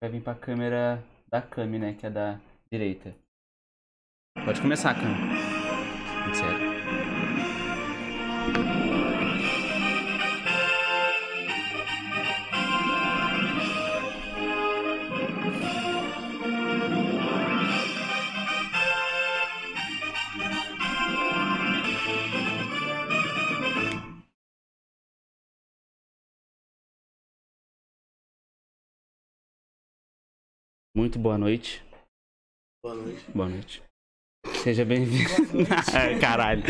vai vir pra câmera da Cami, né? Que é da direita. Pode começar, Cami. Sério. Muito boa noite. Boa noite. Boa noite. Seja bem-vindo. Caralho.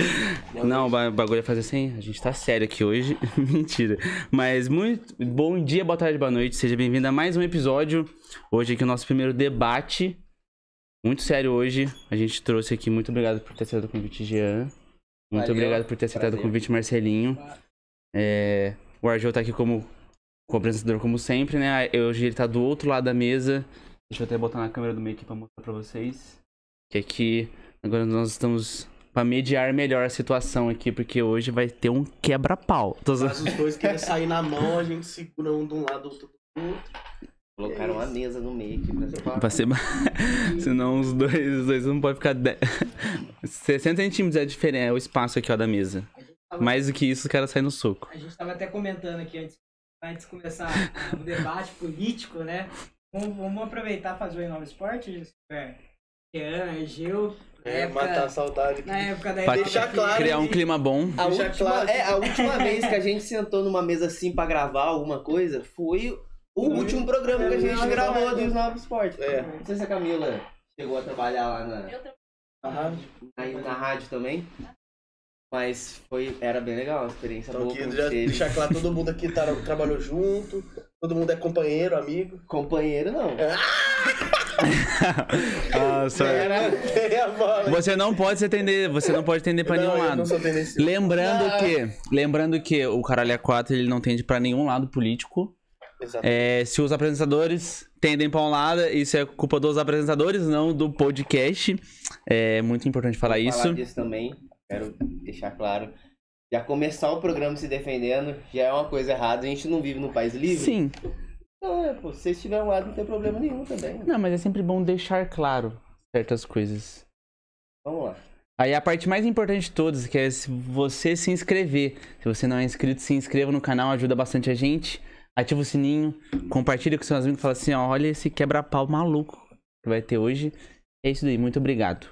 Não, o ba- bagulho é fazer assim. A gente tá sério aqui hoje. Mentira. Mas muito bom dia, boa tarde, boa noite. Seja bem-vindo a mais um episódio. Hoje aqui o nosso primeiro debate. Muito sério hoje. A gente trouxe aqui. Muito obrigado por ter aceitado o convite, Jean. Muito Valeu, obrigado por ter aceitado o prazer. convite, Marcelinho. É, o Argel tá aqui como co-apresentador, como sempre, né? Hoje ele tá do outro lado da mesa. Deixa eu até botar na câmera do meio aqui pra mostrar pra vocês. Que aqui, agora nós estamos pra mediar melhor a situação aqui, porque hoje vai ter um quebra-pau. Tô Mas os dois querem sair na mão, a gente segura um de um lado, outro do outro. Colocaram uma mesa no meio aqui pra. Pra ser... Senão os dois, os dois não podem ficar... De... 60 centímetros é, diferente, é o espaço aqui, ó, da mesa. Mais do que isso, os caras saem no soco. A gente estava até comentando aqui antes, antes de começar o debate político, né? Vamos, vamos aproveitar e fazer o Inova Esporte, é, Jean, Gil, na É, época, matar a saudade. na época da Pra Deixar claro Criar um que- clima bom. A última, claro é, a última vez que a gente sentou numa mesa assim pra gravar alguma coisa foi o último programa que a gente gravou dos Novos Esportes. É. Não sei se a Camila chegou a trabalhar lá na, A rádio. na, na rádio também. Mas foi, era bem legal, uma experiência Então, boa aqui, com já deixar claro, todo mundo aqui tá- trabalhou junto, todo mundo é companheiro, amigo. Companheiro não. Nossa. Tem a bola. Você não pode se atender, você não pode atender pra não, nenhum lado. Lembrando Ah. que, lembrando que o Caralho A4 ele não tende pra nenhum lado político. É, se os apresentadores tendem pra um lado, isso é culpa dos apresentadores, não do podcast. É muito importante falar Vou isso. Falar disso também, quero deixar claro. Já começar o programa se defendendo já é uma coisa errada. A gente não vive num país livre. Sim. Então, é, pô, se vocês tiverem um lado, não tem problema nenhum também. Não, mas é sempre bom deixar claro certas coisas. Vamos lá. Aí a parte mais importante de todas, que é se você se inscrever. Se você não é inscrito, se inscreva no canal, ajuda bastante a gente. Ativa o sininho, compartilha com seus amigos, fala assim, ó, olha esse quebra-pau maluco que vai ter hoje. É isso daí, muito obrigado.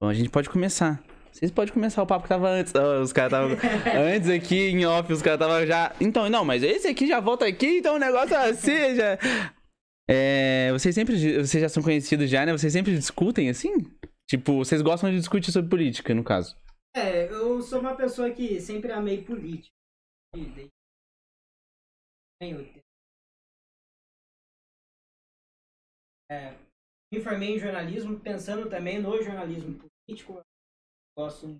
Bom, a gente pode começar. Vocês podem começar o papo que tava antes. Ó, os caras estavam antes aqui em off, os caras estavam já. Então, não, mas esse aqui já volta aqui, então o negócio é assim já. É, vocês sempre. Vocês já são conhecidos já, né? Vocês sempre discutem assim? Tipo, vocês gostam de discutir sobre política, no caso. É, eu sou uma pessoa que sempre amei política. E. É, me formei em jornalismo, pensando também no jornalismo político. Gosto.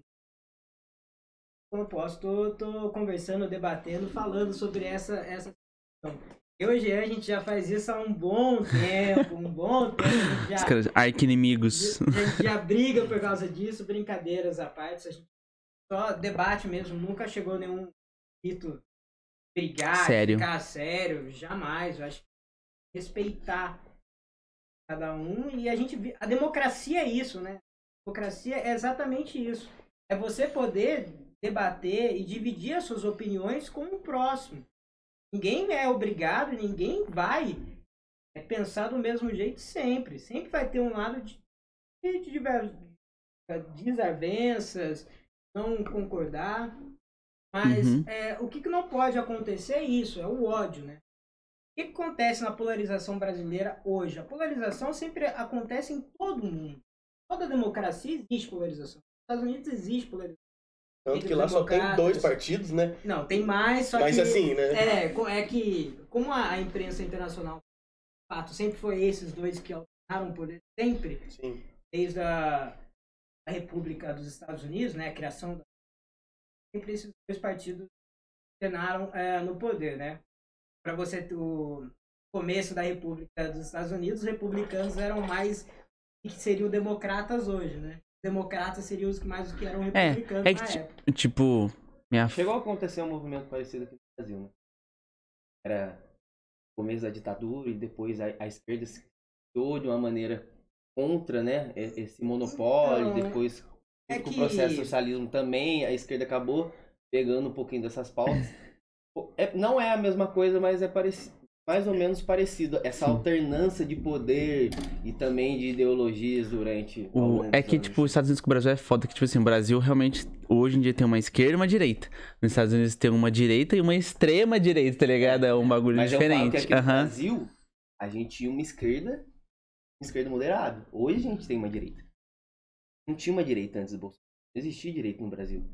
Quando eu posso, tô, tô conversando, debatendo, falando sobre essa, essa questão. Eu e Jean, a gente já faz isso há um bom tempo, um bom tempo. Já, Os caras, arqui-inimigos. a gente já briga por causa disso, brincadeiras à parte. A gente só debate mesmo, nunca chegou nenhum rito brigar, Sério. ficar sério, jamais. Eu acho que respeitar cada um e a gente a democracia é isso, né? Democracia é exatamente isso. É você poder debater e dividir as suas opiniões com o próximo. Ninguém é obrigado, ninguém vai é, pensar do mesmo jeito sempre. Sempre vai ter um lado de, de, de desavenças, não concordar. Mas Uhum. é, o que, que não pode acontecer é isso, é o ódio, né? O que, que acontece na polarização brasileira hoje? A polarização sempre acontece em todo mundo. Toda democracia existe polarização. Nos Estados Unidos existe polarização. Tanto que lá só tem dois partidos, né? Não, tem mais, só Mas que... assim, né? É, é que, como a, imprensa internacional, de fato, sempre foi esses dois que alternaram o poder, sempre, Sim. desde a, a República dos Estados Unidos, né, a criação da... Sempre esses dois partidos alternaram é, no poder, né? Para você, o começo da República dos Estados Unidos, os republicanos eram mais que seriam democratas hoje, né? Democratas seriam os que mais que eram republicanos é que na época. Tipo, minha. Chegou a acontecer um movimento parecido aqui no Brasil, né? Era começo da ditadura e depois a, a esquerda se criou de uma maneira contra, né, esse monopólio, Então, depois é com o que- processo socialismo também, a esquerda acabou pegando um pouquinho dessas pautas. É- não é a mesma coisa, mas é parecido, mais ou menos parecido. Essa Sim. alternância de poder e também de ideologias durante. O- é que, anos. tipo, os Estados Unidos com o Brasil é foda, que, tipo assim, o Brasil realmente, hoje em dia, tem uma esquerda e uma direita. Nos Estados Unidos tem uma direita e uma extrema direita, tá ligado? É um bagulho Mas eu falo que diferente. aqui no Aham. Brasil, a gente tinha uma esquerda, uma esquerda moderada. Hoje a gente tem uma direita. Não tinha uma direita antes do Bolsonaro. Não existia direita no Brasil.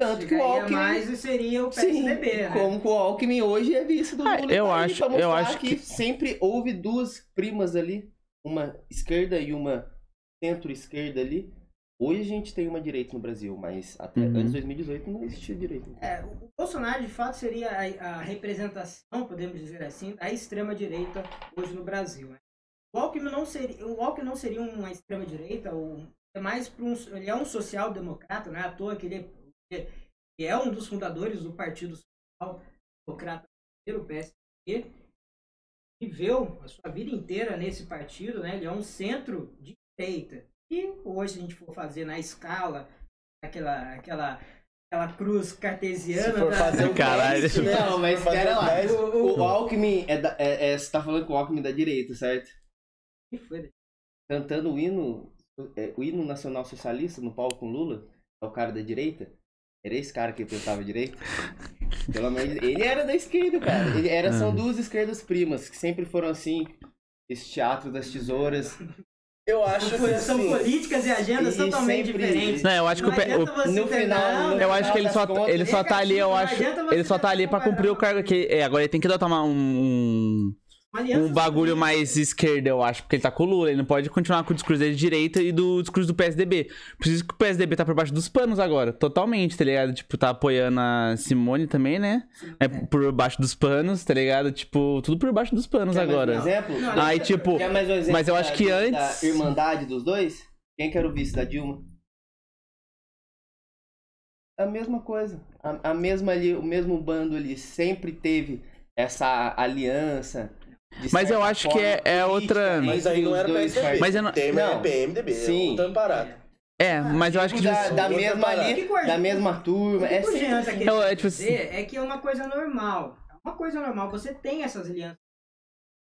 Tanto que o Alckmin... mais seria o Sim, PSDB, né? como que o Alckmin hoje é vice do Ah, Lula. e eu tá acho- pra eu acho que- sempre houve duas primas ali, uma esquerda e uma centro-esquerda ali. Hoje a gente tem uma direita no Brasil, mas até Uhum. antes de 2018 não existia direita. É, o Bolsonaro, de fato, seria a, a representação, podemos dizer assim, da extrema-direita hoje no Brasil. né? O Alckmin não seria, o Alckmin não seria uma extrema-direita, ou é mais para um, ele é um social-democrata, não é à toa que ele é, que é um dos fundadores do Partido Social Democrata Brasileiro, o PSDB, viveu a sua vida inteira nesse partido, né? Ele é um centro de direita. E hoje, se a gente for fazer na escala, aquela, aquela, aquela cruz cartesiana. Se for da- fazer um Caralho. teste, né? Não, mas pera lá. teste, O Alckmin é, da, é, é- Você tá falando que o Alckmin é da direita, certo? Que foi? Cantando o hino, é, o hino nacional socialista no palco com Lula, é o cara da direita. Era esse cara que pensava direito? Pelo Deus. Ele era da esquerda, cara. Ele era, são Ah. duas esquerdas primas, que sempre foram assim. Esse teatro das tesouras. Eu acho que São assim, políticas e agendas E totalmente sempre- diferentes. Não, eu acho que o, Não adianta o- você no final- no Eu acho que ele só, das contas, ele só tá ali, eu acho. Ele só tá ali pra tentar cumprir o cargo que. É, agora ele tem que adotar uma- um, Um bagulho mais esquerda, eu acho, porque ele tá com o Lula. Ele não pode continuar com o discurso dele de direita e do discurso do PSDB. Por isso que o PSDB tá por baixo dos panos agora, totalmente, tá ligado? Tipo, tá apoiando a Simone também, né? É por baixo dos panos, tá ligado? Tipo, tudo por baixo dos panos Quer mais agora. um exemplo? Não, Aí, tipo, Quer mais um exemplo mas eu acho da- que da- antes- Da irmandade dos dois? Quem que era o vice da Dilma? A mesma coisa. A, a mesma ali, o mesmo bando ali sempre teve essa aliança. Mas eu acho que é- é outra- mas aí não os era PSDB. Mas eu não- Temer Não. é PMDB, Sim. é parada. É, mas eu acho que. da, tipo, da mesma ali, da mesma turma. É sempre assim. querer É, é tipo dizer é que é uma coisa normal. É uma coisa normal. Você tem essas alianças.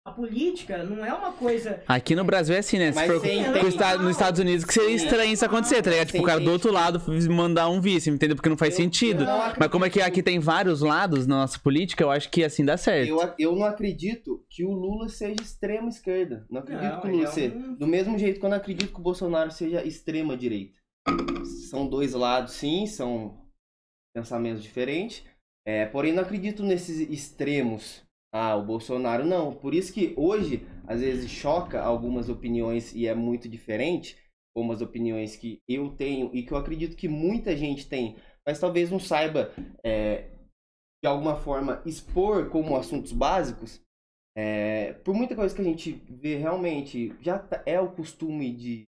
A política não é uma coisa. Aqui no Brasil é assim, né? Se Mas for o Estado- nos Estados Unidos, que seria Sim. estranho isso acontecer, tá ligado? Tipo, o cara do outro lado mandar um vice, entendeu? Porque não faz Eu- sentido. eu não Mas como é que aqui tem vários lados na nossa política, eu acho que assim dá certo. Eu, eu não acredito que o Lula seja extrema esquerda. Não acredito Não, que o ele Lula é seja. Do mesmo jeito que eu não acredito que o Bolsonaro seja extrema direita. São dois lados, sim, são pensamentos diferentes. É, porém, não acredito nesses extremos. Ah, o Bolsonaro não. Por isso que hoje, às vezes, choca algumas opiniões e é muito diferente, como as opiniões que eu tenho e que eu acredito que muita gente tem, mas talvez não saiba é, de alguma forma expor como assuntos básicos. É, por muita coisa que a gente vê realmente, já tá- é o costume de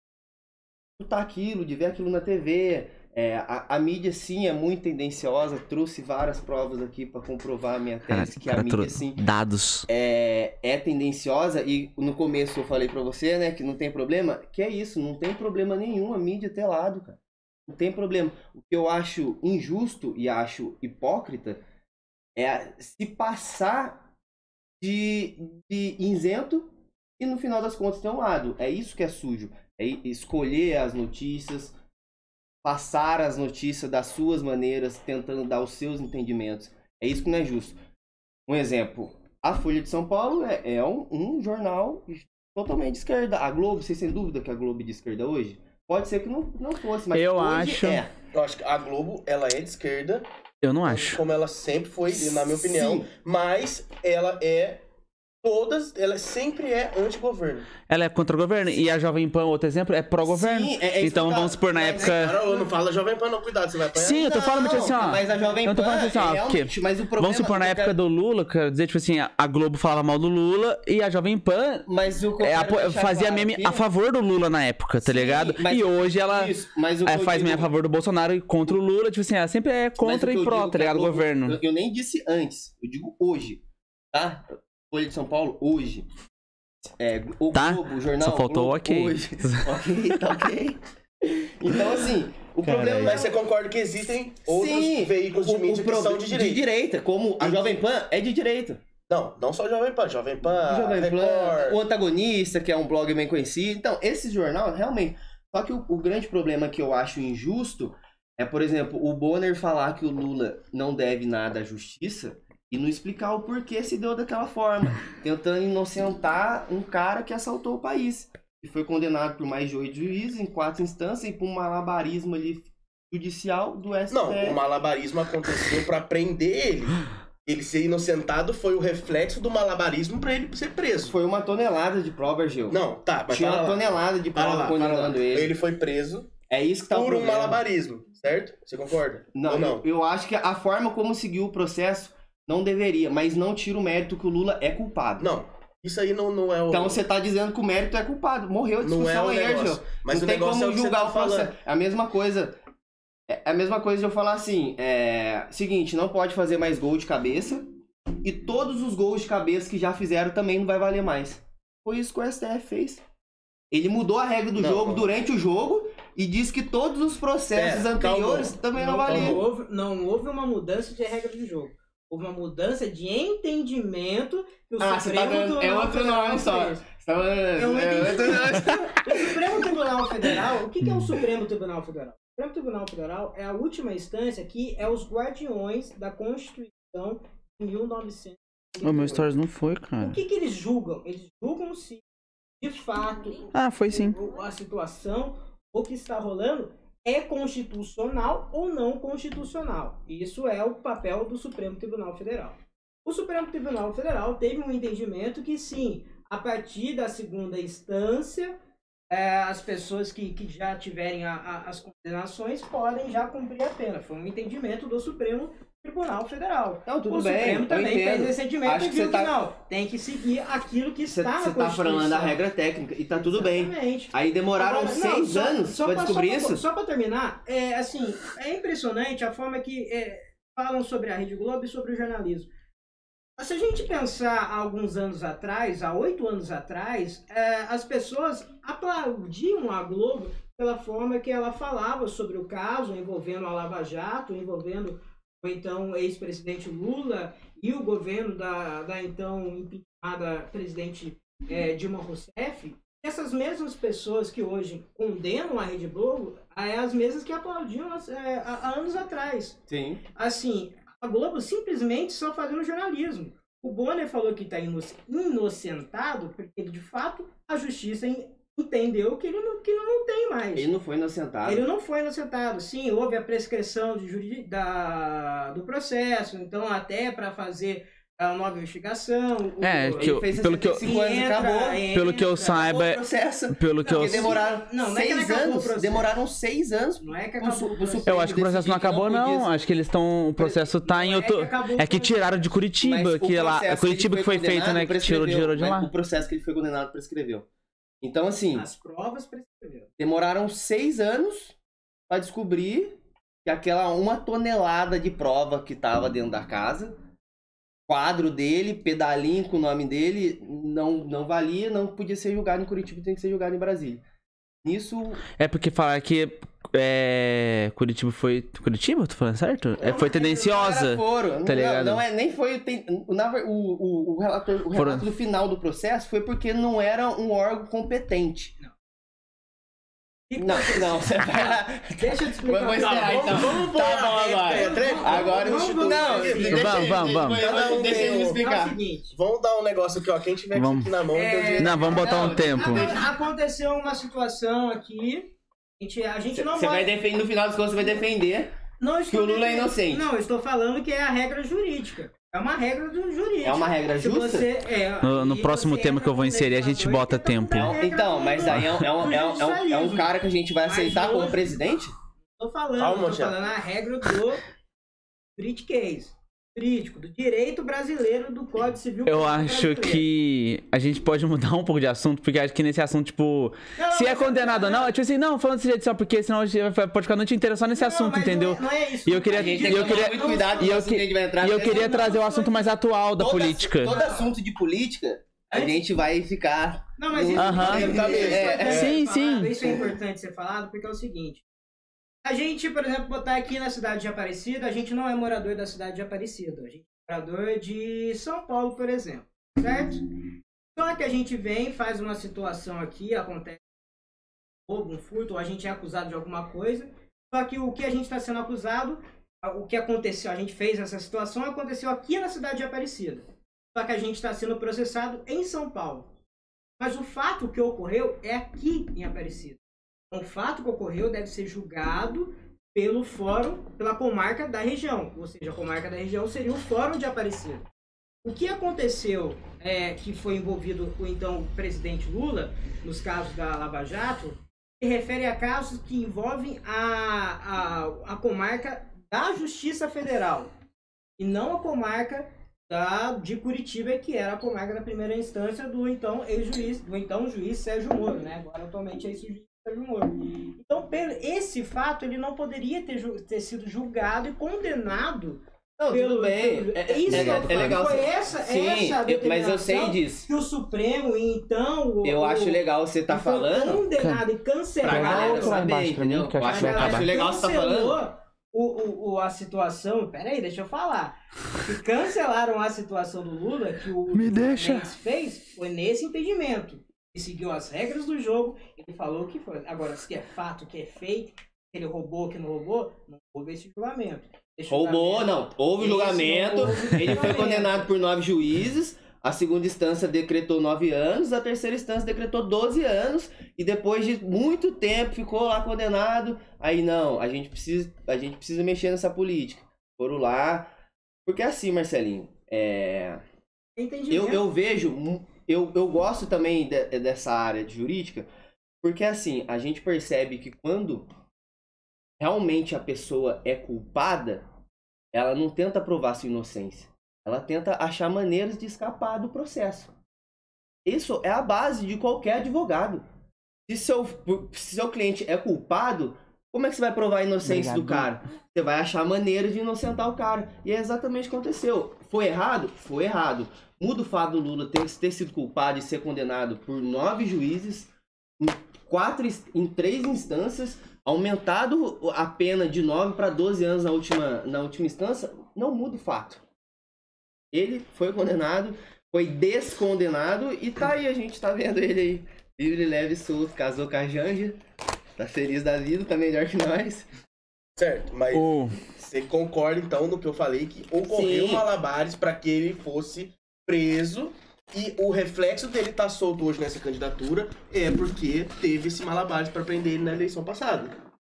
escutar aquilo, de ver aquilo na TV. É, a, a mídia, sim, é muito tendenciosa. Trouxe várias provas aqui para comprovar a minha Cara, tese, que a cara, mídia, sim, Dados. é, é tendenciosa. E no começo eu falei para você, né, que não tem problema. Que é isso, não tem problema nenhum a mídia ter lado, cara. Não tem problema. O que eu acho injusto e acho hipócrita é se passar de, de isento e no final das contas ter um lado. É isso que é sujo. É escolher as notícias, passar as notícias das suas maneiras, tentando dar os seus entendimentos. É isso que não é justo. Um exemplo, a Folha de São Paulo é, é um, um jornal totalmente de esquerda. A Globo, vocês sem dúvida que a Globo é de esquerda hoje? Pode ser que não, não fosse, mas Eu hoje acho- é. Eu acho que a Globo, ela é de esquerda, Eu não acho. como ela sempre foi, na minha opinião, Sim. mas ela é todas, ela sempre é anti-governo. Ela é contra o governo. E a Jovem Pan, outro exemplo, é pró-governo. Sim, é- é isso então vamos supor, na mas- época. Cara, eu não fala Jovem Pan, não, cuidado, você vai apanhar. Sim, eu tô falando, mas tipo assim, ó. Mas a Jovem eu tô Pan falando assim, ó, é porque mas o problema Vamos supor, na época quero- do Lula, quero dizer, tipo assim, a Globo falava mal do Lula e a Jovem Pan Mas o que é, fazia claro meme aqui- a favor do Lula na época, tá Sim, ligado? mas- E hoje ela Isso, mas o que é, faz meme a favor do Bolsonaro e contra o Lula, tipo assim, ela sempre é contra e pró, tá a ligado? Globo- Governo. Eu, eu nem disse antes, eu digo hoje, tá? Folha de São Paulo hoje. É, o Tá, Globo, o jornal. só faltou o Globo, ok. Hoje. ok, tá ok. Então, assim, o Caralho. problema Mas você concorda que existem outros Sim, veículos de mídia que são de direita? direita, como a Jovem Pan é de direita. Não, não só Jovem Pan, Jovem Pan, O Jovem Pan, Record. o Antagonista, que é um blog bem conhecido. Então, esse jornal, realmente. Só que o, o grande problema que eu acho injusto é, por exemplo, o Bonner falar que o Lula não deve nada à justiça e não explicar o porquê se deu daquela forma, tentando inocentar um cara que assaltou o país. E foi condenado por mais de oito juízes em quatro instâncias e por um malabarismo ali judicial do STF. Não, o malabarismo aconteceu pra prender ele. Ele ser inocentado foi o reflexo do malabarismo pra ele ser preso. Foi uma tonelada de prova, Gil. Não, tá, mas Tinha para uma lá. tonelada de Para prova lá, para condenando ele. Ele foi preso É isso que tá por um malabarismo, certo? Você concorda? Não, Ou não? Eu, eu acho que a forma como seguiu o processo não deveria, mas não tira o mérito que o Lula é culpado. Não, isso aí não, não é o... Então você tá dizendo que o mérito é culpado. Morreu a não é discussão o aí, negócio. Gil. Mas não o tem negócio como é o que você julgar tá o processo. falando. É a mesma coisa. É a mesma coisa de eu falar assim, é... Seguinte, não pode fazer mais gol de cabeça. E todos os gols de cabeça que já fizeram também não vai valer mais. Foi isso que o STF fez. Ele mudou a regra do Não, jogo não. durante o jogo e disse que todos os processos Pera, anteriores calma. também não, Não, valiam. houve, não houve uma mudança de regra do jogo. Houve uma mudança de entendimento que o Ah, você tá Supremo dando- é Tribunal outro Federal nome só. é, entendi. é, O Supremo Tribunal Federal, o que, que é o Supremo Tribunal Federal? O Supremo Tribunal Federal é a última instância que é os guardiões da Constituição de 1900. Ô, meu stories não foi, O cara. que, que eles julgam? Eles julgam se, de fato, Ah, foi sim. o- a situação, o que está rolando, é constitucional ou não constitucional. Isso é o papel do Supremo Tribunal Federal. O Supremo Tribunal Federal teve um entendimento que sim, a partir da segunda instância, eh, as pessoas que, que já tiverem a- a- as condenações podem já cumprir a pena. Foi um entendimento do Supremo Tribunal Federal. Não, tudo o bem, Supremo eu também entendo. fez esse entendimento Acho e que viu que tá- não, tem que seguir aquilo que está na você tá Constituição. falando da regra técnica e tá tudo bem. Exatamente. Aí demoraram Agora, não, seis só- anos só pra descobrir só isso? Só pra terminar, é assim, é impressionante a forma que é, falam sobre a Rede Globo e sobre o jornalismo. Se a gente pensar há alguns anos atrás, há oito anos atrás, é, as pessoas aplaudiam a Globo pela forma que ela falava sobre o caso envolvendo a Lava Jato, envolvendo o então ex-presidente Lula e o governo da, da então impeachmentada presidente é, Dilma Rousseff. Essas mesmas pessoas que hoje condenam a Rede Globo é as mesmas que aplaudiam é, há, anos atrás. Sim. Assim, a Globo simplesmente só fazendo jornalismo. O Bonner falou que está inocentado porque de fato, a justiça entendeu que ele não, que não tem mais. Ele não foi inocentado. Ele não foi inocentado. Sim, houve a prescrição de juri- da, do processo, então até para fazer a nova investigação. o- É, o- que eu- Ele fez pelo que eu- 65 anos e entra- acabou. entra- Pelo que eu saiba, o processo. pelo que eu Porque demoraram Não, não é que seis anos. processo. Demoraram seis anos. Não é que acabou eu acho que o processo não que não acabou, não. Acho que eles estão. O processo tá em Não é que outro. É que tiraram de Curitiba, Mas que lá. Curitiba ele que foi feito, né? Que tirou, de lá. O processo que ele foi condenado prescreveu. Então, assim, As provas prescreveram. demoraram seis anos pra descobrir que aquela uma tonelada de prova que tava dentro da casa, quadro dele, pedalinho com o nome dele, não, não valia, não podia ser julgado em Curitiba, tem que ser julgado em Brasília. Nisso, É porque falar que. É. Curitiba foi. Curitiba? Tô falando certo? É, foi tendenciosa. foro. tá não, ligado? não é, nem foi. Tem, na ver- o, o, o, relator, o Foram- relato do final do processo foi porque não era um órgão competente. Não, não, você vai lá. Deixa eu te explicar. Vou esperar, vamos- então. vamos tá bom agora. é? Agora eu Vamos- instituo. Não, vamos- deixa vamos, vamos, vamos. um Deixa um- É o explicar. seguinte. Vamos dar um negócio aqui, ó. Quem tiver Vamos. aqui na mão, É. Não, vamos botar um Não, tempo. Agora, aconteceu uma situação aqui. A gente, a gente não Você vai vai. defender, no final das contas, você vai defender. Não que o Lula é inocente. Não, eu estou falando que é a regra jurídica. É uma regra do jurídico. É uma regra justa? você, é, No- no próximo tema que eu vou inserir, a gente bota estão tempo. Então, mas aí é, um- é um, é, um, é, um, é um judicialismo. cara que a gente vai aceitar como presidente? Tô falando, Calma, tô falando a regra do juridiquês. Jurídico, do direito brasileiro do Código Civil. Eu acho brasileiro. que a gente pode mudar um pouco de assunto, porque acho que nesse assunto, tipo, Não, se é mas- condenado ou não, é tipo assim, não, falando desse jeito só porque senão a gente vai- pode ficar a noite inteira só nesse Não, assunto, mas entendeu? Não é, não é isso. E eu queria- A gente tem que eu queria- muito cuidado e com eu que. E queria não, trazer o assunto mais atual da todo- política. Todo assunto de política, a Antes- gente vai ficar... Não, mas isso, isso, Tá mesmo. isso é importante Sim, sim. falado, Isso é importante ser falado porque é o seguinte. A gente, por exemplo, botar aqui na cidade de Aparecida, a gente não é morador da cidade de Aparecida. A gente é morador de São Paulo, por exemplo. Certo? Só que a gente vem, faz uma situação aqui, acontece um roubo, um furto, ou a gente é acusado de alguma coisa. Só que o que a gente está sendo acusado, o que aconteceu, a gente fez essa situação, aconteceu aqui na cidade de Aparecida. Só que a gente está sendo processado em São Paulo. Mas o fato que ocorreu é aqui em Aparecida. O fato que ocorreu deve ser julgado pelo fórum, pela comarca da região. Ou seja, a comarca da região seria o fórum de Aparecida. O que aconteceu, é, que foi envolvido o então presidente Lula, nos casos da Lava Jato, se refere a casos que envolvem a, a, a comarca da Justiça Federal. E não a comarca da, de Curitiba, que era a comarca da primeira instância do então ex-juiz, do então juiz Sérgio Moro, né? Agora atualmente é esse juiz. Então, pelo, esse fato ele não poderia ter, ju- ter sido julgado e condenado Não, pelo. tudo bem. pelo- É, isso é- que eu é falo, legal. Foi essa, Sim, essa eu- mas eu sei disso. que o Supremo, e então. o- Eu o- acho legal você tá falando. condenado e Pra cancelado. galera Coloca lá saber, pra entendeu? que eu acho eu acho legal você tá falando. Cancelou O, o, o, a situação, peraí, deixa eu falar. Que cancelaram a situação do Lula, que o Me deixa. Mendes fez, foi nesse impedimento. Ele seguiu as regras do jogo, ele falou o que foi. Agora, se é fato, que é fake, se ele roubou, que não roubou, não houve esse julgamento. Esse Roubou, julgamento- não. Houve julgamento. não houve Ele foi condenado por nove juízes. A segunda instância decretou nove anos, a terceira instância decretou 12 anos, e depois de muito tempo ficou lá condenado. Aí não, a gente precisa, a gente precisa mexer nessa política. Foram lá. Porque assim, Marcelinho, é, eu, eu vejo, eu, eu gosto também de- dessa área de jurídica, porque assim, a gente percebe que quando realmente a pessoa é culpada, ela não tenta provar sua inocência. Ela tenta achar maneiras de escapar do processo. Isso é a base de qualquer advogado. Se seu, se seu cliente é culpado, como é que você vai provar a inocência do Obrigado. cara? Você vai achar maneiras de inocentar o cara. E é exatamente o que aconteceu. Foi errado? Foi errado. Muda o fato do Lula ter, ter sido culpado e ser condenado por nove juízes, em, quatro, em três instâncias, aumentado a pena de 9 para 12 anos na última, na última instância, não muda o fato. Ele foi condenado, foi descondenado e tá aí, a gente tá vendo ele aí, livre, leve solto, casou com a Janja, tá feliz da vida, tá melhor que nós. Certo, mas O- você concorda então no que eu falei que ocorreu Sim. malabares para que ele fosse preso e o reflexo dele estar solto hoje nessa candidatura é porque teve esse malabares para prender ele na eleição passada.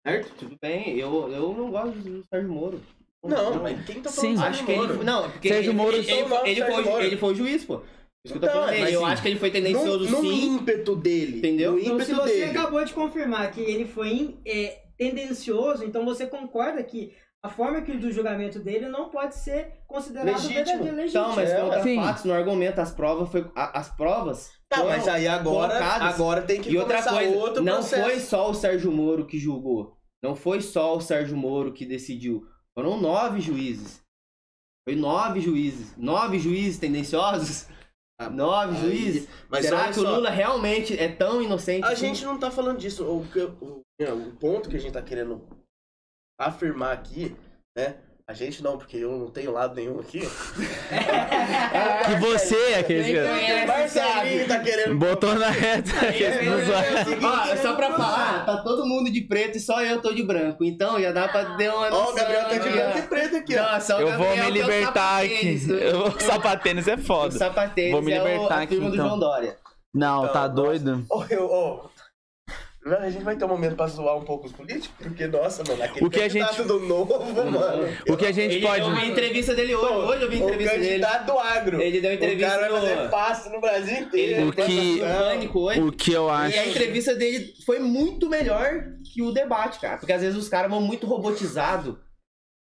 Certo? Tudo bem, eu, eu não gosto do Sérgio Moro. Não, mas quem tá Sim. falando do Acho Sérgio que ele. Moro? Não, porque Sérgio ele, Moro- ele, ele, não, ele Sérgio foi, Moro. ele foi juiz, pô. Isso que eu tô Então, falando. mas eu acho que ele foi no, tendencioso no sim. ímpeto dele. Entendeu? No Então, se você dele. acabou de confirmar que ele foi é, tendencioso, então você concorda que a forma que do julgamento dele não pode ser considerado Legítimo. verdadeiro legítimo. Então, mas É, contra sim. fatos, não argumenta. As provas foi. a- as provas. Tá, foram mas aí agora, colocadas. agora tem que E outra começar coisa, outro não processo. foi só o Sérgio Moro que julgou. Não foi só o Sérgio Moro que decidiu. Foram nove juízes. Foi nove juízes. Nove juízes tendenciosos? Ah, nove aí- juízes? Mas Será que o só, Lula realmente é tão inocente? A assim? gente não tá falando disso. O, o, o ponto que a gente tá querendo afirmar aqui, né? A gente não, porque eu não tenho lado nenhum aqui. Que você é aquele conhece Marcelinho tá querendo. botou na reta. É, é, é o seguinte, Ó, só pra falar, tá todo mundo de preto e só eu tô de branco. Então já dá pra ter uma Ó, o Gabriel tá de aqui, branco e preto aqui, ó. Não, o Eu vou me é o libertar aqui. vou sapatênis é O foda. sapatênis Vou me é o- libertar a aqui, firma do então. João Dória. Não, Então, tá nossa. doido? Ô, eu, ô. A gente vai ter um momento pra zoar um pouco os políticos? Porque, nossa, mano, aquele O que a gente- candidato do novo, mano. O que a gente Ele, pode. Eu vi a entrevista dele hoje. Hoje eu vi a O entrevista dele. candidato do agro. Ele deu entrevista O cara vai no- fazer passe no Brasil Ele inteiro. deu O que- Pânico hoje. O que eu E a acho. entrevista dele foi muito melhor que o debate, cara. Porque às vezes os caras vão muito robotizados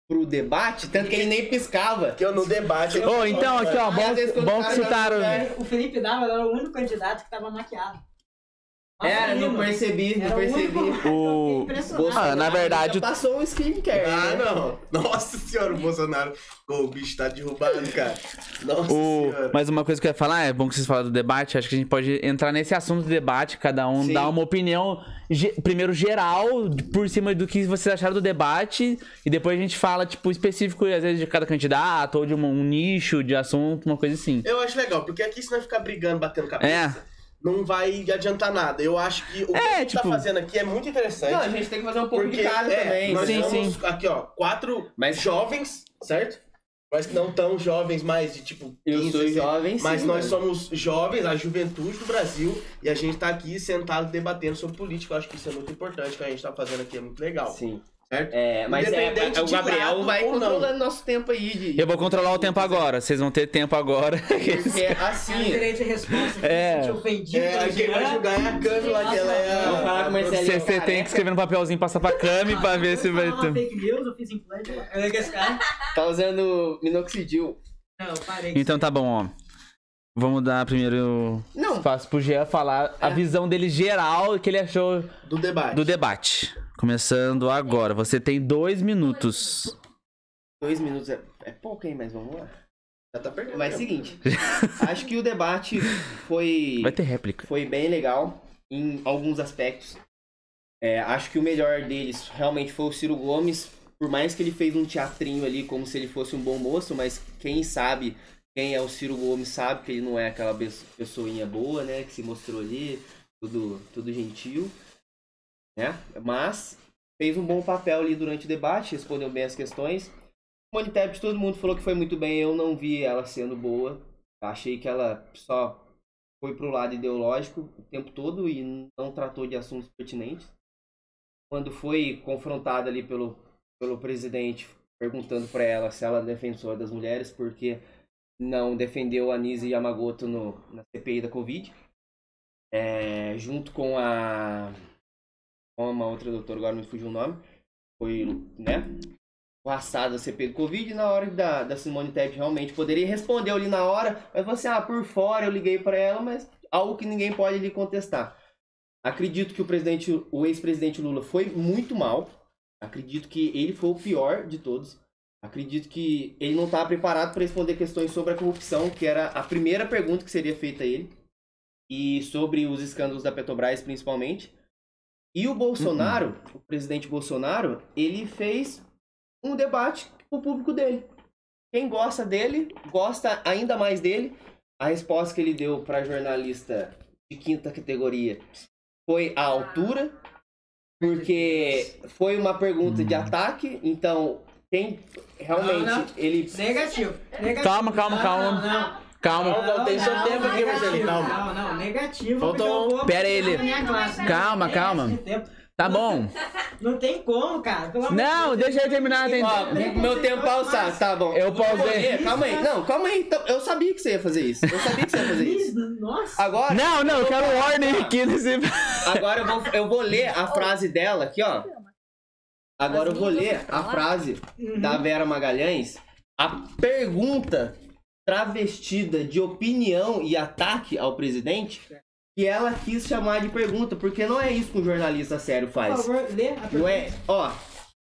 pro debate, tanto que ele nem piscava. Que eu no debate. Ô, então, aqui, ó, bom, bom o que citaram. O Felipe Dávila era o único candidato que tava maquiado. Era, não percebi, não percebi. O-. Ah, na verdade, passou um skincare. Ah, né? não. Nossa senhora, o Bolsonaro. Ô, o bicho tá derrubado, cara. Nossa O... senhora. Mas uma coisa que eu ia falar, é bom que vocês falaram do debate, acho que a gente pode entrar nesse assunto do debate, cada um Sim. dar uma opinião, primeiro geral, por cima do que vocês acharam do debate, e depois a gente fala, tipo, específico, às vezes, de cada candidato, ou de um, um nicho de assunto, uma coisa assim. Eu acho legal, porque aqui se nós ficar brigando, batendo cabeça, não vai adiantar nada. Eu acho que o que É, a gente tipo- tá fazendo aqui é muito interessante. Não, a gente tem que fazer um pouco porque de cada é, também. nós Sim, somos aqui, ó, quatro Mas- jovens, certo? Mas que não tão jovens mais de tipo 15, Eu sou 16, jovem, sim. Mas nós mano. somos jovens, a juventude do Brasil, e a gente tá aqui sentado debatendo sobre política. Eu acho que isso é muito importante, o que a gente tá fazendo aqui é muito legal, Sim. Certo? É, mas é, Independente o de Gabriel lado vai ou não. controlando nosso tempo aí de. Eu vou controlar o tempo agora, vocês vão ter tempo agora. Porque Tem assim. direito de resposta. É. Se sentir ofendido. É, aí quem vai julgar é a Câmara, que ela é a... Você tem que escrever no papelzinho, passar pra Cami pra ver se vai Eu ter. fake news, eu fiz implante. Tá usando minoxidil. Não, parei. Então tá bom, ó. Vamos dar primeiro Não. espaço pro Jean falar a É. visão dele geral que ele achou do debate. do debate. Começando agora. Você tem dois minutos. Dois minutos é, é pouco, hein? Mas vamos lá. Já tá perdendo. Mas é tempo. seguinte. acho que o debate foi. Vai ter réplica. foi bem legal em alguns aspectos. É, acho que o melhor deles realmente foi o Ciro Gomes. Por mais que ele fez um teatrinho ali como se ele fosse um bom moço, mas quem sabe, quem é o Ciro Gomes sabe que ele não é aquela pe- pessoinha boa, né? Que se mostrou ali, tudo, tudo gentil. Né? Mas fez um bom papel ali durante o debate, respondeu bem as questões. Monitep, todo mundo falou que foi muito bem, eu não vi ela sendo boa. Achei que ela só foi pro lado ideológico o tempo todo e não tratou de assuntos pertinentes. Quando foi confrontada ali pelo, pelo presidente, perguntando para ela se ela é defensora das mulheres, porque não defendeu a Nise Yamagoto no, na CPI da Covid. É, junto com a. uma outra doutora, agora me fugiu o nome. Foi, né? Passada a CPI do Covid, na hora da, da Simone Tebet realmente poderia responder ali na hora, mas você, ah, por fora eu liguei para ela, mas algo que ninguém pode lhe contestar. Acredito que o presidente, o ex-presidente Lula foi muito mal. Acredito que ele foi o pior de todos. Acredito que ele não estava preparado para responder questões sobre a corrupção, que era a primeira pergunta que seria feita a ele. E sobre os escândalos da Petrobras, principalmente. E o Bolsonaro, o presidente Bolsonaro, ele fez um debate com o público dele. Quem gosta dele, gosta ainda mais dele. A resposta que ele deu para jornalista de quinta categoria foi a altura, porque foi uma pergunta de ataque, então quem realmente Não, não. ele Negativo. Negativo. Calma, calma, Não, calma. Não, não. Calma. Não, tem seu tempo aqui. Marcelinho, calma. Não, não, negativo. Eu um- Pera ele. Calma, calma. Tá bom. Não tem como, cara. Não, Deus. deixa eu terminar. Tem... Ó, meu tempo pausado, tá bom. Eu pausei. Calma aí, não, calma aí. então, Eu sabia que você ia fazer isso. Eu sabia que você ia fazer isso. Nossa. Agora, Não, não, eu quero warning aqui nesse. agora eu vou, eu vou ler a frase dela aqui, ó. Agora eu vou ler a frase Uhum. da Vera Magalhães. A pergunta travestida de opinião e ataque ao presidente que ela quis chamar de pergunta, porque não é isso que um jornalista sério Por faz. favor, lê a pergunta. Não é, ó,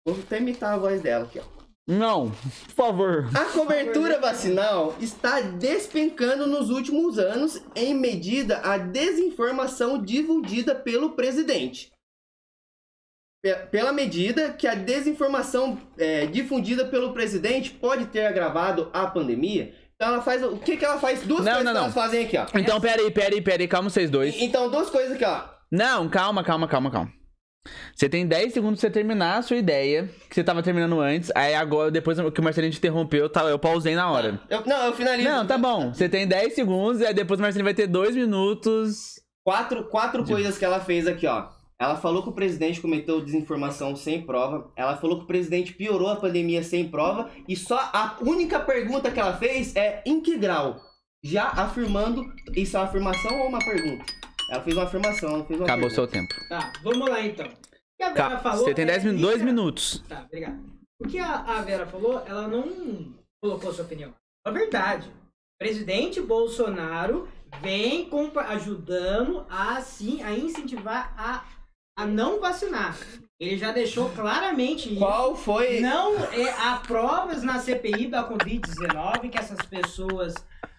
vou até imitar a voz dela aqui, ó. Não, por favor. A cobertura vacinal está despencando nos últimos anos em medida à desinformação difundida pelo presidente. Pe- Pela medida que a desinformação é, difundida pelo presidente pode ter agravado a pandemia, então ela faz. O que, que ela faz? Duas Não, coisas não, que não. elas fazem aqui, ó. Então, peraí, peraí, peraí, calma vocês dois. Então, duas coisas aqui, ó. Não, calma, calma, calma, calma. Você tem 10 segundos pra você terminar a sua ideia, que você tava terminando antes. Aí agora, depois que o Marcelinho te interrompeu, tá, eu pausei na hora. Eu- não, eu finalizo. Não, tá bom. Você tem 10 segundos, e aí depois o Marcelinho vai ter 2 minutos. Quatro, quatro coisas que ela fez aqui, ó. Ela falou que o presidente cometeu desinformação sem prova. Ela falou que o presidente piorou a pandemia sem prova. E só a única pergunta que ela fez é em que grau? Já afirmando. Isso é uma afirmação ou uma pergunta? Ela fez uma afirmação, ela não fez uma Acabou o seu tempo. Tá, vamos lá então. O que a Vera falou Você tem é 10 minutos, 2 literal- minutos. Tá, obrigado. O que a, a Vera falou, ela não colocou sua opinião. É verdade. O presidente Bolsonaro vem ajudando a, sim, a incentivar a, a não vacinar. Ele já deixou claramente isso. Qual foi. Não é, há provas na CPI da Covid-19 que essas pessoas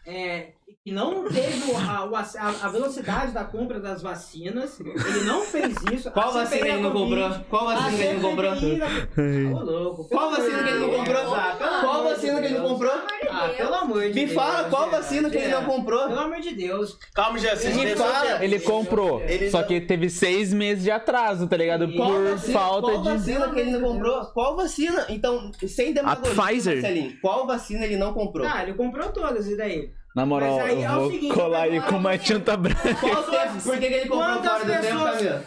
é, que não teve o- a, a- a velocidade da compra das vacinas. Ele não fez isso. Qual A vacina ele não comprou? Qual a vacina ele não comprou? Ô, louco, Qual vacina que ele não comprou? Ah, Qual vacina que ele não Deus. comprou? Ah, pelo amor de Me Deus. fala qual vacina que ele não Gerard. comprou. Pelo amor de Deus. Calma, já, vocês Me fala. Ele comprou, só que teve seis meses de atraso, tá ligado? Qual Por falta qual de. vacina que ele não comprou? Qual vacina? Então, sem demagogia, Pfizer? Marcelinho, qual vacina ele não comprou? Ah, ele comprou todas, e daí? Na moral, aí eu é o vou seguinte, colar aí com uma tinta branca. Qual tempo? Por que, ele comprou Quantas fora do tempo, pessoas- Camila?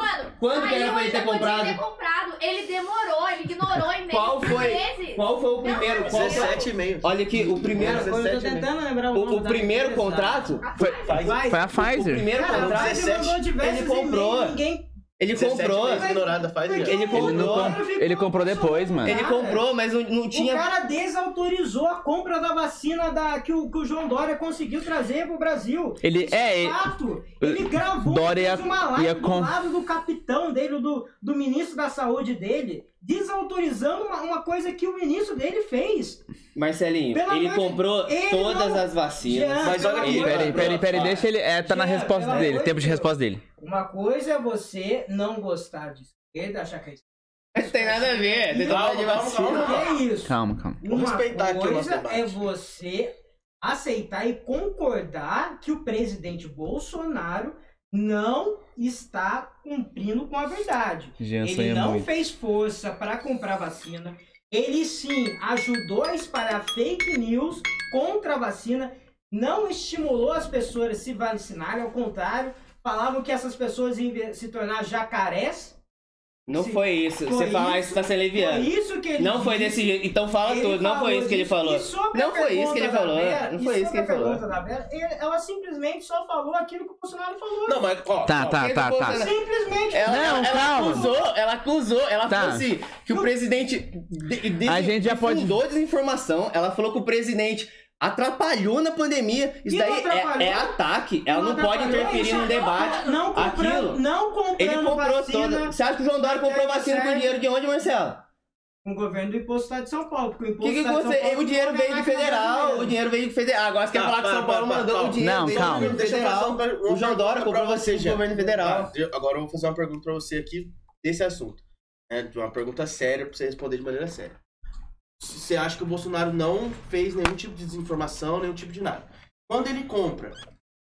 Mano, Quando que era pra ele ter comprado? ter comprado. Ele demorou, ele ignorou em Qual meses, foi? meses. Qual foi o primeiro? Qual foi? 17 e meio. Olha aqui, o primeiro, eu tô 17 tentando lembrar o o, nome o primeiro contrato, Foi, foi a o Pfizer. primeiro Cara, contrato, o Pfizer mandou diversos ele comprou. ninguém... ele 17 comprou, meses ignorada faz Ele já. Ele, não comprou. com- ele comprou depois, mano. ele comprou, mas não, não O tinha... cara desautorizou a compra da vacina da, que, o, que o João Dória conseguiu trazer pro Brasil. Ele- é, ele- fato. Ele gravou Dória fez uma live ia do com- lado do capitão dele, do, do ministro da saúde dele, desautorizando uma, uma coisa que o ministro dele fez. Marcelinho, Pelo ele amor de- comprou ele todas não- as vacinas. Jean, Mas olha aqui, Peraí, peraí, peraí, deixa ele. É, tá na Jean, resposta pelo dele, tempo de resposta dele. Uma coisa é você não gostar de esquerda, achar que é Não tem nada a ver, tem Calma, de calma, vacina. calma. esquerda. É isso. Calma, calma. Vamos Uma respeitar aqui o nosso coisa debate. é você aceitar e concordar que o presidente Bolsonaro não está cumprindo com a verdade. Jean Ele não muito. fez força para comprar vacina. Ele sim ajudou a espalhar fake news contra a vacina. Não estimulou as pessoas a se vacinarem, ao contrário, falavam que essas pessoas iam se tornar jacarés. Não Sim. foi isso. Foi Você falar isso- isso tá sendo Foi leviano. isso que ele Não foi disse. desse jeito. Então fala Ele tudo. Não foi isso que ele falou. Não foi isso que ele falou. Vera- Não e foi isso que ele falou. Vera, ele- ela simplesmente só falou aquilo que o Bolsonaro falou. Não, mas, ó. Tá, ó, tá, tá, tá. Simplesmente. Ela, Não, ela, ela calma. acusou, ela acusou, ela Tá. falou assim, que o presidente de, de, A gente já pode- desinformação, ela falou que o presidente atrapalhou na pandemia, isso E não daí é, é ataque, ela não, pode atrapalhou, interferir não- debate. Não comprando, Aquilo. não comprando Ele comprou vacina toda. Você acha que o João Dória comprou vacina com dinheiro de onde, Marcelo? com o governo do imposto do Estado de São Paulo. Porque o imposto que, que do de você. São Paulo O dinheiro não veio do paga mais federal, o dinheiro veio do federal. Agora você quer Tá, falar que São Paulo mandou o dinheiro Não, calma. do federal. O João Dória comprou vacina do governo federal. Tá, agora eu vou fazer uma pergunta pra você aqui desse assunto. De uma pergunta séria pra você responder de maneira séria. Você acha que o Bolsonaro não fez nenhum tipo de desinformação, nenhum tipo de nada? Quando ele compra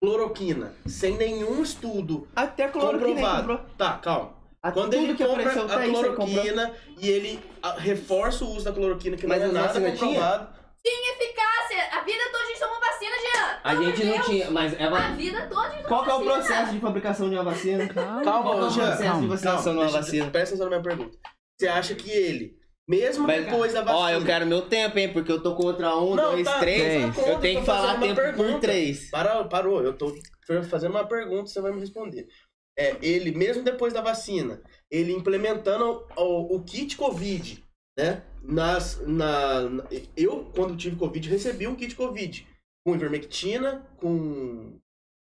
cloroquina sem nenhum estudo Até a comprovado. Tá, calma. A- Quando ele que compra apareceu a comprou. cloroquina e ele ah, reforça o uso da cloroquina, que Mas não é a nada vacina tinha? comprovado. Eficácia. A vida toda a gente tomou vacina, Jean. A gente não tinha, mas é A va- vida toda a gente Qual que é o processo de fabricação de uma vacina? Calma, Qual é o processo de vacinação de uma vacina? Presta atenção na minha pergunta. Você acha que ele, mesmo Mas- depois da vacina... Ó, eu quero meu tempo, hein? Porque eu tô contra um, Não, dois, tá, três. não tá Eu tenho que falar uma tempo por pergunta. três. Parou, parou. Eu tô fazendo uma pergunta, você vai me responder. É, ele, mesmo depois da vacina, ele implementando o, o kit Covid, né? Nas, na, na- eu, quando tive Covid, recebi um kit Covid. Com ivermectina, com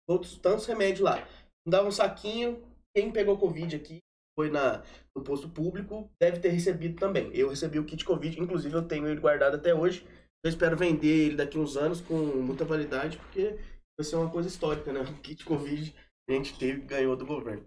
outros tantos remédios lá. Dava um saquinho. Quem pegou Covid aqui foi na, no posto público, deve ter recebido também. Eu recebi o kit Covid, inclusive eu tenho ele guardado até hoje. Eu espero vender ele daqui uns anos com muita validade, porque vai ser uma coisa histórica, né? O kit Covid a gente teve, ganhou do governo.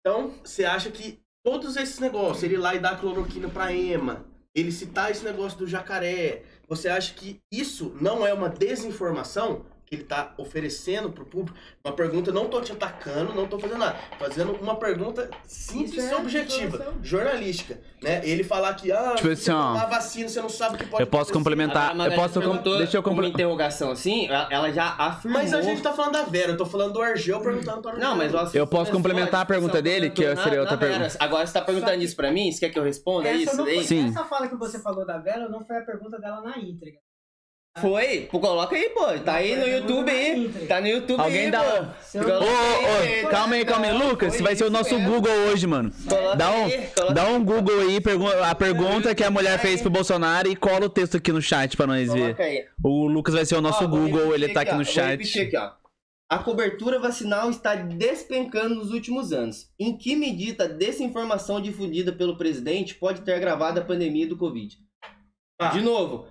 Então, você acha que todos esses negócios, ele lá e dar cloroquina pra EMA, ele citar esse negócio do jacaré, você acha que isso não é uma desinformação ele tá oferecendo pro público? Uma pergunta, não tô te atacando, não tô fazendo nada. Fazendo uma pergunta simples e é objetiva, informação. jornalística, né? Ele falar que, ah, Tipo se assim, você ó, tomar vacina, você não sabe o que pode Eu posso acontecer. complementar. Eu posso. perguntou Deixa eu uma complementar. interrogação assim, ela já afirmou. Mas a gente tá falando da Vera, eu tô falando do Argel perguntando para o Não, mas o assunto Eu posso complementar a pergunta discussão dele, que começou seria na- outra na Vera. pergunta. Agora você tá perguntando Só isso pra mim? Você quer que eu responda Essa, isso não Sim. essa fala que você falou da Vera não foi a pergunta dela na íntegra. Foi, pô, coloca aí, pô. Tá aí no YouTube aí. Tá no YouTube Alguém aí, dá- Ô, ô, ô, calma aí, calma aí, Lucas. Vai ser o nosso mesmo. Google hoje, mano. Coloca Dá um, dá um Google aí, a pergunta que a mulher fez pro Bolsonaro e cola o texto aqui no chat pra nós ver. Coloca aí. O Lucas vai ser o nosso Google, ele tá aqui no chat. repetir aqui, ó. A cobertura vacinal está despencando nos últimos anos. Em que medida a desinformação difundida pelo presidente pode ter agravado a pandemia do Covid? Ah. De novo,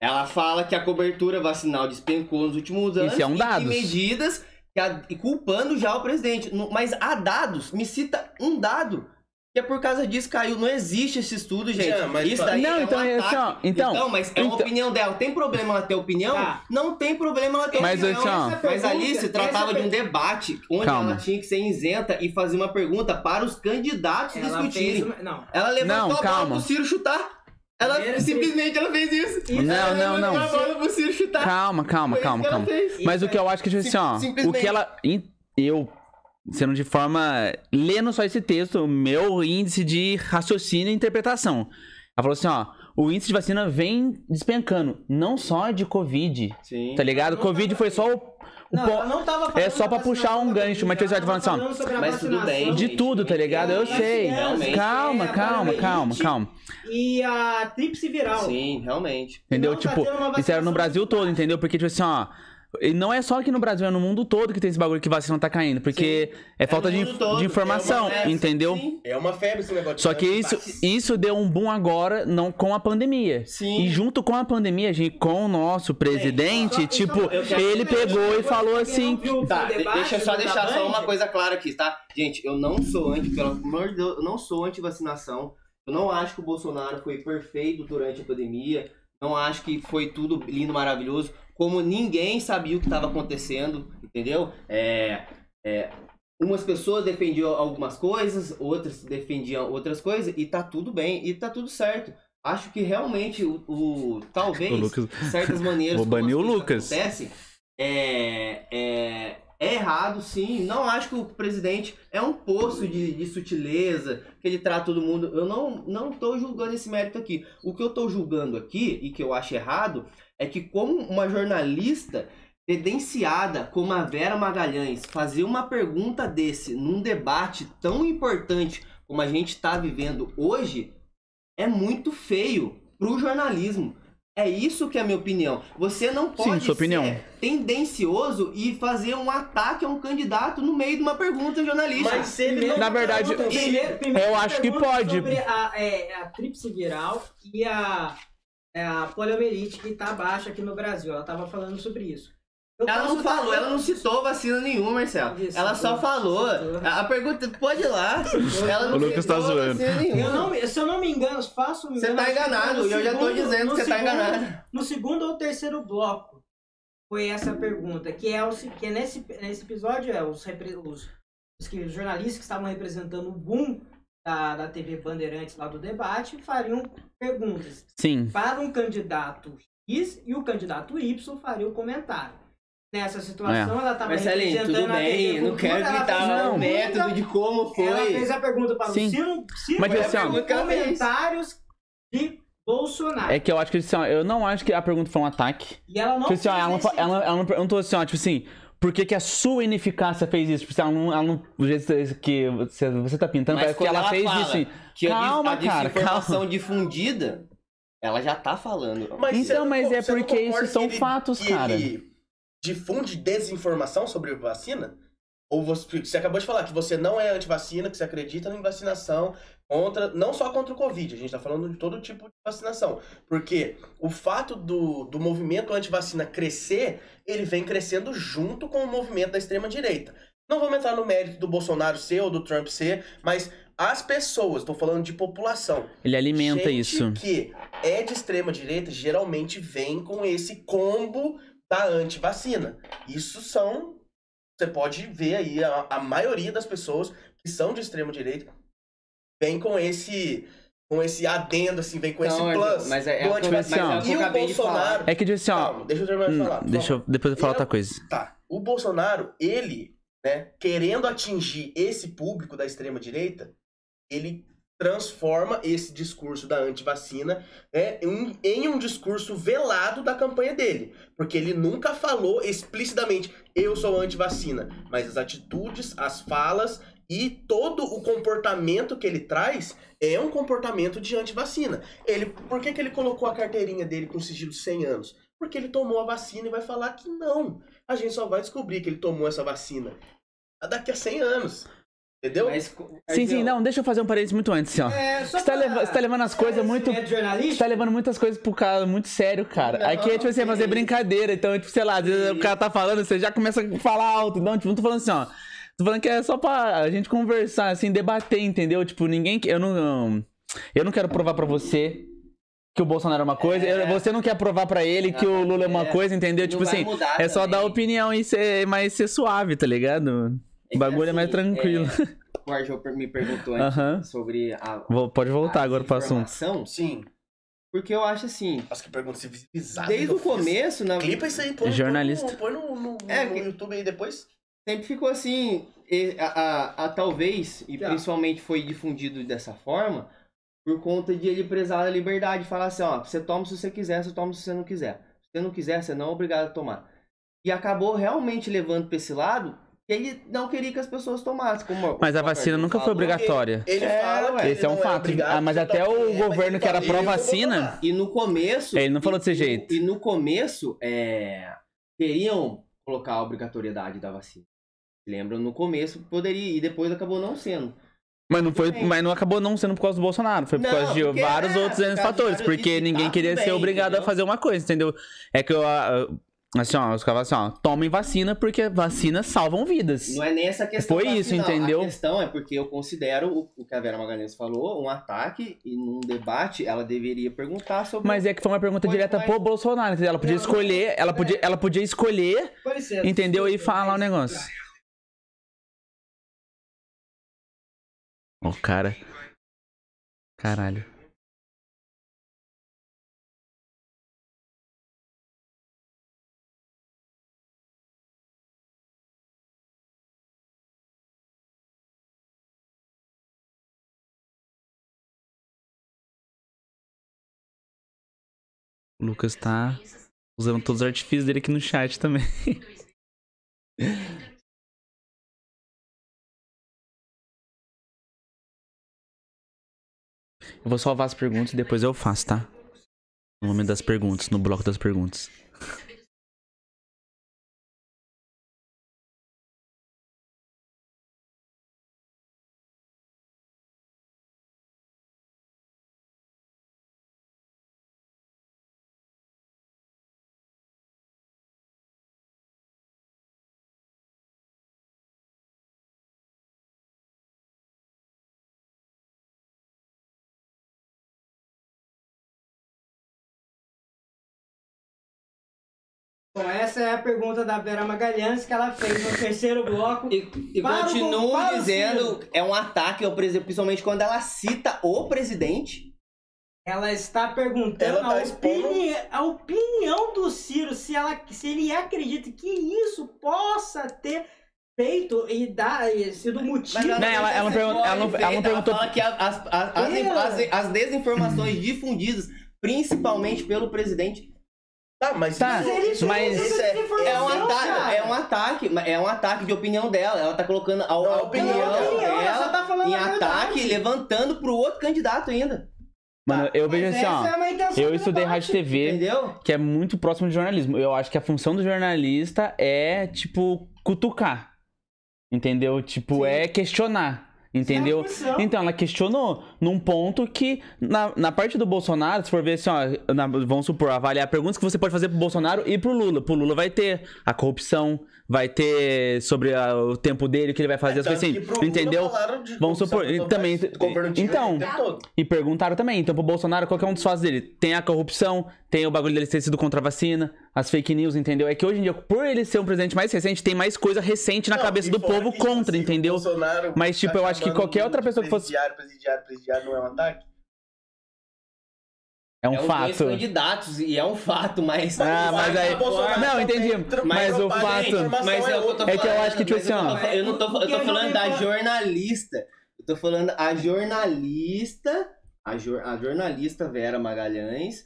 ela fala que a cobertura vacinal despencou nos últimos anos. Isso é um e que medidas que a- e culpando já o presidente. Mas há dados, me cita um dado. Que é por causa disso caiu. Não existe esse estudo, gente. Já, mas Isso daí Não, é um então é assim, ó, ataque. então- mas é uma então- opinião dela. Tem problema ela ter opinião? Tá. Não tem problema ela ter Mas, opinião. assim, ó, Essa Mas ali se tratava essa de um debate onde Calma. ela tinha que ser isenta e fazer uma pergunta para os candidatos Ela discutirem. fez uma... Não. Ela levantou Não, a bola calma. pro Ciro chutar. Ela Primeiro, simplesmente ela fez isso. Isso. Não, Ela não, não. a bola pro Ciro chutar. Calma, calma, Foi isso calma, que calma. Mas o que eu acho que, tipo assim, ó, o que ela. Eu, sendo de forma. Lendo só esse texto, o meu índice de raciocínio e interpretação. Ela falou assim, ó. O índice de vacina vem despencando. Não só de Covid. Sim. Tá ligado? Covid foi só o. Não, po- não tava é só pra puxar um gancho, mas você vai ela falando assim, ó, Mas tudo bem, De gente, tudo, tá ligado? Eu sei. crianças, Calma, é, calma, calma, poliomielite calma. E a tríplice viral. Sim, realmente. Entendeu? Não tá tipo, isso era no Brasil todo, entendeu? Porque, tipo assim, ó. E não é só aqui no Brasil, é no mundo todo que tem esse bagulho que vacina tá caindo. Porque é falta no de, todo, de informação, é é, entendeu? Sim. É uma febre esse negócio. de Só que isso, isso deu um boom agora, não com a pandemia. Sim. E junto com a pandemia, gente, com o nosso presidente, Só- tipo, ele pegou e falou assim. Tá, debate deixa eu só deixar só uma coisa clara aqui, tá? Gente, eu não sou anti, pelo amor de Deus, eu não sou anti-vacinação. Eu não acho que o Bolsonaro foi perfeito durante a pandemia. Não acho que foi tudo lindo, maravilhoso. Como ninguém sabia o que estava acontecendo, entendeu? É, é, umas pessoas defendiam algumas coisas, outras defendiam outras coisas, e tá tudo bem, e tá tudo certo. Acho que realmente o, o- talvez O Lucas- certas maneiras Vou banir o Lucas. acontecem, é, é, é errado, sim. Não acho que o presidente é um poço de, de sutileza, que ele trata todo mundo. Eu não, não tô julgando esse mérito aqui. O que eu tô julgando aqui, e que eu acho errado, é que como uma jornalista credenciada como a Vera Magalhães fazer uma pergunta desse num debate tão importante como a gente está vivendo hoje é muito feio pro jornalismo. É isso que é a minha opinião. Você não pode sua opinião. ser tendencioso e fazer um ataque a um candidato no meio de uma pergunta jornalística. Mas se ele não Na verdade, Primeiro- primeiro Eu acho que pode. Sobre a, é, a tríplice viral e a, a poliomielite que tá baixa aqui no Brasil. Ela tava falando sobre isso. Eu Ela não falou, ela não citou vacina nenhuma, Marcelo. Isso, Ela só falou. A a pergunta, pode ir lá. Ela não O Lucas tá zoando. Eu não, se eu não me engano, faço Você tá enganado, e eu já tô dizendo que você tá enganado. No segundo ou terceiro bloco foi essa pergunta, que é, o, se- que é nesse, nesse episódio é os, repre- os, os, que- os jornalistas que estavam representando o boom da, da TV Bandeirantes lá do debate fariam perguntas Sim. para um candidato X e o candidato Y faria o comentário. Nessa situação, ela estava Marcelinho, tudo bem, não quero gritar o método de como Ela fez foi. a pergunta para Sim. o Ciro, Ciro Mas, foi assim, ela fez. comentários de Bolsonaro. É que eu acho que assim, ó, eu não acho que a pergunta foi um ataque. E ela não Tipo assim, ó, ela, não, nesse ela, ela não perguntou assim, ó, tipo assim, por que, que a sua ineficácia fez isso? Tipo assim, ela não, ela não. Do jeito que você, você tá pintando, Mas parece que ela, ela fez fala isso assim. Que Calma, a cara, desinformação difundida, ela já tá falando. Mas Então, não- mas é porque isso são ele- fatos, que cara. Ele difunde desinformação sobre vacina? Ou você, você acabou de falar que você não é antivacina, que você acredita em vacinação contra, não só contra o Covid, a gente tá falando de todo tipo de vacinação. Porque o fato do, do movimento antivacina crescer, ele vem crescendo junto com o movimento da extrema-direita. Não vamos entrar no mérito do Bolsonaro ser ou do Trump ser, mas as pessoas, tô falando de população, Ele alimenta gente isso. que é de extrema direita geralmente vem com esse combo da antivacina. Isso são. Você pode ver aí, a, a maioria das pessoas que são de extrema direita vem com esse. Com esse adendo, assim, vem com esse Não, plus mas é- é do é o antivacina. E o Bolsonaro. É que, tipo assim, ó. Calma, deixa eu terminar de hum, falar. deixa eu, depois eu falar Eu- outra coisa. Tá. O Bolsonaro, ele, né, querendo atingir esse público da extrema direita, ele transforma esse discurso da antivacina é, em, em um discurso velado da campanha dele. Porque ele nunca falou explicitamente, eu sou antivacina. Mas as atitudes, as falas e todo o comportamento que ele traz é um comportamento de antivacina. Ele, por que, que ele colocou a carteirinha dele com sigilo de 100 anos? Porque ele tomou a vacina e vai falar que não. A gente só vai descobrir que ele tomou essa vacina daqui a 100 anos. Entendeu? Mas, Sim, sim, não, deixa eu fazer um parênteses muito antes, assim, ó. É, só Você tá, pra- leva- você tá levando as coisas muito. É Você tá levando muitas coisas pro cara muito sério, cara. Não, Aqui é tipo assim, é fazer brincadeira. Então, tipo, sei lá, às vezes o cara tá falando, você já começa a falar alto. Então, tipo, não tô falando assim, ó. Tô falando que é só pra a gente conversar, assim, debater, entendeu? Tipo, ninguém. Eu não. Eu não quero provar pra você que o Bolsonaro é uma coisa. É. eu- Você não quer provar pra ele que o Lula é uma É. coisa, entendeu? Não Tipo assim, é só também. dar opinião e ser mais ser suave, tá ligado? O bagulho é mais assim, tranquilo. é, o per- me perguntou antes Aham. sobre a. Vou- Pode voltar a agora pro assunto. Sim. Porque eu acho assim, Nossa, que pergunta civilizada. desde o eu fiz. começo, na, Clipa isso aí, põe, Jornalista. põe no, no, no, É, no YouTube aí depois. Sempre ficou assim, e- a, a- a talvez, e Tá. principalmente foi difundido dessa forma, por conta de ele prezar a liberdade, falar assim, ó, você toma se você quiser, você toma se você não quiser. Se você não quiser, você não é obrigado a tomar. E acabou realmente levando pra esse lado, que ele não queria que as pessoas tomassem. Como, Mas a vacina nunca foi obrigatória. Ele É, fala ué. Esse é ele um não fato. obrigado, Ah, mas até toma- o É, governo ele que era vou pró-vacina. E no começo. Ele não falou desse e- jeito. E no começo, é, queriam colocar a obrigatoriedade da vacina. Lembram? No começo poderia, e depois acabou não sendo. Mas não foi, mas não acabou não sendo por causa do Bolsonaro, foi por Não, causa de vários é, outros por fatores, porque tá ninguém tudo queria ser obrigado entendeu? a fazer uma coisa, entendeu? É que eu ah, assim, ó, os caras assim, ó, tomem vacina porque vacinas salvam vidas. Não é nem essa questão. Foi isso, vacina, não. entendeu? A questão é porque eu considero o, que a Vera Magalhães falou um ataque e num debate ela deveria perguntar sobre. Mas é que foi uma pergunta Foi direta mais- pro Bolsonaro, entendeu? Ela podia escolher, ela é. podia, ela podia escolher, licença, entendeu? E falar o mas- negócio. Ó, o cara. Caralho. O Lucas tá usando todos os artifícios dele aqui no chat também. Eu vou salvar as perguntas e depois eu faço, tá? No momento das perguntas, no bloco das perguntas. Essa é a pergunta da Vera Magalhães que ela fez no terceiro bloco. E, e continuo o dizendo, é um ataque ao presidente, principalmente quando ela cita o presidente. Ela está perguntando Ela tá a, opini- a opinião do Ciro, se, ela, se ele acredita que isso possa ter feito e dar e sido motivo. Não, ela- ela pergun- ela não- ela não perguntou- fala que as, as, as- as desinformações difundidas, principalmente pelo presidente, Tá, mas Tá, isso, mas- isso é, é um ataque, cara. é um ataque, mas é um ataque de opinião dela. Ela tá colocando a, a opinião, opinião dela tá falando em ataque, verdade. levantando pro outro candidato ainda. Mano, eu vejo assim, é ó. intenção Eu estudei rádio TV, Entendeu? que é muito próximo de jornalismo. Eu acho que a função do jornalista é, tipo, cutucar. Entendeu? Tipo, Sim. é questionar. Entendeu? É. Então, ela questionou num ponto que, na, na parte do Bolsonaro, se for ver assim, ó, na- vamos supor, avaliar perguntas que você pode fazer pro Bolsonaro e pro Lula. Pro Lula vai ter a corrupção, vai ter sobre a- o tempo dele, o que ele vai fazer, as Tanto coisas assim. Entendeu? de Vamos supor, e também- então-. E perguntaram também, então pro Bolsonaro, qual é um dos fatos dele? Tem a corrupção, tem o bagulho dele ter sido contra a vacina, as fake news, entendeu? É que hoje em dia, por ele ser um presidente mais recente, tem mais coisa recente na Não, cabeça do povo contra, assim, entendeu? Mas, tipo, tá eu acho que qualquer outra pessoa que fosse- Presidiário, presidiário, presidiário não é um ataque? É um é fato. candidatos, e é um fato, mas. Ah, mas aí- Bolsonaro Não, entendi. Mas o fato- Mas é o que eu tô É que eu falando, acho que, tipo assim, tô ó. Eu não tô, eu tô falando da jornalista. Eu tô falando a jornalista, a, jor- a jornalista Vera Magalhães,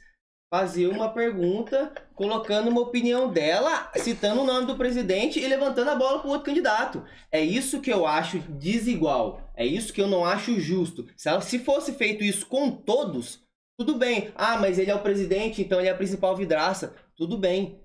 fazer uma pergunta colocando uma opinião dela, citando o nome do presidente e levantando a bola pro outro candidato. É isso que eu acho desigual. É isso que eu não acho justo. Se, ela- se fosse feito isso com todos, tudo bem. Ah, mas ele é o presidente, então ele é a principal vidraça. Tudo bem.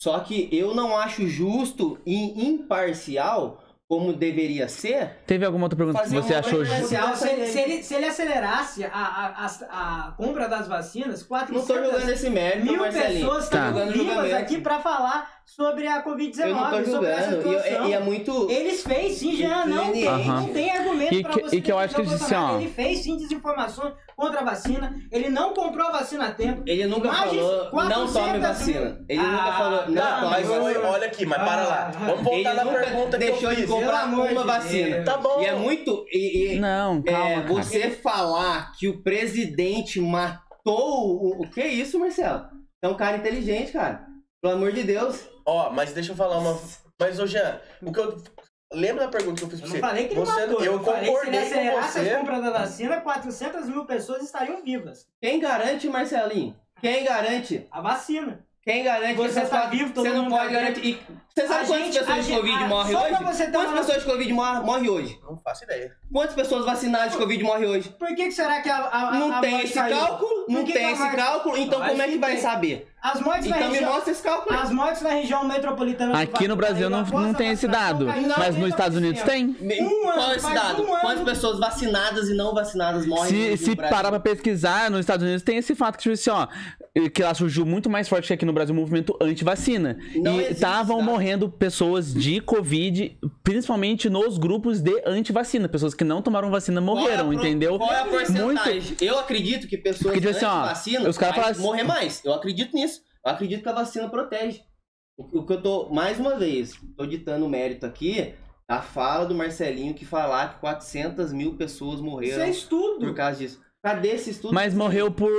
Só que eu não acho justo e imparcial, como deveria ser, Teve alguma outra pergunta que você achou? Comercial, se, ele, se, ele, se ele acelerasse a, a, a, a compra das vacinas, não 400 tô jogando esse mérito, mil Marcelinho. pessoas Tá. estão Jogando vivas aqui pra falar sobre a Eu não tô Covid-19, sobre essa julgando. E, situação. e- e é muito. Eles fez sim, Jean, não tem, não tem argumento E pra que- você e que eu acho que defender o ele fez sim desinformações contra a vacina, ele não comprou a vacina a tempo. Ele nunca falou, não 400 tome vacina. Ele nunca Ah, falou, não Tá, tome mas oi, olha aqui, mas para lá. Ah. Vamos voltar Ele na nunca pergunta que eu deixou de comprar uma de vacina. Tá bom. E é muito. E, e- Não, calma, é, cara. você falar que o presidente matou o. O que é isso, Marcelo? É um cara inteligente, cara. Pelo amor de Deus. Ó, mas deixa eu falar uma. Mas, ô Jean, o que eu. Lembra da pergunta que eu fiz pra Eu você? não falei que ele você, matou, eu eu falei que se ele concordei acelerasse você. as compras da vacina, 400 mil pessoas estariam vivas. Quem garante, Marcelinho? Quem garante? A vacina. Quem garante Você que essas tá quatro- vivo, todo Você não mundo pode tá garantir. E você sabe A quantas gente- pessoas de gente- Covid a- morrem só hoje? pra você ter Quantas uma- pessoas de Covid morrem morrem hoje? Não faço ideia. Quantas pessoas vacinadas de Covid morrem hoje? Por que, que será que a, a, Não a tem esse caiu? cálculo? Não que tem esse morte- cálculo? Então como é que vai tem. saber? As mortes na Então me região... mostra esse cálculo. As mortes na região metropolitana do Aqui no Brasil não, não tem esse dado. Mas nos Estados Unidos 90%. tem. Um ano, Qual é esse dado? um. Quantas pessoas vacinadas e não vacinadas morrem Se, no se parar pra pesquisar, nos Estados Unidos tem esse fato que, tipo assim, ó, que lá surgiu muito mais forte que aqui no Brasil o movimento anti-vacina. Não E estavam dado. Morrendo pessoas de Covid, principalmente nos grupos de anti-vacina. Pessoas que não tomaram vacina morreram, Qual é entendeu? Qual é a porcentagem? Muito. Eu acredito que pessoas Porque, tipo assim, anti-vacina os caras falam assim- morrer mais. Eu acredito nisso. Eu acredito que a vacina protege. O, que eu tô, mais uma vez, tô ditando o mérito aqui, a fala do Marcelinho que falar que 400 mil pessoas Isso morreram é estudo. por causa disso. Cadê esse estudo? Mas morreu por.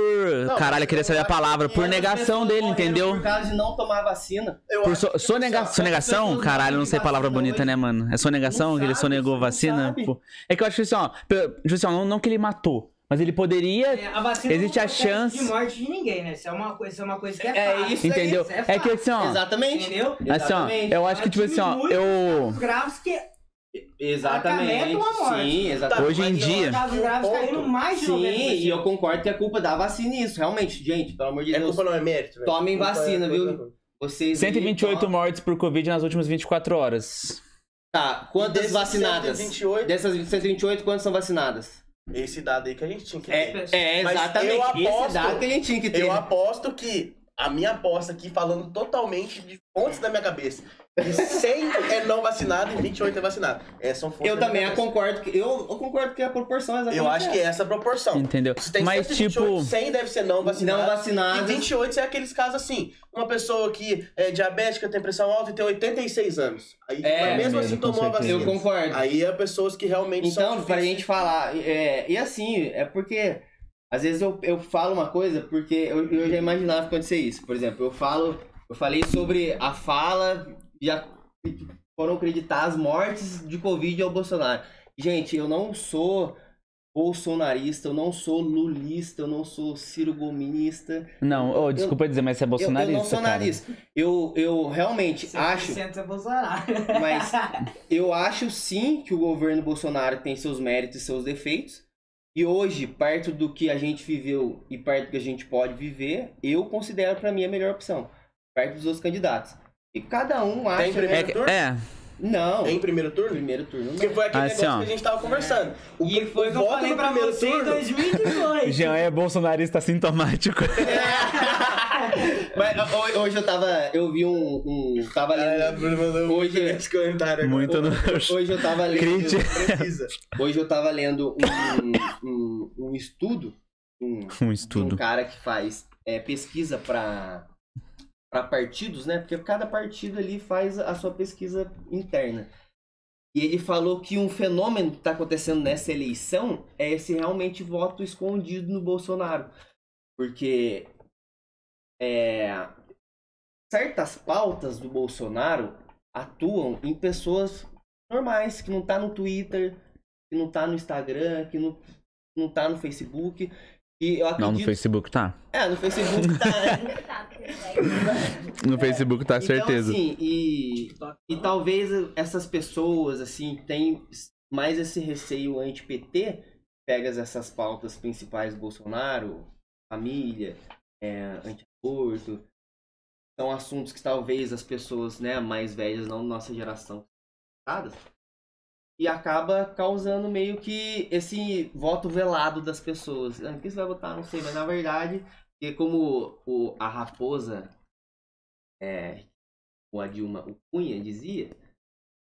Caralho, eu queria saber a palavra. Por 500 negação dele, entendeu? Por causa de não tomar vacina. Eu Por acho so, sonega, sonegação? Caralho, eu não sei não palavra bonita, hoje. né, mano? É sonegação Não que ele sonegou não vacina? Pô. É que eu acho que assim, ó. Tipo assim, ó, não, não que ele matou, mas ele poderia. É, a vacina Existe não a chance- de morte de ninguém, né? Isso é uma coisa, isso é uma coisa que é, É fácil. isso Entendeu? Isso é É que assim, ó. Exatamente. Entendeu? Assim, ó, Exatamente. eu acho que, tipo assim, ó, eu. Graves que Exatamente. Acarreta uma morte. Sim, exatamente. Hoje em dia- Sim, 90%. e eu concordo que é culpa da vacina isso. Realmente, gente, pelo amor de É Deus. culpa não é mérito, velho. Tomem é vacina, viu? ruim. Vocês aí 128 tomam- mortes por Covid nas últimas 24 horas. Tá, quantas desses vacinadas? 128, Dessas 128, quantas são vacinadas? Esse dado aí que a gente tinha que É, ter. é Mas exatamente. eu aposto- Esse dado que a gente tinha que ter. Eu aposto que a minha aposta aqui, falando totalmente de fontes da minha cabeça, que 100 é não vacinado e 28 é vacinado. Essas são Eu também eu concordo que eu, eu concordo que a proporção é exatamente Eu acho que é essa. essa a proporção. Entendeu? Se tem Mas 128, tipo. 100 deve ser não vacinado. não vacinadas. E 28 é aqueles casos assim, uma pessoa que é diabética, tem pressão alta e tem 86 anos. Aí, É, mas mesmo assim mesmo, com tomou a vacina. Eu concordo. Aí é pessoas que realmente são Então, pra gente falar, é, e assim, é porque às vezes eu, eu falo uma coisa porque eu, eu já imaginava acontecer isso. Por exemplo, eu falo, eu falei sobre a fala e a, foram acreditar as mortes de Covid ao Bolsonaro. Gente, eu não sou bolsonarista, eu não sou lulista, eu não sou ciro gominista. Não, ô, desculpa dizer, mas você é Eu, eu bolsonarista. não sou narista. Eu, eu realmente acho 100% é Bolsonaro. mas eu acho sim que o governo Bolsonaro tem seus méritos e seus defeitos. E hoje, perto do que a gente viveu e perto do que a gente pode viver, eu considero pra mim a melhor opção. Perto dos outros candidatos. E cada um acha. Tem primeiro É, que- turno? é, Não. Em primeiro turno? Primeiro turno. Porque foi aquele Assim, negócio ó. que a gente tava conversando. O, E foi o que eu voto falei no pra primeiro você em turno- 2018. Jean é bolsonarista sintomático. Mas ho- hoje eu tava. Eu vi um. um tava lendo. Mandou Hoje- esse comentário agora. Muito no. Hoje eu tava lendo. Crítica. Precisa. Hoje eu tava lendo um, um, um estudo. Um, Um de um estudo. cara que faz é, pesquisa para para partidos, né? Porque cada partido ali faz a sua pesquisa interna. E ele falou que um fenômeno que está acontecendo nessa eleição é esse realmente voto escondido no Bolsonaro. Porque é, certas pautas do Bolsonaro atuam em pessoas normais, que não tá no Twitter, que não tá no Instagram, que não, não tá no Facebook. E eu acredito... Não, no Facebook tá. É, no Facebook tá, né? Tá, No Facebook tá, certeza. Então, assim, e, e talvez essas pessoas, assim, têm mais esse receio anti-PT, pegas essas pautas principais do Bolsonaro, família, é, anti-aborto, são assuntos que talvez as pessoas, né, mais velhas, não nossa geração? E acaba causando meio que esse voto velado das pessoas. Ah, Quem você vai votar? Não sei, mas na verdade, porque como o, a raposa, é, o a Dilma, o Cunha dizia,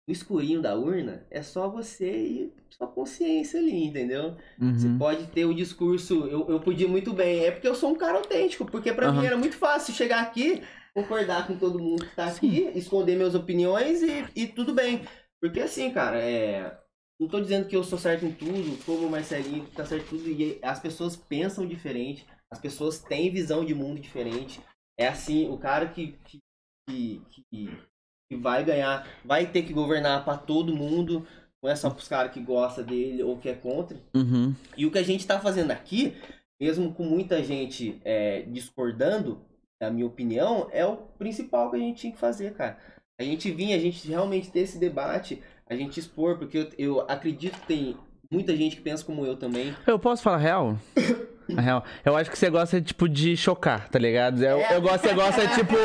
no escurinho da urna é só você e sua consciência ali, entendeu? Você Uhum. pode ter o discurso, eu, eu podia muito bem, é porque eu sou um cara autêntico, porque pra Aham. mim era muito fácil chegar aqui, concordar com todo mundo que tá aqui, esconder minhas opiniões e, e tudo bem. Porque assim, cara, é. Não tô dizendo que eu sou certo em tudo, como o Marcelinho tá certo em tudo, e as pessoas pensam diferente, as pessoas têm visão de mundo diferente. É assim, o cara que, que, que, que- vai ganhar, vai ter que governar pra todo mundo, não é só pros caras que gostam dele ou que é contra. Uhum. E o que a gente tá fazendo aqui, mesmo com muita gente é, discordando, da minha opinião, é o principal que a gente tinha que fazer, cara. A gente vinha, a gente realmente ter esse debate, a gente expor, porque eu, eu acredito que tem muita gente que pensa como eu também. Eu posso falar real? A real. Eu acho que você gosta, tipo, de chocar, tá ligado? Eu, eu gosto, você gosta, tipo.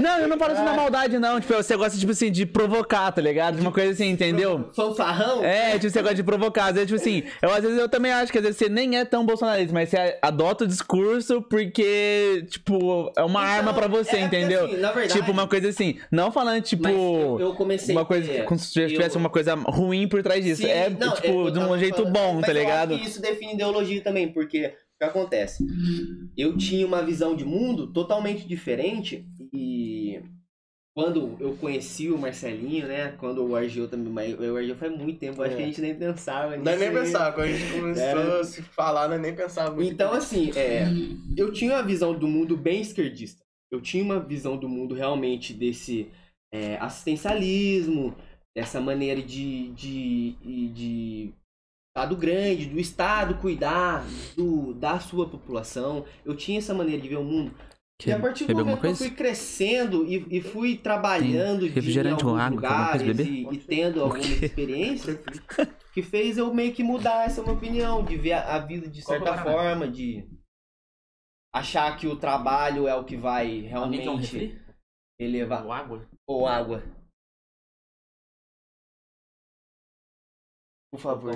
Não, eu não falo isso na maldade, não. Tipo, você gosta, tipo assim, de provocar, tá ligado? De uma coisa assim, entendeu? Fanfarrão? É, tipo, você gosta de provocar. Às vezes, tipo assim, eu às vezes eu também acho que às vezes você nem é tão bolsonarista, mas você adota o discurso porque, tipo, é uma Então, arma pra você, é porque, entendeu? assim, na verdade- tipo, uma coisa assim. Não falando, tipo. Eu, eu comecei Uma coisa, é, como se tivesse eu- uma coisa ruim por trás disso. Sim, é, não, tipo, eu de um jeito falando- bom, tá eu acho ligado? que isso define ideologia também, porque que acontece? Eu tinha uma visão de mundo totalmente diferente e quando eu conheci o Marcelinho, né? Quando o Argel também, mas o Argel faz muito tempo, acho É. que a gente nem pensava Não é nem nisso pensar, quando a gente começou Era- a se falar, não é nem pensar muito. Então, assim, é, eu tinha uma visão do mundo bem esquerdista. Eu tinha uma visão do mundo realmente desse é, assistencialismo, dessa maneira de, de, de Estado grande, do Estado cuidar do, da sua população. Eu tinha essa maneira de ver o mundo. e a partir do alguma momento que eu coisa? fui crescendo e, e fui trabalhando de, em alguns água, alguma coisa lugares beber? e, e tendo algumas quê? experiências, que fez eu meio que mudar essa minha opinião, de ver a, a vida de que certa forma, de achar que o trabalho é o que vai um realmente elevar. Ou água? Ou água. Por favor.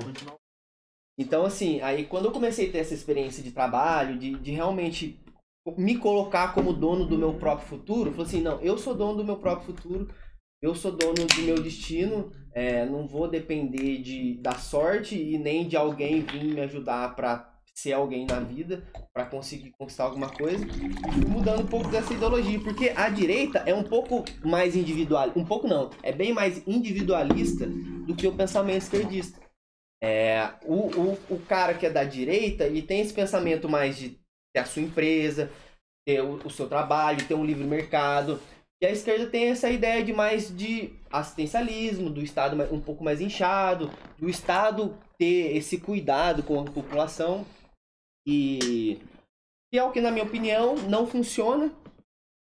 Então, assim, aí quando eu comecei a ter essa experiência de trabalho, de, de realmente me colocar como dono do meu próprio futuro, falei assim, não, eu sou dono do meu próprio futuro, eu sou dono do meu destino, é, não vou depender de, da sorte e nem de alguém vir me ajudar pra ser alguém na vida, pra conseguir conquistar alguma coisa. E fui mudando um pouco dessa ideologia, porque a direita é um pouco mais individual, um pouco não, é bem mais individualista do que o pensamento esquerdista. É, o, o, o cara que é da direita, ele tem esse pensamento mais de ter a sua empresa, ter o, o seu trabalho, ter um livre mercado. E a esquerda tem essa ideia de mais de assistencialismo, do Estado um pouco mais inchado, do Estado ter esse cuidado com a população. E que é o que, na minha opinião, não funciona.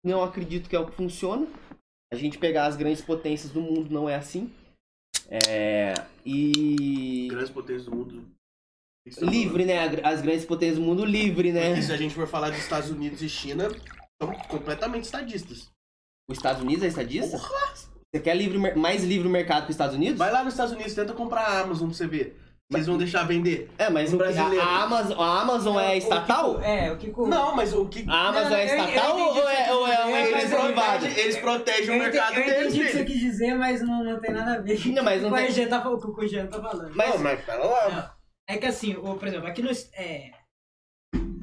Não acredito que é o que funciona. A gente pegar as grandes potências do mundo não é assim. É, e Grandes potências do mundo. livre, né? As grandes potências do mundo livre, né? E se a gente for falar dos Estados Unidos e China, são completamente estadistas. Os Estados Unidos é estadista? Você quer livre, mais livre mercado que os Estados Unidos? Vai lá nos Estados Unidos, tenta comprar a Amazon pra você ver. Vocês vão deixar vender. É, mas O brasileiro. a Amazon, a Amazon é estatal? É, o que Não, mas o que. A Amazon Não, é eu- eu estatal entendi ou é, ou é uma empresa mas eu privada? eles protegem Eu o mercado eu deles. entendi o que você quis dizer, mas não, não tem nada a ver. Não, mas não o que o tem- tá, o que o Jean tá falando. Mas- Não, mas pera lá. É que assim, o, por exemplo, aqui no. É,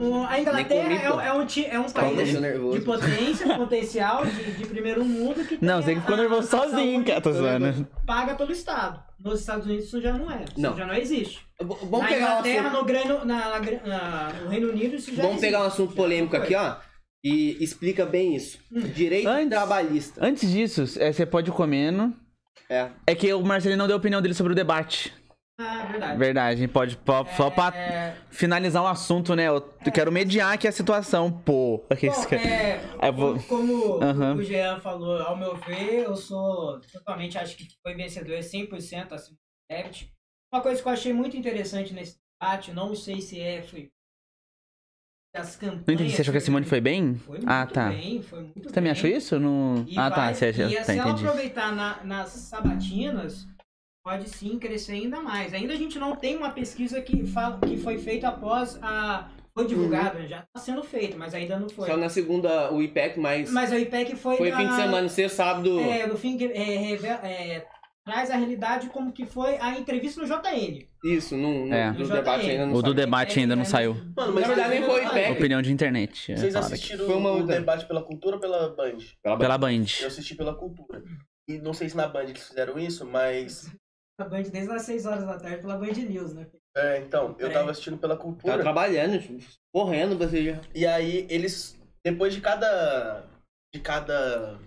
o- a Inglaterra comi, é, um- é um, é um país de potência, potencial, de, de primeiro mundo que Não, tem você ficou nervoso sozinho, zoando. Paga pelo Estado. Nos Estados Unidos isso já não é. Isso Não. já não existe. Vamos na pegar um Inglaterra, assunto, no, Grêmio, na, na- na- no Reino Unido, isso já vamos existe. pegar um assunto polêmico aqui, ó. E explica bem isso. Hum. Direito Antes- trabalhista. Antes disso, é, você pode ir comendo. É. É que o Marcelinho não deu a opinião dele sobre o debate. Ah, verdade. Verdade, a gente pode. pô, Só pra É, finalizar o assunto, né? Eu quero mediar aqui a situação, pô. Bom, é, eu vou- como Aham. o Jean falou, ao meu ver, eu sou totalmente, acho que foi vencedor 100% acima do débito. Uma coisa que eu achei muito interessante nesse debate, não sei se é, foi as campanhas... Não entendi, você achou que a Simone foi bem? Foi muito ah, tá. bem, foi muito Você também bem. achou isso? Não... E Ah, tá. vai- Você acha... e Tá, se ela entendi. aproveitar na- nas sabatinas, pode sim crescer ainda mais. Ainda a gente não tem uma pesquisa que, fala, que foi feita após a. Foi divulgada, já está sendo feita, mas ainda não foi. Só na segunda, o IPEC, mas, Mas o IPEC foi. foi da- fim de semana, sexta, sábado. É, no fim, é, revela- é, traz a realidade como que foi a entrevista no JN. Isso, no, no, É. no debate ainda não O do debate ainda não saiu. Mano, Na verdade, nem foi o IPEC. Opinião de internet. é, Vocês assistiram Foi uma o debate pela cultura ou pela Band? Pela Band. Eu assisti pela cultura. E não sei se na Band eles fizeram isso, mas. A Band desde as 6 horas da tarde pela Band News, né? É, então, eu É. tava assistindo pela Tava cultura. trabalhando, correndo você já. E aí eles, depois de cada. de cada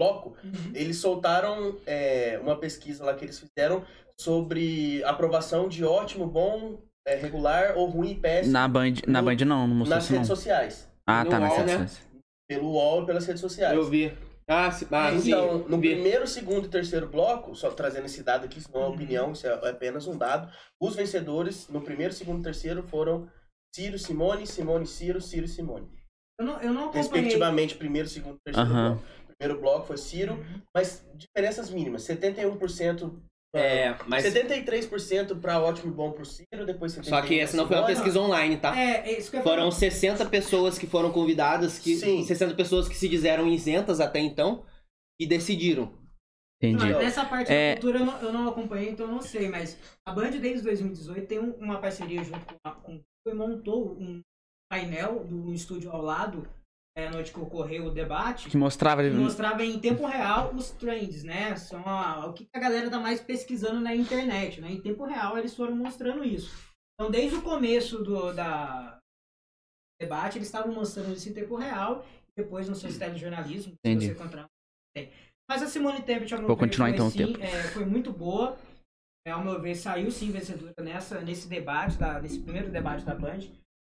bloco, Uhum. eles soltaram é, uma pesquisa lá que eles fizeram sobre aprovação de ótimo, bom, é, regular ou ruim e péssimo Na Band, na No- Band não, não mostrou nas isso não. redes sociais. Ah, No tá, nas redes né? sociais. Pelo UOL e pelas redes sociais. Eu vi. Ah, sim, ah, sim. Então, no vi. primeiro, segundo e terceiro bloco, só trazendo esse dado aqui, isso não é Uhum. opinião, isso é é apenas um dado. Os vencedores, no primeiro, segundo e terceiro, foram Ciro, Simone, Simone, Ciro, Ciro e Simone. Eu não, eu não acompanhei. Respectivamente, primeiro, segundo e terceiro Aham. bloco. Primeiro bloco foi Ciro, Uhum. mas diferenças mínimas. 71% pra- É, mas. 73% para ótimo e bom pro Ciro, depois 71% Só que essa não foi uma pra pesquisa online, tá? É, é isso que eu Foram falar. 60 pessoas que foram convidadas, que Sim. 60 pessoas que se disseram isentas até então e decidiram. Entendi. Não, nessa parte É. da cultura eu não, eu não acompanhei, então eu não sei, mas a Band desde 2018 tem um- uma parceria junto com a com, e montou um painel do estúdio ao lado, é, onde que ocorreu o debate, Que mostrava. que mostrava em tempo real os trends, né? São a- o que a galera tá mais pesquisando na internet, né? Em tempo real eles foram mostrando isso. Então desde o começo do da debate eles estavam mostrando isso em tempo real depois no seu telejornalismo, se Entendi. você encontrar. Mas a Simone Tebet, ao meu Vou ver, continuar, foi, então, o sim, é, foi muito boa. É, ao meu ver, saiu sim vencedora nessa, nesse debate, da, nesse primeiro debate da Band.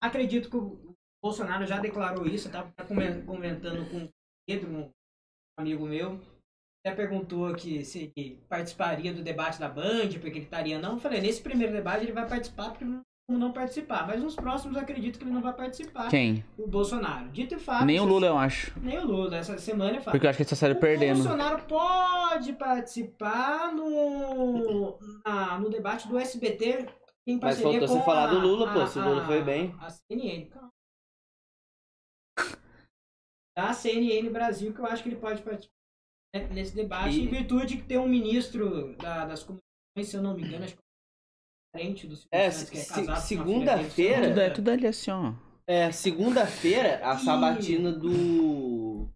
Acredito que o Bolsonaro já declarou isso, eu estava comentando com o Pedro, um amigo meu, até perguntou que se ele participaria do debate da Band, porque ele estaria não. Eu falei, nesse primeiro debate ele vai participar, porque não não participar. Mas nos próximos eu acredito que ele não vai participar. Quem? O Bolsonaro. Dito e fato. Nem o Lula, eu acho. Nem o Lula. Essa semana é fato. Porque eu acho que ele só saiu O perdendo. Bolsonaro pode participar no, na- no debate do SBT em Mas faltou você falar do Lula, pô, a- se o Lula foi bem. A CNN. Calma. Da CNN Brasil, que eu acho que ele pode participar né, nesse debate, E- em virtude que tem um ministro da- das comunicações, se eu não me engano, acho que é parente do É, é se- filha segunda-feira- Tudo, é, tudo ali assim, ó. É, segunda-feira, a Ih. sabatina do.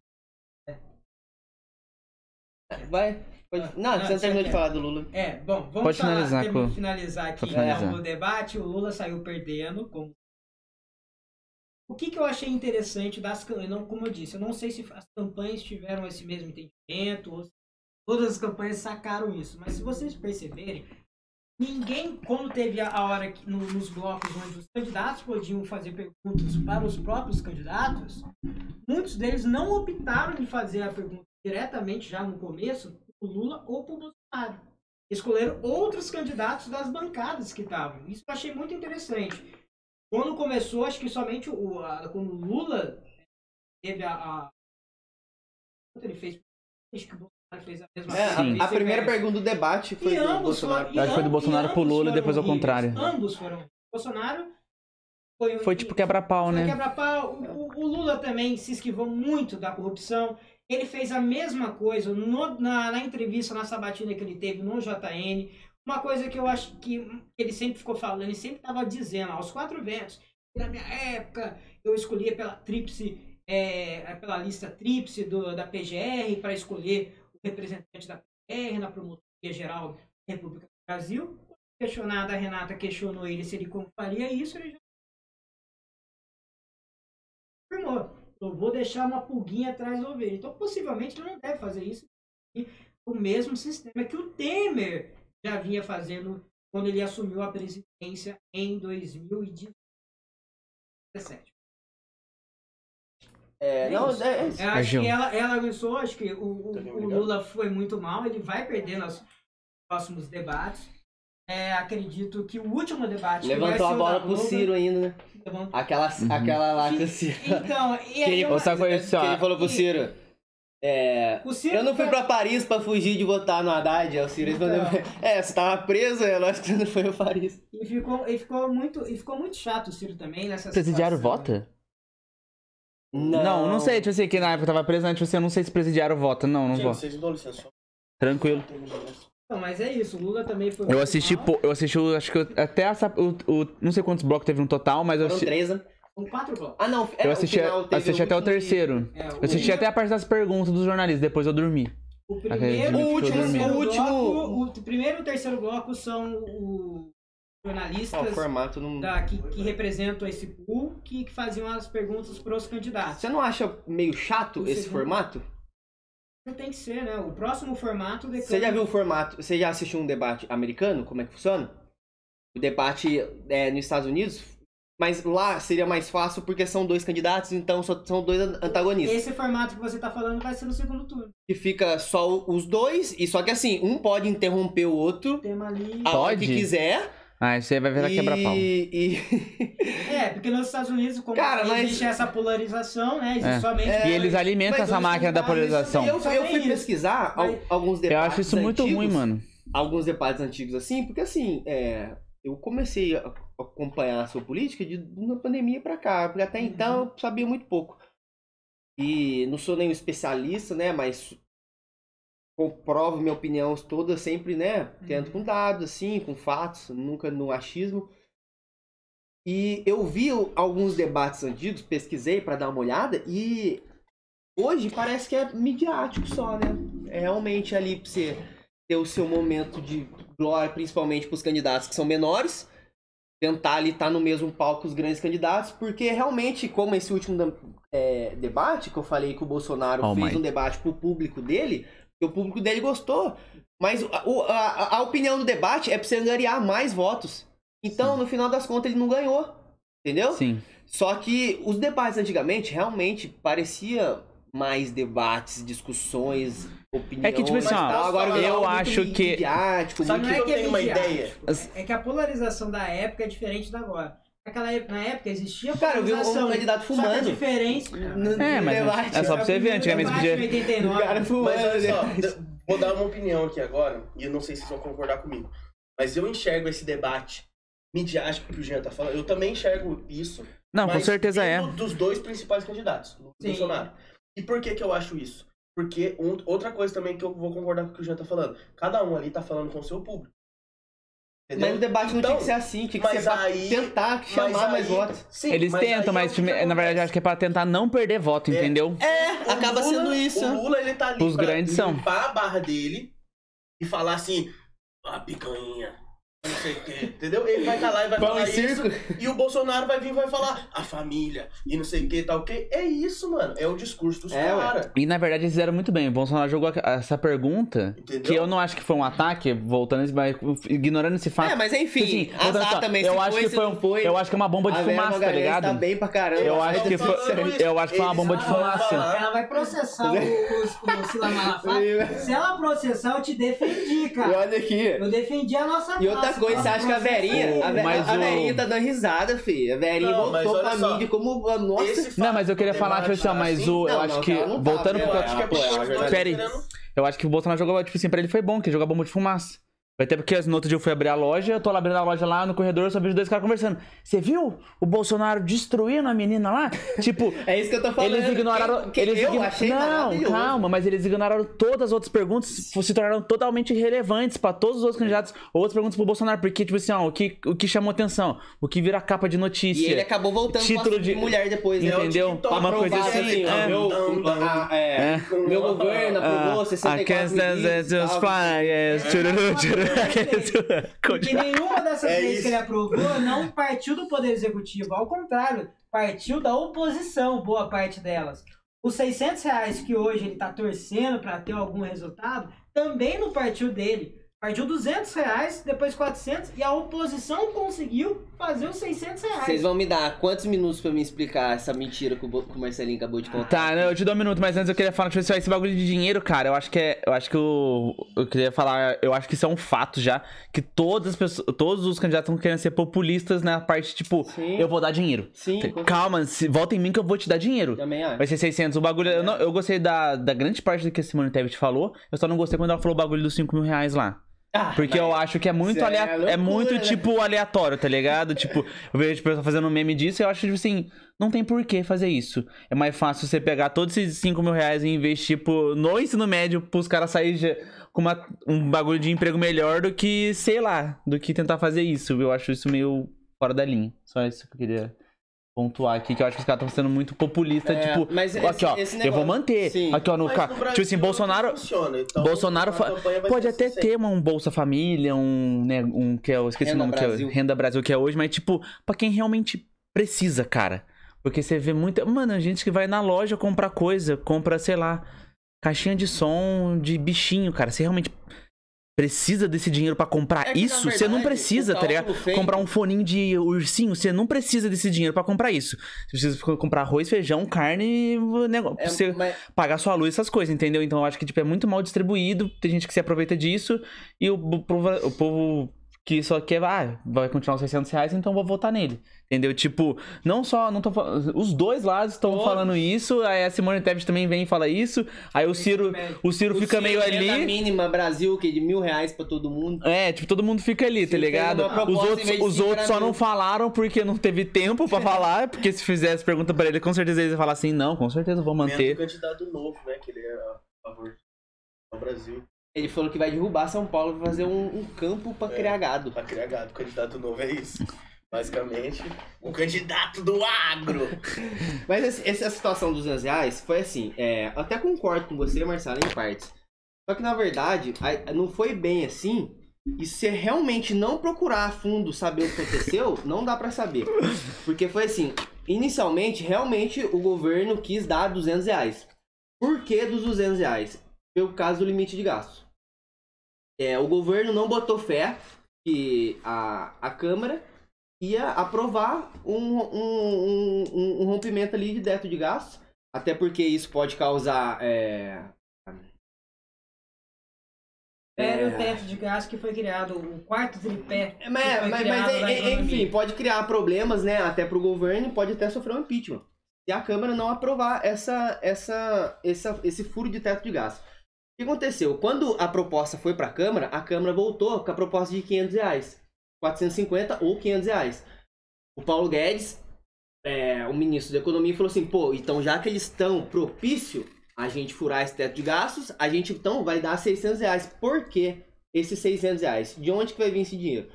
Vai. Pode... Não, Ah, você não você terminou de falar do Lula. É, bom, vamos Pode falar- finalizar com- finalizar aqui finalizar. então, o debate. O Lula saiu perdendo. Como... O que, que eu achei interessante das campanhas, como eu disse, eu não sei se as campanhas tiveram esse mesmo entendimento, ou se todas as campanhas sacaram isso, mas se vocês perceberem, ninguém, quando teve a hora que, no- nos blocos onde os candidatos podiam fazer perguntas para os próprios candidatos, muitos deles não optaram em fazer a pergunta diretamente já no começo pro Lula ou pro Bolsonaro. Escolheram outros candidatos das bancadas que estavam. Isso eu achei muito interessante. Quando começou, acho que somente o, a, quando o Lula teve a, a. Quanto ele fez? Acho que o Bolsonaro fez a mesma É, Sim. a, a primeira pergunta do debate foi E do ambos Bolsonaro. foram. e Acho que foi do Bolsonaro pro Lula e depois ao contrário. Ambos foram. Bolsonaro foi, um- Foi tipo quebra-pau, foi né? quebra-pau. O, o- o Lula também se esquivou muito da corrupção. Ele fez a mesma coisa no- na, na entrevista, na sabatina que ele teve no JN. Uma coisa que eu acho que ele sempre ficou falando, ele sempre estava dizendo, aos quatro ventos, na minha época eu escolhia pela tríplice, é, pela lista tríplice do, da PGR para escolher o representante da PGR na promotoria geral da República do Brasil. Questionada, a Renata questionou ele se ele faria isso, ele já afirmou. Eu vou deixar uma pulguinha atrás da ovelha. Então, possivelmente, ele não deve fazer isso. O mesmo sistema que o Temer já vinha fazendo quando ele assumiu a presidência em 2017. É, não, isso. é, é- Eu acho Gil. que ela, ela avançou, acho que o, o- Tá o. Lula foi muito mal, ele vai perder nos próximos debates. É, acredito que o último debate. que vai levantou ser a bola pro Ciro ainda, né? levantou- Aquela, aquela lá que o Ciro. Então, e Que aí ele, eu- Outra coisa, assim, ó. que ele falou pro Ciro. É, o Ciro eu não fui tá- pra Paris pra fugir de votar no Haddad. Aí o Ciro respondeu. Então. É, você tava preso, é lógico que você não foi pra Paris. E ficou, e ficou muito, e ficou muito chato o Ciro também nessa Presidiário situação. vota? Não, não sei, tipo assim, que na época eu tava preso, né? Tipo assim, eu não sei se presidiário vota. Não, não Gente, vou. vocês me dão licença. só Tranquilo. Não, mas é isso, o Lula também foi Eu assisti, pô- eu assisti, acho que eu- até essa, o, o- não sei quantos blocos teve no total, mas eu Foram assisti, três, né? São quatro blocos. Ah, não. é, eu o assisti, final teve assisti até o último terceiro. É, o, Eu assisti até a parte das perguntas dos jornalistas, depois eu dormi. o primeiro, o último, o último- bloco, o primeiro e o terceiro bloco são os Ó, o jornalistas formato não. da- que, que representam esse pool que, que faziam as perguntas para os candidatos. Você não acha meio chato O esse segundo- formato? Não tem que ser, né? O próximo formato decana- Você já viu o formato? Você já assistiu um debate americano? Como é que funciona? O debate é nos Estados Unidos, mas lá seria mais fácil porque são dois candidatos, então só são dois an- antagonistas. Esse formato que você tá falando vai ser no segundo turno. Que fica só os dois, e só que assim, um pode interromper o outro Tema ali. a hora Pode? que quiser. Ah, isso aí vai virar e... quebra-pau. e... É, porque nos Estados Unidos, como Cara, mas- existe essa polarização, né? Existe É. somente. É, E eles alimentam mas essa eu- máquina da polarização. eu, eu Também fui isso. pesquisar Mas- alguns Eu debates acho isso muito antigos, ruim, mano. alguns debates antigos assim, porque assim, é, eu comecei a acompanhar a sua política de uma pandemia pra cá, porque até então eu sabia muito pouco. E não sou nenhum especialista, né, mas comprovo minha opinião toda sempre, né, tendo com dados assim, com fatos, nunca no achismo. E eu vi alguns debates antigos, pesquisei pra dar uma olhada e hoje parece que é midiático só, né? É realmente ali pra você ter o seu momento de glória, principalmente para os candidatos que são menores, tentar ali estar no mesmo palco que os grandes candidatos, porque realmente, como esse último é, debate, que eu falei que o Bolsonaro Oh, fez my. um debate pro público dele, o público dele gostou, mas a, a- a opinião do debate é pra você angariar mais votos. Então, no final das contas, ele não ganhou, entendeu? Sim. Só que os debates antigamente realmente parecia mais debates, discussões, opiniões. É que, tipo assim, ó, tal. agora eu acho que- midiático, muito- que eu que é uma ideia? É que a polarização da época é diferente da agora. Naquela época, na época existia Cara, eu vi um- polarização. candidato Só que a fumando. diferença. no, É, mas debate. é só pra você ver, antigamente podia- em 89. O cara fumando. Mas olha só, vou dar uma opinião aqui agora, e eu não sei se vocês vão concordar comigo. Mas eu enxergo esse debate midiático que o Jean tá falando, eu também enxergo isso. Não, com certeza é. dos dois principais candidatos. Bolsonaro. E por que que eu acho isso? Porque um- outra coisa também que eu vou concordar com o que o Jean tá falando, cada um ali tá falando com o seu público. Entendeu? Mas o debate não Então, tinha que ser assim, tinha que ser pra aí- tentar chamar mas mais aí- votos. Sim, Eles mas aí tentam, é mas na verdade acho que é pra tentar não perder voto, É. entendeu? É, O acaba Lula- sendo isso. O Lula, ele tá ali Os pra grandes são. limpar a barra dele e falar assim, ah, picanha, não sei o quê, entendeu? Ele vai estar lá e vai Pão falar e isso, circo. e o Bolsonaro vai vir e vai falar a família, e não sei o que, tal o que. É isso, mano, é o discurso dos É, caras, E na verdade eles fizeram muito bem. O Bolsonaro jogou essa pergunta, entendeu? que eu não acho que foi um ataque, voltando, ignorando esse fato. É, mas enfim, Assim, azar só, também, eu acho foi, que foi, um- foi. eu acho que é uma bomba de fumaça, tá Magalhães ligado? tá bem pra caramba. Eu acho que foi- eu acho que foi uma bomba de fumaça. falar- Ela vai processar o, o, o Sila Malafaia. Se ela processar, eu te defendi, E cara. olha aqui. Eu defendi a nossa E outra classe, coisa, você acha que a Verinha, é a, Ve- Mas a o- Verinha tá dando risada, filho. A Verinha Não, voltou pra só. mídia como a nossa. Não, mas eu queria falar, tipo assim, ó, mas o. Eu acho que. tá, voltando eu pro. acho que é. Pera aí. querendo- Eu acho que o Bolsonaro jogou, tipo assim, pra ele foi bom, que ele jogou bomba de fumaça. Vai ter porque no outro dia eu fui abrir a loja, eu tô lá abrindo a loja lá no corredor, eu só vejo dois caras conversando. Você viu o Bolsonaro destruindo a menina lá? Tipo, É isso que eu tô falando. eles ignoraram. Que- que eles eu igno- achei Não, calma, mas eles ignoraram todas as outras perguntas, se tornaram totalmente irrelevantes pra todos os outros candidatos. Outras perguntas pro Bolsonaro, porque, tipo assim, ó, o que, o que chamou atenção, o que vira capa de E notícia. ele acabou voltando Título Título de- de mulher depois, né? É o Entendeu? TikTok, Uma coisa assim. ó, é. meu, a- é, É. meu governo aprovou 64 Kansas medidas, and tal. flyers, chururu, chururu. Porque nenhuma dessas É leis isso. que ele aprovou não partiu do Poder Executivo. Ao contrário, partiu da oposição, boa parte delas. Os 600 reais que hoje ele está torcendo para ter algum resultado, também não partiu dele. Partiu 200 reais, depois 400, e a oposição conseguiu fazer os 600 reais. Vocês vão me dar quantos minutos pra me explicar essa mentira que o, Bo- que o Marcelinho acabou de contar? Tá, né, eu te dou um minuto, mas antes eu queria falar, tipo, esse bagulho de dinheiro, cara, eu acho que é. Eu acho que eu. Eu queria falar, eu acho que isso é um fato já. Que todas as pessoas, todos os candidatos estão querendo ser populistas na parte, tipo, Sim. eu vou dar dinheiro. Sim, Calma, se, volta em mim que eu vou te dar dinheiro. Também acho. Vai ser 600. O bagulho. Eu, não- eu gostei da, da grande parte do que a Simone Tebet falou. Eu só não gostei quando ela falou o bagulho dos 5 mil reais lá. Ah, Porque eu acho que é muito, é alea- é, loucura, muito né? tipo, aleatório, tá ligado? tipo, eu vejo o pessoal fazendo um meme disso e eu acho, tipo assim, não tem por que fazer isso. É mais fácil você pegar todos esses 5 mil reais e investir, tipo, no ensino médio pros caras saírem com uma- um bagulho de emprego melhor do que, sei lá, do que tentar fazer isso. Eu acho isso meio fora da linha. Só isso que eu queria pontuar aqui, que eu acho que os caras estão sendo muito populistas, É, tipo, mas aqui, esse- ó, esse eu vou negócio- manter. Sim. Aqui, ó, no ca... no Tipo Brasil assim, Bolsonaro. funciona, então Bolsonaro fa- pode até assim. ter uma, um Bolsa Família, um, né, um que é, eu esqueci Renda o nome que é, Brasil. Renda Brasil que é hoje, mas tipo, pra quem realmente precisa, cara. Porque você vê muita, mano, gente que vai na loja comprar coisa, compra, sei lá, caixinha de som de bichinho, cara. Você realmente precisa desse dinheiro pra comprar É que, isso? Você não verdade, precisa, tá ligado? feito- Comprar um foninho de ursinho, você não precisa desse dinheiro pra comprar isso. Você precisa comprar arroz, feijão, carne, negócio, É, você mas- pagar sua luz, essas coisas, entendeu? Então eu acho que tipo, é muito mal distribuído, tem gente que se aproveita disso e o, o povo, o povo que só quer, ah, vai continuar os 600 reais, então vou votar nele. Entendeu? Tipo, não só, não tô os dois lados estão falando isso, aí a Simone Tebet também vem e fala isso, aí o Ciro, o Ciro o fica meio Ciro, renda ali. mínima Brasil, que é de mil reais pra todo mundo. É, tipo, todo mundo fica ali, tá ligado? Os outros, os outros só não falaram porque não teve tempo pra falar, porque se fizesse pergunta pra ele, com certeza eles iam falar assim, não, com certeza vou manter. o candidato novo, né? Que ele é a favor do Brasil. Ele falou que vai derrubar São Paulo pra fazer um, um campo pra É. criar gado. Pra criar gado. O candidato novo é isso. Basicamente, o candidato do agro. Mas essa situação dos 200 reais foi assim, é, até concordo com você, Marcelo, em partes. Só que na verdade, não foi bem assim. E se realmente não procurar a fundo saber o que aconteceu, não dá pra saber. Porque foi assim, inicialmente, realmente o governo quis dar 200 reais. Por que dos 200 reais? Pelo caso do limite de gastos. É, o governo não botou fé que a, a Câmara ia aprovar um, um, um, um- rompimento ali de teto de gastos. Até porque isso pode causar. É... Era É. o teto de gasto que foi criado, o quarto tripé. É, Mas, mas, mas, é- é- enfim, pode criar problemas, né? Até pro governo e pode até sofrer um impeachment. Se a Câmara não aprovar essa, essa, essa, esse furo de teto de gasto. O que aconteceu? Quando a proposta foi pra Câmara, a Câmara voltou com a proposta de 500 reais. 450 ou 500 reais. O Paulo Guedes, é, o ministro da Economia, falou assim, pô, então já que eles estão propício a gente furar esse teto de gastos, a gente então vai dar 600 reais. Por quê esses 600 reais? De onde que vai vir esse dinheiro?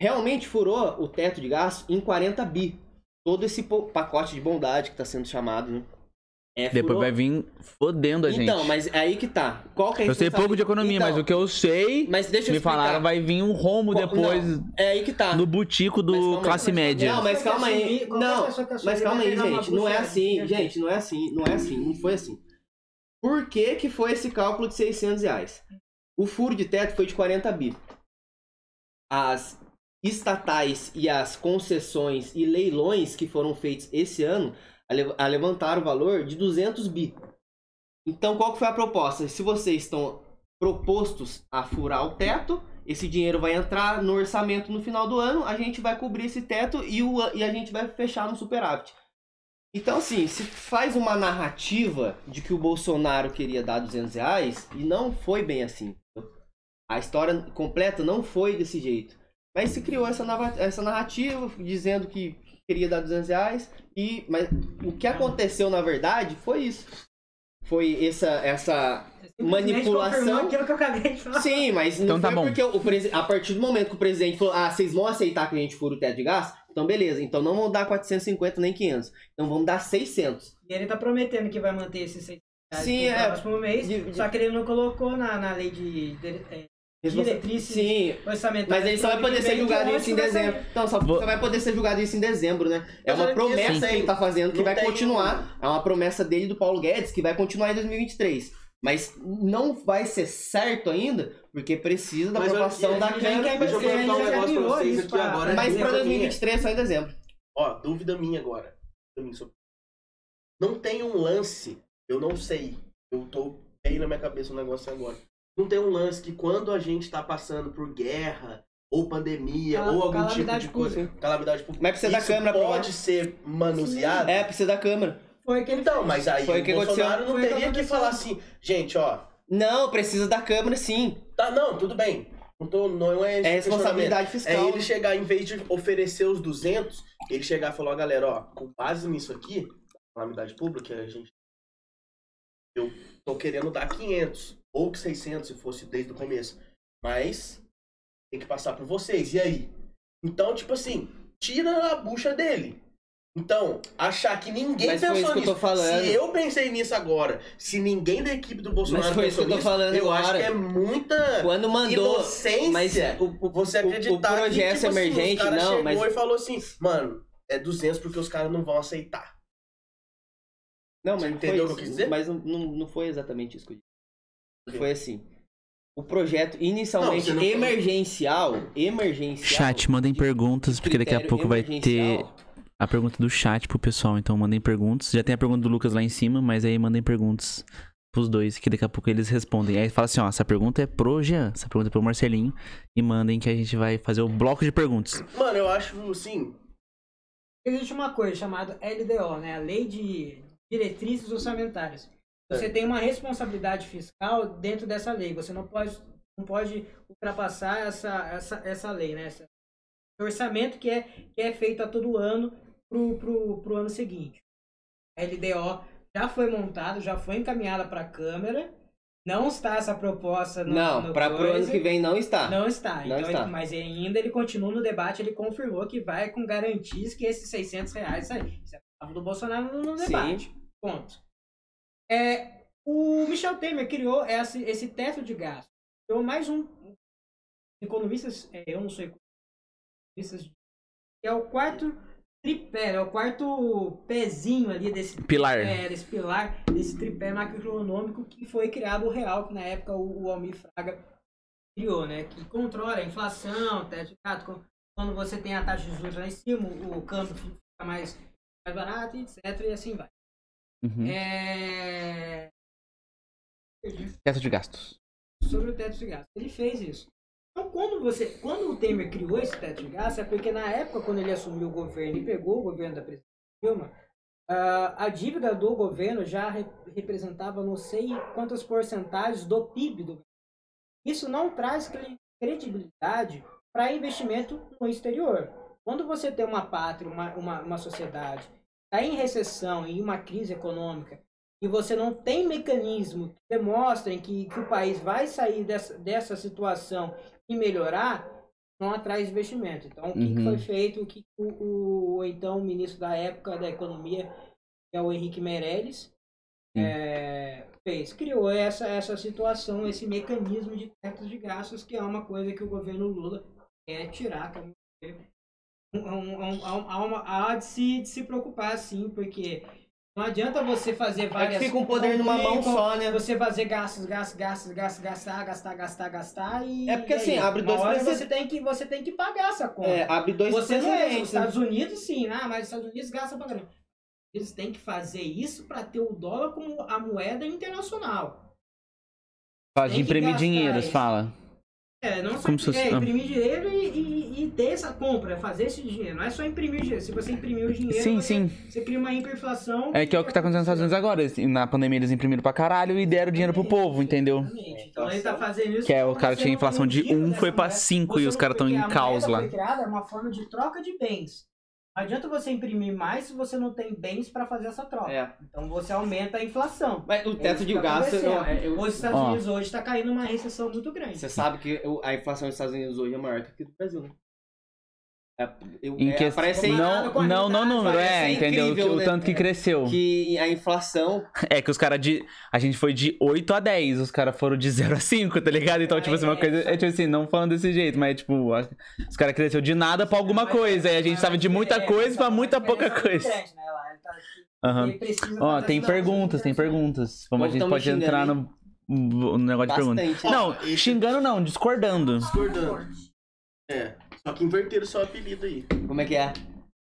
Realmente furou o teto de gastos em 40 bi. Todo esse pacote de bondade que está sendo chamado, né? É, Depois furou- vai vir fodendo a gente. Então, mas é aí que tá. Qual que é a Eu sei pouco de economia, Então, mas o que eu sei, Mas deixa eu me explicar. falaram, vai vir um rombo Qual- depois É aí que tá. no butico do calma classe mas- média. Não, mas calma aí. Não, mas calma aí, gente. Não é bucha assim, gente. Não é assim. Não é assim. Não foi assim. Por que que foi esse cálculo de 600 reais? O furo de teto foi de 40 bi. As estatais e as concessões e leilões que foram feitos esse ano a levantaram o valor de 200 bi. Então, qual que foi a proposta? Se vocês estão propostos a furar o teto, esse dinheiro vai entrar no orçamento no final do ano, a gente vai cobrir esse teto e, o, e a gente vai fechar no superávit. Então, assim, se faz uma narrativa de que o Bolsonaro queria dar 200 reais, e não foi bem assim. A história completa não foi desse jeito. Mas se criou essa, essa narrativa dizendo que queria dar 200 reais, e, mas o que aconteceu na verdade foi isso. Foi essa, essa manipulação. aquilo que eu acabei de falar. Sim, mas não Então tá foi bom. porque o presi- a partir do momento que o presidente falou, ah, vocês vão aceitar que a gente fura o teto de gás? Então beleza, então não vão dar 450 nem 500, então vamos dar 600. E ele tá prometendo que vai manter esses 6 reais Sim, pro é. próximo mês, De- de- só que ele não colocou na, na lei de, de é, diretrizes Sim, orçamentárias. mas ele só vai poder ser julgado isso em vai sair. dezembro. Então, só, Vou- só vai poder ser julgado isso em dezembro, né? É uma promessa que ele tá fazendo que não vai continuar. É uma promessa dele do Paulo Guedes que vai continuar em 2023. Mas não vai ser certo ainda, porque precisa da Mas aprovação eu- da Câmara. Deixa eu perguntar um já negócio pra virou vocês isso aqui pra- agora. Mas dúvida pra minha. 2023 só em dezembro. Ó, dúvida minha agora. Não tem um lance, eu não sei. Eu tô bem na minha cabeça um negócio agora. Não tem um lance que quando a gente tá passando por guerra, ou pandemia, Cala- ou algum tipo de coisa. Calamidade pública. Mas precisa da aprovar. pode ser manuseado. É, precisa da Câmara. Foi que Então, fez. mas aí Foi o que aconteceu. Bolsonaro não Foi que teria que aconteceu. falar assim, gente, ó, Não, precisa da Câmara sim. tá, não, tudo bem. Não, tô, não é É responsabilidade É fiscal. ele chegar, em vez de oferecer os 200, ele chegar e falar, ó, galera, ó, com base nisso aqui, calamidade pública, a gente. Eu tô querendo dar 500, ou 600 se fosse desde o começo. Mas tem que passar por vocês. E aí? Então, tipo assim, tira a bucha dele. Então, achar que ninguém Mas foi pensou isso que eu nisso. tô falando. Se eu pensei nisso agora, se ninguém da equipe do Bolsonaro Mas foi isso que eu tô nisso, falando eu acho que é muita Quando mandou. inocência Mas o, o, você acreditar o projeto que, tipo assim, emergente, cara não, chegou mas. e falou assim, mano, é 200 porque os caras não vão aceitar. Não, mas Você não entendeu foi o que eu quis dizer? Mas não, não, não foi exatamente isso que eu disse. Foi assim. O projeto inicialmente Não, não falou. emergencial, emergencial. Chat, mandem de perguntas, porque daqui a pouco vai ter emergencial, a pergunta do chat pro pessoal. Então mandem perguntas. Já tem a pergunta do Lucas lá em cima, mas aí mandem perguntas pros dois, que daqui a pouco eles respondem. Aí fala assim, ó, essa pergunta é pro Jean, essa pergunta é pro Marcelinho. E mandem que a gente vai fazer o bloco de perguntas. Mano, eu acho, assim, Existe uma coisa chamada LDO, né? A Lei de Diretrizes Orçamentárias. Você tem uma responsabilidade fiscal dentro dessa lei. Você não pode, não pode ultrapassar essa, essa, essa lei, né? Esse orçamento que é, que é feito a todo ano pro, pro, pro ano seguinte. A LDO já foi montada, já foi encaminhada para a Câmara. Não está essa proposta no, Não, para pro ano que vem não está. Não está. Não então, está. ele- mas ainda ele continua no debate, ele confirmou que vai com garantias que esses 600 reais aí. Isso é do Bolsonaro no Sim. debate. Ponto. É, o Michel Temer criou esse, esse teto de gasto. Criou mais um. Economistas, é, eu não sou economista, é o quarto tripé, é o quarto pezinho ali desse Pilar. é, desse pilar, desse tripé macroeconômico que foi criado o real, que na época o, o Almir Fraga criou, né? Que controla a inflação, teto de gasto, quando você tem a taxa de juros lá em cima, o, o câmbio fica mais, mais barato, etc. E assim vai. Uhum. É... Teto de gastos. sobre o teto de gasto. Ele fez isso. Então, quando você, quando o Temer criou esse teto de gasto, é porque na época, quando ele assumiu o governo e pegou o governo da presidente Dilma, ah, a dívida do governo já re- representava não sei quantas porcentagens do PIB do Isso não traz cre- credibilidade para investimento no exterior. Quando você tem uma pátria, uma, uma, uma sociedade, está em recessão, em uma crise econômica, e você não tem mecanismo que demonstrem que, que o país vai sair dessa, dessa situação e melhorar, não atrai investimento. Então, o que, que Uhum. foi feito? O que o, o então ministro da época da economia, que é o Henrique Meirelles, Sim. é, fez? Criou essa, essa situação, esse mecanismo de tetos de gastos, que é uma coisa que o governo Lula quer tirar. Há, uma- há de, se, de se preocupar, sim, porque não adianta você fazer É que várias... fica um poder numa mão com- só, né? Você fazer gastos, gastos, gastos, gastos, gastar, gastar, gastar, gastar e... É porque, assim, aí, abre dois precedentes. você tem que Você tem que pagar essa conta. É, abre dois Você não é, os precedentes. né? Estados Unidos sim, ah, mas os Estados Unidos gastam pra caramba. Eles têm que fazer isso para ter o dólar como a moeda internacional. Que imprimir dinheiro, isso. fala. É, não só Como se fosse- é, ah. imprimir dinheiro e- e ter essa compra, fazer esse dinheiro. Não é só imprimir dinheiro. Se você imprimir o dinheiro, Sim, você, sim. você cria uma hiperinflação. É que é o que tá acontecendo nos Estados Unidos agora. Eles- Na pandemia eles imprimiram pra caralho e deram dinheiro pro povo, entendeu? Exatamente. Então ele tá fazendo isso. Que é, o cara tinha inflação de um giro um, dessa foi pra moeda. cinco Você e os caras tão porque em a caos lá. Foi criada é uma forma de troca de bens. Não adianta você imprimir mais se você não tem bens para fazer essa troca. É. Então você aumenta a inflação. Mas o É teto isso de que tá gasto. é, eu- Os Estados Ó. Unidos hoje está caindo numa recessão muito grande. Você sabe que o- a inflação dos Estados Unidos hoje é maior que aqui do Brasil, né? É, eu, Em é, que... parece Não, não, não realidade, número, é, parece entendeu? Que- o né? tanto que cresceu. que a inflação. É que os caras de. A gente foi de 8 a 10, os caras foram de 0 a 5, tá ligado? Então, Ah, tipo assim, uma é, coisa. É tipo assim, não falando desse jeito, mas tipo, a- os caras cresceu de nada pra alguma coisa. E a gente tava de muita É, coisa pra muita pouca é coisa. grande, né, tá- precisa Ó, tem perguntas, tem perguntas. Vamos, a gente pode entrar no. um negócio de pergunta. Bastante. Não, xingando não, discordando. Discordando. É. Só que inverteram o seu apelido aí. Como é que é?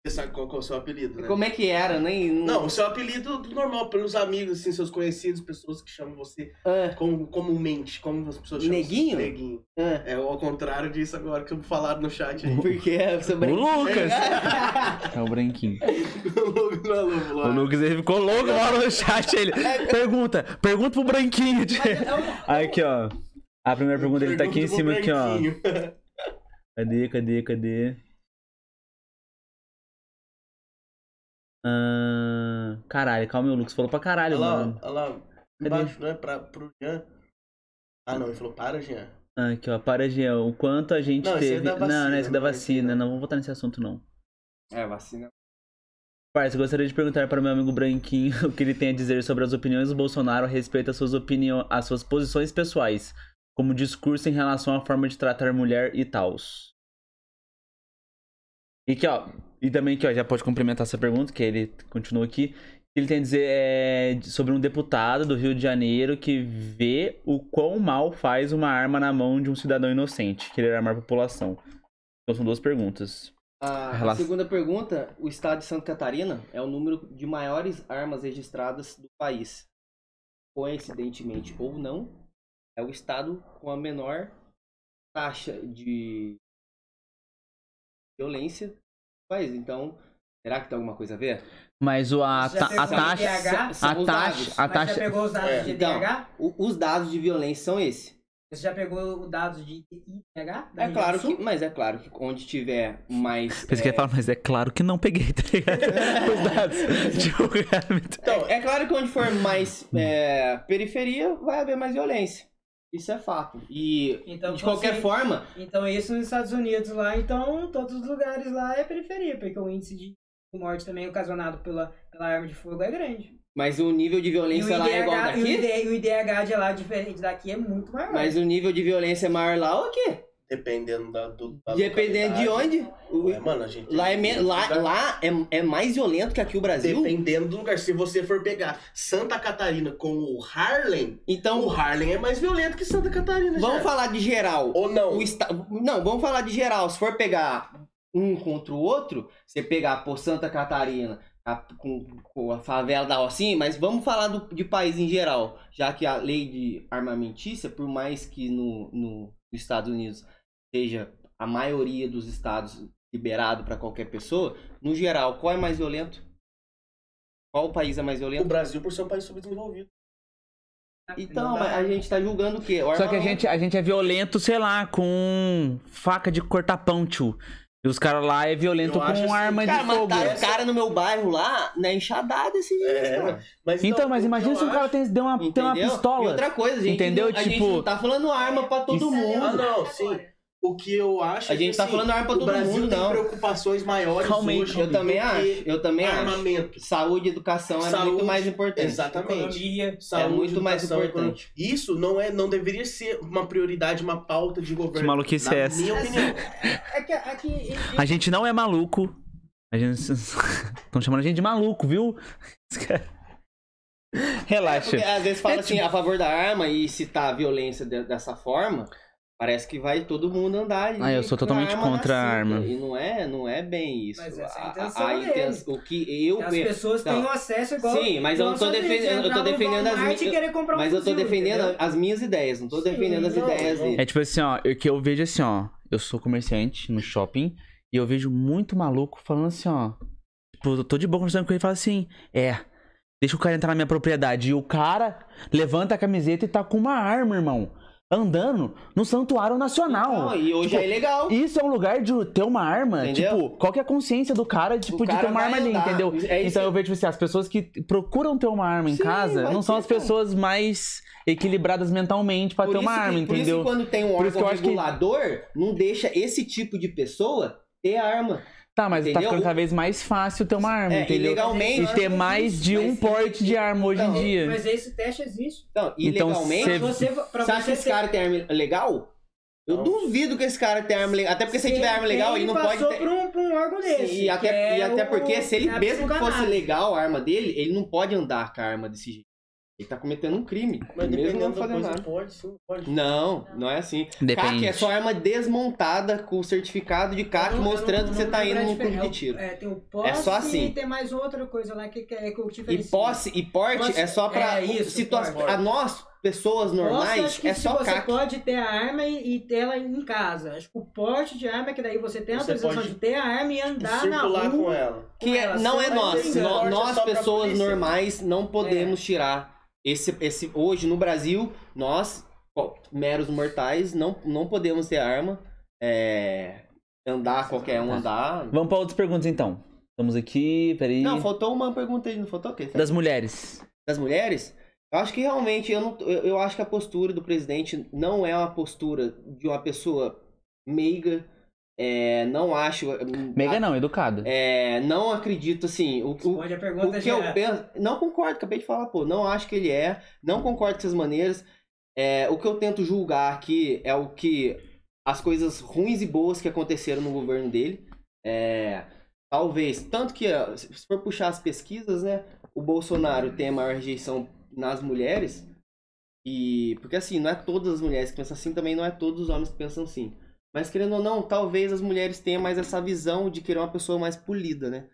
Você sabe qual que é o seu apelido, né? Como é que era? Nem. Não, o seu apelido normal, pelos amigos, assim, seus conhecidos, pessoas que chamam você Ah, como, comumente, como as pessoas chamam Neguinho? você? Neguinho. ah. É ao contrário disso agora que falaram no chat aí. Porque é o seu O branquinho. Lucas! É o branquinho. o Lucas não é louco lá. O Lucas ele ficou louco lá no chat. Ele pergunta, pergunta pro branquinho. Aí, aqui, ó. A primeira pergunta ele tá aqui em cima, aqui, ó. Cadê, cadê, cadê? Ah, caralho, calma aí, o Lucas falou pra caralho, Olha lá, mano. olha lá. Cadê? Embaixo, não é pra, pro Jean. Ah, não, ele falou para, Jean. Ah, Aqui, ó, para, Jean. O quanto a gente Não, esse é teve. da não, vacina, não é esse da é vacina. não. Não vamos voltar nesse assunto, não. É, vacina. Parça, gostaria de perguntar para o meu amigo Branquinho o que ele tem a dizer sobre as opiniões do Bolsonaro a respeito às suas opiniões, às suas posições pessoais, como discurso em relação à forma de tratar mulher e tals. E que, ó, e também que, ó, já pode complementar essa pergunta, que ele continua aqui. Ele tem a dizer é, sobre um deputado do Rio de Janeiro que vê o quão mal faz uma arma na mão de um cidadão inocente, querer armar a população. Então são duas perguntas. A, a Relação- segunda pergunta, o estado de Santa Catarina é o número de maiores armas registradas do país. Coincidentemente ou não, é o estado com a menor taxa de violência do país. Então, será que tem alguma coisa a ver? Mas o, a, Você ta- a taxa. IDH? A taxa, a taxa, já pegou os dados É. de Então, IDH? O- os dados de violência são esses. Você já pegou os dados de IDH? da É claro que, mas é claro que onde tiver mais Pensei que é, ia falar, mas é claro que não peguei, tá ligado? Os dados. Tipo, realmente. Então, É claro que onde for mais é, periferia, vai haver mais violência. Isso é fato. E Então, de qualquer você- forma, Então, isso nos Estados Unidos lá, então, todos os lugares lá é periferia, porque o índice de morte também ocasionado pela, pela arma de fogo é grande. mas o nível de violência lá é igual IDH, e o daqui. IDH, e o IDH de lá, diferente daqui, é muito maior. Mas o nível de violência é maior lá ou aqui? Dependendo da, do, da Dependendo de onde. O- É, mano, a gente. Lá, é, me- lá, lá é, é mais violento que aqui o Brasil. Dependendo do lugar. Se você for pegar Santa Catarina com o Harlem, Então, o Harlem é mais violento que Santa Catarina. vamos já. falar de geral. Ou não? O esta... Não, vamos falar de geral. Se for pegar um contra o outro, você pegar por Santa Catarina a- com, com a favela da Rocinha, mas vamos falar do, de país em geral, já que a lei de armamentícia, por mais que no, no, nos Estados Unidos seja a maioria dos estados liberado para qualquer pessoa, no geral, qual é mais violento? Qual o país é mais O violento? Brasil, por ser um país subdesenvolvido. Então, mas a gente tá julgando o quê? O Só que a gente, a gente é violento, sei lá, com faca de cortar pão, tio. E os caras lá é violento Eu com assim, arma Cara, de fogo. mataram o cara no meu bairro lá, na enxadada esse dia, É, cara. Mas Então, mas o que imagina se o cara tem, deu uma, tem uma Entendeu? E pistola. outra coisa, gente, Entendeu? não, a gente Tipo, não tá falando arma pra todo isso- mundo. Ah, não, sim. O que eu acho A é gente que, tá assim, falando arma pra o todo Brasil mundo, tem não. preocupações maiores Calma aí, hoje Eu também acho, que eu também acho. armamento. Saúde e educação é Saúde, muito mais importante. Exatamente. Economia. Saúde, muito mais educação, importante. economia. Isso não é, não deveria ser uma prioridade, uma pauta de governo. Que maluquice na é essa? minha opinião. É que aqui. A gente não é maluco. A gente. Estão chamando a gente de maluco, viu? Relaxa. Porque às vezes fala É assim, a favor da arma e citar a violência de- dessa forma, parece que vai todo mundo andar ali Ah, eu sou totalmente arma contra a arma. E não é, não é bem isso. Mas essa é a A- intenção a intenção- o que eu As penso- pessoas Não. têm acesso igual. Sim, mas eu não tô defendendo- eu tô defendendo as minhas- um Mas eu tô fuzil, defendendo entendeu? as minhas ideias, não tô Sim, defendendo as não, ideias não. dele. É tipo assim, ó, o que eu vejo assim, ó. Eu sou comerciante no shopping e eu vejo muito maluco falando assim, ó. Tipo, eu tô de boa conversando com ele e falo assim, é. Deixa o cara entrar na minha propriedade. E o cara levanta a camiseta e tá com uma arma, irmão. Andando no Santuário Nacional. Não, e hoje Tipo, é ilegal. Isso é um lugar de ter uma arma. Entendeu? Tipo, qual que é a consciência do cara, tipo, de cara ter uma arma ali, entendeu? É então eu vejo, tipo assim, as pessoas que procuram ter uma arma em Sim, casa não são as pessoas mais equilibradas mentalmente Por ter uma que- arma, Por isso entendeu? quando tem um órgão acho que- regulador, não deixa esse tipo de pessoa ter arma. Tá, mas tá Entendeu? ficando cada vez mais fácil ter uma arma, É, entendeu? ilegalmente. E ter mais de um porte de arma hoje em Então, dia. Mas esse teste existe. Então, Então, ilegalmente, Pra você, você acha que esse ter- cara tem arma legal? Eu Não. duvido que esse cara tenha arma legal. Até porque se ele tiver arma legal, ele não pode passou ter. por um, por um órgão desse. Sim, e até, é e até o- porque se ele é a mesmo que fosse legal a arma dele, ele não pode andar com a arma desse jeito. Ele tá cometendo um crime. Mas mesmo dependendo não da fazendo coisa, nada. pode sim, pode. Não, não é assim. CAC Depende. é só arma desmontada com o certificado de CAC não- mostrando não- que você tá indo num clube diferença. de tiro. É, tem o posse É só assim. e tem mais outra coisa lá que, que é que eu te E posse e porte Posse- é só pra é isso, situação. porte. A nós, pessoas normais, é só você CAC. pode ter a arma e, e ter ela em casa. Acho que o porte de arma é que daí você tem a Você autorização de ter a arma e andar na Circular rua. com ela. Que é- ela, não se é nós. é Nós, pessoas normais, não podemos tirar. Esse, esse, hoje no Brasil, nós, meros mortais, não, não podemos ter arma. É, andar, qualquer um andar. Vamos pra outras perguntas então. Estamos aqui, peraí. Não, faltou uma pergunta aí, não faltou o quê? Das mulheres. das mulheres, eu acho que realmente eu, não, eu, eu acho que a postura do presidente não é uma postura de uma pessoa meiga. É, não acho. Mega não, educada. É, não acredito assim. O, o, Responde a pergunta o que já. eu penso. Não concordo, acabei de falar, pô. Não acho que ele é. Não concordo com essas maneiras. É, o que eu tento julgar aqui é o que. As coisas ruins e boas que aconteceram no governo dele. É, talvez. Tanto que, se for puxar as pesquisas, né? O Bolsonaro tem a maior rejeição nas mulheres. E. Porque assim, não é todas as mulheres que pensam assim, também não é todos os homens que pensam assim. Mas querendo ou não, talvez as mulheres tenham mais essa visão de querer uma pessoa mais polida, né?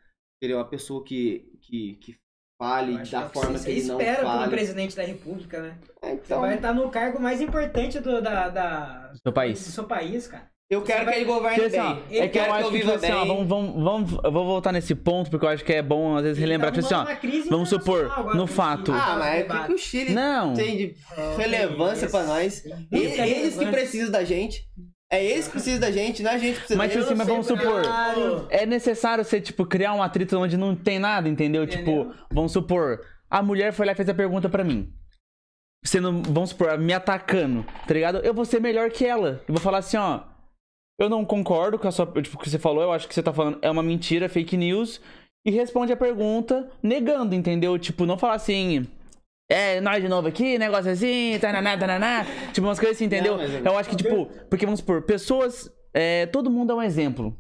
Querer uma pessoa que, que, que fale da que é forma você que ele não espera de um fale. presidente da república, né? É, Você Então, vai estar no cargo mais importante do, da, da- Do seu país. do seu país, cara. eu quero vai- que ele governe assim, bem. é que eu quero acho que, tipo viva assim, ó, bem. vamos, vamos, vamos, eu vou voltar nesse ponto, porque eu acho que é bom, às vezes, relembrar, Ele tipo tá assim, ó, vamos supor, agora no fato- Chile, Ah, mas o que, que o. Chile não, tem de Oh, relevância que pra nós? E- Eles que precisam da gente. É eles que precisam da gente, não é a gente que precisa Mas, da tipo gente. assim, mas vamos supor, Claro. é necessário você, tipo, criar um atrito onde não tem nada, entendeu? Entendeu? Tipo, vamos supor, a mulher foi lá e fez a pergunta pra mim. Sendo, vamos supor, me atacando, tá ligado? Eu vou ser melhor que ela. Eu vou falar assim, ó. Eu não concordo com a sua, tipo, o que você falou, eu acho que você tá falando é uma mentira, fake news. E responde a pergunta negando, entendeu? Tipo, não falar assim. É, nós de novo aqui, negócio assim, tananá, tananá. Tipo, umas coisas assim, entendeu? Não, eu- Eu acho que, tipo, porque vamos supor, pessoas. é, todo mundo é um exemplo,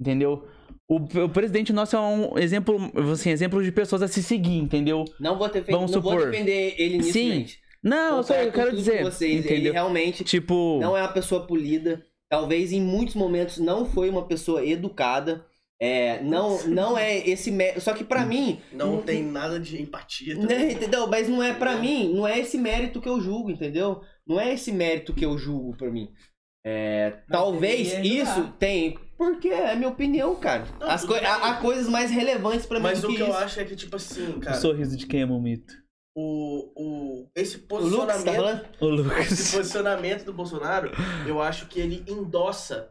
entendeu? O, o presidente nosso é um exemplo, assim, exemplo de pessoas a se seguir, entendeu? Não vou, defen- Vamos não vou supor. defender ele nisso, Sim. gente. Não, eu, só, eu quero dizer, vocês. Ele entendeu? realmente Tipo, não é uma pessoa polida. Talvez em muitos momentos não foi uma pessoa educada. É, não, não é esse mérito. Só que pra mim, Não tem nada de empatia. né, entendeu? Mas não é pra mim, não é esse mérito que eu julgo, entendeu? Não é esse mérito que eu julgo pra mim. É, talvez isso tem, porque é minha opinião, cara. Não, As bem. há, há coisas mais relevantes pra mim Mas do o que que eu acho é que, tipo assim, o cara, sorriso de quem é o mito. o, o, esse O Lucas tá posicionamento. falando? O esse Lucas. posicionamento do Bolsonaro, eu acho que ele endossa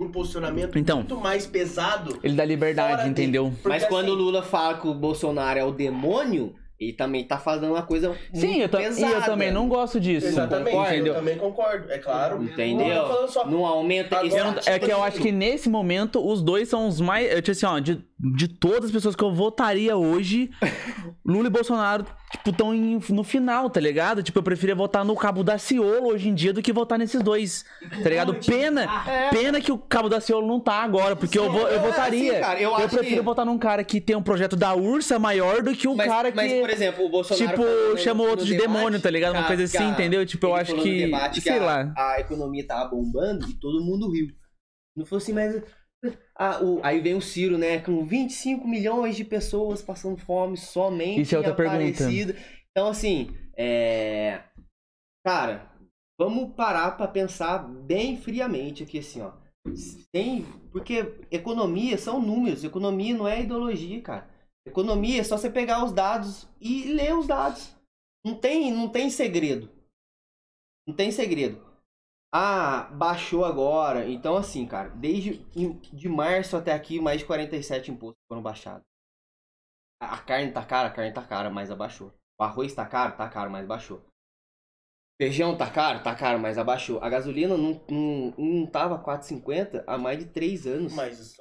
um posicionamento Então. muito mais pesado. Ele dá liberdade, entendeu? Porque, Mas quando o assim, Lula fala que o Bolsonaro é o demônio, ele também tá fazendo uma coisa muito Sim, eu, e pesada. eu também não gosto disso. Exatamente, concorda? eu também concordo, é claro. Entendeu? Não só- Não aumenta Agora, é que eu acho que nesse momento os dois são os mais. Eu, tipo assim, ó, de, de todas as pessoas que eu votaria hoje, Lula e Bolsonaro, tipo, estão no final, tá ligado? Tipo, eu preferia votar no Cabo da Ciolo hoje em dia do que votar nesses dois. Tá ligado? Pena, pena que o Cabo da Ciolo não tá agora, porque eu, vo- eu É, votaria. assim, cara, eu acho prefiro que- votar num cara que tem um projeto da Ursa maior do que o mas, cara que. mas, por exemplo, o Bolsonaro. tipo, no outro de debate demônio, tá ligado? Uma coisa assim, entendeu? Tipo, eu acho que. debate sei a, lá. A economia tava bombando e todo mundo riu. Não fosse mais. Ah, o- aí vem o Ciro, né? Com 25 milhões de pessoas passando fome somente. Isso é outra pergunta. Então, assim, é. Cara, vamos parar pra pensar bem friamente aqui, assim, ó. Tem. Porque economia são números. Economia não é ideologia, cara. Economia é só você pegar os dados e ler os dados. Não tem, não tem segredo. Não tem segredo. Ah, baixou agora. Então, assim, cara, desde de março até aqui, mais de 47 impostos foram baixados. A carne tá cara, a carne tá cara, mas abaixou. O arroz tá caro, tá caro, mas baixou. Feijão tá caro, tá caro, mas abaixou. A gasolina não, não, não tava 4,50 há mais de 3 anos. Mas isso.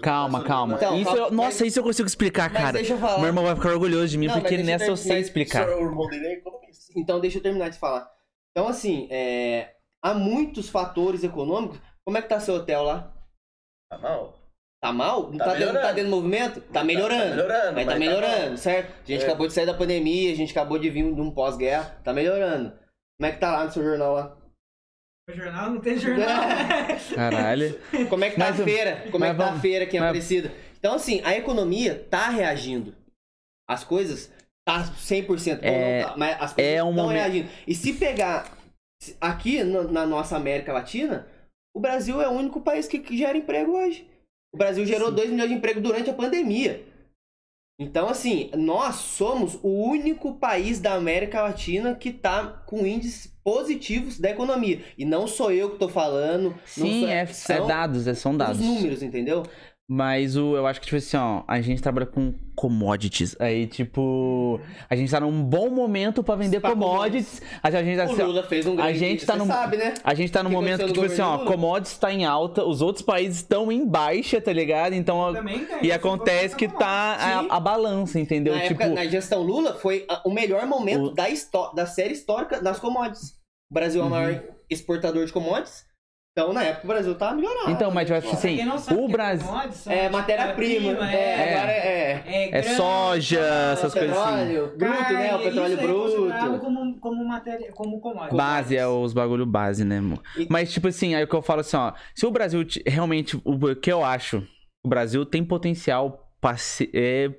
Calma, calma. Então, isso calma, eu- nossa, isso eu consigo explicar, Mas cara. deixa eu falar. Meu irmão vai ficar orgulhoso de mim, Não, porque eu nessa eu ter- sei explicar. O irmão dele é economista. Então, deixa eu terminar de falar. Então, assim, é, há muitos fatores econômicos. Como é que tá seu hotel lá? Tá mal. Tá mal? Não Tá tá, dentro, tá dentro do movimento? Tá melhorando. Tá melhorando. Mas tá mas melhorando, certo? A gente É. acabou de sair da pandemia, a gente acabou de vir de um pós-guerra, tá melhorando. Como é que tá lá no seu jornal lá? O jornal não tem jornal. Caralho. Como é que tá Mas a feira? Como é que tá a feira aqui em mas- Aparecida? Então, assim, a economia tá reagindo. As coisas tá 100%. bom, É- não tá, mas as coisas é um estão momento- reagindo. E se pegar aqui no- na nossa América Latina, o Brasil é o único país que, que gera emprego hoje. O Brasil gerou 2 milhões de emprego durante a pandemia. Então, assim, nós somos o único país da América Latina que tá com índices positivos da economia. E não sou eu que tô falando. Sim, sou- é, é são dados, é, são os dados. números, entendeu? Mas o, eu acho que, tipo assim, ó, a gente trabalha com commodities. Aí, tipo, a gente tá num bom momento pra vender Pra commodities. A gente tá, O assim, ó, Lula fez um grande... a gente tá num- sabe, né? a gente tá num que momento que, tipo assim, ó, commodities tá em alta, os outros países estão em baixa, tá ligado? Então, Também e acontece que tá a, a balança, entendeu? Na, tipo, época, na gestão Lula, foi o melhor momento O- da, da série histórica das commodities. O Brasil é o maior exportador de commodities. Então, na época, o Brasil tava melhorando. Então, mas eu acho Pra assim, quem não sabe o Brasil. É tipo matéria-prima. É, agora é... é, É grão, soja, essas coisas assim. petróleo, bruto, né? O petróleo é bruto. Como, como matéria, como commodity. Base é os bagulho base, né, amor? E- Mas, tipo assim, aí o que eu falo assim, ó. Se o Brasil realmente. O que eu acho? O Brasil tem potencial é,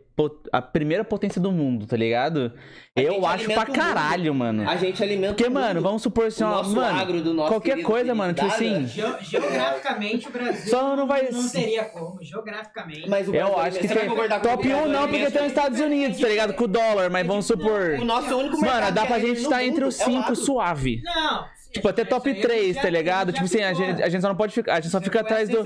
a primeira potência do mundo, tá ligado? A Eu acho pra caralho, mano. A gente alimenta Porque, o mano, vamos supor assim, o ó. nosso Mano, agro do nosso qualquer coisa, mano, Felipe assim. Ge- geograficamente, o Brasil Só não vai- não teria como. Geograficamente. Mas o Eu Brasil- acho que você vai tem. Top comigo? 1 não, porque tem os Estados Unidos, tá ligado? Com o dólar, mas vamos supor. O nosso único mercado Mano, dá pra é gente estar mundo entre os é o 5 agro. suave. Não. Tipo, até isso top aí 3, já- tá ligado? Tipo assim, a gente, a gente só não pode ficar. A gente só fica Foi atrás do.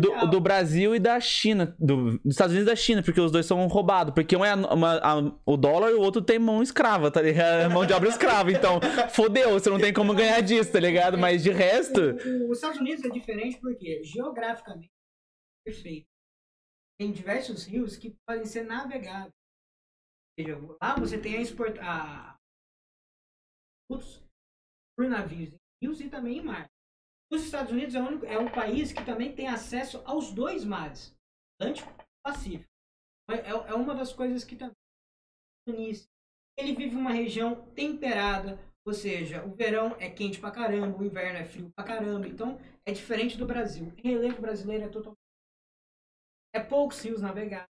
do, do Brasil e da China. Do, dos Estados Unidos e da China, porque os dois são roubados. Porque um é uma- a- o dólar e o outro tem mão escrava, tá ligado? Mão de obra escrava. Então, fodeu, você não tem como ganhar disso, tá ligado? Mas de resto. O- o- Os Estados Unidos é diferente porque geograficamente é perfeito. Tem diversos rios que podem ser navegáveis. Ou seja, lá você tem a export... a... por navios em rios e também em mar. Os Estados Unidos é o, único, é país que também tem acesso aos dois mares, Atlântico e Pacífico. É, é é uma das coisas que também. Ele vive uma região temperada, ou seja, o verão é quente pra caramba, o inverno é frio pra caramba. Então, é diferente do Brasil. O relevo brasileiro é totalmente. É poucos rios navegados.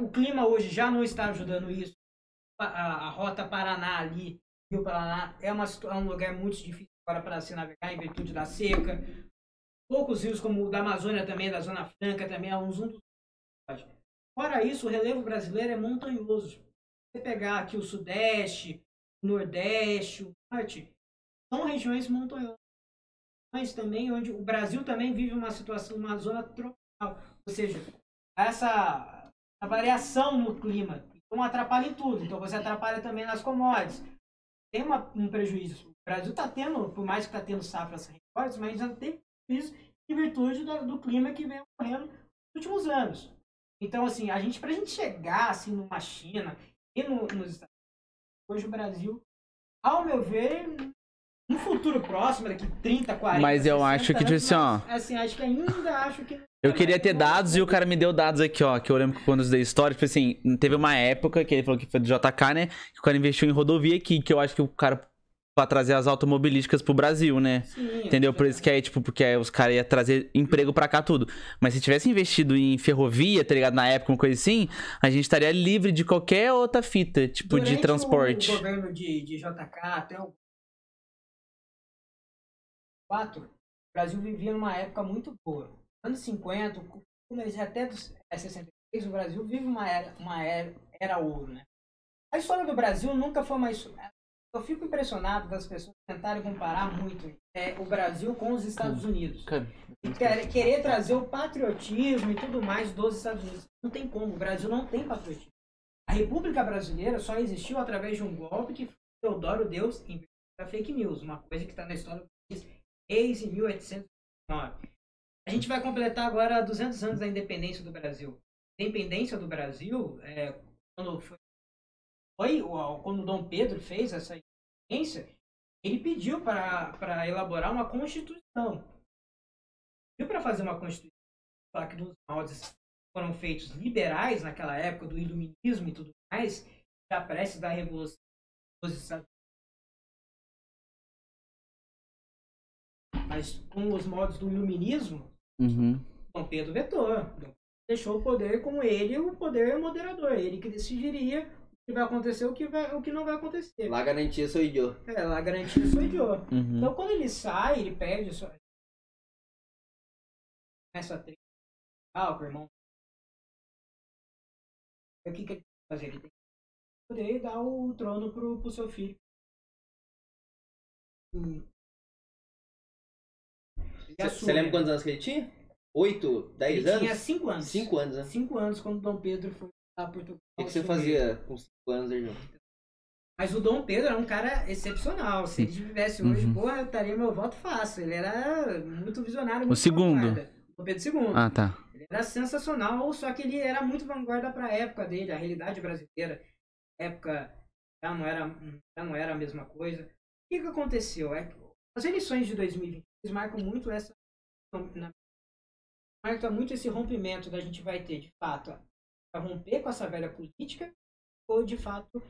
O clima hoje já não está ajudando isso. A, a- a rota Paraná ali, Rio Paraná, é, uma, é um lugar muito difícil agora para se navegar em virtude da seca. Poucos rios, como o da Amazônia também, da Zona Franca também, é um dos Fora isso, o relevo brasileiro é montanhoso. Você pegar aqui o Sudeste, o Nordeste, o Norte, são regiões montanhosas. Mas também onde o Brasil também vive uma situação, uma zona tropical. Ou seja, essa variação no clima. Então atrapalha em tudo. Então você atrapalha também nas commodities. Tem uma, um prejuízo. O Brasil está tendo, por mais que está tendo safras recordes, mas já tem prejuízo em virtude do, do clima que vem ocorrendo nos últimos anos. Então, assim, a gente, pra gente chegar assim numa China e no, nos Estados Unidos, hoje o Brasil, ao meu ver, no futuro próximo, daqui 30, 40. Mas eu 60 acho que, tipo assim, ó. assim, acho que ainda acho que. Eu queria ter dados e o cara me deu dados aqui, ó. Que eu lembro que quando eu dei história, tipo assim, teve uma época que ele falou que foi do JK, né? Que o cara investiu em rodovia aqui, que eu acho que o cara. Pra trazer as automobilísticas pro Brasil, né? Sim, Entendeu? Por isso que aí, tipo, porque aí os caras iam trazer emprego pra cá tudo. Mas se tivesse investido em ferrovia, tá ligado? Na época, uma coisa assim, a gente estaria livre de qualquer outra fita, tipo, de Durante transporte. O governo de, de JK até o 4, o Brasil vivia numa época muito boa. Anos 50, o- mas até dos é, 63, o Brasil vive uma era, uma era, era ouro, né? A história do Brasil nunca foi mais. Eu fico impressionado das pessoas tentarem comparar muito é, o Brasil com os Estados Unidos. E quer- querer trazer o patriotismo e tudo mais dos Estados Unidos. Não tem como, o Brasil não tem patriotismo. A República Brasileira só existiu através de um golpe que Teodoro Deus inventou a fake news, uma coisa que está na história do país desde 1809. A gente vai completar agora 200 anos da independência do Brasil. Independência do Brasil, é, quando foi, foi quando Dom Pedro fez essa independência, ele pediu para elaborar uma constituição. Pediu para fazer uma constituição. falar que nos moldes foram feitos liberais naquela época, do iluminismo e tudo mais, já prestes da Revolução dos Estados Mas com os moldes do iluminismo, Uhum. Dom Pedro vetou. Deixou o poder com ele, o poder moderador. Ele que decidiria o que vai acontecer o que, vai, o que não vai acontecer. Lá garantia sou eu. É, lá garantia sou idiota. Uhum. Então quando ele sai, ele perde sua. Começa a ter. Ah, o irmão. O que, que ele tem que fazer? Ele tem que poder dar o trono pro, pro seu filho. Hum. Ele Você lembra quantos anos que ele tinha? Oito? Dez Ele anos? tinha cinco anos. Cinco anos, né? Cinco anos quando Dom Pedro foi a Portugal. O que, que você fazia com cinco anos, irmão? Mas o Dom Pedro é um cara excepcional. Se ele vivesse hoje, Uhum. porra, eu estaria meu voto fácil. Ele era muito visionário. Muito segundo? vanguarda. Dom Pedro II. Ah, tá. Ele era sensacional, só que ele era muito vanguarda para a época dele, a realidade brasileira. época já não era, já não era a mesma coisa. O que, que aconteceu? É que as eleições de 2022 marcam muito essa. marca muito esse rompimento da gente vai ter, de fato, para romper com essa velha política, ou de fato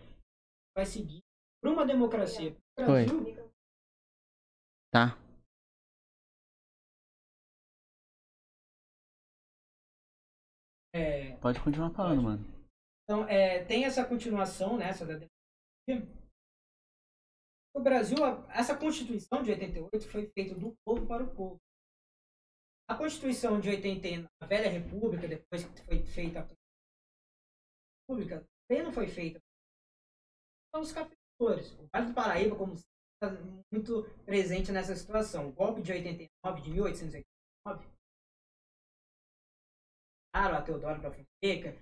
vai seguir para uma democracia. Brasil, Tá. é, Pode continuar falando, mano. Então, é, tem essa continuação nessa da democracia. O Brasil, essa Constituição de 88 foi feita do povo para o povo. A Constituição de 89, a velha República, depois que foi feita a República, também não foi feita pelos cafeicultores. O Vale do Paraíba, como está muito presente nessa situação. O golpe de 89, de 1889, claro, a Teodoro da Fonseca,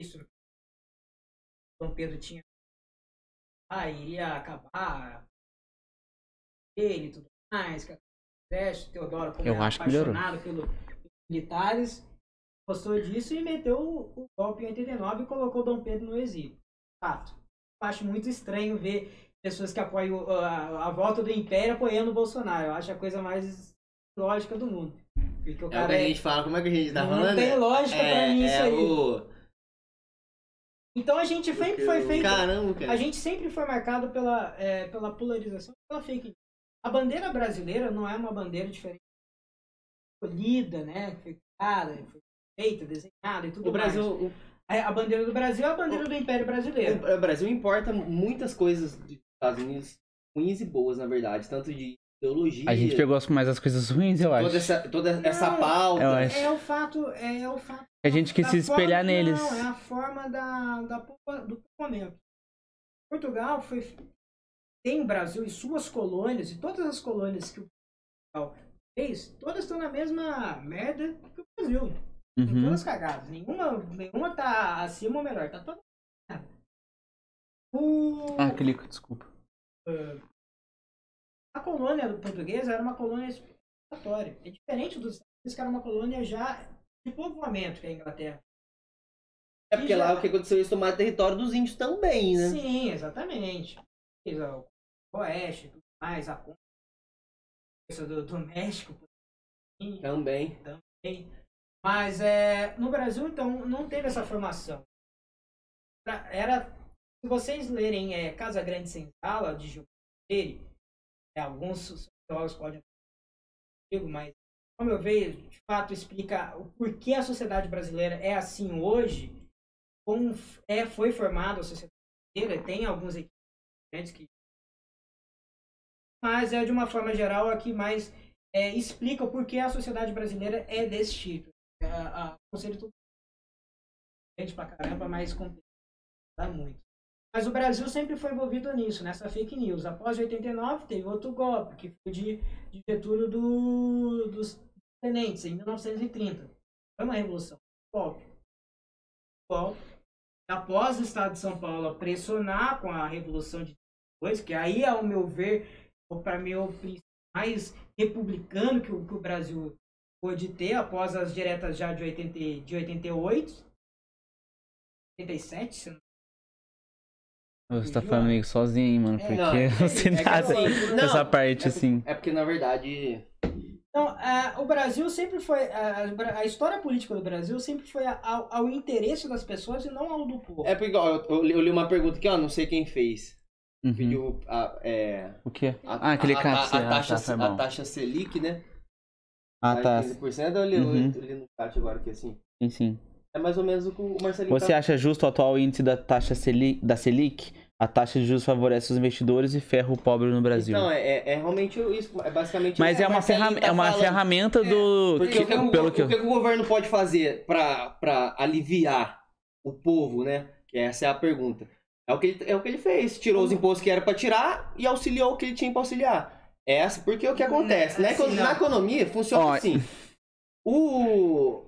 isso Dom Pedro tinha ah, iria acabar ele e tudo mais, que o exército, Teodoro como Eu acho que melhorou. apaixonado pelo, pelos militares, gostou disso e meteu o, o golpe em 89 e colocou Dom Pedro no exílio. Fato. Eu acho muito estranho ver pessoas que apoiam a, a volta do Império apoiando o Bolsonaro. Eu acho a coisa mais lógica do mundo. Porque o É o cara que a é- gente fala, como é que a gente tá não falando? tem lógica pra mim isso é aí. o... Então a gente sempre foi feito Caramba, cara. A gente sempre foi marcado pela, é, pela polarização, pela fake news. A bandeira brasileira não é uma bandeira diferente. Escolhida, né? Foi criada, foi feita, desenhada e tudo O Brasil, mais. o, A a bandeira do Brasil é a bandeira do Império Brasileiro. o Brasil importa muitas coisas dos Estados Unidos, ruins e boas, na verdade, tanto de ideologia, A gente pegou as- mais as coisas ruins, eu acho. toda essa, toda essa Não, pauta. É o fato, é o fato. A gente quis da se espelhar forma- neles. Não, é a forma da, da, do povoamento. Portugal foi tem Brasil e suas colônias e todas as colônias que o Portugal fez, todas estão na mesma merda que o Brasil. Tem Uhum. todas cagadas. Nenhuma, nenhuma tá acima ou melhor. Tá toda. O, Ah, clica, desculpa. a colônia portuguesa era uma colônia exploratória. É diferente dos Estados Unidos, que era uma colônia já de povoamento, que é a Inglaterra. É porque já- lá o que aconteceu eles tomaram território dos índios também, né? Sim, exatamente. O Oeste, tudo mais, a coisa do, do México. sim, Também. também. Mas é, no Brasil, então, não teve essa formação. Era, se vocês lerem é, Casa Grande Sem Sala, de Gil é, alguns sociólogos podem comigo, mas como eu vejo, de fato explica o porquê a sociedade brasileira é assim hoje, como é, foi formada a sociedade brasileira, tem alguns equipamentos que mas é de uma forma geral aqui mais é, explica o porquê a sociedade brasileira é desse tipo. É, a, o conceito tudo gente pra caramba, mas complica muito. Mas o Brasil sempre foi envolvido nisso, nessa fake news. Após 89, teve outro golpe, que foi de, de Getúlio do, dos tenentes, em 1930. Foi uma revolução. Golpe. Golpe. Após o Estado de São Paulo pressionar com a Revolução de 32, que aí, ao meu ver, para mim, o mais republicano que o, que o Brasil pôde ter após as diretas já de, 80, e- de 88, 87, se não Você tá falando meio sozinho, hein, mano. É, Porque não, é- você é que tá assim, não, essa parte, é, assim. É porque, na verdade, Então, a- o Brasil sempre foi. A, a- história política do Brasil sempre foi a- ao, ao interesse das pessoas e não ao do povo. É porque, ó, eu, eu li- eu li uma pergunta aqui, ó, não sei quem fez. Uhum. Pediu a, é, O quê? a, Ah, aquele a, cara. a, a, taxa, tá, foi a taxa Selic, né? Ah, tá. 15%, eu li, Uhum. eu li no chat agora que assim. Sim, sim. É mais ou menos o que o Marcelinho Você tá... acha justo o atual índice da taxa Selic, da Selic? A taxa de juros favorece os investidores e ferra o pobre no Brasil. Então, é, é, é realmente isso. É basicamente Mas é, o uma, ferram- tá é uma ferramenta do. Porque o, que, o- pelo que o eu... que o governo pode fazer pra pra aliviar o povo, né? Que essa é a pergunta. É o que ele, é o que ele fez. Tirou os impostos que era pra tirar e auxiliou o que ele tinha pra auxiliar. É essa, porque o que acontece? Na, eco- Assim, não. na economia funciona Ó, assim. O,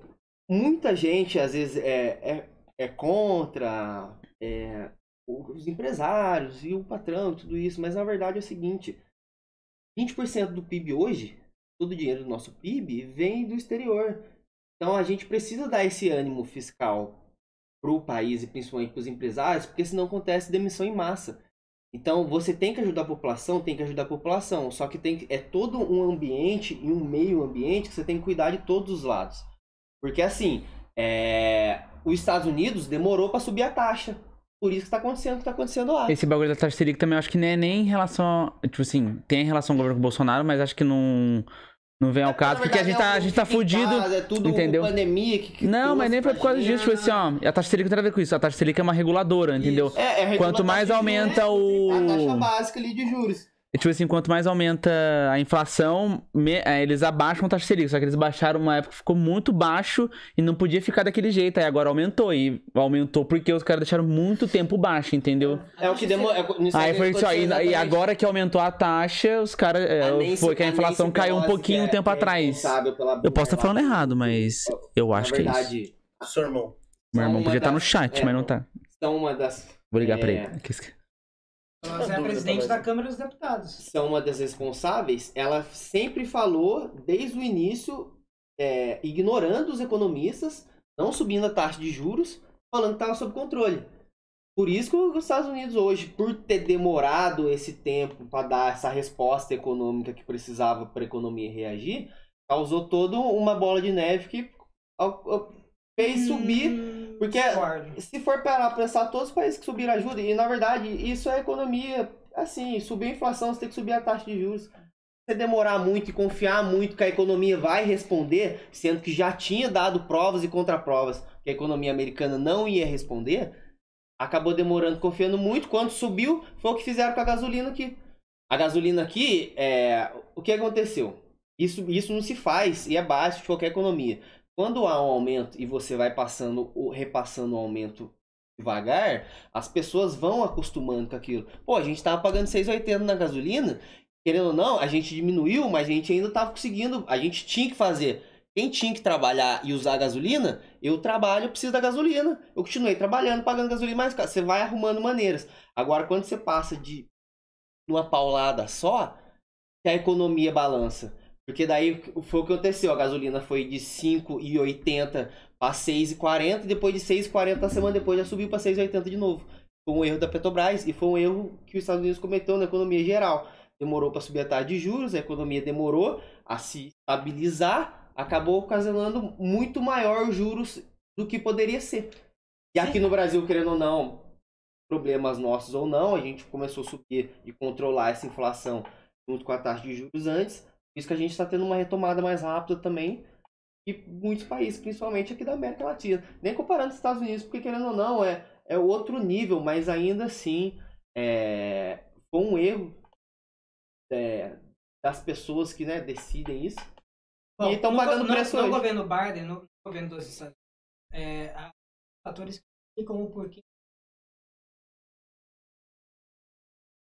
muita gente, às vezes, é, é, é contra é, os empresários e o patrão, tudo isso, mas na verdade é o seguinte: 20% do PIB hoje, todo o dinheiro do nosso PIB, vem do exterior. Então a gente precisa dar esse ânimo fiscal para o país e principalmente para os empresários, porque senão acontece demissão em massa. Então você tem que ajudar a população, tem que ajudar a população, só que tem que- é todo um ambiente e um meio ambiente que você tem que cuidar de todos os lados. Porque assim, é, os Estados Unidos demorou para subir a taxa. Por isso que está acontecendo o que está acontecendo lá. Esse bagulho da taxa Selic também acho que nem é nem em relação. a- Tipo assim, tem relação com o governo Bolsonaro, mas acho que não, não vem ao caso, Na porque a gente tá, é a o gente tá em fudido. é tudo entendeu? pandemia que, que Não, mas nem foi por causa disso. Tipo assim, ó, a taxa Selic não tem a ver com isso. A taxa Selic é uma reguladora, entendeu? É, é Quanto mais aumenta É a taxa o. básica ali de juros. Tipo assim, quanto mais aumenta a inflação, me- é, eles abaixam a taxa Selic. Só que eles baixaram uma época que ficou muito baixo e não podia ficar daquele jeito. Aí agora aumentou. E aumentou porque os caras deixaram muito tempo baixo, entendeu? É o que demora. Aí foi isso aí. E agora que aumentou a taxa, os caras. é, foi que a inflação caiu um pouquinho um tempo atrás. Eu posso estar falando errado, mas eu acho que é isso. verdade, Seu irmão. Meu irmão podia estar no das- chat, é, mas não tá. São uma das. Vou ligar pra É. ele. Ela é presidente da Câmara dos Deputados. São uma das responsáveis. Ela sempre falou, desde o início, é, ignorando os economistas, não subindo a taxa de juros, falando que estava sob controle. Por isso que os Estados Unidos hoje, por ter demorado esse tempo para dar essa resposta econômica que precisava para a economia reagir, causou toda uma bola de neve que fez subir Hum, porque- se for parar pra pensar, todos os países que subiram ajuda, e na verdade isso é economia, assim, subir a inflação, você tem que subir a taxa de juros. Se você demorar muito e confiar muito que a economia vai responder, sendo que já tinha dado provas e contraprovas que a economia americana não ia responder, acabou demorando, confiando muito. Quando subiu, foi o que fizeram com a gasolina aqui. A gasolina aqui, é... o que aconteceu? Isso, isso não se faz e é básico de qualquer economia. Quando há um aumento e você vai passando, o- repassando o aumento devagar, as pessoas vão acostumando com aquilo. Pô, a gente tava pagando 6,80 na gasolina, querendo ou não, a gente diminuiu, mas a gente ainda tava conseguindo, a gente tinha que fazer. Quem tinha que trabalhar e usar gasolina, eu trabalho, eu preciso da gasolina. Eu continuei trabalhando, pagando gasolina mais cara. Você vai arrumando maneiras. Agora, quando você passa de uma paulada só, que a economia balança. Porque daí foi o que aconteceu. A gasolina foi de 5,80 para 6,40 e depois de 6,40 a semana depois já subiu para 6,80 de novo. Foi um erro da Petrobras e foi um erro que os Estados Unidos cometeu na economia geral. Demorou para subir a taxa de juros, a economia demorou a se estabilizar, acabou ocasionando muito maior juros do que poderia ser. E aqui no Brasil, querendo ou não, problemas nossos ou não, a gente começou a subir e controlar essa inflação junto com a taxa de juros antes. Por isso que a gente está tendo uma retomada mais rápida também e muitos países, principalmente aqui da América Latina. Nem comparando os Estados Unidos, porque querendo ou não, é, é outro nível, mas ainda assim é, foi um erro é, das pessoas que né, decidem isso. Bom, E tão no pagando no- preço no, hoje. governo Biden, no governo dos Estados Unidos, é, há fatores que explicam o porquê.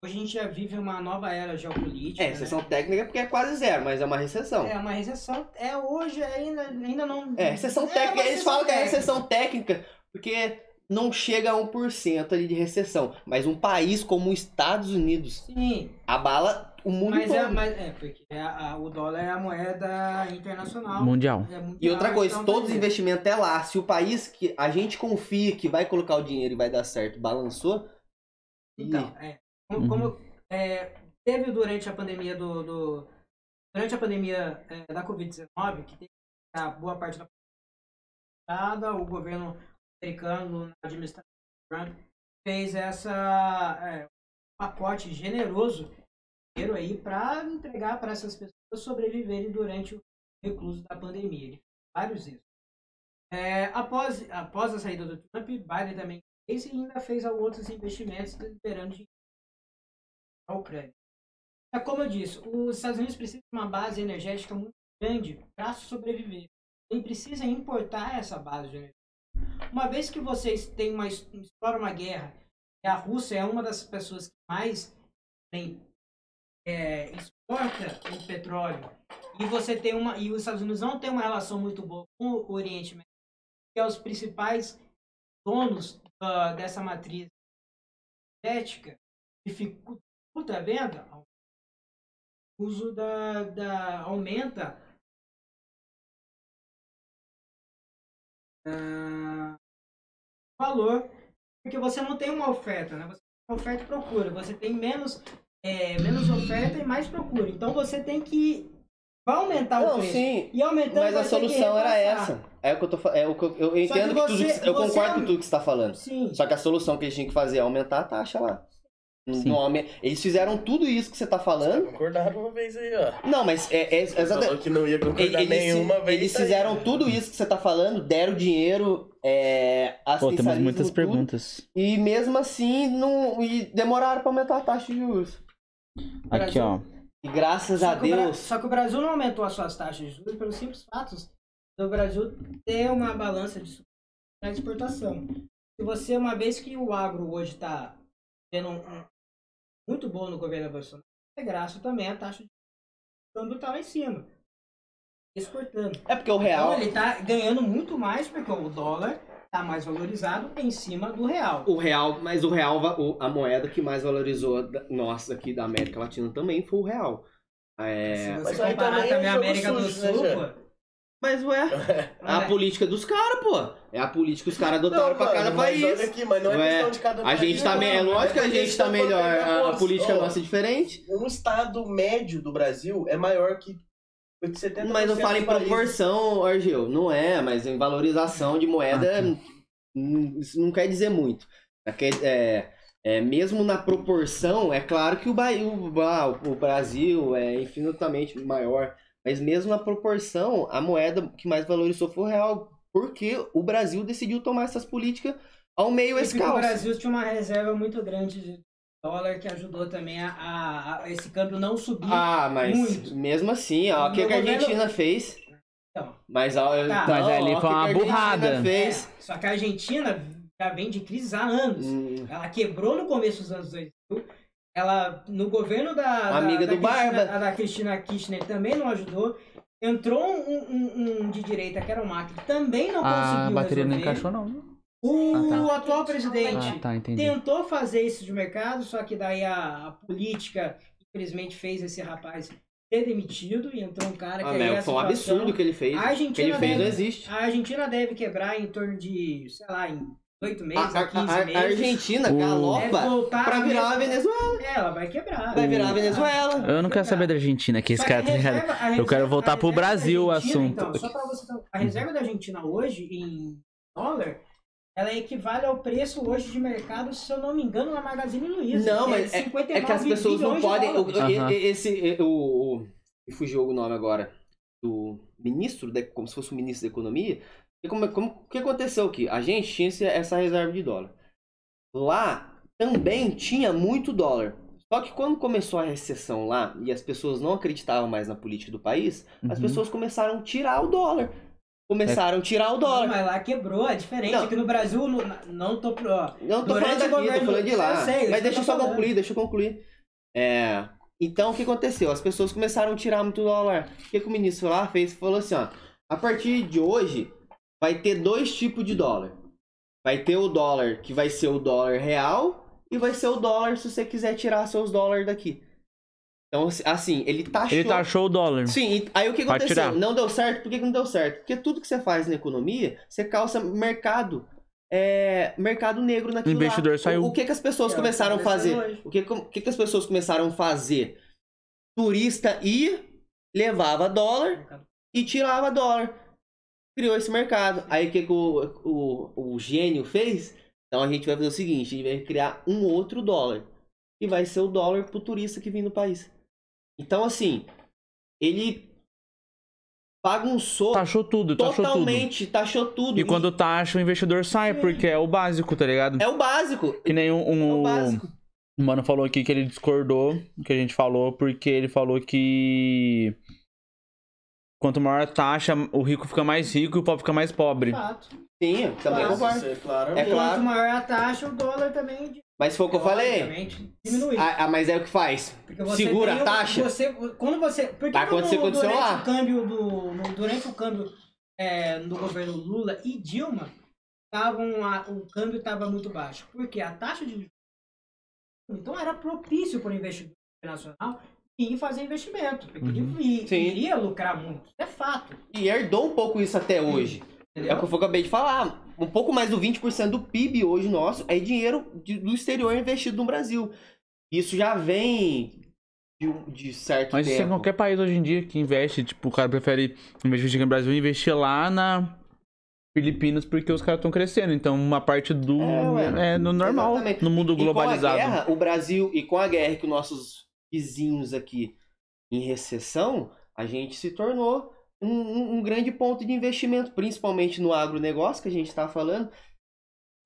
Hoje a gente já vive uma nova era geopolítica. É, né? recessão técnica porque é quase zero, mas é uma recessão. É uma recessão. É hoje ainda, ainda não. É, recessão É uma técnica. Eles recessão falam que é técnica. recessão técnica porque não chega a 1% ali de recessão. Mas um país como os Estados Unidos Sim, abala o mundo mas todo. é, mas é porque a- a- o dólar é a moeda internacional. Mundial. É mundial, E outra coisa, então, todos os beleza. investimentos é lá. Se o país que a gente confia que vai colocar o dinheiro e vai dar certo balançou, Então, é. Como, Uhum. como, é, teve durante a pandemia do, do, durante a pandemia é, da Covid-19, que teve a boa parte da população, o governo americano, na administração Trump, fez essa é, pacote generoso dinheiro aí para entregar para essas pessoas sobreviverem durante o recluso da pandemia. Ele vários isso. É, após, após a saída do Trump, Biden também fez e ainda fez outros investimentos liberando dinheiro a Ucrânia. É como eu disse, os Estados Unidos precisam de uma base energética muito grande para sobreviver. Ele precisa importar essa base de energia. Uma vez que vocês têm uma explora uma guerra, e a Rússia é uma das pessoas que mais tem, é, exporta o petróleo, e você tem uma e os Estados Unidos não tem uma relação muito boa com o Oriente Médio, que é os principais donos uh, dessa matriz energética, dificulta a venda, o uso da, da aumenta uh, valor, porque você não tem uma oferta, né? Você tem oferta e procura, você tem menos, é, menos oferta e mais procura. Então você tem que vai aumentar Não, o preço. sim, E aumentando Mas a solução era essa. É o que eu tô é o que eu, eu que entendo que, tudo você- que- eu você- concordo com tudo que você tá falando. Sim. Só que a solução que eles tinham que fazer é aumentar a taxa lá. Sim. Não aume- Eles fizeram tudo isso que você tá falando. Concordaram uma vez aí, ó. Não, mas é, é, exatamente. Falou que não ia concordar Eles, nenhuma vez. eles tá aí. fizeram tudo isso que você tá falando, deram dinheiro, é, Pô, temos muitas tudo, perguntas. E mesmo assim, não, e demoraram pra aumentar a taxa de juros. Aqui, ó. E graças Só a o Bra- Deus. só que o Brasil não aumentou as suas taxas de juros pelos simples fatos do Brasil ter uma balança de na exportação. Se você, uma vez que o agro hoje está tendo um- muito bom no governo Bolsonaro, é graças também à taxa de câmbio tá lá em cima. Exportando. É porque o real. Então ele tá ganhando muito mais porque o dólar tá mais valorizado em cima do real. O real, mas o real, a moeda que mais valorizou nossa aqui da América Latina também foi o real. É, Se Mas você comparar também é também a jogo América do sujo, né, Sul, Jean? pô, mas ué, é a é. política dos caras, pô. É a política que os caras adotaram pra mano, cada país. olha aqui, mas não é Ué, questão de cada A país, gente tá não, me... É lógico que a gente tá se for melhor. A, a política nossa é diferente. Um estado médio do Brasil é maior que 70% Mas eu falo em proporção, Argel. Não é, mas em valorização de moeda, Ah, hum, isso não quer dizer muito. É, é, é, mesmo na proporção, é claro que o, o, o Brasil é infinitamente maior. Mas mesmo na proporção, a moeda que mais valorizou foi o real. Porque o Brasil decidiu tomar essas políticas ao meio E porque o escalso. Brasil tinha uma reserva muito grande de dólar que ajudou também a, a- a esse câmbio não subir. Ah, mas Muito. mesmo assim, ó, o que, que a governo- Argentina fez? Então, Mas, ó, então, Mas ali ó, o foi que uma que a Argentina burrada. Fez? é, só que a Argentina já vem de crise há anos. Hum, Ela quebrou no começo dos anos 2000. Ela, no governo da, da, Amiga da do Cristina, Barba. a da Cristina Kirchner também não ajudou. Entrou um, um- um de direita, que era o Macri, também não A conseguiu bateria não resolver. encaixou, não. O Ah, tá. atual presidente Ah, tá, tentou fazer isso de mercado, só que daí a, a política, infelizmente, fez esse rapaz ser demitido e entrou um cara que Ah, aí meu, a foi um absurdo o que ele fez. A O que Argentina, ele fez não deve, existe. a Argentina deve quebrar em torno de, sei lá, em oito A, meses, a- a 15 a- a meses. Argentina O- Deve galopa voltar pra a virar a Venezuela. É, ela vai quebrar. Vai virar a Venezuela. Eu não quero saber da Argentina, que esse cara tá a reserva- a Eu quero voltar a pro Brasil o Argentina, assunto. Então, só pra você a reserva da Argentina hoje, em dólar, ela equivale ao preço hoje de mercado, se eu não me engano, na Magazine Luiza. Não, que mas é, 59 é que as pessoas não podem. O, e- esse, o, o, me fugiu o nome agora. Do ministro, como se fosse o ministro da economia. Como, como, o que aconteceu aqui? A gente tinha essa reserva de dólar. Lá também tinha muito dólar. Só que quando começou a recessão lá e as pessoas não acreditavam mais na política do país, as Uhum. pessoas começaram a tirar o dólar. Começaram a tirar o Não, dólar. mas lá quebrou, é diferente. Não. Aqui no Brasil, não, não tô. pro- Ó, Não tô falando daqui, tô governo- falando de lá. Eu sei, Mas deixa eu tô só falando. concluir, deixa eu concluir. É, então, o que aconteceu? As pessoas começaram a tirar muito dólar. O que, que o ministro lá fez? Falou assim, ó. A partir de hoje, vai ter dois tipos de dólar. Vai ter o dólar que vai ser o dólar real e vai ser o dólar se você quiser tirar seus dólares daqui. Então, assim, ele taxou... Ele taxou o dólar. Sim, e aí o que aconteceu? tirar. Não deu certo? Por que, que não deu certo? Porque tudo que você faz na economia, você calça mercado. É, mercado negro naquilo O investidor lá. saiu. O, o que, que as pessoas É, começaram a fazer? hoje. O que, que, que as pessoas começaram a fazer? Turista ir levava dólar e tirava dólar. Criou esse mercado. Aí o que, que o, o, o gênio fez? Então a gente vai fazer o seguinte: a gente vai criar um outro dólar. E vai ser o dólar pro turista que vem no país. Então, assim, ele bagunçou Taxou tudo, taxou tudo. totalmente, taxou tudo. E quando taxa, o investidor sai, porque é o básico, tá ligado? É o básico. Que nem um, É o um, básico. o mano falou aqui que ele discordou do que a gente falou, porque ele falou que quanto maior a taxa, o rico fica mais rico e o pobre fica mais pobre. Fato. Sim, eu também Mas concordo. É claro. É claro. Quanto maior a taxa, o dólar também Mas foi o que eu falei. diminui. Ah, ah, mas é o que faz. Porque você Segura a taxa. Você, quando você, porque Vai acontecer quando, com o durante o câmbio do no- durante o câmbio é, do governo Lula e Dilma, tavam a- o câmbio estava muito baixo. Porque a taxa de então era propício para o investidor internacional ir fazer investimento, porque Uhum. ele iria lucrar muito. É fato. E herdou um pouco isso até hoje. É Entendeu? o que eu acabei de falar. Um pouco mais do 20% do PIB hoje nosso é dinheiro de- do exterior investido no Brasil. Isso já vem de, de certo Mas tempo. qualquer país hoje em dia que investe, tipo, o cara prefere investir no Brasil e investir lá na Filipinas porque os caras estão crescendo. Então, uma parte do. É, ué. É, no normal, Exatamente. no mundo E com a globalizado. guerra, o Brasil, e com a guerra que os nossos vizinhos aqui em recessão, a gente se tornou um, um- grande ponto de investimento, principalmente no agronegócio que a gente está falando,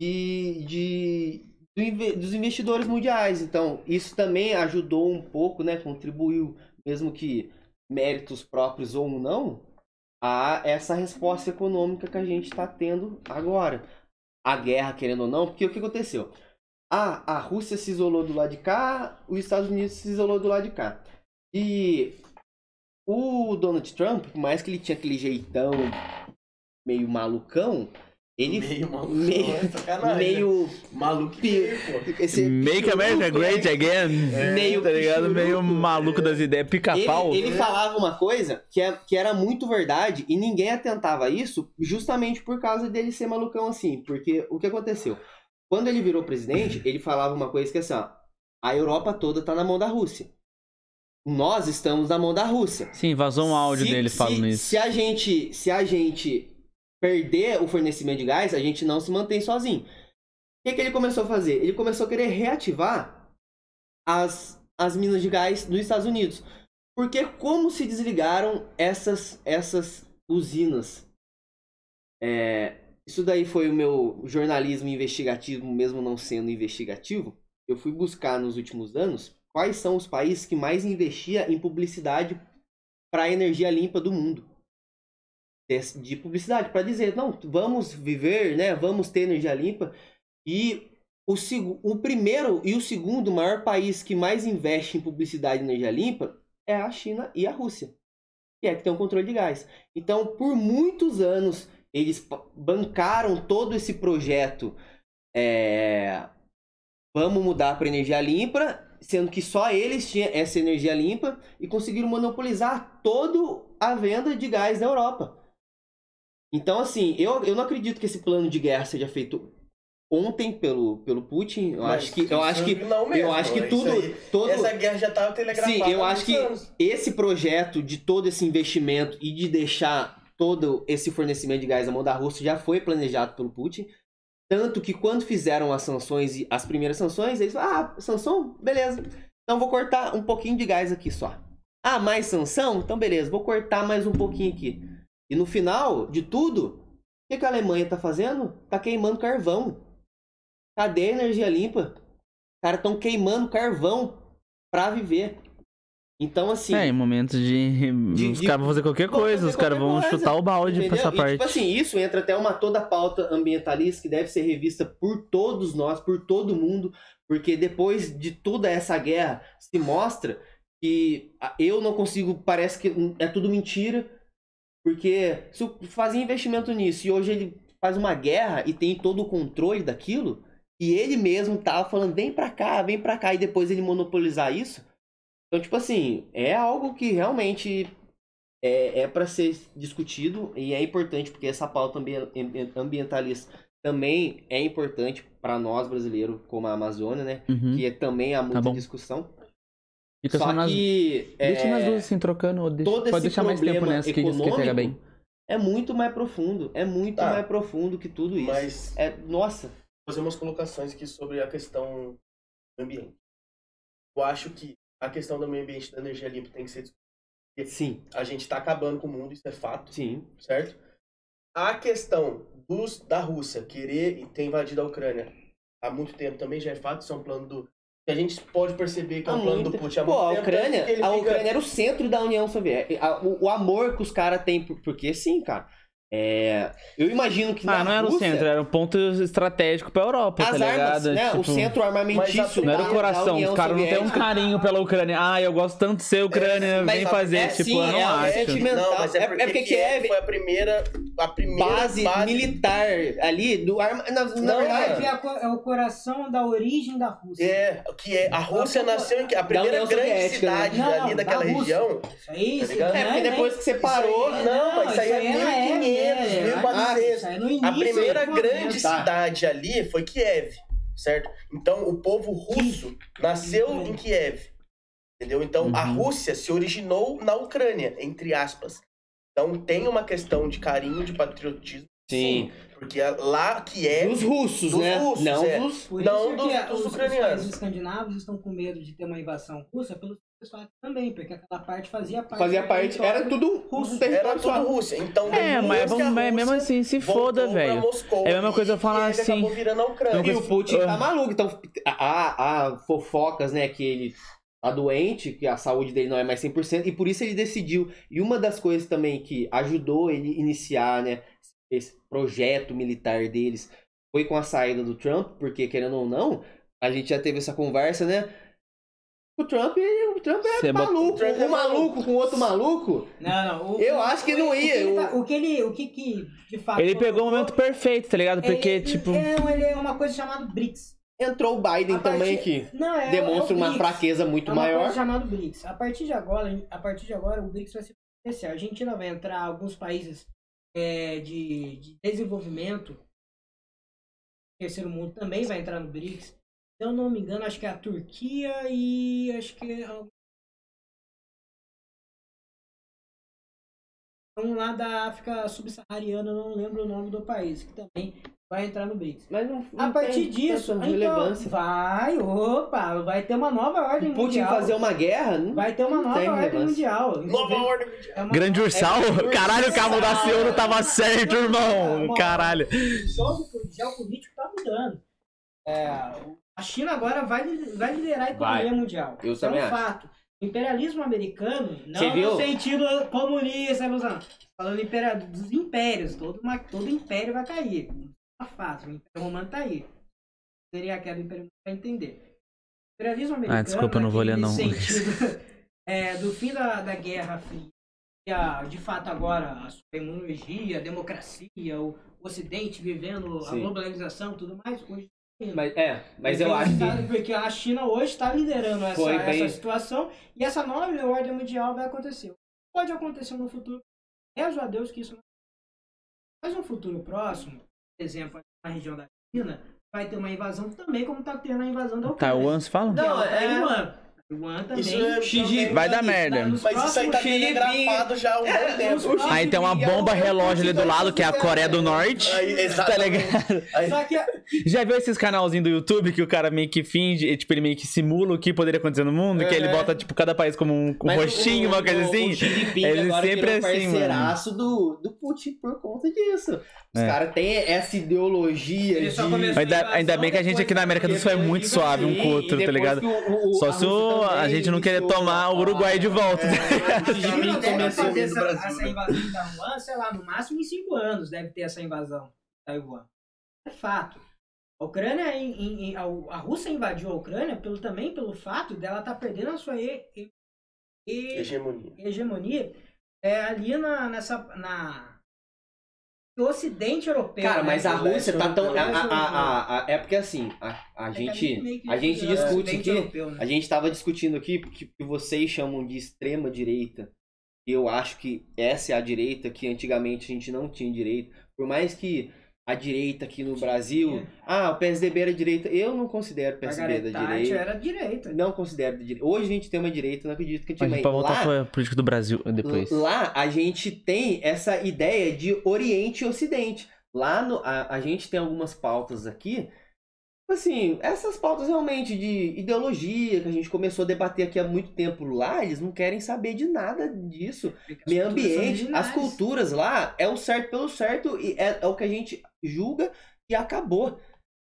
de, de, dos investidores mundiais. Então, isso também ajudou um pouco, né? Contribuiu, mesmo que méritos próprios ou não, a essa resposta econômica que a gente está tendo agora. A guerra, querendo ou não, porque o que aconteceu? Ah, a Rússia se isolou do lado de cá, os Estados Unidos se isolou do lado de cá. E o Donald Trump, por mais que ele tinha aquele jeitão meio malucão, ele Meio maluco. meio, é meio né? Maluco esse Make America Great? Again. Meio tá ligado? pichuruco. Meio maluco das ideias. Pica-pau. Ele, ele falava uma coisa que, é, que era muito verdade e ninguém atentava a isso justamente por causa dele ser malucão assim. Porque o que aconteceu? Quando ele virou presidente, ele falava uma coisa que é assim, ó, a Europa toda tá na mão da Rússia. Nós estamos na mão da Rússia. Sim, vazou um áudio Se- dele se- falando isso. Se a gente, se a gente perder o fornecimento de gás, a gente não se mantém sozinho. O que, que ele começou a fazer? Ele começou a querer reativar as, as minas de gás dos Estados Unidos. Porque como se desligaram essas, essas usinas? É, isso daí foi o meu jornalismo investigativo, mesmo não sendo investigativo. Eu fui buscar nos últimos anos quais são os países que mais investia em publicidade para energia limpa do mundo. De publicidade, para dizer, não, vamos viver, né? Vamos ter energia limpa. E o, o primeiro e o segundo maior país que mais investe em publicidade e energia limpa é a China e a Rússia, que é que tem o controle de gás. Então, por muitos anos, eles bancaram todo esse projeto. é, Vamos mudar para energia limpa, sendo que só eles tinham essa energia limpa e conseguiram monopolizar toda a venda de gás na Europa. Então, assim, eu, eu não acredito que esse plano de guerra seja feito ontem pelo, pelo Putin. Eu Mas acho que eu acho que não mesmo, eu acho que tudo aí- todo Essa guerra já tava telegrafada Sim, eu acho que- anos. esse projeto de todo esse investimento e de deixar todo esse fornecimento de gás na mão da Rússia já foi planejado pelo Putin. Tanto que quando fizeram as sanções as primeiras sanções, eles falaram, ah, sanção? Beleza. Então vou cortar um pouquinho de gás aqui só. Ah, mais sanção? Então beleza, vou cortar mais um pouquinho aqui. E no final de tudo, o que, que a Alemanha tá fazendo? Tá queimando carvão. Cadê a energia limpa? Os caras estão queimando carvão pra viver. Então, assim. É, em momentos de. De- os caras vão fazer qualquer coisa, fazer os caras vão coisa, chutar o balde pra Entendeu? essa E, parte. tipo assim, isso entra até uma toda pauta ambientalista que deve ser revista por todos nós, por todo mundo, porque depois de toda essa guerra se mostra que eu não consigo, parece que é tudo mentira, porque se eu fazia investimento nisso e hoje ele faz uma guerra e tem todo o controle daquilo, e ele mesmo tava falando, vem pra cá, vem pra cá, e depois ele monopolizar isso. Então, tipo assim, é algo que realmente é, é para ser discutido e é importante porque essa pauta ambi- ambientalista também é importante para nós brasileiros como a Amazônia, né? Uhum. Que é, também há muita bom. discussão. Fica só, Só nas. que. Deixa é, nas duas assim, trocando. Ou deixa... todo Pode deixar mais tempo nessa que diz que pega bem. É muito mais profundo. É muito Tá. mais profundo que tudo isso. Mas É, nossa. fazer umas colocações aqui sobre a questão do ambiente. Eu acho que a questão do meio ambiente da energia limpa tem que ser discutida. Sim, A gente está acabando com o mundo, isso é fato, sim. certo? A questão dos, da Rússia querer ter invadido a Ucrânia há muito tempo também já é fato, isso é um plano do. que a gente pode perceber que é um Há plano muito- do Putin há Pô, muito a. Ucrânia, a fica- Ucrânia era o centro da União Soviética. O, o amor que os caras têm, por- porque sim, cara. É, eu imagino que Ah, na não era o centro, era um ponto estratégico pra Europa, as tá armas, ligado? né? Tipo, o centro armamentício Não era o coração, os caras não têm um carinho pela Ucrânia. Ah, eu gosto tanto de ser Ucrânia, mas vem fazer. é tipo, sim, eu não é um acho. Não, mas é É- porque, é porque Kiev foi a primeira, a primeira Base, militar ali do arma. Na, na Não, verdade, É, é o coração da origem da Rússia. É, que é, a Rússia nasceu em que a primeira grande né? cidade Não, ali não, daquela região. Isso aí, Tá é porque nem- depois que separou. Não, mas isso aí é na era, 1500, é, 1400. isso aí é no início A primeira grande. Tá. cidade ali foi Kiev, certo? Então o povo russo nasceu em Kiev. Entendeu? Então a Uhum. Rússia se originou na Ucrânia, entre aspas. Então tem uma questão de carinho, de patriotismo. Sim. Porque a- lá Kiev. Dos russos, Dos né? russos, não é. dos. Por Não dos- que dos os, os ucranianos. países escandinavos estão com medo de ter uma invasão russa pelos pessoal também, porque aquela parte fazia parte. Fazia parte. Era tudo russo. Era tudo Rússia. Então É, mas, vamos, mesmo assim, se foda, velho. É a mesma coisa eu e falar assim- acabou virando a Ucrânia. E o Putin Ah. tá maluco. Então, há, há fofocas, né, que ele tá doente, que a saúde dele não é mais 100%, e por isso ele decidiu. E uma das coisas também que ajudou ele iniciar, né, esse projeto militar deles foi com a saída do Trump, porque querendo ou não, a gente já teve essa conversa, né? O Trump, o Trump é Você bota- maluco, o Trump é um maluco com outro maluco. Não, não. o- Eu o- acho que não o- ia, O que, ele eu- tá- o que ele. O que, que de fato. Ele pegou o momento perfeito, tá ligado? Porque, ele, tipo. É, ele é uma coisa chamada BRICS. Entrou o Biden A também, partir- que Não, é, demonstra é o uma BRICS. fraqueza muito é uma maior. coisa chamada BRICS. A partir de agora, a partir de agora, o BRICS vai se fortalecer. A Argentina vai entrar, alguns países é, de, de desenvolvimento, terceiro mundo também vai entrar no BRICS. Se eu não me engano, acho que é a Turquia e acho que é um lá da África subsaariana, não lembro o nome do país, que também vai entrar no BRICS. Mas não, A não partir tem disso, então, relevância. vai, opa, vai ter uma nova ordem O Putin mundial. fazer uma guerra, não Vai ter uma nova ordem relevância. mundial. Nova ordem mundial. É uma- Grande Ursal? É, Caralho, o cabo da. Ciolo tava certo, irmão. Caralho. O jogo geopolítico tá mudando. É, a China agora vai, vai liderar a economia mundial. Eu Isso é também um acho. fato. O imperialismo americano, Você não viu? no sentido comunista, ilusão. Falando impera- dos impérios, todo, uma, todo império vai cair. É fato, o Império Romano tá aí. Seria a queda do Império pra entender. O imperialismo americano, Ah, desculpa, eu não vou ler, naquele não. sentido, é, do fim da, da Guerra Fria, a, de fato agora a tecnologia, a democracia, o Ocidente vivendo a Sim. globalização e tudo mais, hoje Mas, é, mas eu porque acho que. Porque a China hoje está liderando essa, bem- essa situação e essa nova ordem mundial vai acontecer. Pode acontecer no futuro. Rezo a Deus que isso não Mas no futuro próximo, por exemplo, na região da China, vai ter uma invasão também, como está tendo a invasão da Ucrânia. Taiwan, se fala? É Não, é- Taiwan. Também. Isso é- Xi também Jinping Vai dar merda. nos Mas isso aí tá telegrafado já há um bom É, tempo. Aí tem uma bomba relógio ali do lado, que é a Coreia do Norte. Aí, Tá ligado? Já viu esses canalzinhos do YouTube que o cara meio que finge, tipo, ele meio que simula o que poderia acontecer no mundo? Que ele É. bota, tipo, cada país como um, um rostinho, o- uma coisa o- assim. O Ele agora sempre virou assim, mano. parceiraço do, do Putin por conta disso. Os É. caras têm essa ideologia de... Ainda, ainda bem que a gente aqui na América do Sul é muito suave um com o outro, tá ligado? Só se o- a gente não querer tomar o Uruguai de volta. É, o Xi A China Jinping deve começou... fazer essa, Brasil, essa invasão de Taiwan, sei lá, no máximo em cinco anos deve ter essa invasão de Taiwan. É fato. A Ucrânia, em, em- em- a, a Rússia invadiu a Ucrânia pelo, também pelo fato dela estar perdendo a sua e- e- Hegemonia. hegemonia é, ali na, nessa, na, no ocidente europeu. Cara, né? mas a do Rússia tá tão... A, a, a- a- é porque assim, a, a É gente, que a gente virou discute aqui... europeu, né? A gente tava discutindo aqui que, que vocês chamam de extrema direita. Eu acho que essa é a direita que antigamente a gente não tinha direito. Por mais que a direita aqui no Brasil. Ah, o PSDB era direita. Eu não considero o PSDB da direita. era direita. Não considero da direita. Hoje a gente tem uma direita, não acredito que A gente antigamente. pode voltar Lá, pra política do Brasil depois. Lá a gente tem essa ideia de Oriente e Ocidente. Lá no, a, a gente tem algumas pautas aqui. Assim, essas pautas realmente de ideologia que a gente começou a debater aqui há muito tempo lá, eles não querem saber de nada disso. As Meio ambiente, as culturas lá é o certo pelo certo e é, é o que a gente julga e acabou.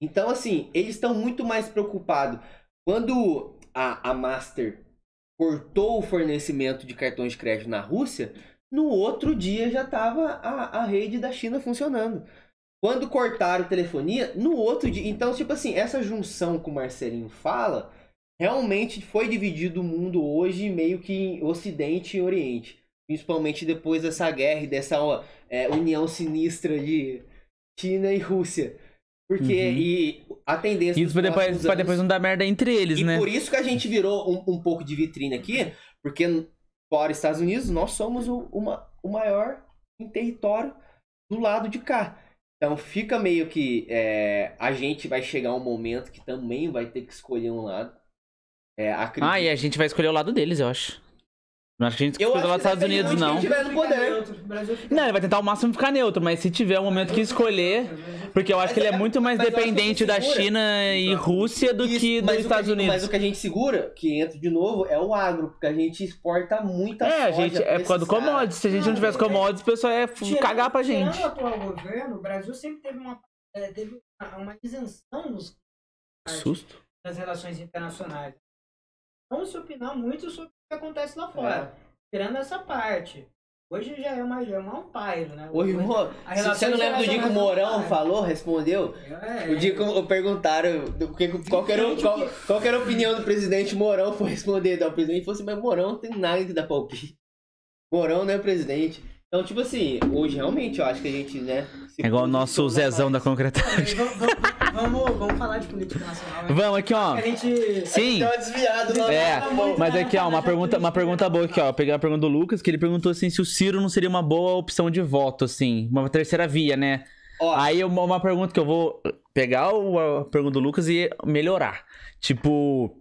Então, assim, eles estão muito mais preocupados. Quando a, a Master cortou o fornecimento de cartões de crédito na Rússia, no outro dia já estava a, a rede da China funcionando. Quando cortaram telefonia, no outro dia. Então, tipo assim, essa junção que o Marcelinho fala, realmente foi dividido o mundo hoje meio que em Ocidente e Oriente. Principalmente depois dessa guerra e dessa ó, é, união sinistra de China e Rússia. Porque Uhum. e a tendência. Isso pra depois, pra anos- depois não dar merda entre eles, e né? por isso que a gente virou um, um pouco de vitrine aqui, porque fora Estados Unidos, nós somos o, uma, o maior em território do lado de cá. Então fica meio que é, a gente vai chegar um momento que também vai ter que escolher um lado. É, acredito- Ah, e a gente vai escolher o lado deles, eu acho. Não acho que a gente Eu escolhe o lado dos Estados Unidos, não. Neutro, o Brasil fica Não, ele vai tentar ao máximo ficar neutro, mas se tiver um momento que escolher. Porque eu acho que ele é muito mais dependente da. China e Rússia do Isso, que dos Estados gente- Unidos. Mas o que a gente segura, que entra de novo, é o agro, porque a gente exporta muita É, a gente, é por causa do commodities. Se a gente não tivesse commodities, o pessoal ia Tirando- cagar pra gente. Tirando o atual governo, o Brasil sempre teve uma, é, teve uma, uma isenção nos, Susto. das relações internacionais. Vamos se opinar muito sobre o que acontece lá fora. Tirando essa parte. Hoje já é uma, já é uma amparo, né? A se você não lembra do dia que o Mourão é- falou, respondeu? É, O dia que eu- perguntaram do que, qual, que era, o- qual, qual que era a opinião do presidente Mourão, foi responder. Então, o presidente falou assim, mas Mourão não tem nada que dar palpite. Mourão não é presidente. Então, tipo assim, hoje realmente eu acho que a gente, né... É igual o nosso Zezão da concretagem. Vamos, vamos- vamos, vamos falar de política nacional. né? Vamos aqui, ó. A gente. Sim. Deu uma desviada lá. É, tá mas aqui, ó, uma pergunta, uma pergunta boa aqui, ó. Eu peguei a pergunta do Lucas, que ele perguntou assim se o Ciro não seria uma boa opção de voto, assim. Uma terceira via, né? Ó, Aí uma, uma pergunta que eu vou pegar o- a pergunta do Lucas e melhorar. Tipo,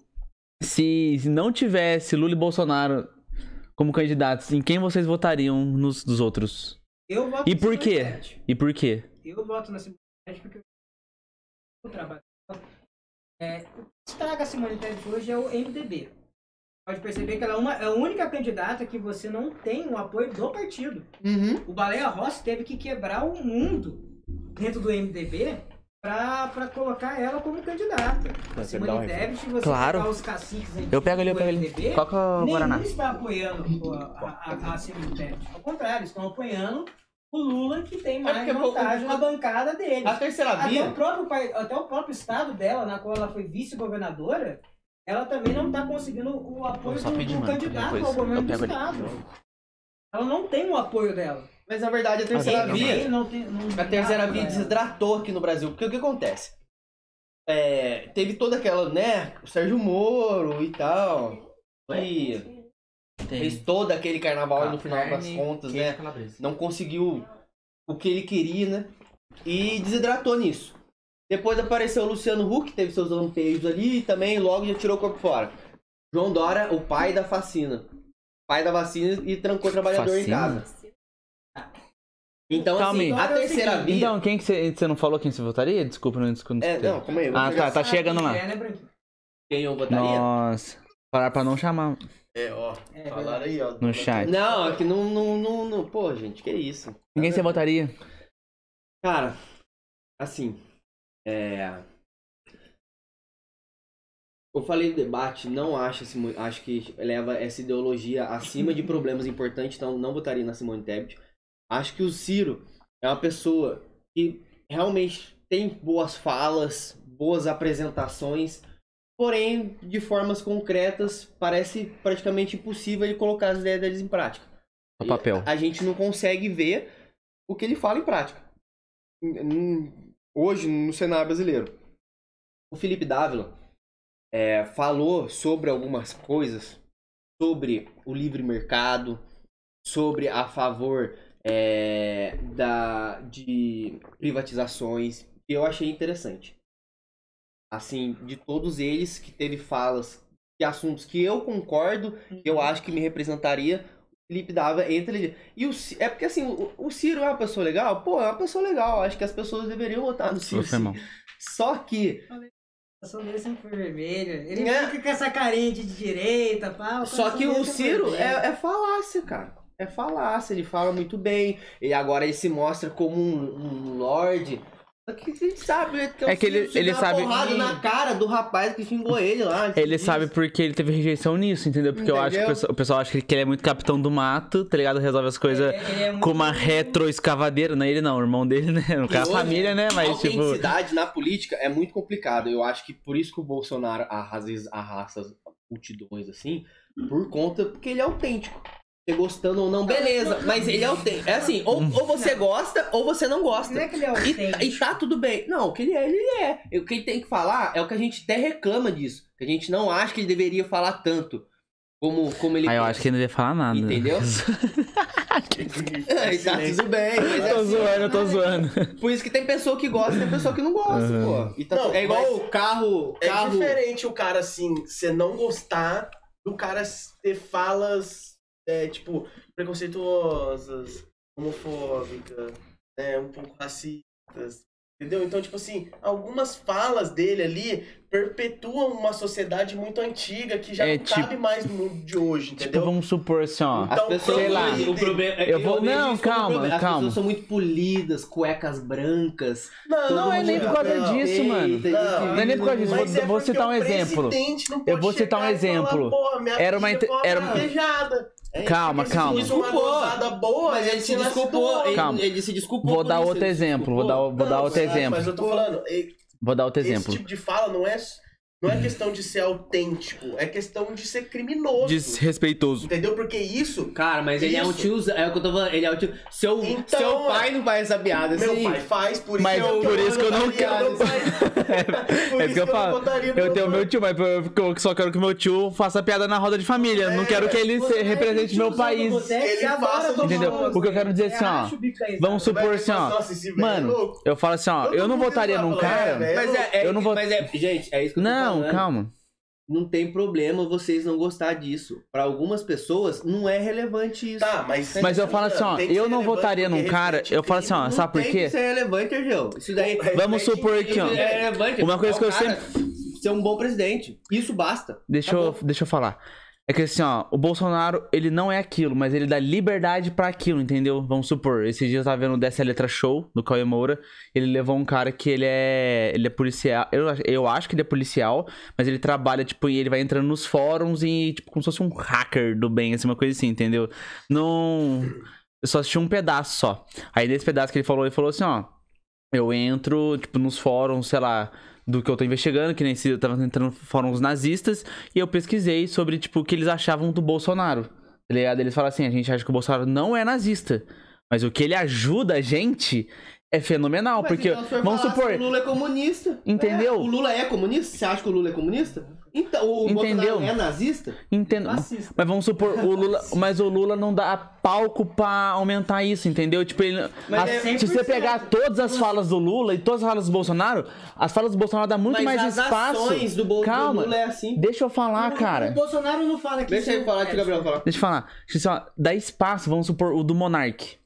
se não tivesse Lula e Bolsonaro como candidatos, em quem vocês votariam nos dos outros? Eu voto E por quê? E por quê? Eu voto na Tebet porque o trabalho. É, o que estraga a Simone Tebet hoje é o MDB. Pode perceber que ela é, uma, é a única candidata que você não tem o apoio do partido. uhum. O Baleia Rossi teve que quebrar o mundo dentro do MDB pra colocar ela como candidata. A Mas Simone Tebet, você Claro. os caciques aí Eu pego ali, eu pego ali. MDB, Qual que é Guaraná? Nenhum está apoiando pô, a, a, a Simone Tebet. Ao contrário, estão apoiando o Lula, que tem mais porque, pô, vantagem na bancada deles. A terceira Até o, via... próprio, até o próprio estado dela, na qual ela foi vice-governadora, ela também não está conseguindo o apoio do, do mano, candidato ao governo do pego ali. estado. Ela não tem o apoio dela. Mas na verdade a terceira via... Ninguém não tem, não A terceira via desidratou aqui no Brasil. Porque o que acontece? É, teve toda aquela, né? O Sérgio Moro e tal. Que fez todo aquele carnaval e no final das contas, né? Não conseguiu o que ele queria, né? E desidratou nisso. Depois apareceu o Luciano Huck, teve seus lampejos ali e também logo já tirou o corpo fora. João Dória, o pai da vacina. Pai da vacina e trancou o trabalhador em casa. Então, Calma assim, aí. a terceira via. Então, quem que você você não falou quem você votaria? Desculpa, não escutei. É, não, calma aí. Ah, tá, tá chegando lá. É, né? Quem eu votaria? Nossa. Parar pra não chamar. É, ó. É, falaram aí, ó. No chat. Não, é que não, não, não, não. Pô, gente, que isso. Ninguém você votaria? Cara, assim. É. Eu falei do debate, não acho, acho que leva essa ideologia acima de problemas importantes, então não votaria na Simone Tebet. Acho que o Ciro é uma pessoa que realmente tem boas falas, boas apresentações, porém, de formas concretas, parece praticamente impossível ele colocar as ideias deles em prática. No papel. A gente não consegue ver o que ele fala em prática. Hoje, no cenário brasileiro. O Felipe Dávila é, falou sobre algumas coisas, sobre o livre mercado, sobre a favor é, da, de privatizações, que eu achei interessante. Assim, de todos eles que teve falas, que assuntos que eu concordo, que eu acho que me representaria, o Felipe dava entre ele. E o é porque assim, o, o Ciro é uma pessoa legal? Pô, é uma pessoa legal. Acho que as pessoas deveriam votar no Ciro. Sim. Só que A ação dele sempre foi vermelha. Ele É. fica com essa carinha de direita, pá. Só que o Ciro é é, é falácia, cara. É falácia, ele fala muito bem. E agora ele se mostra como um, um lorde. Que a sabe né, É que ele- Ciro se ele dá uma sabe- porrada na cara do rapaz que xingou ele lá. Ele sabe porque ele teve rejeição nisso, entendeu? Porque eu acho que o Entendeu? pessoal, o pessoal acha que ele é muito capitão do mato, tá ligado? Resolve as coisas com uma retroescavadeira. Não é ele não, o irmão dele, né? No caso, a família, né? Mas, tipo... autenticidade na política é muito complicado. Eu acho que por isso que o Bolsonaro às vezes arrasta as multidões assim, por conta porque ele é autêntico. Você gostando ou não, beleza. Mas ele é autêntico. É assim, ou, ou você gosta ou você não gosta. Não é que ele é E, autêntico. e tá tudo bem. Não, o que ele é, ele é. E O que ele tem que falar é o que a gente até reclama disso. Que a gente não acha que ele deveria falar tanto. Como, como ele Ah, eu pensa. acho que ele não devia falar nada. Entendeu? É, e tá tudo bem. Mas é tô assim, zoando, eu tô zoando. por isso que tem pessoa que gosta e tem pessoa que não gosta, Uhum. pô. E tá Não, é igual o carro. É carro... diferente o cara, assim, você não gostar do cara ter falas, é, tipo, preconceituosas, homofóbicas, né, um pouco racistas. Entendeu? Então, tipo assim, algumas falas dele ali perpetuam uma sociedade muito antiga que já É, não tipo- cabe mais no mundo de hoje, Tipo, entendeu? vamos supor assim, ó. As Então, pessoas, sei lá. o problema, é- Eu vou- vejo não, calma, problema. As calma. pessoas são muito polidas, cuecas brancas. Não, Não é nem por causa não. disso, Eita, mano. Não, Não é nem por causa disso. Vou- é vou citar um exemplo. não Eu vou citar um falar, exemplo. "Porra, minha Era uma era uma- apedrejada." É, Calma, calma. boa, Mas ele se desculpou. Ele, Calma. ele se desculpou. Vou dar isso, outro exemplo, vou dar, vou dar outro exemplo. Mas eu tô falando, Vou dar outro esse exemplo. tipo de fala não é, não é questão de ser autêntico, é questão de ser criminoso. Desrespeitoso. Entendeu? Porque isso, Cara, mas ele é um tio. É o que eu tô falando. Ele é o tio. Seu, Então, seu pai não faz essa piada meu assim. pai faz, por isso, Mas eu- por isso que eu não quero. Por É isso que eu não falo. Eu tenho meu tio, mas eu só quero que meu tio faça piada na roda de família. Não É, quero que ele se- represente meu país. Ele faça do Entendeu? O que eu quero dizer assim, ó, Vamos Você supor assim, ó. é Mano, eu falo assim, ó, eu não votaria num cara. é. Mas é, é- Eu não vou- mas é, gente, é isso que eu tô Não, falando. calma. Não tem problema vocês não gostar disso. Pra algumas pessoas não é relevante isso. Tá, mas... Mas eu falo assim, ó, eu não votaria num cara. Eu falo assim, ó, sabe por quê? que ser relevante, Argel. Isso daí Vamos supor que, ó, isso é relevante. uma coisa É que eu cara ser um bom presidente. Isso basta. Deixa eu, deixa eu falar. É que assim, ó, o Bolsonaro, ele não é aquilo, mas ele dá liberdade pra aquilo, entendeu? Vamos supor, esses dias eu tava vendo o Dessa Letra Show, do Cauê Moura, ele levou um cara que ele é, ele é policial, eu, eu acho que ele é policial, mas ele trabalha, tipo, e ele vai entrando nos fóruns e, tipo, como se fosse um hacker do bem, assim, uma coisa assim, entendeu? Não... Eu só assisti um pedaço só. Aí nesse pedaço que ele falou, ele falou assim, ó, eu entro, tipo, nos fóruns, sei lá, do que eu tô investigando, que nem se eu tava entrando fóruns nazistas, e eu pesquisei sobre, tipo, o que eles achavam do Bolsonaro. Tá ligado? Eles falam assim, a gente acha que o Bolsonaro não é nazista, mas o que ele ajuda a gente é fenomenal, Mas porque, então, vamos supor, assim, O Lula é comunista. Entendeu? É, o Lula é comunista? Você acha que o Lula é comunista? Então, o Entendeu? Bolsonaro é nazista? entendo, Fascista. mas vamos supor, o Lula, mas o Lula não dá palco pra aumentar isso, entendeu? Tipo, ele, Mas as- é se você 100%. pegar todas as falas do Lula e todas as falas do Bolsonaro, as falas do Bolsonaro dá muito Mas mais as espaço. ações do, do Calma. Lula é assim. Deixa eu falar, O cara. Bolsonaro não fala que Deixa isso ele falar, deixa o Gabriel falar. Deixa eu falar. Deixa eu só, dá espaço, vamos supor, o do Monark.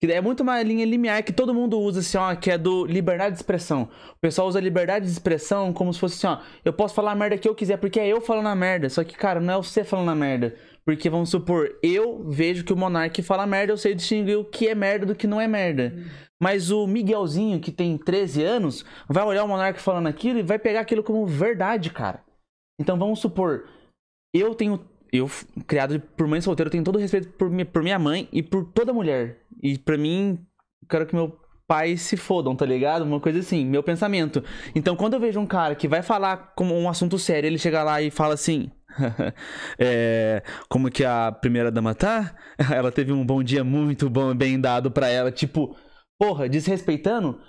Que é muito uma linha limiar que todo mundo usa, assim, ó, que é do liberdade de expressão. O pessoal usa liberdade de expressão como se fosse assim, ó, eu posso falar a merda que eu quiser, porque é eu falando a merda. Só que, cara, não é você falando a merda. Porque, vamos supor, eu vejo que o Monark fala merda, eu sei distinguir o que é merda do que não é merda. Mas o Miguelzinho, que tem 13 anos, vai olhar o Monark falando aquilo e vai pegar aquilo como verdade, cara. Então vamos supor, eu tenho. Eu, criado por mãe solteira, tenho todo o respeito por, por minha mãe e por toda mulher. E pra mim, quero que meu pai se fodam, tá ligado? Uma coisa assim, meu pensamento. Então quando eu vejo um cara que vai falar como um assunto sério, ele chega lá e fala assim. é, como que a primeira dama tá? Ela teve um bom dia muito bom, bem dado pra ela. Tipo, porra, desrespeitando.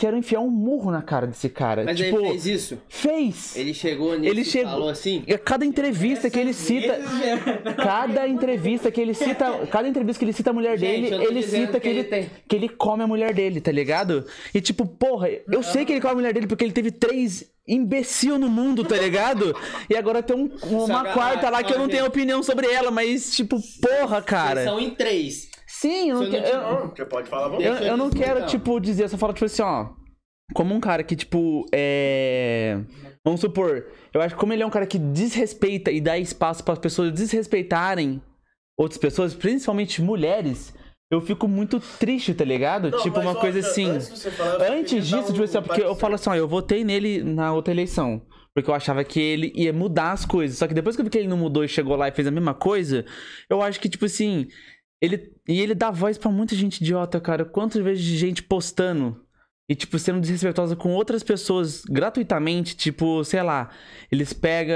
Eu quero enfiar um murro na cara desse cara. Mas tipo, ele fez isso? fez. Ele chegou nisso Ele e chegou- falou assim? E Cada entrevista que ele cita. Cada entrevista que ele cita. Cada entrevista que ele cita a mulher Gente, dele, ele cita que, que ele, tem. que ele come a mulher dele, tá ligado? E tipo, porra, eu sei que ele come a mulher dele porque ele teve três imbecil no mundo, tá ligado? E agora tem um- uma Sacanagem, quarta lá que eu não tenho opinião sobre ela, mas tipo, porra, Vocês cara. são em três. Sim, eu não Se eu não quero. te- eu- Não, você pode falar, vamos. Eu, eu não dizer, quero, então. tipo, dizer, eu só falo, tipo assim, ó. Como um cara que, tipo, é. Vamos supor, eu acho que como ele é um cara que desrespeita e dá espaço para as pessoas desrespeitarem outras pessoas, principalmente mulheres, eu fico muito triste, tá ligado? Não, tipo, uma ó, coisa antes assim. você falar, Antes disso, tipo assim, ó, um porque eu falo assim, ó, eu votei nele na outra eleição. Porque eu achava que ele ia mudar as coisas. Só que depois que eu vi que ele não mudou e chegou lá e fez a mesma coisa, eu acho que, tipo assim. Ele, e ele dá voz pra muita gente idiota, cara. Quantas vezes de gente postando e, tipo, sendo desrespeitosa com outras pessoas gratuitamente, tipo, sei lá, eles pegam.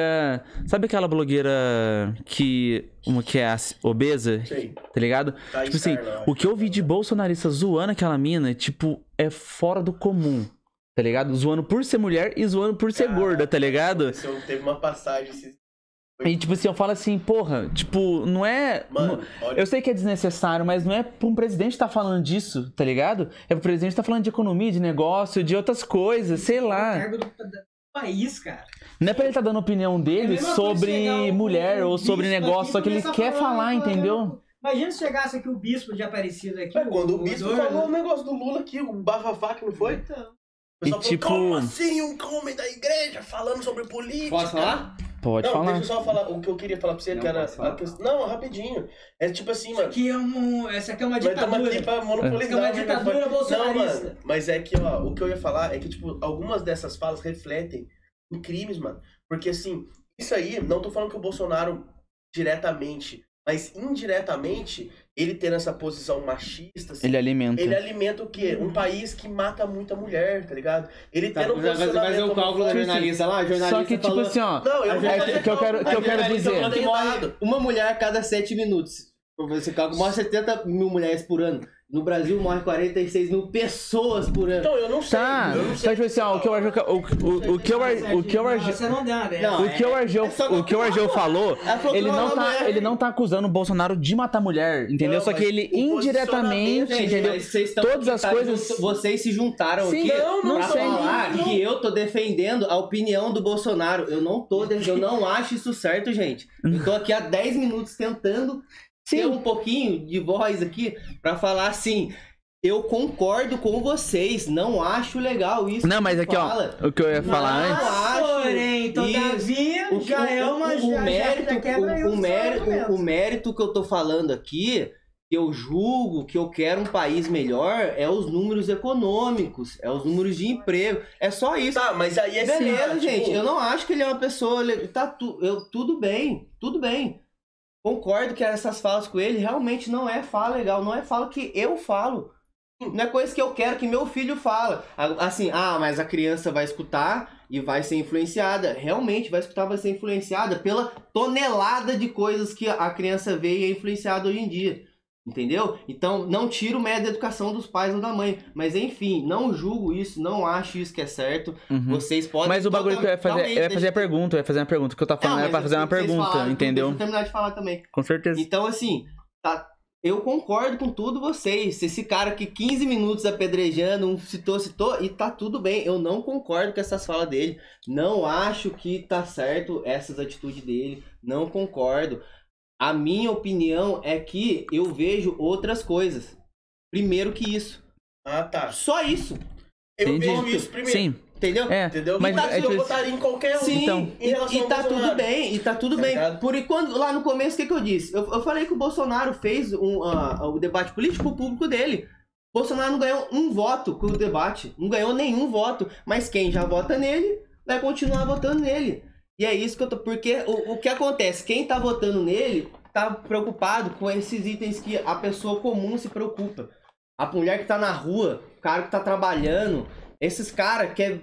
Sabe aquela blogueira que. Uma que é obesa? Sei. Tá ligado? Tá Tipo assim, o que eu vi de bolsonarista zoando aquela mina, tipo, é fora do comum. Tá ligado? Zoando por ser mulher e zoando por ser gorda, tá ligado? Teve uma passagem. Esses... E tipo assim, eu falo assim, porra, tipo, não é. Mano, não- eu sei que é desnecessário, mas não é pra um presidente estar falando disso, tá ligado? É pro presidente estar falando de economia, de negócio, de outras coisas, sei lá. Do país, cara. Não é pra ele estar dando a opinião É dele coisa sobre um- mulher um ou sobre bispo negócio, só que ele quer falar, falar, entendeu? Imagina se chegasse aqui o bispo de Aparecida aqui. É, quando o bispo dono- falou o negócio do Lula aqui, o bafafá que não foi? Então, O E falou, tipo- como assim um homem da igreja falando sobre política? Posso falar? Pode não, falar. deixa eu só falar o que eu queria falar pra você, Não, que era. Não, rapidinho. É tipo assim, isso mano. aqui é um. Essa aqui é uma Nós estamos aqui ditadura. pra monopolizar. Isso aqui é uma o ditadura microfone. bolsonarista. Não, mano, mas é que, ó, o que eu ia falar é que, tipo, algumas dessas falas refletem em crimes, mano. Porque, assim, isso aí, não tô falando que o Bolsonaro diretamente, mas indiretamente, ele tendo essa posição machista, assim, Ele alimenta. ele alimenta o quê? Um país que mata muita mulher, tá ligado? Ele Tá, tendo um vai fazer posicionamento o cálculo da jornalista lá, a jornalista Só que, tipo assim, ó. Não, eu não É fazer que eu quero, que eu quero dizer. que morre dado. uma mulher a cada 7 minutos. Você cálculo, morre 70 mil mulheres por ano. No Brasil morre 46 mil pessoas por ano. Então, eu não sei. Tá, eu não sei. tipo assim, ó, o que eu acho que- o, o, o que eu o que eu Você não. Não, o que o Argel, é o que o Argel falou, ele não é tá, ele não tá acusando o Bolsonaro de matar mulher, entendeu? Não, Só que ele o indiretamente, posicionamento, entendeu? Todas as coisas- junto- vocês se juntaram Sim, aqui não, não pra sei. falar Não. que eu tô defendendo a opinião do Bolsonaro. Eu não tô, eu não acho isso certo, gente. Eu tô aqui há 10 minutos tentando ter Sim. um pouquinho de voz aqui pra falar assim. Eu concordo com vocês, não acho legal isso. Não, mas aqui, ó, fala. o que eu ia falar Não antes. acho Porém, todavia, O- já o- é uma. o, o já- mérito, o, o, mérito, argumentos. o mérito que eu tô falando aqui, que eu julgo que eu quero um país melhor, é os números econômicos, é os números de emprego. É só isso. Tá, mas aí é Beleza, assim, gente. tipo, Eu não acho que ele é uma pessoa. Tá tu, eu, tudo bem, tudo bem. Concordo que essas falas com ele realmente não é fala legal, não é fala que eu falo. Não é coisa que eu quero que meu filho fala. Assim, ah, mas a criança vai escutar e vai ser influenciada. Realmente vai escutar, vai ser influenciada pela tonelada de coisas que a criança vê e é influenciada hoje em dia. Entendeu? Então, não tiro o mérito da educação dos pais ou da mãe. Mas, enfim, não julgo isso, não acho isso que é certo. Uhum. Vocês podem. Mas o bagulho que eu ia fazer, eu ia fazer a pergunta, eu ia fazer uma pergunta. O que eu tava falando Não, era pra fazer uma pergunta, falaram tudo, entendeu? Deixa eu terminar de falar também. Com certeza. Então, assim, tá, eu concordo com tudo vocês. Se esse cara que 15 minutos apedrejando, um citou, citou, e tá tudo bem. Eu não concordo com essas falas dele. Não acho que tá certo essas atitudes dele. Não concordo. A minha opinião é que eu vejo outras coisas. Primeiro que isso. Ah, tá. Só isso. Eu Entendi. vejo isso primeiro. Sim, Entendeu? é. Entendeu? Mas Mas é eu tipo- votaria em qualquer um. Sim, Então. e, Em relação e tá tudo bem, e tá tudo Tá bem. ligado? Por enquanto, lá no começo, o que, que eu disse? Eu, eu falei que o Bolsonaro fez um, ah, o debate político público dele. O Bolsonaro não ganhou um voto com o debate. Não ganhou nenhum voto. Mas quem já vota nele, vai continuar votando nele. E é isso que eu tô. Porque o, o que acontece? Quem tá votando nele tá preocupado com esses itens que a pessoa comum se preocupa. A mulher que tá na rua, o cara que tá trabalhando, esses caras quer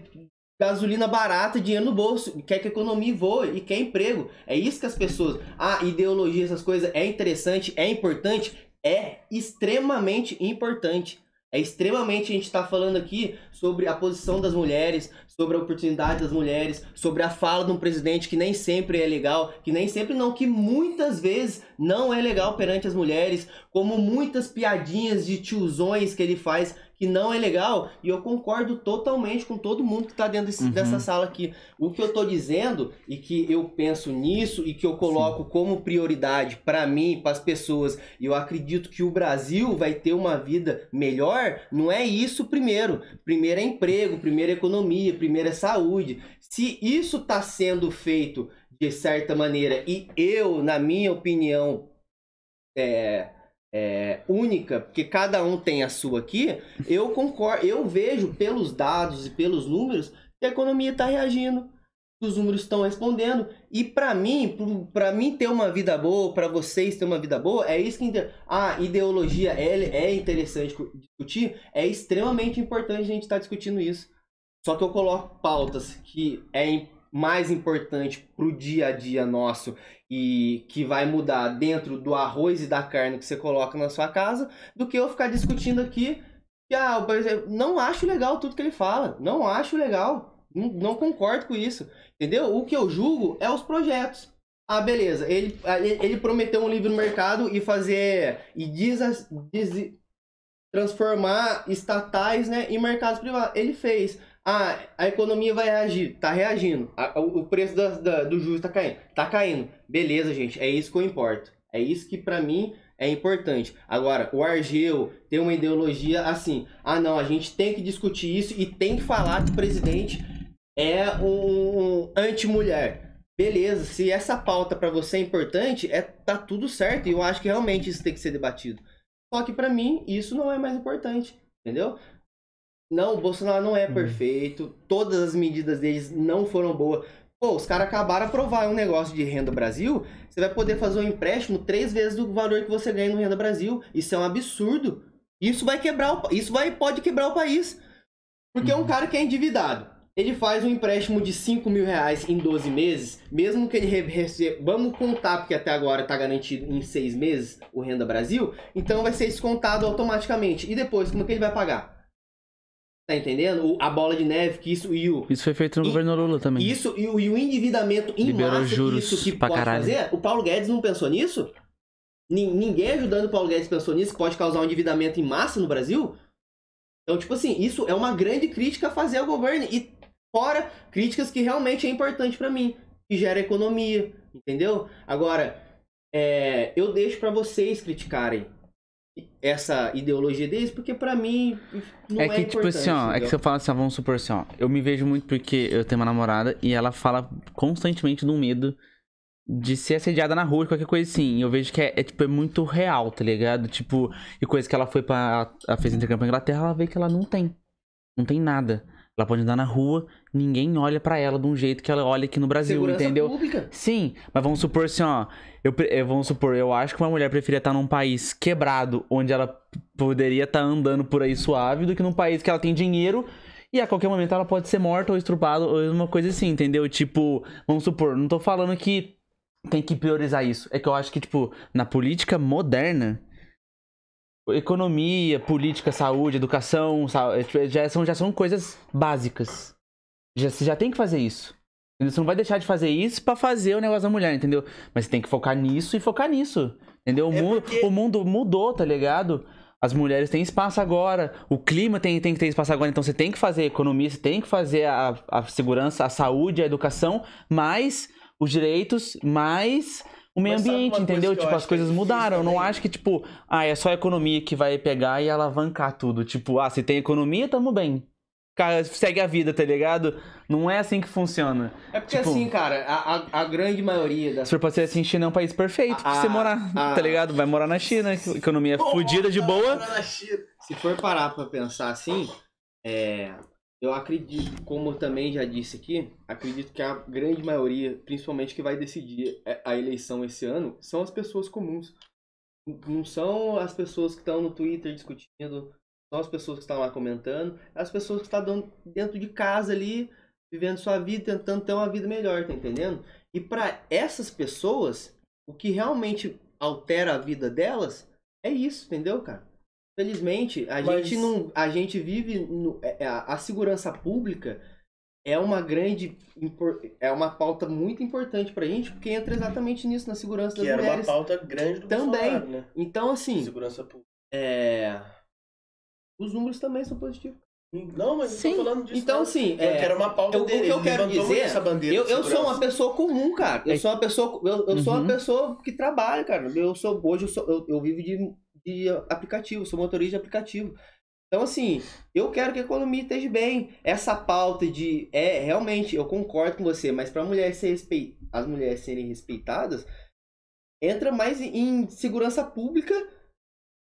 gasolina barata, dinheiro no bolso, quer que a economia voe e quer emprego. É isso que as pessoas. Ah, ideologia, essas coisas é interessante, é importante, é extremamente importante. É extremamente a gente tá falando aqui sobre a posição das mulheres, sobre a oportunidade das mulheres, sobre a fala de um presidente que nem sempre é legal, que nem sempre não, que muitas vezes não é legal perante as mulheres, como muitas piadinhas de tiozões que ele faz que não é legal, e eu concordo totalmente com todo mundo que tá dentro desse- Uhum. dessa sala aqui. O que eu tô dizendo e que eu penso nisso e que eu coloco como prioridade pra mim, para as pessoas, e eu acredito que o Brasil vai ter uma vida melhor, não é isso primeiro. Primeiro é emprego, primeiro é economia, primeiro é saúde. Se isso tá sendo feito de certa maneira e eu, na minha opinião, é, é, única, porque cada um tem a sua aqui, eu concordo, eu vejo pelos dados e pelos números que a economia está reagindo, que os números estão respondendo. E para mim, para mim ter uma vida boa, para vocês ter uma vida boa, é isso que a ideologia é, é interessante discutir, é extremamente importante a gente estar discutindo isso. Só que eu coloco pautas que é im- mais importante pro dia a dia nosso e que vai mudar dentro do arroz e da carne que você coloca na sua casa, do que eu ficar discutindo aqui que, ah, não acho legal tudo que ele fala. Não acho legal. Não, não concordo com isso. Entendeu? O que eu julgo é os projetos. Ah, beleza. Ele, ah, ele prometeu um livro no mercado e fazer. e diz, diz- transformar estatais né, em mercados privados. Ele fez. Ah, a economia vai reagir. Tá reagindo. A- o, preço da- da- do juros tá caindo. Tá caindo. Beleza, gente. É isso que eu importo. É isso que pra mim é importante. Agora, o Argeu tem uma ideologia assim. Ah, não, a gente tem que discutir isso e tem que falar que o presidente é um anti-mulher. Beleza, se essa pauta pra você é importante, é tá tudo certo. E eu acho que realmente isso tem que ser debatido. Só que pra mim, isso não é mais importante. Entendeu? Não, o Bolsonaro não é Uhum. perfeito. Todas as medidas deles não foram boas. Pô, os caras acabaram de aprovar um negócio de Renda Brasil. Você vai poder fazer um empréstimo três vezes do valor que você ganha no Renda Brasil. Isso é um absurdo. Isso vai quebrar o, isso vai pode quebrar o país. Porque um cara que é endividado, ele faz um empréstimo de 5 mil reais em 12 meses, mesmo que ele re- receba. Vamos contar, porque até agora está garantido em seis meses o Renda Brasil, então vai ser descontado automaticamente. E depois, como que ele vai pagar? Tá entendendo? O- a bola de neve que isso e o, Isso foi feito no E- governo Lula também. isso e o, e o endividamento em Liberou massa juros que isso que pra pode caralho. fazer. O Paulo Guedes não pensou nisso? Nin- Ninguém ajudando o Paulo Guedes pensou nisso, que pode causar um endividamento em massa no Brasil? Então, tipo assim, isso é uma grande crítica a fazer ao governo. E fora críticas que realmente é importante pra mim, que gera economia, entendeu? Agora, é, eu deixo pra vocês criticarem essa ideologia deles, porque pra mim não é, é que, tipo assim, ó, é que entendeu? se eu falar assim, ó, vamos supor assim, ó, eu me vejo muito porque eu tenho uma namorada e ela fala constantemente do medo de ser assediada na rua, qualquer coisa assim. E eu vejo que é, é, tipo, é muito real, tá ligado? Tipo, e coisa que ela foi pra. Ela fez intercâmbio pra Inglaterra, ela vê que ela não tem. Não tem nada. Ela pode andar na rua, ninguém olha pra ela de um jeito que ela olha aqui no Brasil, Segurança entendeu? pública. Sim, mas vamos supor assim, ó. Eu, eu- vamos supor, eu acho que uma mulher preferia estar num país quebrado, onde ela poderia estar andando por aí suave, do que num país que ela tem dinheiro e a qualquer momento ela pode ser morta ou estrupada ou uma coisa assim, entendeu? Tipo, vamos supor, não tô falando que tem que priorizar isso. É que eu acho que, tipo, na política moderna, economia, política, saúde, educação, é, tipo, já são, já são coisas básicas. Já, você já tem que fazer isso. Você não vai deixar de fazer isso pra fazer o negócio da mulher, entendeu? Mas você tem que focar nisso e focar nisso. Entendeu? O, É mu- porque- o mundo mudou, tá ligado? As mulheres têm espaço agora, o clima tem, tem que ter espaço agora, então você tem que fazer a economia, você tem que fazer a, a segurança, a saúde, a educação, mais os direitos, mais o meio ambiente, entendeu? Tipo, as é coisas mudaram. Eu não acho que, tipo, ah, é só a economia que vai pegar e alavancar tudo. Tipo, ah, se tem economia, tamo bem. Cara, segue a vida, tá ligado? Não é assim que funciona. É porque Tipo- assim, cara, a, a, a grande maioria das Se for pra ser assim, China é um país perfeito pra Ah, você morar, ah. tá ligado? Vai morar na China, economia fodida de boa. Se for parar pra pensar assim, é, eu acredito, como também já disse aqui, acredito que a grande maioria, principalmente que vai decidir a eleição esse ano, são as pessoas comuns. Não são as pessoas que estão no Twitter discutindo, são as pessoas que estão lá comentando, é as pessoas que estão dentro de casa ali, vivendo sua vida, tentando ter uma vida melhor, tá entendendo? E pra essas pessoas, o que realmente altera a vida delas é isso, entendeu, cara? Felizmente, a Mas- gente não. A gente vive. no- é- é, a, a segurança pública é uma grande. É uma pauta muito importante pra gente, porque entra exatamente nisso, na segurança das Que era uma mulheres. pauta grande do Também. Bolsonaro, né? Então, assim, Segurança pública. é. Os números também são positivos. Não, mas Sim. eu tô falando disso. Então, não. assim, Eu é, quero uma pauta eu- o dele. que eu quero dizer, essa bandeira Eu, eu sou uma pessoa comum, cara. Eu É- sou uma pessoa. Eu, eu sou Uhum. uma pessoa que trabalha, cara. Eu sou. Hoje eu, sou, eu, eu vivo de, de aplicativo, sou motorista de aplicativo. Então, assim, eu quero que a economia esteja bem. Essa pauta de. É, realmente, eu concordo com você, mas para mulher ser respeit... as mulheres serem respeitadas, entra mais em, segurança pública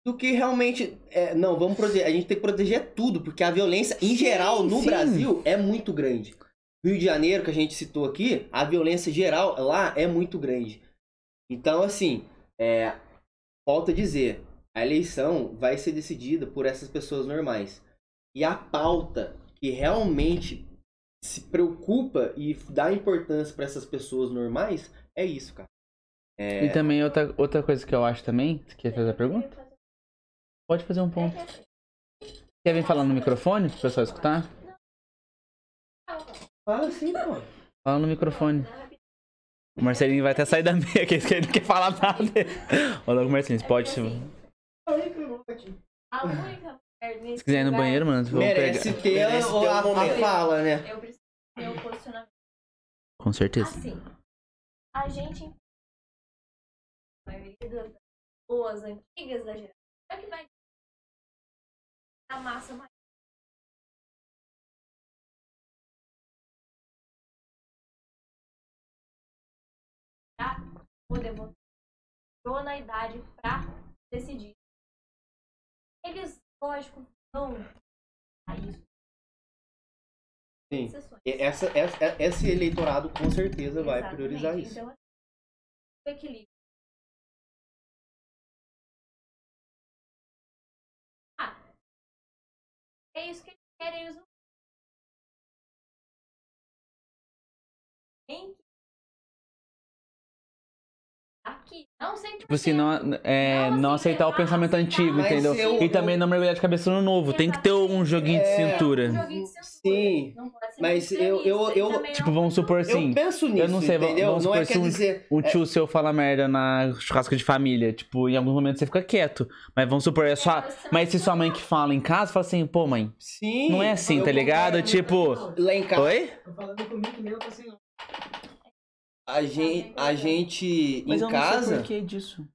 do que realmente. é, não, vamos proteger. A gente tem que proteger tudo, porque a violência, em geral, no sim. Brasil, é muito grande. Rio de Janeiro, que a gente citou aqui, a violência geral lá é muito grande. Então, assim, é, volto a dizer, a eleição vai ser decidida por essas pessoas normais. E a pauta que realmente se preocupa e dá importância para essas pessoas normais é isso, cara. É, E também outra, outra coisa que eu acho também. Você quer fazer a pergunta? Pode fazer um ponto. Quer vir falar no microfone pro pessoal escutar? Fala assim, pô. Fala no microfone. O Marcelinho vai até sair da meia, que ele não quer falar nada. Olha, Marcelinho, você pode. Se A única mulher nesse quiser ir no lugar, banheiro, mano, vamos Merece pegar. ter, Merece a, ter um a- a momento. fala, né? Eu preciso ter o posicionamento. Com certeza. Assim, a gente, a maioria das pessoas antigas da geração, é que vai a massa mais. Pra poder votar. Chegou na idade pra decidir. Eles, lógico, não a isso. Sim. Essa, essa, esse eleitorado com certeza vai Exatamente. priorizar isso. Então, o equilíbrio. Ah, é isso que eles querem. Eles não tem que aqui, não sei Tipo assim, não, é, Não não aceitar o aceitar, pensamento aceitar. antigo, Mas entendeu? eu- E também não mergulhar de cabeça no novo. Tem que ter um joguinho de É, cintura. Um joguinho de cintura. Sim, Não pode ser mas eu- eu- eu- Tipo, não vamos supor assim. eu penso nisso, não sei, entendeu? vamos não é supor quer se um- dizer... Um tio seu fala merda na churrasco de família. Tipo, em alguns momentos você fica quieto. Mas vamos supor, é só. Mas se sua mãe que fala em casa, fala assim, pô, mãe, Sim. não é assim, eu tá ligado? Tipo. Lá em casa, Oi? Tô falando comigo meu, tô assim, ó. A gente, a gente Mas em eu não sei casa... por que disso.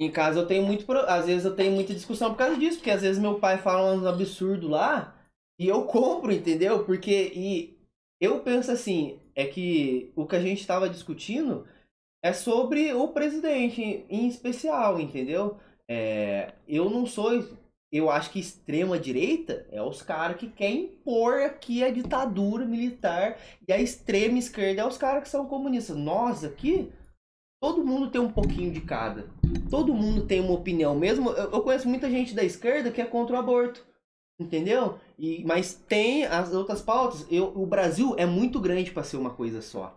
Em casa eu tenho muito. Às vezes eu tenho muita discussão por causa disso, porque às vezes meu pai fala uns absurdos lá e eu compro, entendeu? Porque. E eu penso assim, é que o que a gente estava discutindo é sobre o presidente em- em especial, entendeu? É, eu não sou. Eu acho que extrema direita é os caras que querem impor aqui a ditadura militar e a extrema esquerda é os caras que são comunistas. Nós aqui, todo mundo tem um pouquinho de cada todo mundo tem uma opinião mesmo. Eu, eu conheço muita gente da esquerda que é contra o aborto. Entendeu? E, mas tem as outras pautas. Eu, o Brasil é muito grande para ser uma coisa só.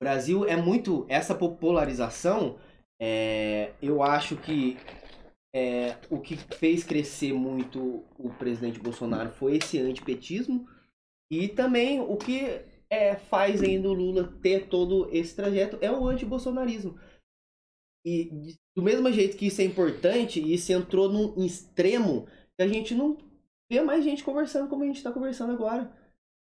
O Brasil é muito. Essa popularização, é, eu acho que é, o que fez crescer muito o presidente Bolsonaro foi esse antipetismo. E também o que é, faz ainda o Lula ter todo esse trajeto é o antibolsonarismo. E do mesmo jeito que isso é importante, isso entrou num extremo que a gente não vê mais gente conversando como a gente está conversando agora.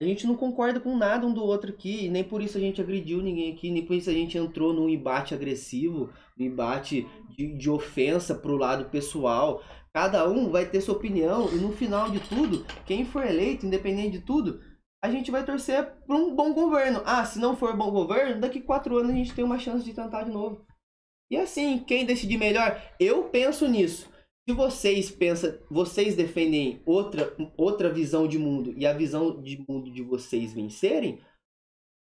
A gente não concorda com nada um do outro aqui, nem por isso a gente agrediu ninguém aqui, nem por isso a gente entrou num embate agressivo, embate de, de ofensa pro lado pessoal. Cada um vai ter sua opinião e no final de tudo, quem for eleito, independente de tudo, a gente vai torcer por um bom governo. Ah, se não for bom governo, daqui quatro anos a gente tem uma chance de tentar de novo. E assim, quem decidir melhor, eu penso nisso. Se vocês pensam, vocês defendem outra, outra visão de mundo e a visão de mundo de vocês vencerem,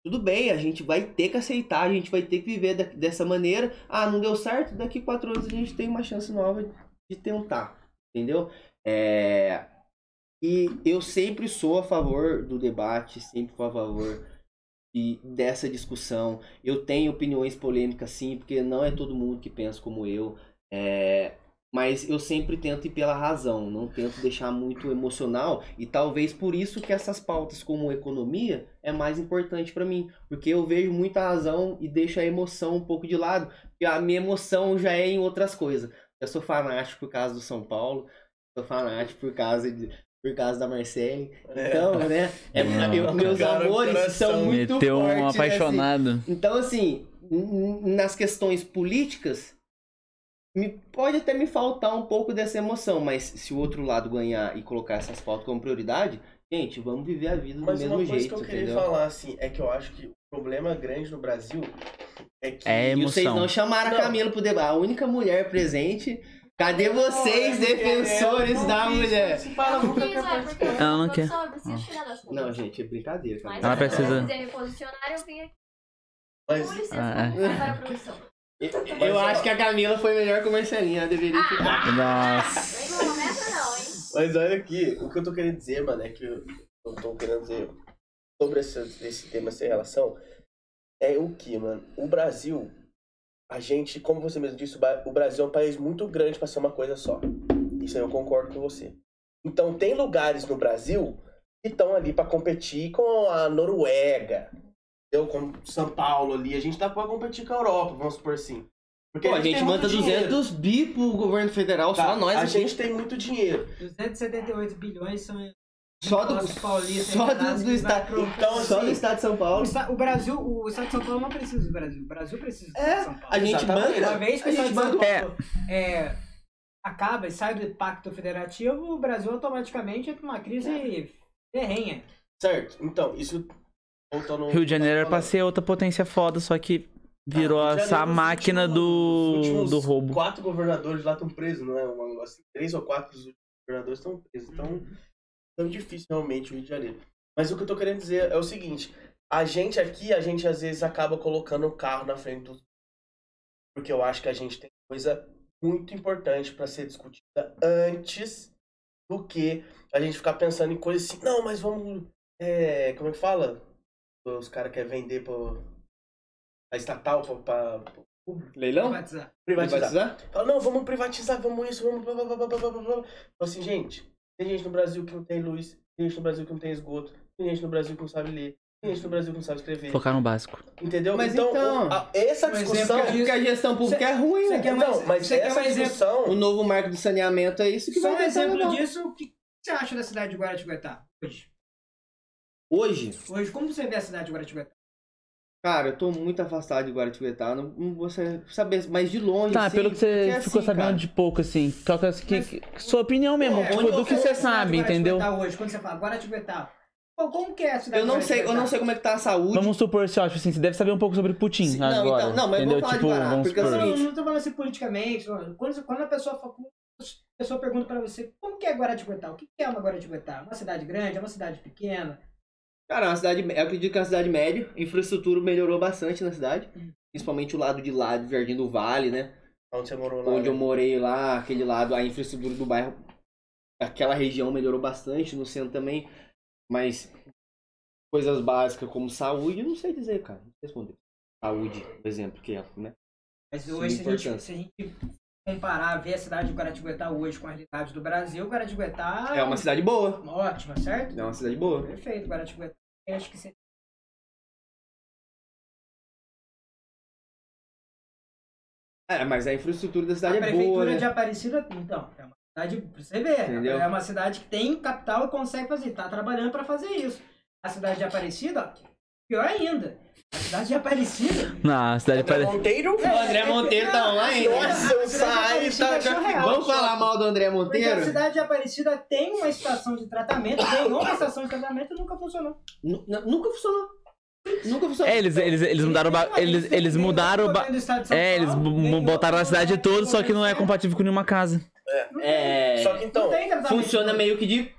tudo bem, a gente vai ter que aceitar, a gente vai ter que viver da- dessa maneira. Ah, não deu certo, daqui quatro anos a gente tem uma chance nova de tentar, entendeu? É... E eu sempre sou a favor do debate, sempre a favor de, dessa discussão. Eu tenho opiniões polêmicas sim, porque não é todo mundo que pensa como eu. É, Mas eu sempre tento ir pela razão, não tento deixar muito emocional. E talvez por isso que essas pautas como economia é mais importante pra mim. Porque eu vejo muita razão e deixo a emoção um pouco de lado. Porque a minha emoção já é em outras coisas. Eu sou fanático por causa do São Paulo. Sou fanático por causa de, por causa da Marcele. Então, né? É, Não. eu- meus Cara, amores são muito Meteu um fortes, né, assim. apaixonado. Então, assim, n- n- nas questões políticas, me, pode até me faltar um pouco dessa emoção, mas se o outro lado ganhar e colocar essas pautas como prioridade, gente, vamos viver a vida do Mas uma mesmo coisa jeito, que eu queria entendeu? falar, assim, é que eu acho que o problema grande no Brasil é que. É E vocês emoção. não chamaram Não. a Camila pro debate, a única mulher presente. Cadê vocês, defensores da mulher? Eu não é, Ela não quer. Não, gente, é brincadeira, Mas. Ela se precisa- eu quiser me posicionar, eu vim aqui. Mas, Com licença, Ah, é. Eu acho que a Camila foi melhor comercialinha, ela deveria Ah. ficar. Nossa. Vem com promessa não, hein? Mas olha aqui, o que eu tô querendo dizer, mano, é que eu, eu tô querendo dizer sobre esse, esse tema sem relação é o que, mano? O Brasil, a gente, como você mesmo disse, o o Brasil é um país muito grande pra ser uma coisa só. Isso aí eu concordo com você. Então tem lugares no Brasil que estão ali pra competir com a Noruega, entendeu? Com São Paulo ali, a gente tá pra competir com a Europa, vamos supor assim. Porque Pô, a gente tem muito manda dinheiro. 200 bi pro governo federal, Tá, só nós A aqui. gente tem muito dinheiro. 278 bilhões são Só do, paulistas só do, do estado, pro- Então, só do assim, estado de São Paulo. o Brasil, o estado de São Paulo não precisa do Brasil. O Brasil precisa do É, estado de São Paulo. a gente Exatamente. manda. Uma vez que a o estado gente de São manda. Paulo é, acaba e sai do pacto federativo, o Brasil automaticamente entra numa crise ferrenha. Certo, então, isso. Voltando Rio de Janeiro era pra ser outra potência foda, só que virou Ah, essa Janeiro, máquina últimos- do, do roubo. Quatro governadores lá estão presos, não é? Um assim, três ou quatro governadores estão presos. Então, é difícil realmente o Rio de Janeiro. Mas o que eu tô querendo dizer é o seguinte: a gente aqui, a gente às vezes acaba colocando o carro na frente dos. Porque eu acho que a gente tem coisa muito importante pra ser discutida antes do que a gente ficar pensando em coisas assim, não, mas vamos. é, como é que fala? Os caras querem vender pro, a estatal pra, pra Leilão? Privatizar. privatizar. Fala, não, vamos privatizar, vamos isso, vamos. Blá, blá, blá, blá, blá, blá, assim, gente, tem gente no Brasil que não tem luz, tem gente no Brasil que não tem esgoto, tem gente no Brasil que não sabe ler, tem gente no Brasil que não sabe escrever. Focar no básico. Entendeu? Mas então, então- a- essa Um discussão. exemplo Porque a gestão pública é ruim, né? Não, mais- mas essa um exemplo? discussão. O novo marco do saneamento é isso que Só um vai exemplo não. disso, o que você acha da cidade de Guaratinguetá hoje? Hoje, Hoje, como você vê a cidade de Guaratinguetá? cara, eu tô muito afastado de Guaratinguetá, não, não vou sa- saber, mas de longe, Tá, assim, pelo que você porque ficou assim, sabendo cara, de pouco, assim. Qual que, é- que, que- sua opinião mesmo, É, tipo, do que é você sabe, de entendeu? Hoje, quando você fala Guaratinguetá, como que é a cidade Eu não de sei, eu não sei como é que tá a saúde. Vamos supor, se eu acho assim, você deve saber um pouco sobre Putin Sim, não, agora. então, não, mas entendeu? vamos falar de tipo, Guará, vamos porque é supor. Não, seguinte- não tô falando assim politicamente. não. Quando, quando a pessoa fala, a pessoa pergunta pra você, como que é Guaratinguetá? O que que é uma Guaratinguetá? Uma cidade grande? É uma cidade pequena? Cara, é uma cidade, eu acredito que é uma cidade média, a infraestrutura melhorou bastante na cidade, Hum. principalmente o lado de lá do Jardim do Vale, né? Onde você morou lá? onde né? eu morei lá, aquele lado, a infraestrutura do bairro, aquela região melhorou bastante, no centro também, mas coisas básicas como saúde, eu não sei dizer, cara, não sei responder. Saúde, por exemplo, que é, né? Mas Sim, hoje, se a, gente, se a gente comparar, ver a cidade de Guaratinguetá hoje com a realidade do Brasil, Guaratinguetá É uma cidade boa, ótima, certo? é uma cidade boa. Perfeito, Guaratinguetá. Eu acho que você... É, mas a infraestrutura da cidade a é prefeitura boa, né? de Aparecida, então, é uma cidade, pra você ver, Entendeu? é uma cidade que tem capital e consegue fazer, tá trabalhando pra fazer isso. A cidade de Aparecida, pior ainda, a cidade de Aparecida... Não, a cidade André parece. Monteiro? O André Monteiro tá online. Nossa, eu saí, tá. Vamos falar mal do André Porque a Monteiro? cidade de Aparecida tem uma estação de tratamento, ganhou uma estação de tratamento e nunca funcionou. Nu- Nunca funcionou. Nunca funcionou. É, eles, eles, eles mudaram ba... eles, eles mudaram o ba... É, eles botaram a cidade toda, só que não é compatível com nenhuma casa. É. Só que então. Funciona meio que de.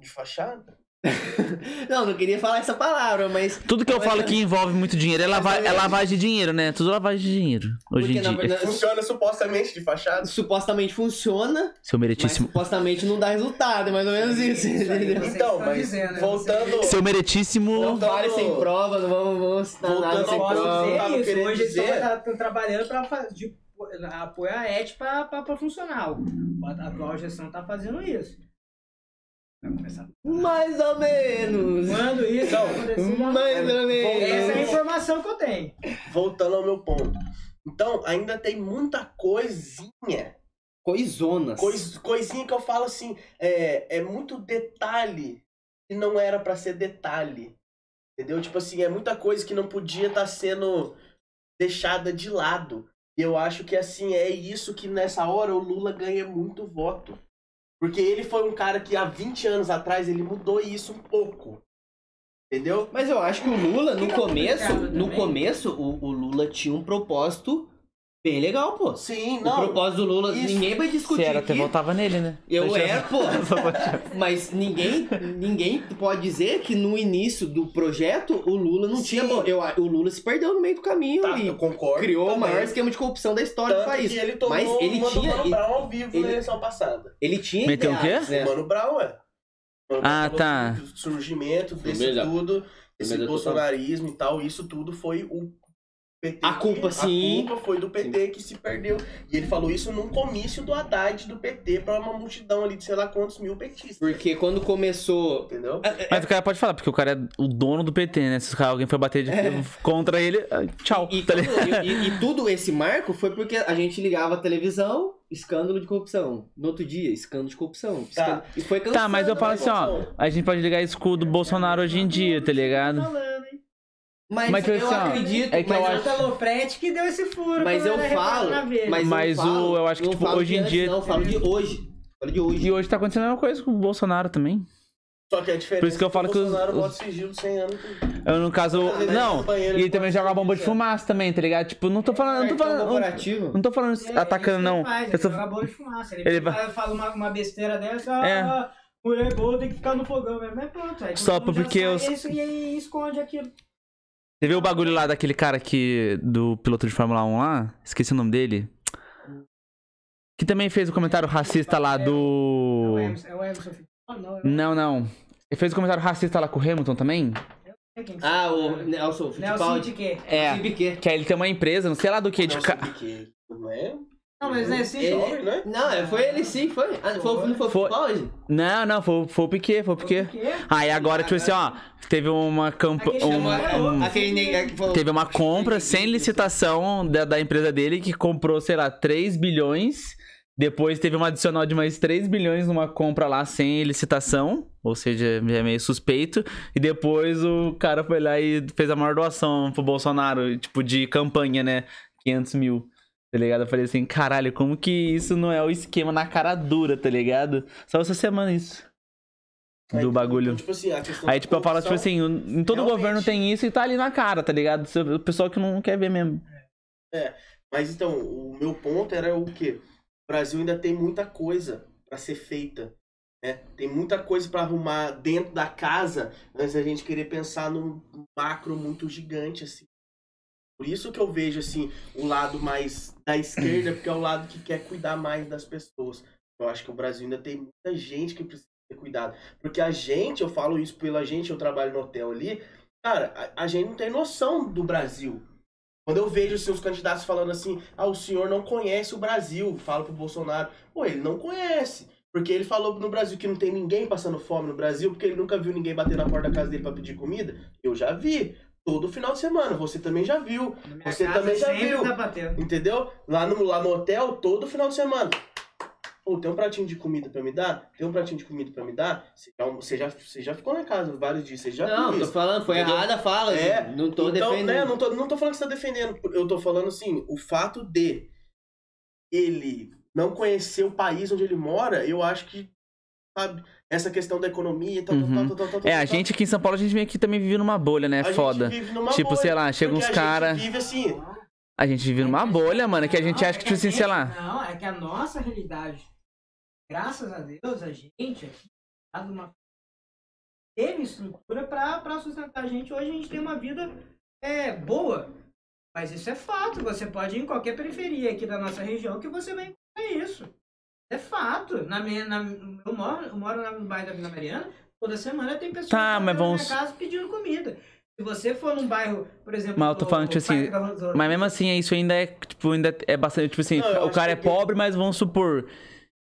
de fachada? Não, não queria falar essa palavra, mas. Tudo que eu falo que envolve muito dinheiro é, lava... é lavagem de dinheiro, né? Tudo lavagem de dinheiro. Hoje Porque, em na dia. verdade, Funciona supostamente de fachada? supostamente funciona, Seu mas meritíssimo. supostamente não dá resultado, é mais ou menos isso. Isso aí, entendeu? Vocês Então, mas dizendo, né? voltando. Seu meritíssimo. Não vale sem prova, não vamos, vamos citar nada Voltando sem Posso assunto prova. dizer isso. querendo Hoje eles dizer- estão tra- trabalhando para fazer. apoio a ET pra, pra, pra funcionar. A atual gestão tá fazendo isso. Mais ou menos. Quando isso já- Mais ou menos. essa é a informação que eu tenho. Voltando ao meu ponto. Então, ainda tem muita coisinha. Coisonas. Cois, coisinha que eu falo assim, é, é muito detalhe que não era pra ser detalhe. Entendeu? Tipo assim, é muita coisa que não podia estar sendo deixada de lado. E eu acho que assim, é isso que nessa hora o Lula ganha muito voto. Porque ele foi um cara que há 20 anos atrás ele mudou isso um pouco. Entendeu? Mas eu acho que o Lula, no Fica começo, no começo, o, o Lula tinha um propósito bem legal, pô. Sim, O não. propósito do Lula, isso. ninguém vai Se discutir era, até votava nele, né? Eu Deixa- era, pô. Mas ninguém, ninguém pode dizer que no início do projeto o Lula não Sim. tinha. Eu, o Lula se perdeu no meio do caminho Tá, e eu concordo. criou o também. maior esquema de corrupção da história do Tanto país. que ele tomou Mas ele do tinha- Mano Brown ao vivo ele- na eleição passada. Ele tinha Meteu o quê? né? O Mano Brown, é. Mano Ah, tá. do surgimento desse Firmeza. tudo, esse Firmeza bolsonarismo e tal, isso tudo foi o PT. A que- culpa, sim. A culpa foi do PT que se perdeu. E ele falou isso num comício do Haddad do PT pra uma multidão ali de sei lá quantos mil petistas. Porque quando começou. Entendeu? Mas o cara pode falar, porque o cara é o dono do PT, né? Se alguém foi bater de- contra ele, ah, tchau. E, tá ligado? e- e- e tudo esse marco foi porque a gente ligava a televisão, escândalo de corrupção. No outro dia, escândalo de corrupção. Tá. escândalo- E foi. Tá, mas eu falo assim, ó. A gente pode ligar escudo do Bolsonaro hoje em dia, tá ligado? Falando, hein? Mas, Mas, eu assim, acredito. é que mas eu acho- O que deu esse furo. Mas eu falo, mas, Mas eu, o- falo, eu acho que, não tipo, falo hoje em antes, dia- Não, eu falo de hoje. Eu Falo de hoje. E hoje tá acontecendo a mesma coisa com o Bolsonaro também. Só que a diferença Por isso que eu é falo que o os- Bolsonaro os- bota sigilo 100 anos. Eu, no caso. Vezes Não, e ele também pode joga bomba de ser fumaça também, tá ligado? Tipo, não tô falando. Não tô Cartão falando. Não, tô falando É, atacando, não. Ele faz, Eu ele tô- joga bola de fumaça. Ele, Ele fala, uma, uma besteira dessa, É. ah, mulher boa tem que ficar no fogão. Mas mas pronto, Só porque os- isso e aí esconde aquilo. Você viu o bagulho lá daquele cara que. do piloto de Fórmula 1 lá? Esqueci o nome dele. Que também fez o comentário racista lá É do. é? Não, é o- Não, não. Ele fez o comentário racista lá com o Hamilton também? não sei quem que Ah, o é. Nelson Nelson. É. Nelson Piquet. Que aí ele tem uma empresa, não sei lá do que, de. Que não é? Não, mas não é assim. Ele- Jovem, né? Não, é, foi ele sim, foi. Ah, foi, não foi o Foi. Fittipaldi? Não, não, foi, foi o Piquet, foi o Piquet. Aí agora, tipo assim, ó, teve uma campanha. Um- falou- Teve uma compra sem licitação da, da empresa dele que comprou, sei lá, 3 bilhões. Depois teve uma adicional de mais 3 bilhões numa compra lá sem licitação. Ou seja, é meio suspeito. E depois o cara foi lá e fez a maior doação pro Bolsonaro, tipo, de campanha, né? 500 mil. Tá ligado? Eu falei assim, caralho, como que isso não é o esquema na cara dura, tá ligado? Só essa semana isso. Aí, Do bagulho. então, tipo assim, a Aí, tipo, eu falo, tipo assim, em todo realmente- governo tem isso e tá ali na cara, tá ligado? O pessoal que não quer ver mesmo. Mas então, o meu ponto era o quê? O Brasil ainda tem muita coisa pra ser feita. Né? Tem muita coisa pra arrumar dentro da casa antes da gente querer pensar num macro muito gigante, assim. Por isso que eu vejo, assim, o lado mais da esquerda, porque é o lado que quer cuidar mais das pessoas. Eu acho que o Brasil ainda tem muita gente que precisa ter cuidado. Porque a gente, eu falo isso pela gente, eu trabalho no hotel ali, cara, a, a gente não tem noção do Brasil. Quando eu vejo assim, os candidatos falando assim, ah, o senhor não conhece o Brasil, falo pro Bolsonaro, pô, ele não conhece. Porque ele falou no Brasil que não tem ninguém passando fome no Brasil, porque ele nunca viu ninguém bater na porta da casa dele pra pedir comida. Eu já vi. Todo final de semana, você também já viu. Você casa também já viu. Tá. Entendeu? Lá no, lá no hotel, todo final de semana. Pô, tem um pratinho de comida pra me dar? Tem um pratinho de comida pra me dar? Você já, você já, você já ficou na casa vários dias, você já Não, tô isso. falando, foi Entendeu? errada a fala. É, não tô então, defendendo. né, não tô, não tô falando que você tá defendendo. Eu tô falando assim, o fato de ele não conhecer o país onde ele mora, eu acho que, sabe, essa questão da economia e tal, Uhum. tal, tal, tal, tal, É, tal, a gente aqui em São Paulo, a gente meio que também vive numa bolha, né? a gente Foda. vive numa Tipo, bolha, sei lá, chega uns a cara. gente vive assim, A gente vive numa bolha, mano, que a gente Não, acha que, é tipo assim, sei gente- lá. Não, é que a nossa realidade, graças a Deus, a gente aqui, tá numa teve estrutura pra, pra sustentar a gente. Hoje a gente tem uma vida é, boa. Mas isso é fato. Você pode ir em qualquer periferia aqui da nossa região que você vai encontrar isso. É fato. Na minha, na, eu, moro, eu moro no bairro da Vila Mariana. Toda semana tem pessoas Tá, que mas vão na vamos- minha casa pedindo comida. Se você for num bairro, por exemplo. Mas eu tô falando, tipo Parque assim, da Rosa- Mas mesmo assim, isso ainda é, tipo, ainda é bastante, tipo assim, Não, o cara é que- pobre, mas vamos supor,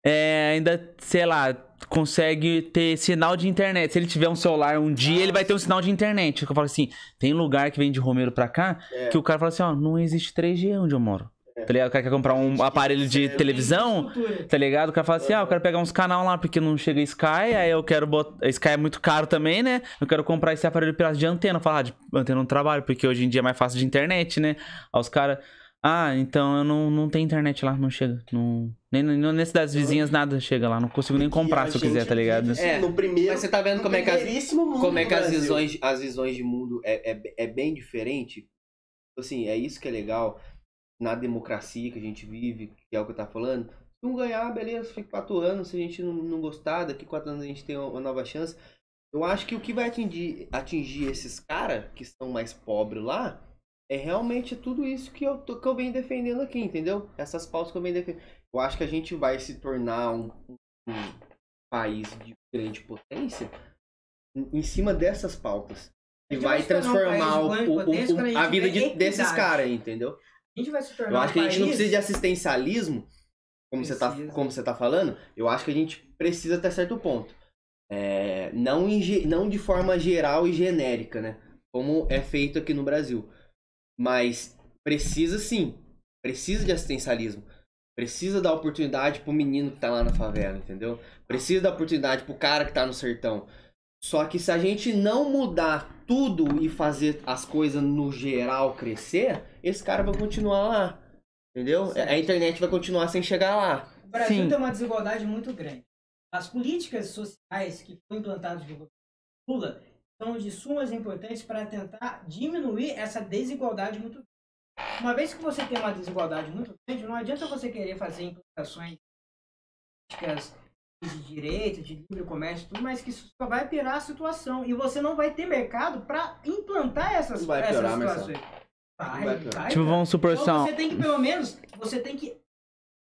é, ainda, sei lá, consegue ter sinal de internet. Se ele tiver um celular um dia, ele vai ter um sinal de internet. Eu falo assim, tem lugar que vem de Romero pra cá, É. que o cara fala assim, ó, não existe 3G onde eu moro. É. Tá ligado? O cara quer comprar um aparelho de Sério? televisão, tá ligado? O cara fala assim, ah, eu quero pegar uns canal lá porque não chega Sky, aí eu quero botar... Sky é muito caro também, né? Eu quero comprar esse aparelho pirata de antena. Falar, ah, de antena não trabalho, porque hoje em dia é mais fácil de internet, né? Aí os caras... Ah, então eu não, não tenho internet lá, não chega. Não, nem, nem nesse das vizinhas nada chega lá. Não consigo nem comprar se eu quiser, tá ligado? assim, É, no primeiro, Mas você tá vendo no como é que as, como é que as visões, as visões de mundo é, é, é bem diferente. Assim, é isso que é legal na democracia que a gente vive, que é o que eu tava falando. Se não ganhar, beleza, fica quatro anos. Se a gente não, não gostar, daqui quatro anos a gente tem uma, nova chance. Eu acho que o que vai atingir, atingir esses caras que são mais pobres lá é realmente tudo isso que eu, tô- que eu venho defendendo aqui, entendeu? Essas pautas que eu venho defendendo. Eu acho que a gente vai se tornar um, um país de grande potência em- em cima dessas pautas. E vai um transformar país o- o- o- a vida de- desses caras entendeu? A gente vai se tornar Eu acho que a gente um não país- precisa de assistencialismo, como você, tá, como você tá falando. Eu acho que a gente precisa até certo ponto. É, não, em não de forma geral e genérica, né? Como é feito aqui no Brasil. Mas precisa sim. Precisa de assistencialismo. Precisa dar oportunidade pro menino que tá lá na favela, entendeu? Precisa dar oportunidade pro cara que tá no sertão. Só que se a gente não mudar tudo e fazer as coisas no geral crescer, esse cara vai continuar lá. Entendeu? Certo. A internet vai continuar sem chegar lá. O Brasil Sim. tem uma desigualdade muito grande. As políticas sociais que foram implantadas no governo Lula são de sumas importâncias para tentar diminuir essa desigualdade muito grande. Uma vez que você tem uma desigualdade muito grande, não adianta você querer fazer implantações políticas de direito, de livre comércio, tudo, mas que isso só vai piorar a situação. E você não vai ter mercado para implantar essas, vai essas piorar, situações. Não vai Tipo, vamos supor Então só... você tem que, pelo menos, você tem que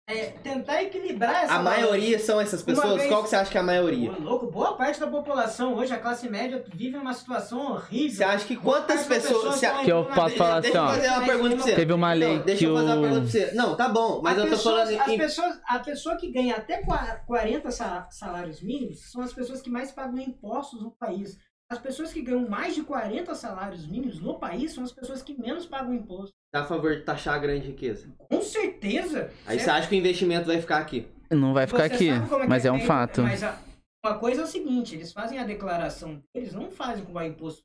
é, tentar equilibrar essa A maioria são essas pessoas? vez- Qual que você acha que é a maioria? Ô, louco, boa parte da população hoje, a classe média, vive uma situação horrível. Você acha que quantas pessoas... você- estão Que eu posso falar Deixa eu assim, ó. fazer uma pergunta pra você. Teve uma lei Não, deixa que eu fazer uma pergunta pra você. Não, tá bom, mas As eu tô pessoas- falando... As pessoas, a pessoa que ganha até qua- 40 sa- salários mínimos são as pessoas que mais pagam impostos no país. As pessoas que ganham mais de 40 salários mínimos no país são as pessoas que menos pagam imposto. Tá a favor de taxar a grande riqueza. Com certeza. Aí certo? você acha que o investimento vai ficar aqui. Não vai ficar Você aqui, como mas que é um fato. Mas a- uma coisa é o seguinte, eles fazem a declaração deles, não fazem com o imposto.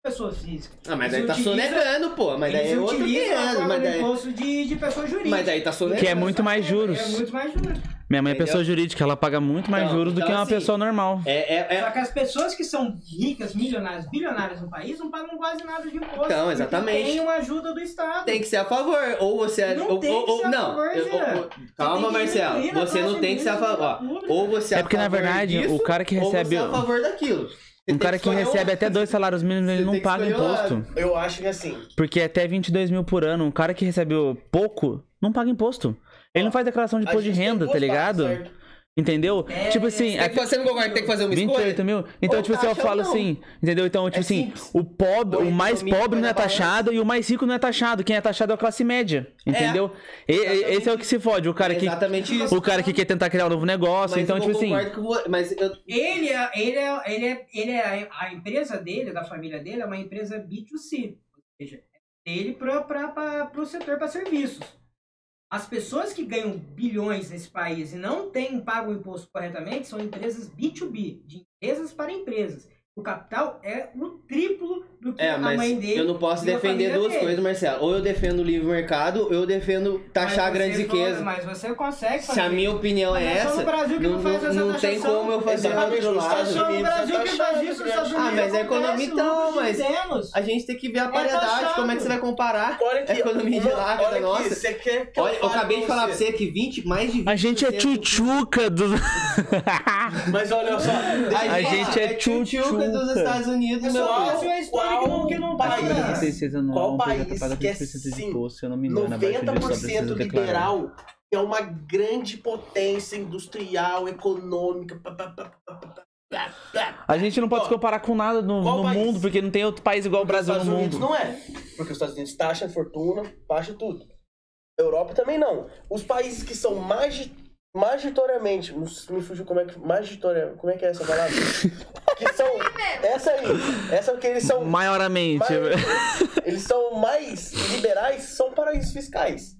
Pessoa física. Ah, mas daí Eles tá sonegando, pô. Mas daí eles é outro utilizam a 500. forma Mas daí, imposto de, de pessoa jurídica. mas daí tá sonegando. Que é muito mais juros. É muito mais juros. Minha mãe é pessoa jurídica, ela paga muito mais Então, juros do então, que uma assim, pessoa normal. É, é, é- Só que as pessoas que são ricas, milionárias, bilionárias no país não pagam quase nada de imposto. Então, exatamente. Tem uma ajuda do Estado. tem que ser a favor. Ou você é. Não ou, tem ou- que ou- ser a não. favor, ou- ou- calma, que Marcelo. Você não tem que ser a favor. Ou você É porque, na verdade, disso, o cara que ou recebe- Você é a favor daquilo. Você Um cara que um recebe até dois salários mínimos, ele não que paga imposto. Eu acho que assim, Porque até 22 mil por ano, um cara que recebeu pouco, não paga imposto. Ele não faz declaração de imposto de renda, tá ligado? certo? Entendeu? É, tipo assim, é, Tem que fazer- Você não concorda tem que fazer uma escolha? 28 mil? Então, Ou tipo assim, eu falo não. assim, entendeu? Então, tipo É assim, simples. o pobre, o mais pobre não é taxado e o mais rico não é taxado. Quem é taxado é a classe média, entendeu? E- e- esse é o que se fode, o cara É que exatamente isso. o cara que quer tentar criar um novo negócio, Mas então eu tipo assim, concordo com Mas eu, Ele é, ele é, ele é, ele é a empresa dele, da família dele, é uma empresa B2C. Ou seja, é dele para o setor para serviços. As pessoas que ganham bilhões nesse país e não têm pago o imposto corretamente são empresas B2B, de empresas para empresas. O capital é o triplo do que É, a mãe dele. eu não posso a defender duas dele. coisas, Marcelo. Ou eu defendo o livre mercado, ou eu defendo taxar grandes riquezas. fala- Mas você consegue fazer. Se a minha opinião é Mas é só essa, no Brasil que não, não faz não- essa não tem como eu fazer Exatamente, outro É lado. Só no Unidos, Brasil é que faz isso, os Estados Ah, mas é acontece, economia então, lucros mas-. A gente tem que ver a É paridade, como é que você vai comparar a economia de lá com a nossa. Você quer que Olha, eu acabei de falar pra você? você que 20, mais de 20%... a gente é tchutchuca do Mas olha só, A gente é tchutchuca dos. Estados Unidos, É meu só. Brasil é história que não, que não Qual paga. país? Não, Qual uma que é 20% de sim, imposto, se eu não me engano, abaixo disso, só 90% precisa declarar. liberal, que é uma grande potência industrial, econômica, pá, pá, pá, pá, pá, pá. A gente não pode se comparar com nada no, qual no mundo, porque não tem outro país igual o Porque Brasil no mundo. Unidos não é. Porque os Estados Unidos taxa fortuna, taxa tudo. Europa também não. Os países que são magi magitoriamente, me fugiu como é que magitoriamente, como é que é essa palavra? que são essa aí, essa que eles são Maioramente. mais, eles são mais liberais, são paraísos fiscais.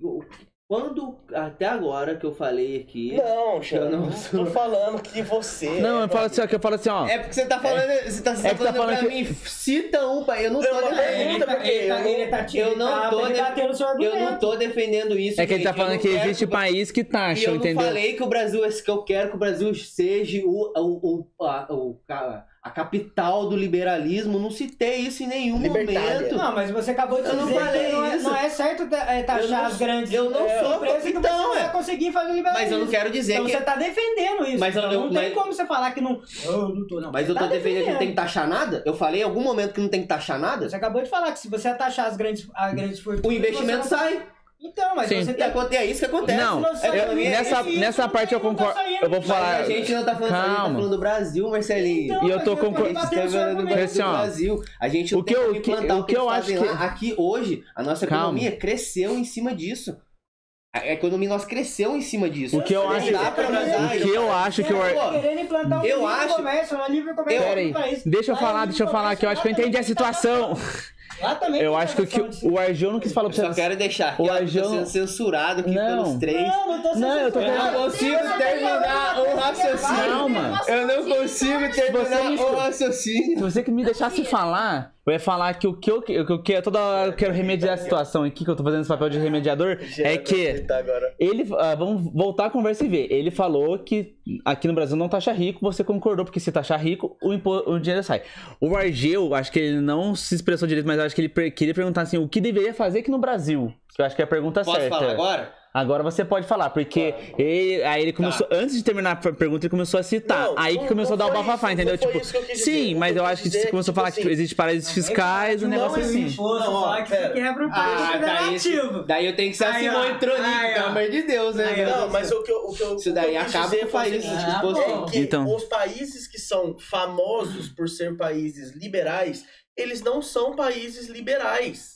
O- Quando, até agora que eu falei aqui. Não, Xan, Eu não sou- tô falando que você Não, é eu falo assim, ó, que eu falo assim, ó. É porque você tá falando. Você tá, você É tá que tá falando, falando pra que- mim. Cita um, pai. Eu não tô Eu defendendo. Ele tá, porque ele tá, eu não- ele tá te- eu não tá tô Eu não tô defendendo isso. É que ele tá. Eu falando que existe país que taxa, eu não entendeu? falei que o Brasil, que eu quero que o Brasil seja o, o, o, a, o- a- a capital do liberalismo. Não citei isso em nenhum Libertária. momento. Não, mas você acabou de Eu não dizer falei que não é, isso. não é certo é, Eu taxar não- as grandes eu não é, sou- empresas que então, você não é. vai conseguir fazer liberalismo. Mas eu não quero dizer Então que. você tá defendendo isso. Mas eu- então eu- não tem mas- como você falar que não... Eu não tô, não. Mas eu tô tá defendendo que não tem que taxar nada? Eu falei em algum momento que não tem que taxar nada? Você acabou de falar que se você taxar as grandes, as grandes fortunas... O investimento não- sai. Então, mas Sim. você aconte- é isso que acontece. Não, eu- não é nessa, isso, nessa parte eu tá concordo. saindo. Eu vou Mas falar. a gente não tá falando, a gente tá Calma. falando do Brasil, Marcelinho. E eu mas tô tô concor- debatendo Estamos seu falando do argumento. Assim, ó, Brasil. A gente não o que tem eu- como implantar o o que que, eu acho que- lá. Aqui hoje, a nossa Calma. economia cresceu em cima disso. A economia nossa cresceu em cima disso. O que eu Não acho dá pra o usar que eu acho que o tá querendo implantar um Eu livre acho- comércio, um livre comércio Eu- no Pera aí, país. deixa eu falar, em deixa eu falar que eu acho que eu entendi a tem situação. Lá também Eu acho que o, que Arjão não quis falar Eu pra só você. quero deixar aqui, O Arjão- sendo censurado aqui Não. pelos três. Não, não tô Não, eu tô Eu não consigo terminar o raciocínio. Calma. Eu não consigo terminar me o raciocínio. Se você que me deixasse falar, eu ia falar que o que eu, que eu toda hora eu quero remediar a situação aqui, que eu tô fazendo esse papel de remediador, é que ele. ah, vamos voltar a conversa e ver. Ele falou que aqui no Brasil não taxa rico, você concordou, porque se taxar rico, o, impo- o dinheiro sai. O Argeu, acho que ele não se expressou direito, mas acho que ele per- queria perguntar assim: o que deveria fazer aqui no Brasil? Que eu acho que é a pergunta Posso certa. falar agora? Agora você pode falar, porque ele, aí ele começou, antes de terminar a pergunta, ele começou a citar. Não, aí que não- começou não a dar o bafafá, isso, entendeu? não Tipo, sim, O mas eu acho que você começou a falar tipo que assim, existe paraísos fiscais, um não negócio assim. Imposto, Não, ó, que você quebra o preço Ah, daí, federativo. daí eu tenho que ser Aí, Simão ó. e Troninho, Aí, pelo amor de Deus, né? Não, mas o que eu, o que eu, Isso o daí acaba com o país, Ah, é que Então. os países que são famosos por ser países liberais, eles não são países liberais.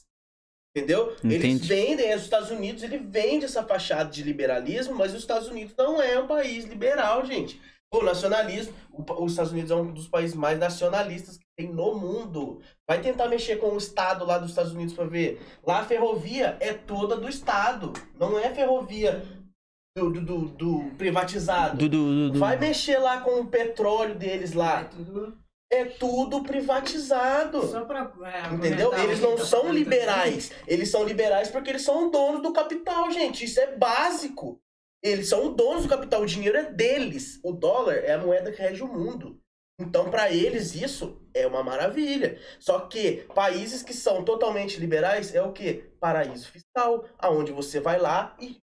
Entendeu? Eles Entendi. vendem, os Estados Unidos, ele vende essa fachada de liberalismo, mas os Estados Unidos não é um país liberal, gente. O nacionalismo, os Estados Unidos é um dos países mais nacionalistas que tem no mundo. Vai tentar mexer com o Estado lá dos Estados Unidos pra ver. Lá a ferrovia é toda do Estado, não é ferrovia do, do, do- do privatizado. Do, do, do, do- Vai mexer lá com o petróleo deles É lá. tudo É tudo privatizado. só pra... é, Entendeu? Eles não tá são liberais. Eles são liberais porque eles são donos do capital, gente. Isso é básico. Eles são donos do capital. O dinheiro é deles. O dólar é a moeda que rege o mundo. Então, para eles, isso é uma maravilha. Só que países que são totalmente liberais é o quê? Paraíso fiscal, aonde você vai lá e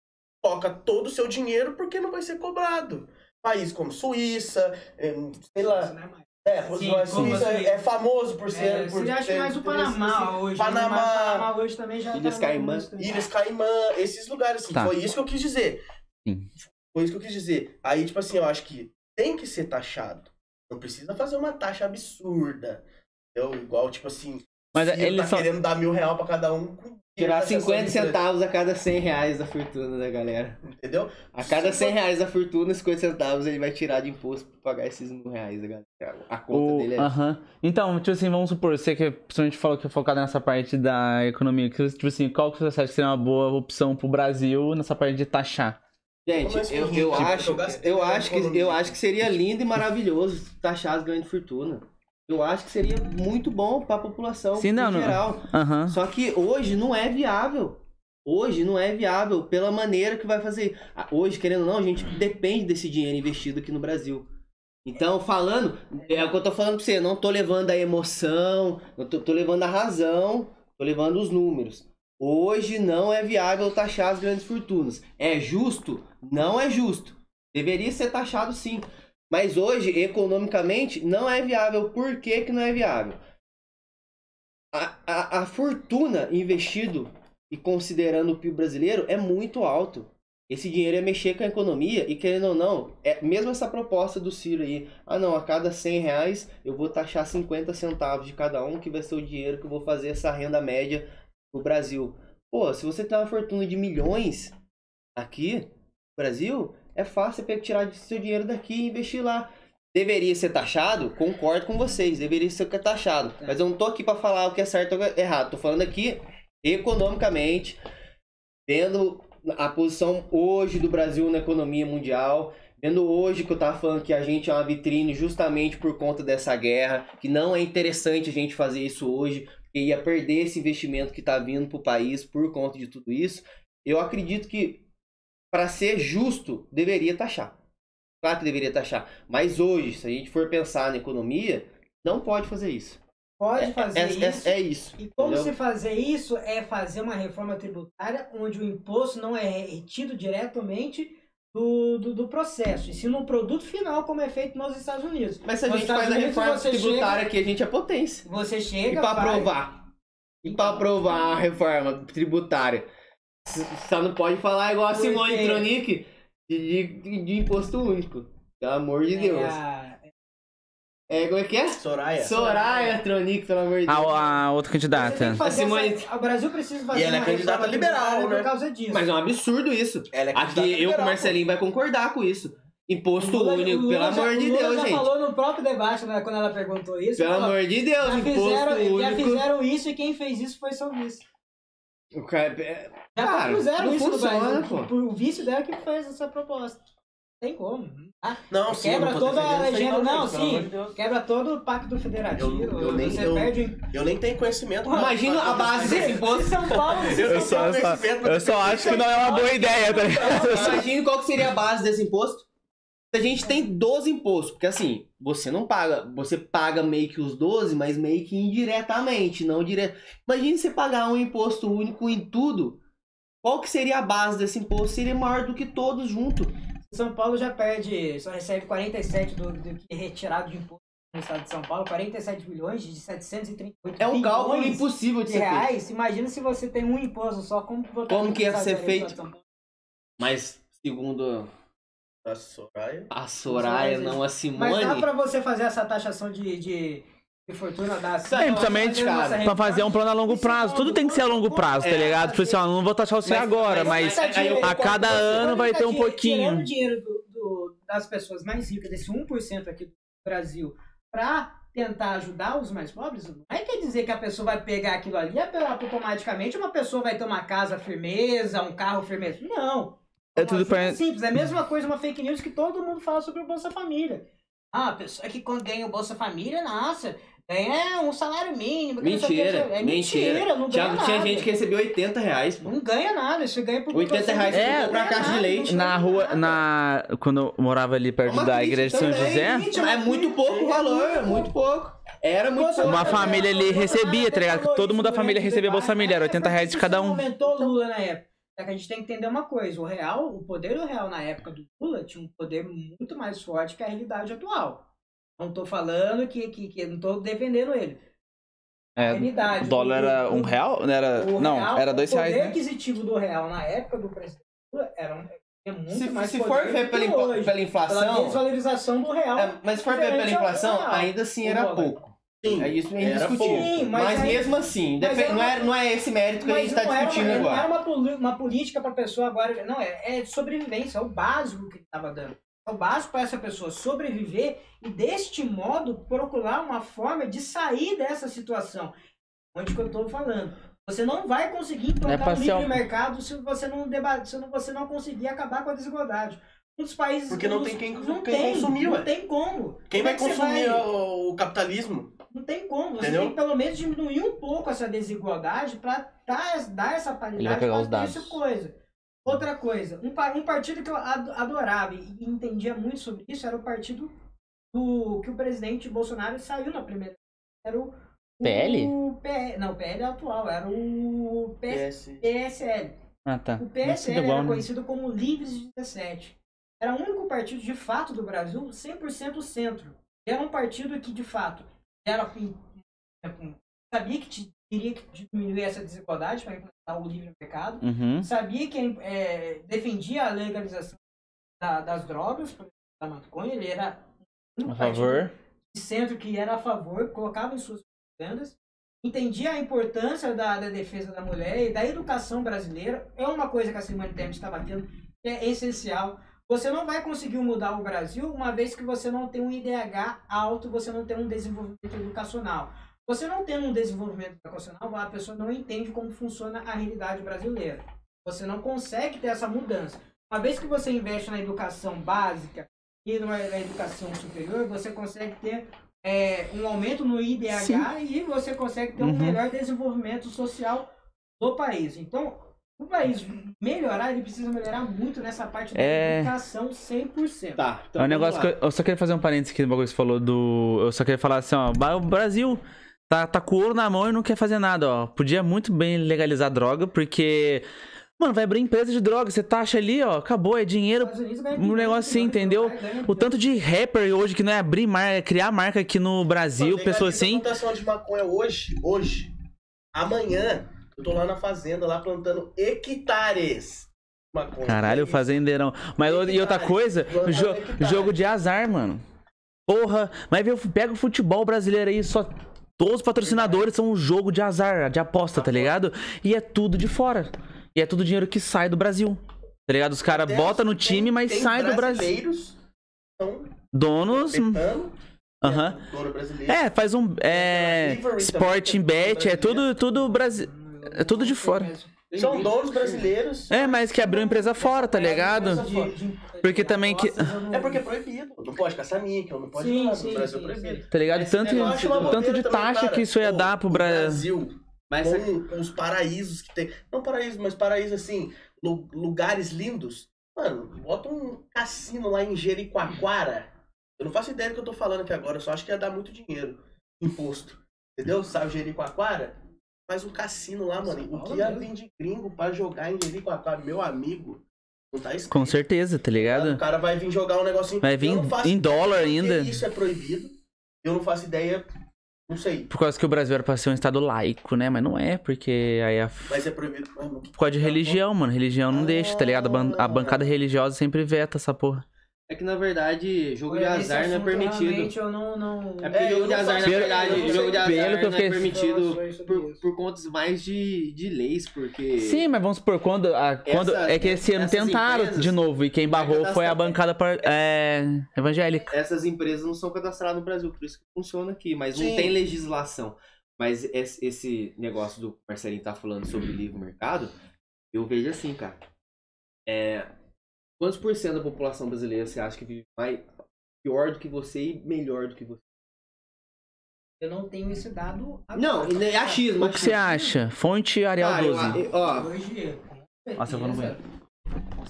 toca todo o seu dinheiro porque não vai ser cobrado. País como Suíça, eh, sei lá, mas- é, Sim, como Suíça assim? é famoso por ser. É, por você acha ter- mais o esse- Panamá hoje. né? Panamá. Mas o Panamá hoje também já Ilhas tá Caimã. no- Ilhas Caimã, esses lugares, assim, Tá. foi isso que eu quis dizer. Sim. Foi isso que eu quis dizer. Aí, tipo assim, eu acho que tem que ser taxado. Não precisa fazer uma taxa absurda. Entendeu? Igual, tipo assim, Mas eles tá são. querendo dar mil real pra cada um. Tirar taxação 50 de- centavos a cada 100 reais da fortuna da galera. Entendeu? A cada 100 reais da fortuna, 50 centavos ele vai tirar de imposto pra pagar esses mil reais da galera. A conta O, dele é. aham. Então, tipo assim, vamos supor, você que principalmente falou que é focado nessa parte da economia, que, tipo assim, qual que você acha que seria uma boa opção pro Brasil nessa parte de taxar? Gente, eu, eu acho, eu acho que eu acho que seria lindo e maravilhoso taxar as grandes fortunas. Eu acho que seria muito bom pra população Sim, não, em não. geral. Aham. Só que hoje não é viável. Hoje não é viável pela maneira que vai fazer. Hoje, querendo ou não, a gente depende desse dinheiro investido aqui no Brasil. Então, falando, é o que eu tô falando pra você, não tô levando a emoção, eu tô, tô levando a razão, tô levando os números. Hoje não é viável taxar as grandes fortunas. É justo? Não é justo. Deveria ser taxado sim. Mas hoje, economicamente, não é viável. Por que, que não é viável? A, a, a fortuna investido e considerando o PIB brasileiro é muito alto. Esse dinheiro é mexer com a economia e querendo ou não, é mesmo essa proposta do Ciro aí, ah não, a cada 100 reais eu vou taxar 50 centavos de cada um, que vai ser o dinheiro que eu vou fazer essa renda média pro Brasil. Pô, se você tem uma fortuna de milhões aqui Brasil, é fácil tirar seu dinheiro daqui e investir lá. Deveria ser taxado? Concordo com vocês, deveria ser taxado. Mas eu não tô aqui para falar o que é certo ou é errado. Tô falando aqui economicamente, vendo a posição hoje do Brasil na economia mundial, vendo hoje que eu tava falando que a gente é uma vitrine justamente por conta dessa guerra, que não é interessante a gente fazer isso hoje, porque ia perder esse investimento que tá vindo pro país por conta de tudo isso. Eu acredito que para ser justo, deveria taxar. Claro que deveria taxar. Mas hoje, se a gente for pensar na economia, não pode fazer isso. Pode É- fazer é, é- isso. é isso. E como entendeu? se fazer isso é fazer uma reforma tributária onde o imposto não é retido diretamente do, do, do processo, e sim no produto final, como é feito nos Estados Unidos. Mas se a Nos gente Estados faz a reforma tributária aqui, a gente é potência. Você E chega. para vai- aprovar? E para aprovar a reforma tributária? Só não pode falar igual a Simone? Tronic de, de, de imposto único. Pelo amor de É, Deus. a- É, como é que é? Soraya. Soraya Tronic, pelo amor de Deus. A, a outra candidata. A Simone- essa- O Brasil precisa fazer E ela é uma candidata liberal, né? Por causa disso. Mas é um absurdo isso. Ela é Aqui eu com liberal, o Marcelinho vai concordar com isso. Imposto Lula- único, pelo já- amor de o Lula Deus, já gente. falou no próprio debate, né, quando ela perguntou isso. Pelo falou, amor de Deus, já imposto fizeram, já único. fizeram isso e quem fez isso foi seu vice. O cara- é- Já Cara, fizeram não isso funciona, no Brasil. pô. O vice dela que fez essa proposta. Tem como. Ah, Não, sim, Quebra não toda a legenda. Não, pelo sim. de. Quebra todo o pacto federativo. Eu- eu nem- você eu- perde. Eu nem tenho conhecimento. mas- Imagina a base desse imposto. São Paulo. Eu só, eu, só, eu só acho que não é uma boa ideia, tá ligado? Eu só- Imagina qual que seria a base desse imposto. A gente tem 12 impostos, porque assim, você não paga, você paga meio que os 12, mas meio que indiretamente, não direto. Imagina você pagar um imposto único em tudo. Qual que seria a base desse imposto? Seria maior do que todos juntos. São Paulo já perde, só recebe 47 do, do que é retirado de imposto no estado de São Paulo, 47 bilhões de 738 É um cálculo impossível de de ser feito. reais. Imagina se você tem um imposto só, como que Como que ia ser feito? Mas, segundo A Soraya. a Soraya, não a Mas dá Simone, pra você fazer essa taxação de, de, de fortuna da É, principalmente, cara, pra fazer um plano a longo prazo. Tudo tem que ser a longo prazo, tá É, ligado? Tipo assim, ó, não vou taxar você Mas- agora, mas- mas eu a cada ano vai ter um Tirando pouquinho. o dinheiro do- do- das pessoas mais ricas, desse 1% aqui do Brasil, pra tentar ajudar os mais pobres, não é quer dizer que a pessoa vai pegar aquilo ali e automaticamente uma pessoa vai ter uma casa firmeza, um carro firmeza. Não. É tudo ajuda pra- simples. É a mesma coisa, uma fake news que todo mundo fala sobre o Bolsa Família. Ah, a pessoa que quando ganha o Bolsa Família, nossa, ganha um salário mínimo. mentira, É mentira. mentira, não ganha Tinha, nada. tinha gente que recebeu 80 reais. pô. Não ganha nada, isso ganha por 80 reais É, pra comprar caixa de leite. Na rua, na. Quando eu morava ali perto Uma da crítica igreja de São José, gente, É muito pouco o valor, é muito pouco. Era muito Bolsa pouco. uma família ali recebia, tá ligado? Todo mundo da família recebia Bolsa Família, era 80 reais de cada um. aumentou o Lula na época. É que a gente tem que entender uma coisa, o real, o poder do real na época do Lula tinha um poder muito mais forte que a realidade atual. Não tô falando que, que, que não tô defendendo ele. É, realidade. o dólar do- era um real? Era, o não, real- era dois O reais, poder né? aquisitivo do real na época do presidente Lula era um, tinha muito Se, mais se for ver pela, hoje. pela Pela inflação, desvalorização do real. é, mas se for ver pela inflação, real. ainda assim O era pouco. Sim. É isso é Era indiscutível. pouco. mas Mas aí- mesmo assim, mas depen- era não, é, não é esse mérito que a gente está não era, discutindo uma, não agora. era uma, poli- uma política para pessoa agora. Não, é, é sobrevivência, é o básico que ele estava dando. É o básico para essa pessoa sobreviver e, deste modo, procurar uma forma de sair dessa situação. Onde que eu estou falando. Você não vai conseguir é implantar pra um livre um- mercado se você não debate, se você não conseguir acabar com a desigualdade. Muitos países. Porque não tem quem- não quem tem, consumir, Não ué. tem como. Quem Como é vai consumir vai- o capitalismo? Não tem como. Você Entendeu? tem que pelo menos diminuir um pouco essa desigualdade para dar, dar essa Ele vai paridade dados. essa coisa. Outra coisa, um, um partido que eu ad- adorava e entendia muito sobre isso era o partido do que o presidente Bolsonaro saiu na primeira. Era o. PL? O P, não, o PL é atual, era o PS, PS. PSL. Ah, tá. O PSL era né? conhecido como Livres de 17. Era o único partido de fato do Brasil 100% centro. Era um partido que de fato era com- com sabia que te- queria que diminuir essa desigualdade para implementar o livre mercado, Uhum. sabia que é, defendia a legalização da- das drogas, da maconha, ele era um A favor. de centro que era a favor, colocava em suas propagandas, entendia a importância da, da defesa da mulher e da educação brasileira. É uma coisa que a Simone Tebet está batendo, que é essencial. Você não vai conseguir mudar o Brasil uma vez que você não tem um IDH alto, você não tem um desenvolvimento educacional. Você não tendo um desenvolvimento educacional, a pessoa não entende como funciona a realidade brasileira. Você não consegue ter essa mudança. Uma vez que você investe na educação básica e na educação superior, você consegue ter é, um aumento no IDH Sim. e você consegue ter um Uhum. melhor desenvolvimento social do país. Então, o país melhorar, ele precisa melhorar muito nessa parte da É. educação 100%. Tá, então é um negócio lá. que eu, eu só queria fazer um parênteses aqui no bagulho que você falou do. Eu só queria falar assim, ó. O Brasil tá, tá com ouro na mão e não quer fazer nada, ó. Podia muito bem legalizar droga, porque. Mano, vai abrir empresa de droga, você taxa ali, ó, acabou, é dinheiro. Um negócio assim, bilhões, entendeu? O tanto de rapper hoje que não é abrir marca, criar marca aqui no Brasil, pessoas assim. a plantação de maconha hoje, hoje. Amanhã, eu tô lá na fazenda, lá plantando hectares maconha. Caralho, É fazendeirão. Mas Tem que e outra coisa, jo- tem dar. jogo de azar, mano. Porra, mas pega o futebol brasileiro aí, só todos os patrocinadores são um jogo de azar, de aposta, tá ligado? E é tudo de fora. E é tudo dinheiro que sai do Brasil. Tá ligado? Os caras botam no tem- time, mas tem sai do Brasil. brasileiros Estão Donos. tentando. Aham. É, faz um. É. Sporting bet, é tudo, tudo Brasil. É tudo de fora. São donos brasileiros. É, mas que abriu empresa fora, tá ligado? Porque também que- É porque é proibido. Não pode caçar níquel, não pode Sim, sim, Brasil é proibido. Tá ligado? Tanto, tanto de também, taxa que isso ia dar pro o Brasil. Mas com os paraísos que tem. Não paraísos, mas paraísos assim, lu- lugares lindos. Mano, bota um cassino lá em Jericoacoara. Eu não faço ideia do que eu tô falando aqui agora, eu só acho que ia dar muito dinheiro. Imposto. Entendeu? Sabe Jericoacoara? Faz um cassino lá, mano. O que ia vir de gringo pra jogar em Jericoacoara? Meu amigo, não tá escrito. Com certeza, tá O ligado? cara vai vir jogar um negocinho. Vai vir em dólar ainda. Isso é proibido. Eu não faço ideia. Não sei. Por causa que o Brasil era pra ser um estado laico, né? Mas não é, porque aí a. Mas é proibido. Mano, Por causa de religião, mano. Religião não deixa, tá ligado? A, ban- a bancada religiosa sempre veta essa porra. É que na verdade, jogo de Olha, esse azar não é permitido. Eu não, não... É porque É, jogo eu de não azar, na verdade, eu não jogo de azar não é fiquei- permitido por, por contas mais de, de leis, porque... Sim, mas vamos supor, quando. a- quando Essa- é que esse ano essas tentaram empresas de novo. E quem vai barrou foi a bancada par- é, evangélica. Essas empresas não são cadastradas no Brasil, por isso que funciona aqui, mas não Sim. tem legislação. Mas esse, esse negócio do Marcelinho tá falando sobre livre mercado, eu vejo assim, cara. É, quantos por cento da população brasileira você acha que vive mais, pior do que você e melhor do que você? Eu não tenho esse dado agora. Não, é achismo. O que você acha? Fonte Arial eu- 12. eu- ó, Hoje, Nossa, eu vou no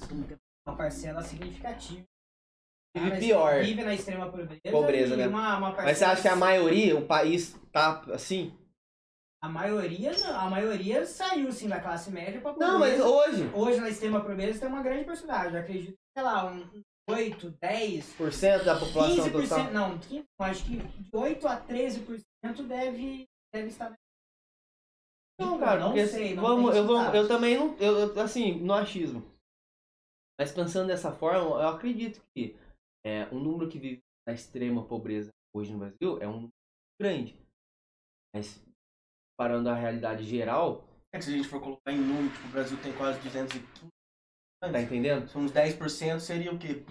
temos uma parcela significativa. Vive pior. Vive na extrema pobreza. Pobreza, né? Uma, uma mas você acha que a maioria, o país tá assim? A maioria, não. A maioria saiu, sim, da classe média pra pobreza. Não, mas hoje, Hoje, na extrema pobreza, tem uma grande porcentagem. Eu acredito, sei lá, um 8, 10, por cento da população 15%. total. Não, 15, eu acho que de 8 a 13% deve, deve estar... Não, cara, não sei, não vamos, eu, vou, dados. eu também não, eu, assim, no achismo. Mas pensando dessa forma, eu acredito que é, um número que vive na extrema pobreza hoje no Brasil é um grande. Mas parando a realidade geral, É que se a gente for colocar em número, tipo, o Brasil tem quase 215. tá entendendo? São uns 10%, seria o quê?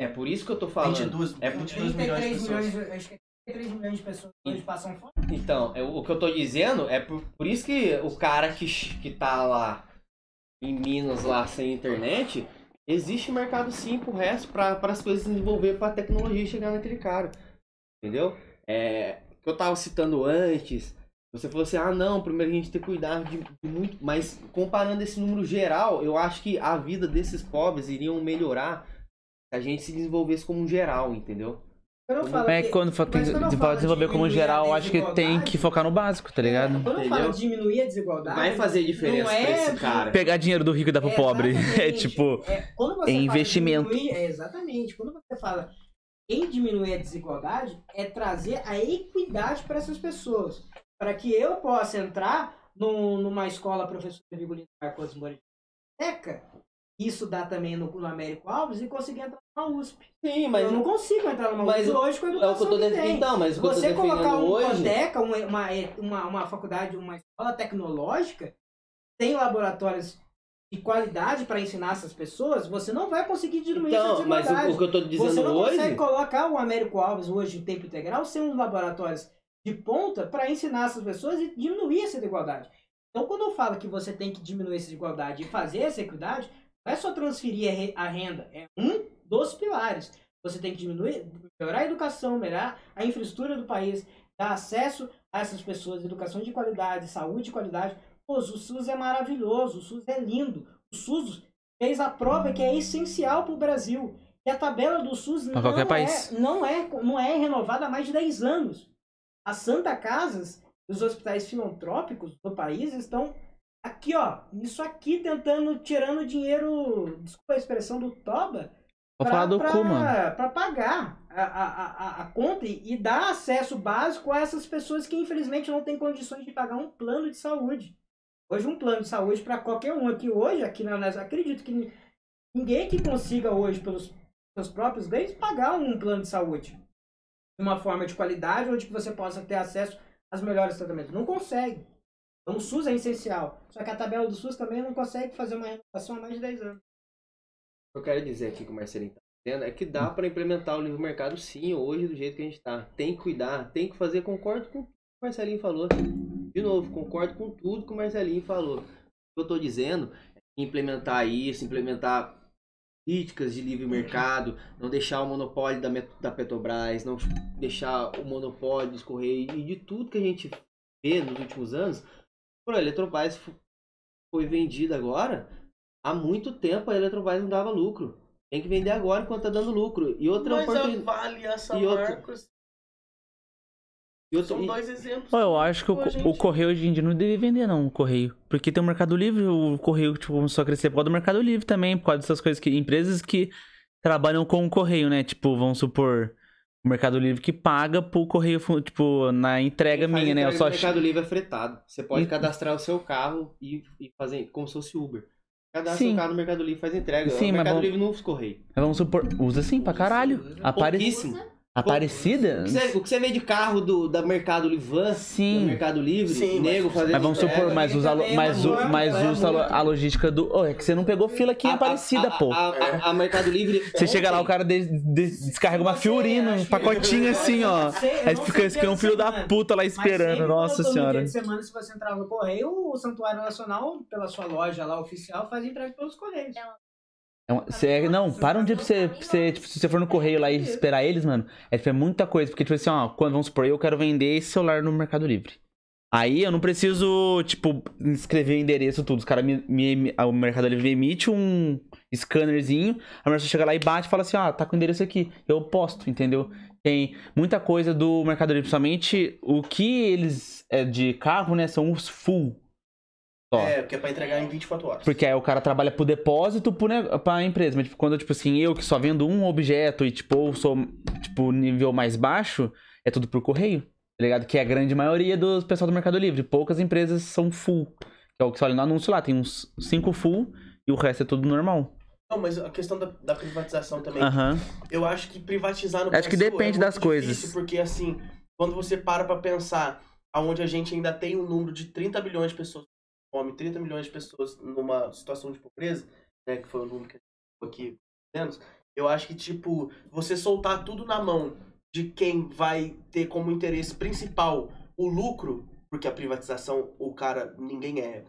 É por isso que eu tô falando. 22, é 22 milhões de 33 pessoas. milhões, acho que é 33 milhões de pessoas hoje passam fome. Então, eu- o que eu tô dizendo é por, por isso que o cara que, que tá lá em Minas, lá sem internet, existe mercado sim pro resto, para as coisas se desenvolver, pra tecnologia chegar naquele cara. Entendeu? É, o que eu tava citando antes, você falou assim, ah não, primeiro a gente tem que cuidar de, de muito, mas comparando esse número geral, eu acho que a vida desses pobres iriam melhorar se a gente se desenvolvesse como um geral, entendeu? Falo É que- quando tem, quando falo desenvolver de como geral, acho que tem que focar no básico, tá ligado? Quando eu falo de diminuir a desigualdade... Vai fazer diferença não pra é esse cara. Pegar dinheiro do rico e dar pro É, pobre. É tipo. É, quando você é investimento. diminuir- é, exatamente. Quando você fala em diminuir a desigualdade, é trazer a equidade para essas pessoas. Para que eu possa entrar num- numa escola professor Vigolino Marcos de Biblioteca e estudar também no, no Américo Alves e conseguir entrar na USP. Sim, mas eu não consigo entrar numa mas USP hoje com a é o que eu educação tô que defendendo. tem. Então, mas Você colocar um hoje. Uma, uma, uma, uma faculdade, uma escola tecnológica, tem laboratórios de qualidade para ensinar essas pessoas, você não vai conseguir diminuir essa Então, mas desigualdade. o, o que eu Você dizendo não hoje. consegue colocar o Américo Alves hoje em tempo integral sem uns laboratórios de ponta para ensinar essas pessoas e diminuir essa desigualdade. Então, quando eu falo que você tem que diminuir essa desigualdade e fazer essa equidade, não é só transferir a re- a renda, é um dos pilares. Você tem que diminuir, melhorar a educação, melhorar a infraestrutura do país, dar acesso a essas pessoas, educação de qualidade, saúde de qualidade. Pô, o SUS é maravilhoso, o SUS é lindo. O SUS fez a prova que é essencial para o Brasil. E a tabela do SUS não, é, não, é, não é renovada há mais de 10 anos. As Santa Casas, os hospitais filantrópicos do país estão aqui, ó, isso aqui tentando, tirando dinheiro, desculpa a expressão do Toba, Vou falar do cu, mano. para pagar a, a, a, a conta e, e dar acesso básico a essas pessoas que infelizmente não têm condições de pagar um plano de saúde. Hoje um plano de saúde para qualquer um aqui hoje, aqui na nós acredito que ni- ninguém que consiga hoje pelos seus próprios ganhos pagar um plano de saúde de uma forma de qualidade onde que você possa ter acesso aos melhores tratamentos. Não consegue. Então o SUS é essencial. Só que a tabela do SUS também não consegue fazer uma renovação há mais de 10 anos. Eu quero dizer aqui que o Marcelinho tá dizendo é que dá para implementar o livre mercado sim, hoje, do jeito que a gente tá. Tem que cuidar, tem que fazer, concordo com o que o Marcelinho falou. De novo, concordo com tudo que o Marcelinho falou. O que eu tô dizendo é implementar isso, implementar políticas de livre mercado, não deixar o monopólio da, da Petrobras, não deixar o monopólio dos Correios e de tudo que a gente vê nos últimos anos. Pô, a Eletrobras fo- foi vendida agora, há muito tempo a Eletrobras não dava lucro. Tem que vender agora enquanto tá dando lucro. E outra Mas oportunidade. Vale E outra- Marcos E outra... são dois exemplos. Pô, eu acho que o, gente. o correio hoje em dia não deve vender, não, o correio. Porque tem o Mercado Livre, o correio tipo, começou a crescer por causa do Mercado Livre também, por causa dessas coisas que. Empresas que trabalham com o correio, né? Tipo, vamos supor, o Mercado Livre que paga pro correio, tipo, na entrega Quem faz minha, né? Eu só. no Mercado Livre é fretado. Você pode E- cadastrar o seu carro e, e fazer como se fosse Uber. Cadastra Sim. o carro no Mercado Livre e faz entrega. Sim, o mas Mercado vamos- Livre não usa correio. Vamos supor. Usa sim pra caralho. Apare... Pouquíssimo. Aparecida? O que, você, o que você vê de carro do, da Mercado Livre Van, do Sim. Mercado Livre, Sim, nego mas- fazendo Mas vamos supor, mas usa, a lo- também é mas, o- mas é usa a lo- muito. a logística do. Oh, é que você não pegou fila aqui em Aparecida, a- pô. A, a- a Mercado Livre. Você chega lá, o cara de- de- descarrega uma fiorina, um pacotinho assim, ó. Sei, Aí não fica sei esse que é um filho da puta lá Mas esperando, nossa no senhora. dia de semana, se você entrar no correio, o Santuário Nacional, pela sua loja lá oficial, faz entrega pelos correios. É uma- cê- não, para um dia pra você, pra você, tipo, se você for no correio lá e esperar eles, mano, é, tipo, é muita coisa. Porque, tipo assim, ó, quando, vamos supor, eu quero vender esse celular no Mercado Livre. Aí eu não preciso, tipo, escrever o endereço, tudo. Os caras me, me- o Mercado Livre emite um scannerzinho, a pessoa chega lá e bate e fala assim, ó, tá com o endereço aqui. Eu posto, entendeu? Tem muita coisa do Mercado Livre, principalmente o que eles, é, de carro, né, são os full. Só. É, porque é pra entregar em 24 horas. Porque aí o cara trabalha pro depósito pro ne- pra empresa. Mas tipo, quando, tipo assim, eu que só vendo um objeto e, tipo, eu sou, tipo, nível mais baixo, é tudo por correio. Tá ligado? Que é a grande maioria dos pessoal do Mercado Livre. Poucas empresas são full. Que é o que você olha no anúncio lá. Tem uns cinco full e o resto é tudo normal. Não, mas a questão da, da privatização também. Aham. Eu acho que privatizar no Acho que Brasil depende é das coisas. porque assim, quando você para pra pensar aonde a gente ainda tem um número de 30 bilhões de pessoas fome, 30 milhões de pessoas numa situação de pobreza, né, que foi o número que a gente aqui, menos, eu acho que, tipo, você soltar tudo na mão de quem vai ter como interesse principal o lucro, porque a privatização, o cara, ninguém é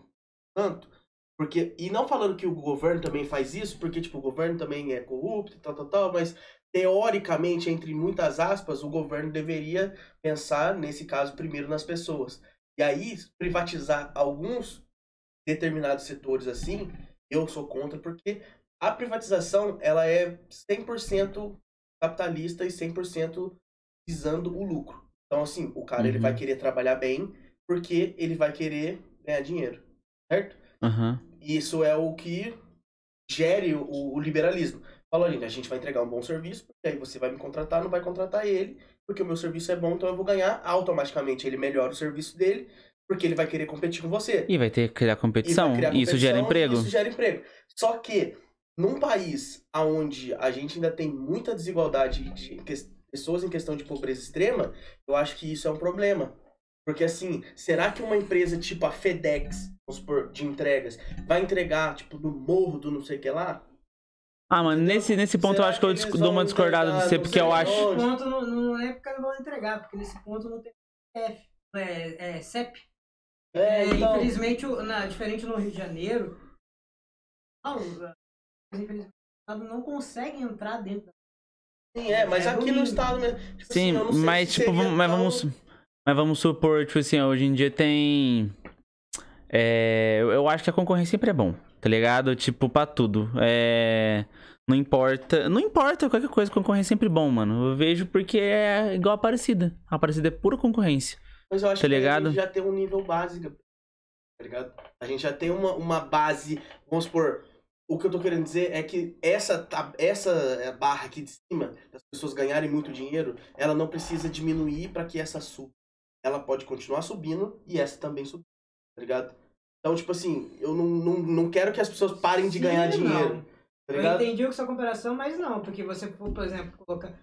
tanto, porque, e não falando que o governo também faz isso, porque, tipo, o governo também é corrupto e tal, tal, tal, mas teoricamente, entre muitas aspas, o governo deveria pensar, nesse caso, primeiro nas pessoas. E aí, privatizar alguns determinados setores assim, eu sou contra, porque a privatização, ela é 100% capitalista e 100% visando o lucro. Então, assim, o cara, ele Uhum. vai querer trabalhar bem, porque ele vai querer ganhar dinheiro, certo? Aham. E isso é o que gere o, o liberalismo. Falou, gente, a gente vai entregar um bom serviço, porque aí você vai me contratar, não vai contratar ele, porque o meu serviço é bom, então eu vou ganhar. Automaticamente ele melhora o serviço dele, porque ele vai querer competir com você. E vai ter que criar E competição. criar Isso gera emprego. Isso gera emprego. Só que, num país onde a gente ainda tem muita desigualdade de que- pessoas em questão de pobreza extrema, eu acho que isso é um problema. Porque assim, será que uma empresa tipo a FedEx, vamos supor, de entregas, vai entregar, tipo, no morro do não sei o que lá? Ah, mano, nesse, nesse ponto Será eu acho que eu que eles dou uma discordada de você, porque eu acho. Nesse ponto não, não é porque não vão entregar, porque nesse ponto não tem é, é CEP. É, É, então, Infelizmente, na, diferente no Rio de Janeiro, não, mas infelizmente o Estado não consegue entrar dentro da. sim, é, mas é aqui ruim. no estado mesmo. tipo Sim, assim, mas se tipo, vamos, mas vamos. Mas vamos supor, tipo assim, hoje em dia tem. É, eu- eu acho que a concorrência sempre é bom, tá ligado? Tipo, pra tudo. É. Não importa. Não importa qualquer coisa, concorrência é sempre bom, mano. Eu vejo porque é igual a Aparecida. A Aparecida é pura concorrência. Mas eu acho Tá que a ligado? gente já tem um nível básico, tá ligado? A gente já tem uma, uma base, vamos supor, o que eu tô querendo dizer é que essa, essa é, barra aqui de cima, das pessoas ganharem muito dinheiro, ela não precisa diminuir para que essa suba. Ela pode continuar subindo e essa também subir, tá ligado? Então, tipo assim, eu não, não, não quero que as pessoas parem de Sim, ganhar não. dinheiro, tá Eu entendi a sua comparação, mas não, porque você, por exemplo, colocar.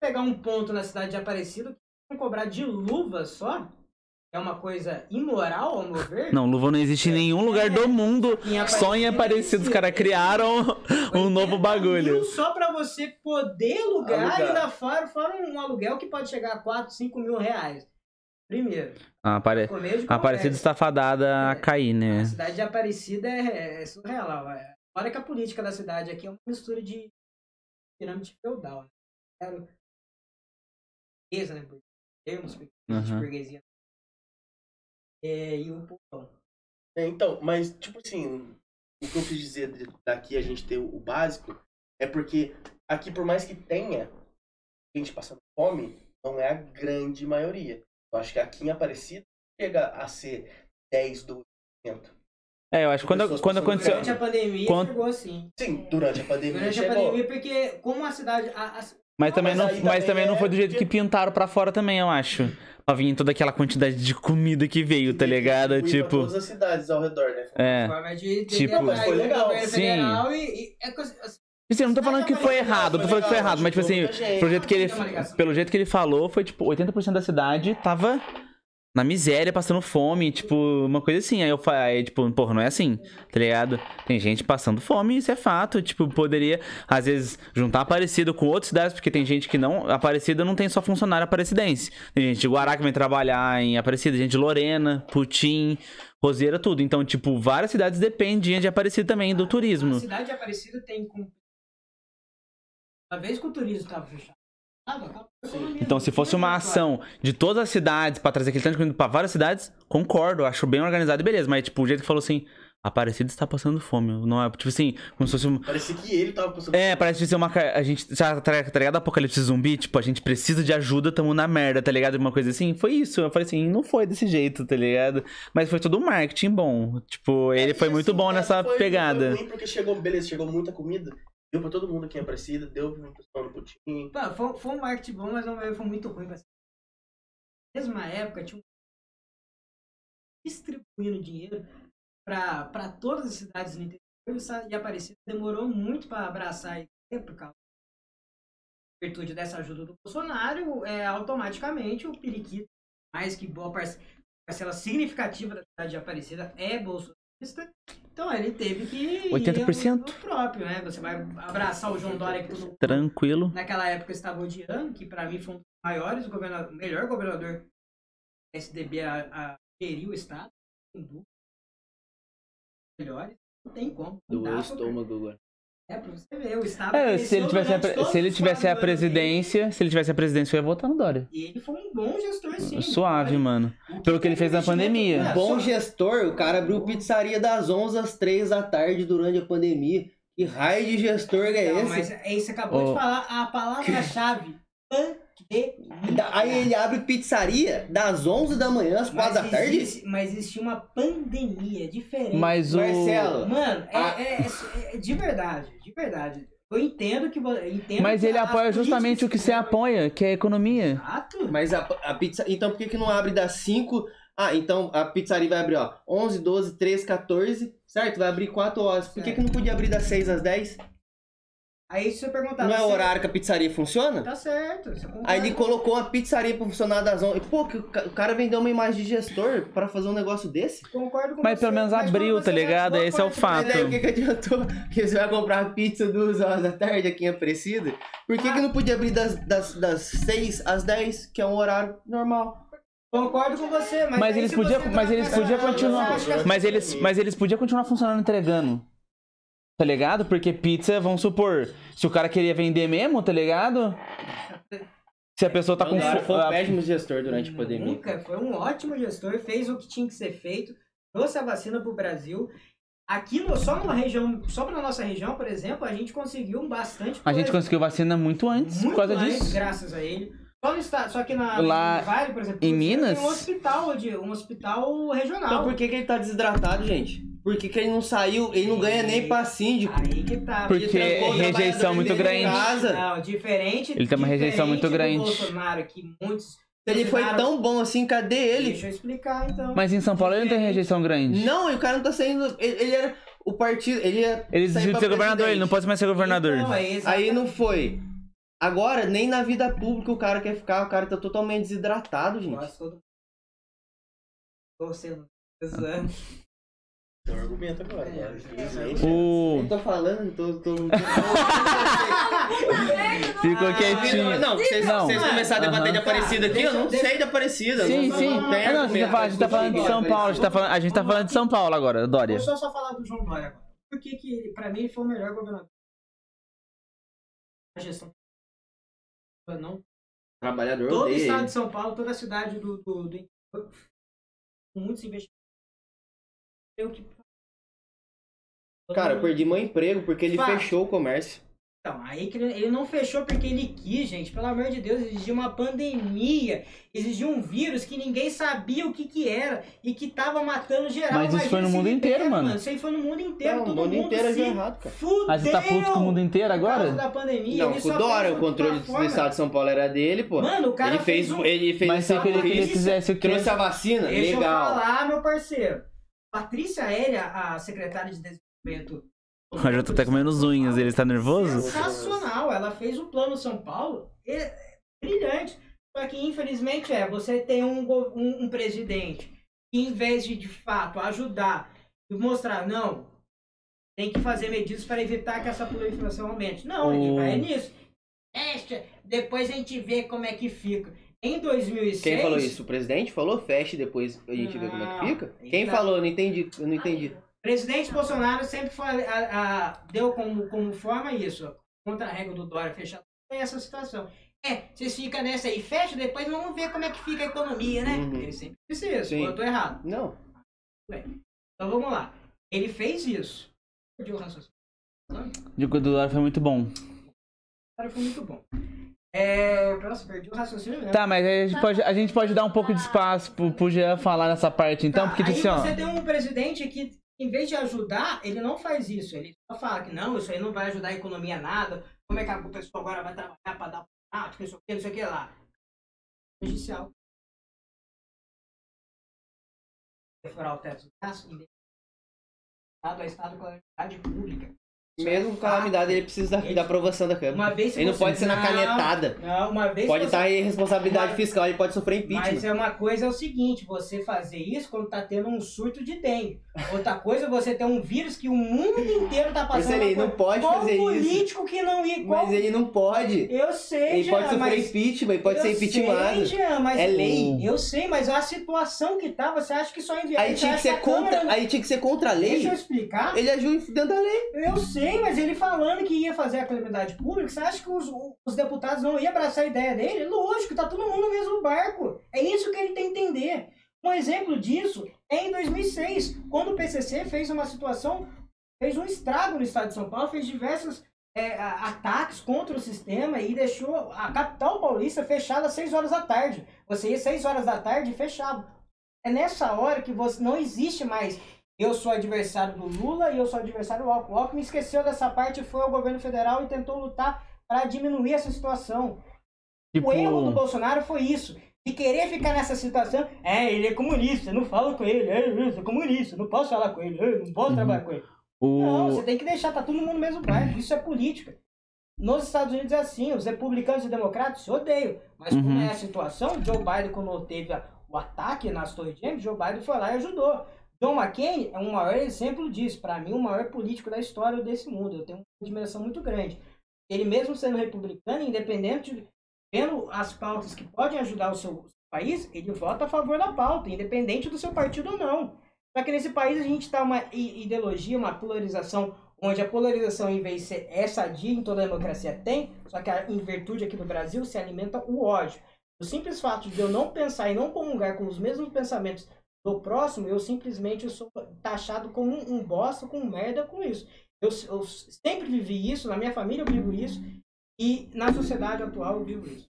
Pegar um ponto na cidade de Aparecido cobrar de luva só, é uma coisa imoral, ao meu ver. Não, luva não existe em nenhum lugar do mundo. Em Só em Aparecido os caras criaram um novo 80 bagulho. Só pra você poder alugar, Alugar. e ainda fora, fora um aluguel que pode chegar a 4, 5 mil reais. Primeiro. A Apare... Aparecida está fadada a cair, né? A cidade de Aparecida é, é surreal. Olha que a política da cidade aqui é uma mistura de pirâmide feudal. Né? Quero. Burguesa, né? Termos, pequenos, Uhum. burguesia. É, e o povão. É, então, mas, tipo assim, o que eu quis dizer daqui a gente ter o básico é porque aqui, por mais que tenha gente passando fome, não é a grande maioria. Eu acho que aqui em Aparecida chega a ser 10, 12%. É, eu acho que quando, quando aconteceu. Durante a pandemia Quando- chegou assim. Sim, durante a pandemia Durante a chegou. pandemia, porque como a cidade. a- a- Mas também, mas não, mas também também não é foi do jeito que pintaram pra fora também, eu acho. Pra vir toda aquela quantidade de comida que veio, tá ligado? Tipo. todas as cidades ao redor, né? É. forma de, de Tipo- foi legal. Sim. e, e é assim, Assim, eu não tô falando que foi errado, não tô falando que foi errado, mas tipo assim, pelo jeito que ele, pelo jeito que ele falou, foi tipo, 80% da cidade tava na miséria, passando fome, tipo, uma coisa assim. Aí eu falei, tipo, porra, não é assim, tá ligado? Tem gente passando fome, isso é fato. Tipo, poderia, às vezes, juntar Aparecida com outras cidades, porque tem gente que não. Aparecida não tem só funcionário aparecidense. Tem gente de Guará que vem trabalhar em Aparecida, gente de Lorena, Putim, Roseira, tudo. Então, tipo, várias cidades dependem de Aparecida também, do A turismo. cidade de Aparecida tem. com- Uma vez que o turismo estava fechado. Então, do se fosse uma ação de todas as cidades pra trazer aquele tanto de comida pra várias cidades, concordo, acho bem organizado e beleza. Mas, tipo, o jeito que falou assim, Aparecida está passando fome. Não é, tipo assim, como se fosse um. Parecia que ele tava passando É, parece ser uma. A gente. Já, tá tá ligado? Apocalipse zumbi? Tipo, a gente precisa de ajuda, tamo na merda, tá ligado? Uma coisa assim. Foi isso. Eu falei assim, não foi desse jeito, tá ligado? Mas foi todo um marketing bom. Tipo, ele foi E, muito assim, bom é, nessa foi- pegada. Foi ruim porque chegou, beleza, chegou muita comida. Deu pra todo mundo aqui em Aparecida, deu pro pessoal no Putim. Pô, foi, foi um marketing bom, mas não foi muito ruim. Na mesma época, tinha um distribuindo dinheiro para todas as cidades do interior e Aparecida demorou muito para abraçar a ideia por causa da virtude dessa ajuda do Bolsonaro, é, automaticamente o periquito, mais que boa parce- parcela significativa da cidade de Aparecida é bolsonarista, então ele teve que ir 80%? no próprio, né? Você vai abraçar o João Dória que todo mundo Tranquilo. naquela época eu estava odiando, que pra mim foi um dos maiores, governador, melhor governador do SDB a, a gerir o estado, sem dúvida. Melhores, não tem como. Não Do estômago agora. É, pra você ver, o estado É, se ele tivesse a, se ele tivesse a presidência, se ele tivesse a presidência, eu ia votar no Dória. E ele foi um bom gestor, sim. Suave, Olha, mano. Pelo que ele fez na pandemia. É, Bom só- gestor, o cara abriu pizzaria das 11 às 3 da tarde durante a pandemia. Que raio de gestor é Não, esse? mas é isso, você acabou Ô. de falar a palavra-chave. Da- Aí ele abre pizzaria das 11 da manhã às 4 da tarde? existe, mas existia uma pandemia diferente. Mas o. Marcelo, Mano, é, Ah. é- é- é de verdade, de verdade. Eu entendo que você. Entendo Mas que ele a- apoia justamente o que você apoia, que é a economia. Exato. Mas a, a pizza. Então por que, que não abre das 5? Ah, então a pizzaria vai abrir, ó, 11, 12, 13, 14, certo? Vai abrir 4 horas. Por que, que não podia abrir das 6 às 10? Aí se você perguntar. Não é o horário que a pizzaria funciona? Tá certo. Você concorda. Aí ele colocou uma pizzaria pra funcionar das 11. Pô, que o ca- o cara vendeu uma imagem de gestor pra fazer um negócio desse? Concordo com Mas você, pelo menos abriu, tá ligado? Esse é o fato. Mas aí o que, que adiantou? Que você vai comprar pizza duas horas da tarde aqui em Aparecida? Por que, que não podia abrir das, das, das 6 às 10, que é um horário normal? Concordo com você, mas. Mas eles podiam, mas entrar eles podiam continuar. as Mas eles, mas eles podiam continuar funcionando entregando. Tá ligado? Porque pizza, vamos supor, se o cara queria vender mesmo, tá ligado? Se a pessoa tá com Mandaram, foi um fome. péssimo gestor durante a pandemia. Nunca, foi um ótimo gestor, fez o que tinha que ser feito, trouxe a vacina pro Brasil. Aqui no, só numa região, só pra nossa região, por exemplo, a gente conseguiu bastante A gente conseguiu vacina muito antes Muito por causa antes, disso. graças a ele. Só, no estado, só que na Lá Vale, por exemplo, em Minas? tem um hospital, de, um hospital regional. Então por que, que ele tá desidratado, gente? Por que, ele não saiu? Ele não ganha nem pra síndico. Aí que tá. Porque rejeição muito de grande. casa. Não, diferente. Ele tem uma rejeição muito grande. Bolsonaro, que muitos. Ele foi tão bom assim, cadê ele? Deixa eu explicar então. Mas em São Paulo ele não tem rejeição grande. Não, e o cara não tá saindo. Ele, ele era o partido. Ele ia. Ele decidiu pra ser governador, ele não pode mais ser governador. Então, é exatamente- Aí não foi. Agora, nem na vida pública o cara quer ficar, o cara tá totalmente desidratado, gente. Quase todo torcendo. Zoando. Tem um argumento agora, É. né? Infelizmente. O. Eu tô falando, tô. tô... Ficou Ah, quietinho. Não, vocês, Não. vocês começaram a debater de. Aparecida aqui, eu não sei de Aparecida. Sim, não, sim. Não não, a gente tá falando, a gente tá falando de São Paulo, a gente tá falando, a gente tá falando de São Paulo agora, Dória. Deixa eu só falar do João Dória agora. Por que, que ele, pra mim, ele foi o melhor governador? A gestão. Não. Trabalhador Todo o odeia estado de São Paulo, toda a cidade do. do, do muitos investimentos. Eu que. Cara, eu perdi meu emprego porque ele Fato. fechou o comércio. Então, aí que ele, ele não fechou porque ele quis, gente. Pelo amor de Deus, exigia uma pandemia, exigia um vírus que ninguém sabia o que que era e que tava matando geral. Mas isso Imagina foi no se mundo inteiro, mano. Isso aí foi no mundo inteiro, Não, todo o mundo mundo inteiro se agiu errado, cara. fudeu. Mas você tá puto com o mundo inteiro Por causa agora? da pandemia. Não, ele com o Dória, fez o controle do estado de São Paulo era dele, pô. Mano, o cara ele fez, um... ele fez Mas queria que ele polícia, fizesse o quê? trouxe a vacina, Deixa legal. eu falar, meu parceiro. Patrícia Aérea, a secretária de Eu já tô até comendo as unhas, ele tá nervoso? Sensacional, ela fez o plano São Paulo, é brilhante. Só que infelizmente é, você tem um, um, um presidente que em vez de de fato ajudar e mostrar, não, tem que fazer medidas para evitar que essa proliferação aumente. Não, ele O- vai nisso. Fecha, depois a gente vê como é que fica. Em 2006... Quem falou isso? O presidente falou? Feche depois a gente vê como é que Não, fica? Quem tá- falou? Não entendi. Não entendi. Presidente Bolsonaro sempre foi, a- a- deu como, como forma isso. Contra a regra do Dória fechado. Tem essa situação. É, vocês ficam nessa aí, fecha, depois vamos ver como é que fica a economia, né? Uhum. Ele sempre disse isso, Sim. eu tô errado. Não. Então vamos lá. Ele fez isso. Perdi o raciocínio. De do Dória foi muito bom. Cara, foi muito bom. É, nossa, perdi o raciocínio mesmo. Tá, mas aí a gente pode, a gente pode dar um pouco de espaço pro, pro Jean falar nessa parte então, Tá, porque aí tipo assim, ó. você tem um presidente que, em vez de ajudar, ele não faz isso. Ele só fala que não, isso aí não vai ajudar a economia nada. Como é que a pessoa agora vai trabalhar para dar ah, não sei o que, não sei o que lá. Judicial. Deforar o teto do gasto, Estado a Estado com calamidade pública. Mesmo com calamidade, ele precisa da, da aprovação da Câmara. Uma Ele não você- pode ser na canetada. Não, uma vez Pode você- estar em responsabilidade Mas- fiscal, ele pode sofrer Mas impeachment. é uma coisa é o seguinte, você fazer isso quando tá tendo um surto de dengue. Outra coisa é você ter um vírus que o mundo inteiro tá passando. Marcelo, ele uma não pode Qual fazer isso. político que não ia. Qual... Mas ele não pode. Eu sei, Ele pode sofrer mas... impeachment, ele pode eu ser impeachmentado. Mas... É lei. Eu sei, mas a situação que tá, você acha que só enviar... Aí tinha que ser contra, aí tinha que ser contra a lei. Deixa eu explicar. Ele agiu dentro da lei. Eu sei, mas ele falando que ia fazer a calamidade pública, você acha que os, os deputados não iam abraçar a ideia dele? Lógico, tá todo mundo no mesmo barco. É isso que ele tem que entender. Um exemplo disso é em 2006, quando o PCC fez uma situação, fez um estrago no estado de São Paulo, fez diversos é, ataques contra o sistema e deixou a capital paulista fechada às 6 horas da tarde. Você ia às 6 horas da tarde fechado. É nessa hora que você não existe mais eu sou adversário do Lula e eu sou adversário do Alckmin. O Alckmin esqueceu dessa parte, foi ao governo federal e tentou lutar para diminuir essa situação. Tipo, O erro do Bolsonaro foi isso. De querer ficar nessa situação. É, ele é comunista, não falo com ele. É, eu sou comunista, não posso falar com ele. Eu não posso Uhum. trabalhar com ele. o... Não, você tem que deixar, tá todo mundo no mesmo barco. Isso é política. Nos Estados Unidos é assim, os republicanos e democratas se odeiam. Mas como Uhum. é a situação, Joe Biden, quando teve o ataque nas Torres Gêmeas, Joe Biden foi lá e ajudou. John McCain é um maior exemplo disso. Para mim, o maior político da história desse mundo. Eu tenho uma admiração muito grande. Ele mesmo sendo republicano, independente, vendo as pautas que podem ajudar o seu país, ele vota a favor da pauta, independente do seu partido ou não. Só que nesse país a gente está uma ideologia, uma polarização, onde a polarização, em vez de ser essa dia em toda a democracia tem, só que em virtude aqui no Brasil se alimenta o ódio. O simples fato de eu não pensar e não comungar com os mesmos pensamentos do próximo, eu simplesmente eu sou taxado como um, um bosta, com merda com isso. Eu, eu sempre vivi isso, na minha família eu vivo isso, e na sociedade atual eu vivo isso.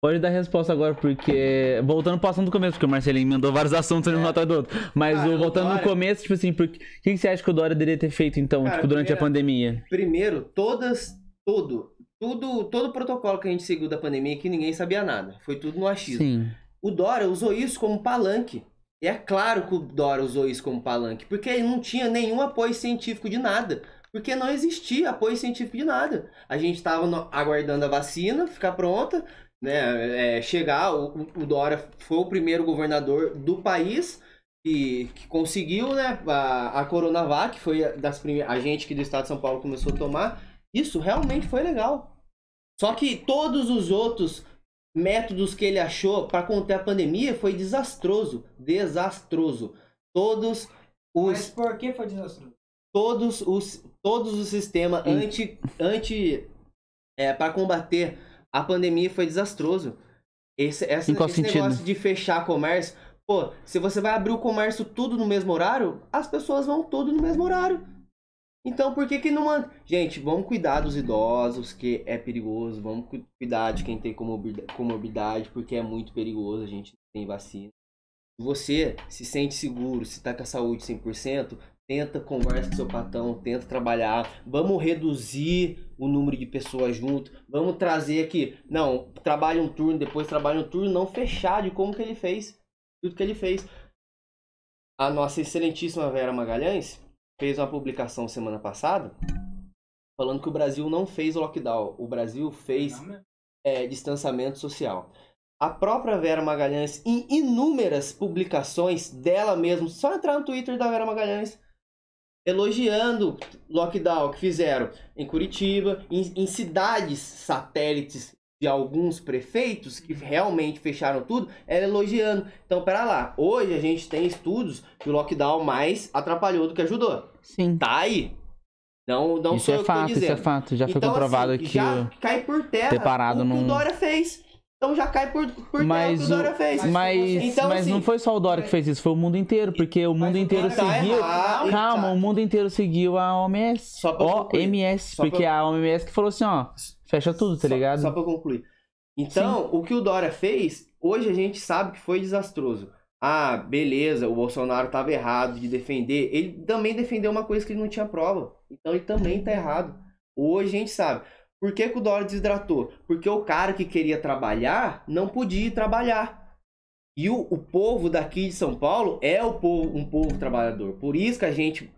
Pode dar resposta agora, porque. Voltando pro assunto do começo, porque o Marcelinho mandou vários assuntos um atrás do outro. Mas Cara, o- voltando no Dória- começo, tipo assim, por... o que, você acha que o Dória deveria ter feito, então, Cara, tipo, durante a primeira- pandemia? Primeiro, todas, todo, tudo, todo o protocolo que a gente seguiu da pandemia que ninguém sabia nada. Foi tudo no achismo. Sim. O Dória usou isso como palanque. E é claro que o Dória usou isso como palanque, porque ele não tinha nenhum apoio científico de nada. Porque não existia apoio científico de nada. A gente estava aguardando a vacina ficar pronta, né? é, chegar. O, o Dória foi o primeiro governador do país que, que conseguiu, né? A, a Coronavac foi das primeiras. A gente que do estado de São Paulo começou a tomar. Isso realmente foi legal. Só que todos os outros métodos que ele achou para conter a pandemia foi desastroso, desastroso. Todos Mas os por que foi desastroso? todos os todos os sistemas Hum. anti anti é, para combater a pandemia foi desastroso. Esse, essa, esse sentido? negócio de fechar comércio, pô, se você vai abrir o comércio tudo no mesmo horário, as pessoas vão tudo no mesmo horário. Então por que que não man... Gente, vamos cuidar dos idosos, que é perigoso, vamos cu- cuidar de quem tem comorbi- comorbidade, porque é muito perigoso, a gente tem vacina. Você se sente seguro, se tá com a saúde 100%, tenta conversa com seu patrão, tenta trabalhar, vamos reduzir o número de pessoas junto, vamos trazer aqui, não, trabalha um turno, depois trabalha um turno, não fechar de como que ele fez, tudo que ele fez. A nossa excelentíssima Vera Magalhães fez uma publicação semana passada falando que o Brasil não fez o lockdown, o Brasil fez meu. é, distanciamento social. A própria Vera Magalhães, em inúmeras publicações dela mesma, só entrar no Twitter da Vera Magalhães, elogiando lockdown que fizeram em Curitiba, em, em cidades satélites de alguns prefeitos que realmente fecharam tudo, ela elogiando. Então, pera lá, hoje a gente tem estudos que o lockdown mais atrapalhou do que ajudou. Sim. Tá aí. Não, não isso sou é eu que tô fato, isso é fato. Já foi Então, comprovado assim, que. já o- cai por terra o que num- o Dória fez. Então já cai por, por terra o Mas, que o Dória fez. mas, Então, mas assim, não foi só o Dória que fez isso, foi o mundo inteiro, porque o Mas mundo o inteiro tá seguiu. errado. Calma, o mundo inteiro seguiu a OMS. Só pra concluir. OMS, Só porque pra- a OMS que falou assim, ó, fecha tudo, tá Só- ligado? Só, pra concluir. Então, o que o Dória fez, hoje a gente sabe que foi desastroso. Ah, beleza, o Bolsonaro tava errado de defender. Ele também defendeu uma coisa que ele não tinha prova. Então ele também tá errado. Hoje a gente sabe. Por que, que o Dória desidratou? Porque o cara que queria trabalhar não podia trabalhar. E o, o povo daqui de São Paulo é o povo, um povo trabalhador. Por isso que a gente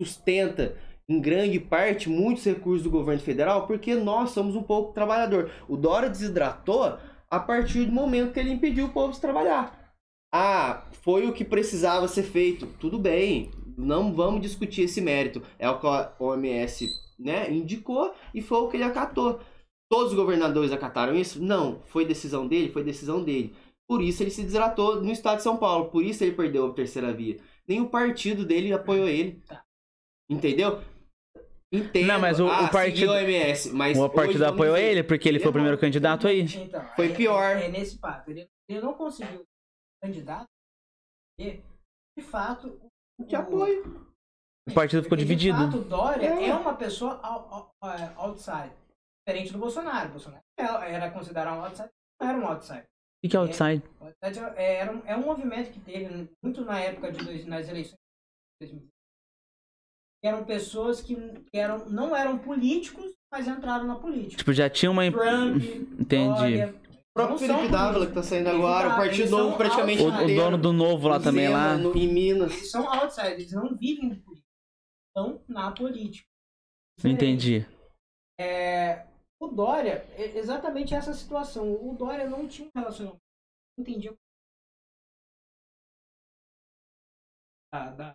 sustenta em grande parte muitos recursos do governo federal, porque nós somos um povo trabalhador. O Dória desidratou a partir do momento que ele impediu o povo de trabalhar. Ah, foi o que precisava ser feito. Tudo bem, não vamos discutir esse mérito. É o que a OMS né, indicou e foi o que ele acatou. Todos os governadores acataram isso? Não. Foi decisão dele? Foi decisão dele. Por isso ele se desidratou no estado de São Paulo. Por isso ele perdeu a terceira via. Nem o partido dele apoiou ele. Entendeu? Entendo. Não, mas o- o ah, partido- seguiu a OMS, mas o partido apoiou dizer, ele, porque ele foi o primeiro candidato aí. Então, Foi é- pior. É, é nesse papo. Ele, ele não conseguiu candidato e, de fato, De apoio. O partido ficou porque, dividido. De fato, o Dória É. é uma pessoa é, outside. Diferente do Bolsonaro. O Bolsonaro era considerado um outsider, não era um outsider. O que é outside? O Outside é, era um, é um movimento que teve muito na época de dois, nas eleições de 2020. Eram pessoas que, que eram, não eram políticos, mas entraram na política. Tipo, já tinha uma. Trump, Entendi. Dória, O próprio Felipe Dávila que tá saindo agora, o Partido Novo praticamente O, outside. o dono do novo lá também lá. no- em Minas. Eles são outsiders, eles não vivem de política. Estão na política. Não entendi. É, o Dória, é exatamente essa situação. O Dória não tinha um relacionamento. Não entendia. Da, da,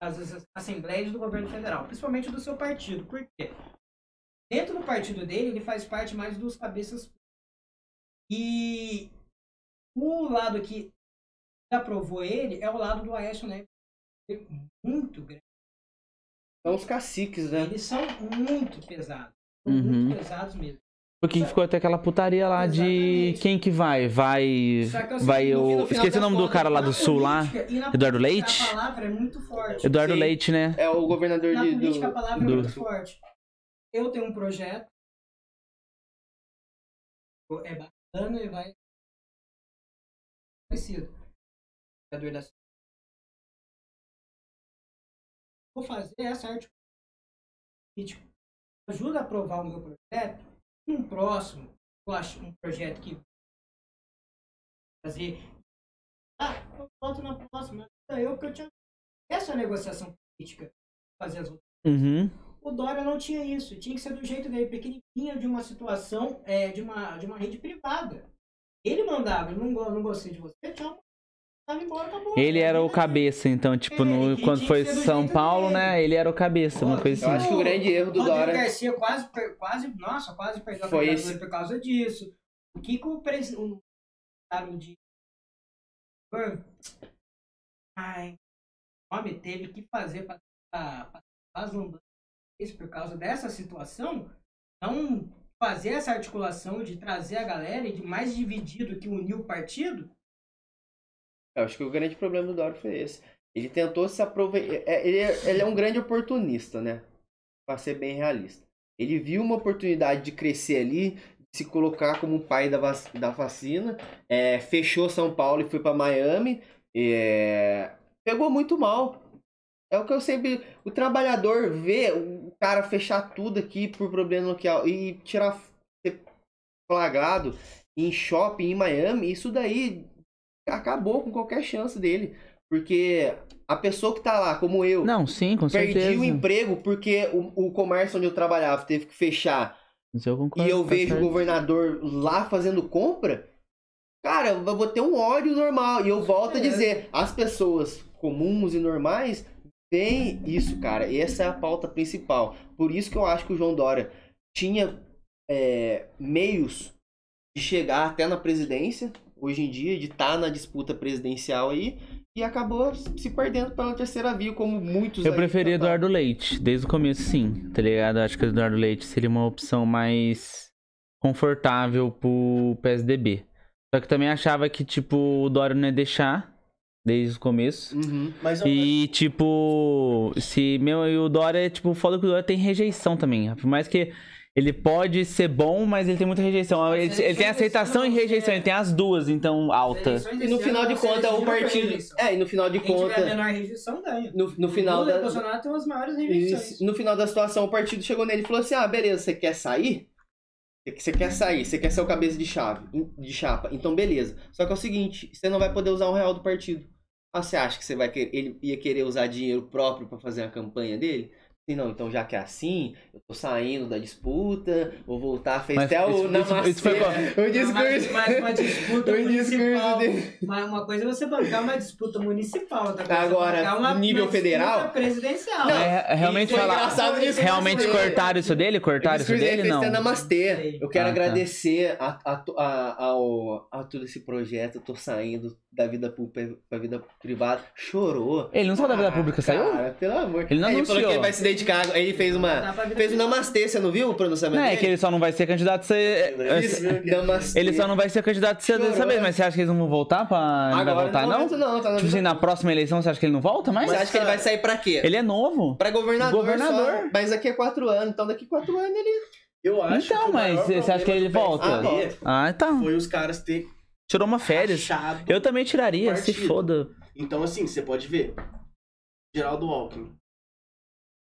as assembleias do governo federal, principalmente do seu partido. Por quê? Dentro do partido dele, ele faz parte mais dos cabeças. E o lado que aprovou ele é o lado do Aécio Neves. Muito grande. São os caciques, né? Eles são muito pesados. Uhum. Muito pesados mesmo. Porque ficou até aquela putaria lá de Exatamente. quem que vai? Vai. É Vai o. Esqueci o das nome do cara lá do sul lá. política Eduardo política, Leite? A palavra é muito forte. Eduardo Sim. Leite, né? É o governador Na de, política a do... palavra do- é muito forte. Eu tenho um projeto. É bacana e vai. Conhecido. Vereador da Vou fazer essa arte. política. Ajuda a aprovar o meu projeto. Um próximo, eu acho um projeto que fazer. Ah, eu volto na próxima. Eu que eu tinha. Essa é negociação política. Fazer as Uhum. O Dória não tinha isso. Tinha que ser do jeito dele, pequenininho, de uma situação, é, de, uma, de uma rede privada. Ele mandava, eu não, não gostei de você, tchau. Tava embora. Ele era o cabeça, então, tipo, É, no, quando foi São Paulo, dele. né? Ele era o cabeça, uma coisa Eu assim. acho que o grande erro do Dória Garcia quase, quase, nossa, quase perdeu a Foi esse- por causa disso. O que que o presidente, o de ai, o homem teve que fazer para as isso por causa dessa situação, não fazer essa articulação de trazer a galera e de mais dividido que unir o partido, Eu acho que o grande problema do Dória foi esse. Ele tentou se aproveitar. Ele, é- ele é um grande oportunista, né? Pra ser bem realista. Ele viu uma oportunidade de crescer ali, se colocar como pai da, vac- da vacina, é, fechou São Paulo e foi pra Miami. é, pegou muito mal. É o que eu sempre. O trabalhador vê cara fechar tudo aqui por problema local e tirar. ser flagrado em shopping em Miami, isso daí acabou com qualquer chance dele. Porque a pessoa que tá lá, como eu, Não, sim, com perdi certeza. o emprego porque o, o comércio onde eu trabalhava teve que fechar eu concordo, e eu tá vejo o governador lá fazendo compra, cara, eu vou ter um ódio normal. E eu volto a É. dizer, as pessoas comuns e normais veem isso, cara. E essa é a pauta principal. Por isso que eu acho que o João Dória tinha é, meios de chegar até na presidência, hoje em dia, de estar na disputa presidencial aí, e acabou se perdendo pela terceira via, como muitos Eu preferia. Eduardo Leite, desde o começo sim, tá ligado? Acho que o Eduardo Leite seria uma opção mais confortável pro PSDB. Só que também achava que, tipo, o Dória não ia deixar, desde o começo. Uhum. Mas eu- E, tipo, se meu e o Dória, tipo, foda que o Dória tem rejeição também. Por mais que ele pode ser bom, mas ele tem muita rejeição. Ele, ele tem aceitação e rejeição, ele tem as duas, então, alta. E no final de contas, o partido. É, e no final de Quem tiver a contas. menor rejeição ganha. No, no final e da. Bolsonaro tem as maiores rejeições. Isso. No final da situação, o partido chegou nele e falou assim: ah, beleza, você quer sair? Você quer sair, você quer ser o cabeça de chave, de chapa. Então, beleza. Só que é o seguinte, você não vai poder usar um real do partido. Ah, você acha que você vai querer, ele ia querer usar dinheiro próprio pra fazer a campanha dele? Sim, não, então já que é assim, eu tô saindo da disputa, vou voltar, fez Mas até o namastê, isso foi qual? o Mas, discurso, mas uma disputa municipal. dele. Uma, uma coisa é você bancar uma disputa municipal, outra coisa é Agora, bancar uma, nível uma federal? presidencial. Não, É, realmente foi falar. Realmente dele. cortaram isso dele? Cortaram isso dele fez Não. até namastê. Eu quero Ah, tá. agradecer a, a, a, ao, a todo esse projeto. Eu tô saindo da vida pública pra vida privada. Chorou. Ele não saiu da vida Ah, pública, saiu? Cara, pelo amor. Ele não Aí falou anunciou. que ele vai se dedicar. Aí ele fez uma. Fez um namastê, você não viu o pronunciamento Não, é que ele só não vai ser candidato a ser. Isso, namastê. Ele só não vai ser candidato a ser dessa vez, mas você acha que eles não vão voltar pra. Ele não vai Agora voltar, não? momento não, tá na Tipo assim, na próxima eleição, você acha que ele não volta mais? Você acha que ele vai sair pra quê? Ele é novo. Pra governador. Governador. só. Mas daqui a quatro anos. Então daqui a quatro anos ele. Eu acho Então, mas você acha que ele do volta? PSDB Ah, tá. Foi os caras ter Tirou uma férias. achado. Eu também tiraria, se partido. foda. Então, assim, você pode ver. Geraldo Alckmin.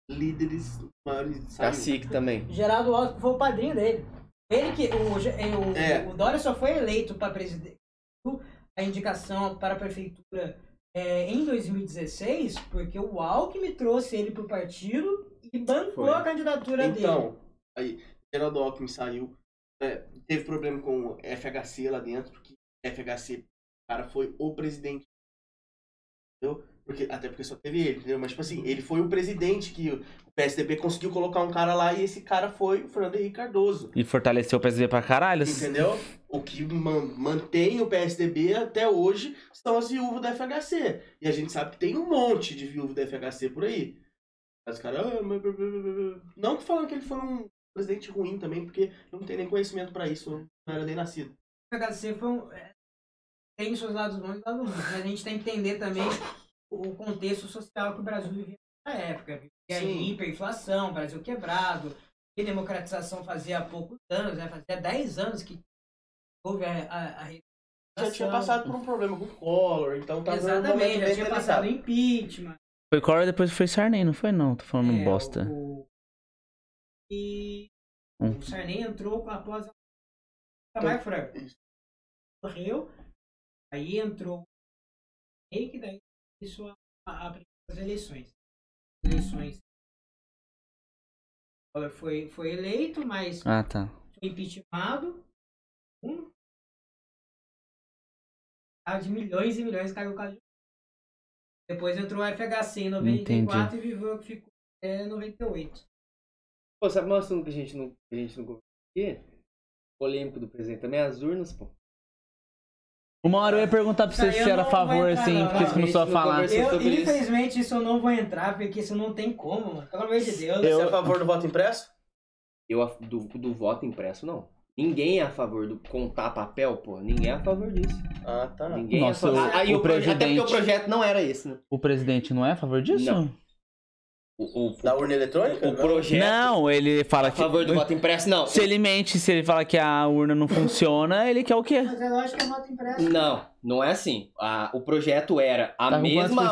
Líderes maiores. saiu. Cacique também. Geraldo Alckmin foi o padrinho dele. Ele que. O, o, É. o Dória só foi eleito para presidente. A indicação para a prefeitura é, em 2016, porque o Alckmin trouxe ele pro partido e bancou Foi. a candidatura dele. Então, aí, Geraldo Alckmin saiu. é, teve problema com o FHC lá dentro, FHC, o cara foi o presidente. Entendeu? Porque, até porque só teve ele, entendeu? Mas, tipo assim, ele foi o presidente que o PSDB conseguiu colocar um cara lá e esse cara foi o Fernando Henrique Cardoso. E fortaleceu o PSDB pra caralho. Entendeu? O que man- mantém o PSDB até hoje são as viúvas da FHC. E a gente sabe que tem um monte de viúvas da FHC por aí. Mas os caras. ah, Não que falando que ele foi um presidente ruim também, porque eu não tenho nem conhecimento pra isso. eu Não era nem nascido. O HC foi um, tem seus lados bons e lados ruins, mas a gente tem que entender também o contexto social que o Brasil vivia na época. Que a Sim. hiperinflação, Brasil quebrado, que democratização fazia há poucos anos, né? fazia 10 anos que houve a, a, a Já tinha passado por um problema com o Collor, então tava Exatamente, já bem tinha passado impeachment. Foi Cora, depois foi Sarney, não foi não? Tô falando é, bosta. o- E Hum. o Sarney entrou após a Camargo Franco. Isso. Morreu, aí entrou o Sarney, que daí começou a, a, as eleições. Eleições. O Collor Foi, foi eleito, mas Ah, tá. foi impeachmentado. Um. Ah, De milhões e milhões caiu o caso de Depois entrou o FHC em 94 e viveu que ficou até 98. Pô, sabe um assunto que a gente não, que a gente não conversou aqui? Polêmico do presidente também, as urnas, pô. Uma hora eu ia perguntar pra você se era a favor, entrar, assim, não. porque você Não, começou a falar. Eu, infelizmente, isso eu não vou entrar, porque isso não tem como, mano. Pelo amor de Deus. Você Eu- é a favor do voto impresso? Eu, a- do, do voto impresso, não. Ninguém é a favor do contar papel, pô. Ninguém é a favor disso. Ah, tá. Ninguém Nossa, é a favor. o- Aí o o proje- Até porque presidente- o projeto não era esse, né? O presidente não é a favor disso? Não. O, o, Da urna eletrônica? o projeto Não, ele fala a que. favor do voto impresso, não. Se ele mente, se ele fala que a urna não funciona, ele quer o quê? Mas é lógico que é voto impresso. Não, não é assim. A- o projeto era a Tá mesma,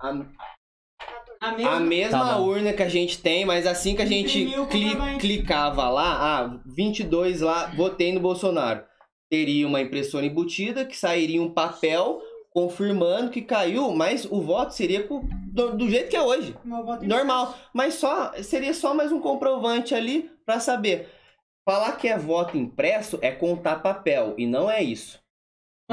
a, A mesma, a mesma Tá urna que a gente tem, mas assim que a gente cli- clicava lá, ah, 22 lá, votei no Bolsonaro. Teria uma impressora embutida que sairia um papel confirmando que caiu, mas o voto seria com- do, do jeito que é hoje. Normal, mas só seria só mais um comprovante ali pra saber. Falar que é voto impresso é contar papel e não é isso.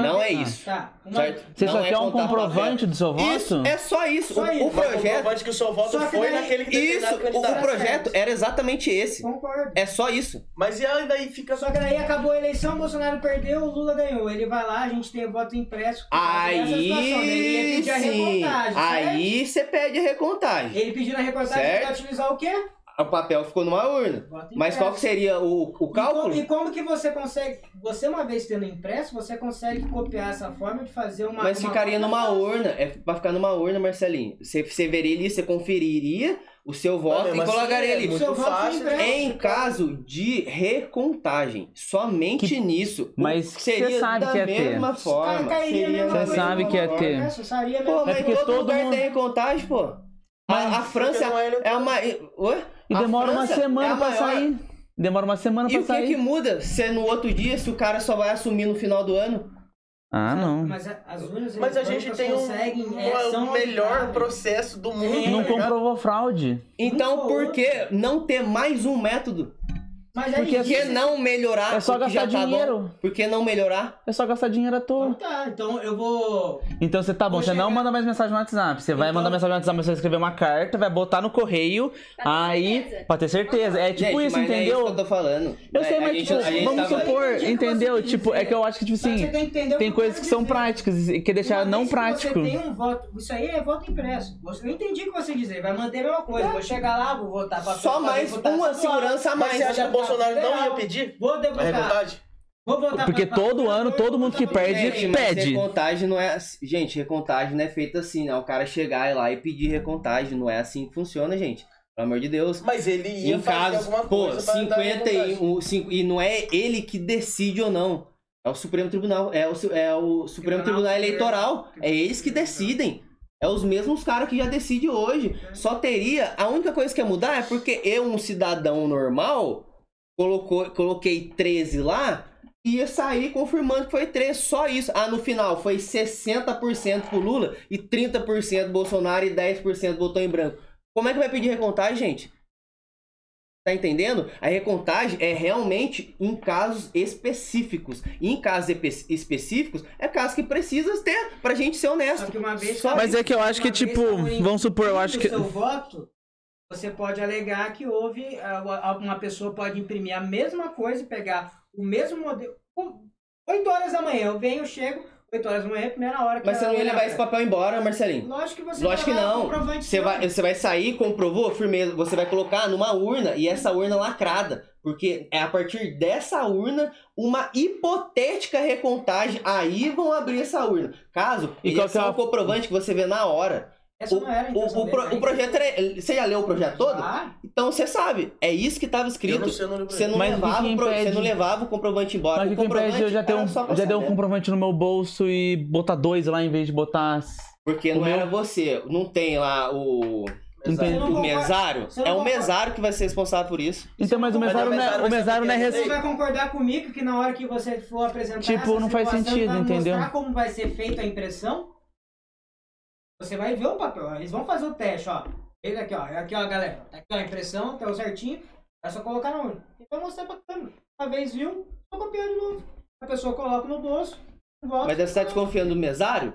Não é isso. Tá. Uma... Você Não só é quer um comprovante do seu voto? Isso, é só isso. Só o, isso. o projeto. Comprovante que o seu voto que foi daí- naquele Isso, determinado o, o projeto era exatamente esse. Concordo. É só isso. Mas e aí daí fica Só que daí acabou a eleição, o Bolsonaro perdeu, o Lula ganhou. Ele vai lá, a gente tem voto impresso. dessa situação. Ia Aí a? Aí você pede a recontagem. Ele pediu na recontagem Certo. pra utilizar o quê? O papel ficou numa urna. Mas qual que seria o, o E cálculo? como, e como que você consegue. Você, uma vez tendo impresso, você consegue copiar essa forma de fazer uma. Mas uma ficaria numa urna. É pra ficar numa urna, Marcelinho. Você, você veria ali, você conferiria o seu voto e colocaria é ali. foi fácil. impresso. Em caso de recontagem, somente nisso. o- Mas seria cê sabe da que ia ter. mesma forma. Cai- cairia a seria mesma da Você sabe que ia voto ter. mesma Pô, É mas porque todo, todo lugar mundo- tem recontagem, pô. Mas- a, a França é é uma. Oi? E A demora uma França é semana a pra maior- sair. Demora uma semana E pra o que, sair. que muda se é no outro dia, se o cara só vai assumir no final do ano? Ah, não. Mas a- as urnas Mas a gente tem um, é, uma- são o melhor processo do mundo. É. Não tá comprovou fraude. Então por que não ter mais um método? Mas Porque aí, Por que não melhorar É só que gastar já tá dinheiro. bom? Por que não melhorar? É só gastar dinheiro à Então toa. tá, então eu vou. Então você tá bom, Vou você não chegar- manda mais mensagem no WhatsApp. Você vai Então- mandar mensagem no WhatsApp, você vai escrever uma carta, vai botar no correio, Pra aí. certeza. Pra ter certeza. É tipo Gente, isso, mas é isso entendeu? que eu tô falando. Eu É, sei, a mas gente- tipo, vamos tava- supor, que entendeu? Tipo, é que eu acho que, tipo assim, tem que tem coisas que são práticas e quer deixar não que prático. Você tem um voto. Isso aí é voto impresso. Eu entendi o que você dizer. Vai manter a mesma coisa. Vou chegar lá, vou votar pra Só mais uma segurança a mais. Bolsonaro não ia pedir Vou? Vou votar Porque todo pra- ano, todo mundo que perde, mas pede. recontagem não é. assim- Gente, recontagem não é feita assim, né? O cara chegar lá e pedir recontagem. Não é assim que funciona, gente. Pelo amor de Deus. Mas ele ia Em fazer casos, alguma pô, coisa pra dar 50 e, recontagem. o, cinco- e não é ele que decide ou não. É o Supremo Tribunal, é o, é o Supremo Tribunal Tribunal. Eleitoral. É eles que decidem. É os mesmos caras que já decidem hoje. Só teria. A única coisa que ia mudar é porque eu, um cidadão normal, colocou, coloquei 13 lá, ia sair confirmando que foi 13. Só isso. Ah, no final foi 60% pro Lula e 30% Bolsonaro e 10% votou em branco. Como é que vai pedir recontagem, gente? Tá entendendo? A recontagem é realmente em casos específicos. E em casos específicos, é caso que precisa ter pra gente ser honesto. Só que uma vez Só Mas é que eu acho que, tipo, vamos supor, eu acho que. seu voto, você pode alegar que houve ah, ah, uma pessoa pode imprimir a mesma coisa e pegar o mesmo modelo. Com 8 horas da manhã, eu venho, chego, 8 horas da manhã, primeira hora que Mas você não ia levar esse papel embora, Marcelinho. Lógico que você Lógico que não. comprovante Você vai, você vai sair, comprovou, firmeza. Você vai colocar numa urna e essa urna lacrada. Porque é a partir dessa urna, uma hipotética recontagem. Aí vão abrir essa urna. Caso, E qual é que é só a- um comprovante que você vê na hora. Essa O, não era a o, intenção o, pro- né? o projeto era. Você já leu o projeto todo? Ah, Então você sabe. É isso que estava escrito. não sei o número Você não, Mas levava, que o pro- você não levava o comprovante embora. Mas o comprovante eu já um, já dei um comprovante no meu bolso e botar dois lá em vez de botar. Porque não meu- era você. Não tem lá o. Não O mesário. não É o mesário que vai ser responsável por isso. Então, mas o Mas mesário o não é, mesário o mesário não é é rece- Você vai concordar comigo que na hora que você for apresentar Tipo, essa não faz sentido, vai entendeu? mostrar como vai ser feita a impressão, você vai ver o papel. Eles vão fazer o teste, ó. Ele aqui, ó. Aqui, ó, galera. Tá aqui, ó, a impressão, tá certinho. É só colocar na urna. E vai mostrar pra câmera. Uma vez viu, só copiar de novo. A pessoa coloca no bolso, volta. Mas deve estar desconfiando do mesário?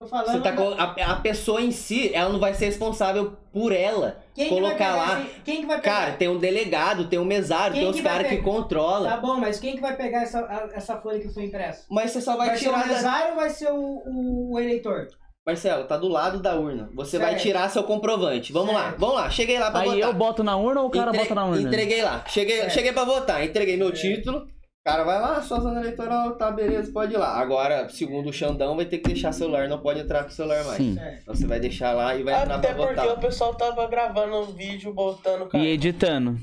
Tô falando, Você tá a, a pessoa em si, ela não vai ser responsável por ela. quem que vai colocar pegar lá. esse- Quem que vai pegar? Cara, tem um delegado, tem um mesário, Quem tem os que vai caras que pegar? controlam. Tá bom, mas quem que vai pegar essa, essa folha que foi impressa? Mas você só vai, Vai, ser tirar o da... mesário ou vai ser o, o, o eleitor? Marcelo, tá do lado da urna. Você vai Certo. tirar seu comprovante. Vamos lá, Certo. vamos lá. Cheguei lá pra Aí votar. eu boto na urna ou o cara Entre- bota na urna? Entreguei lá. Cheguei, Certo. cheguei pra votar. Entreguei meu Certo. título. O cara vai lá, sua zona eleitoral, tá, beleza, pode ir lá. Agora, segundo o Xandão, vai ter que deixar celular, não pode entrar com o celular mais. Sim. Então você vai deixar lá e vai entrar Até pra porque votar. o pessoal tava gravando um vídeo, botando, cara. E editando.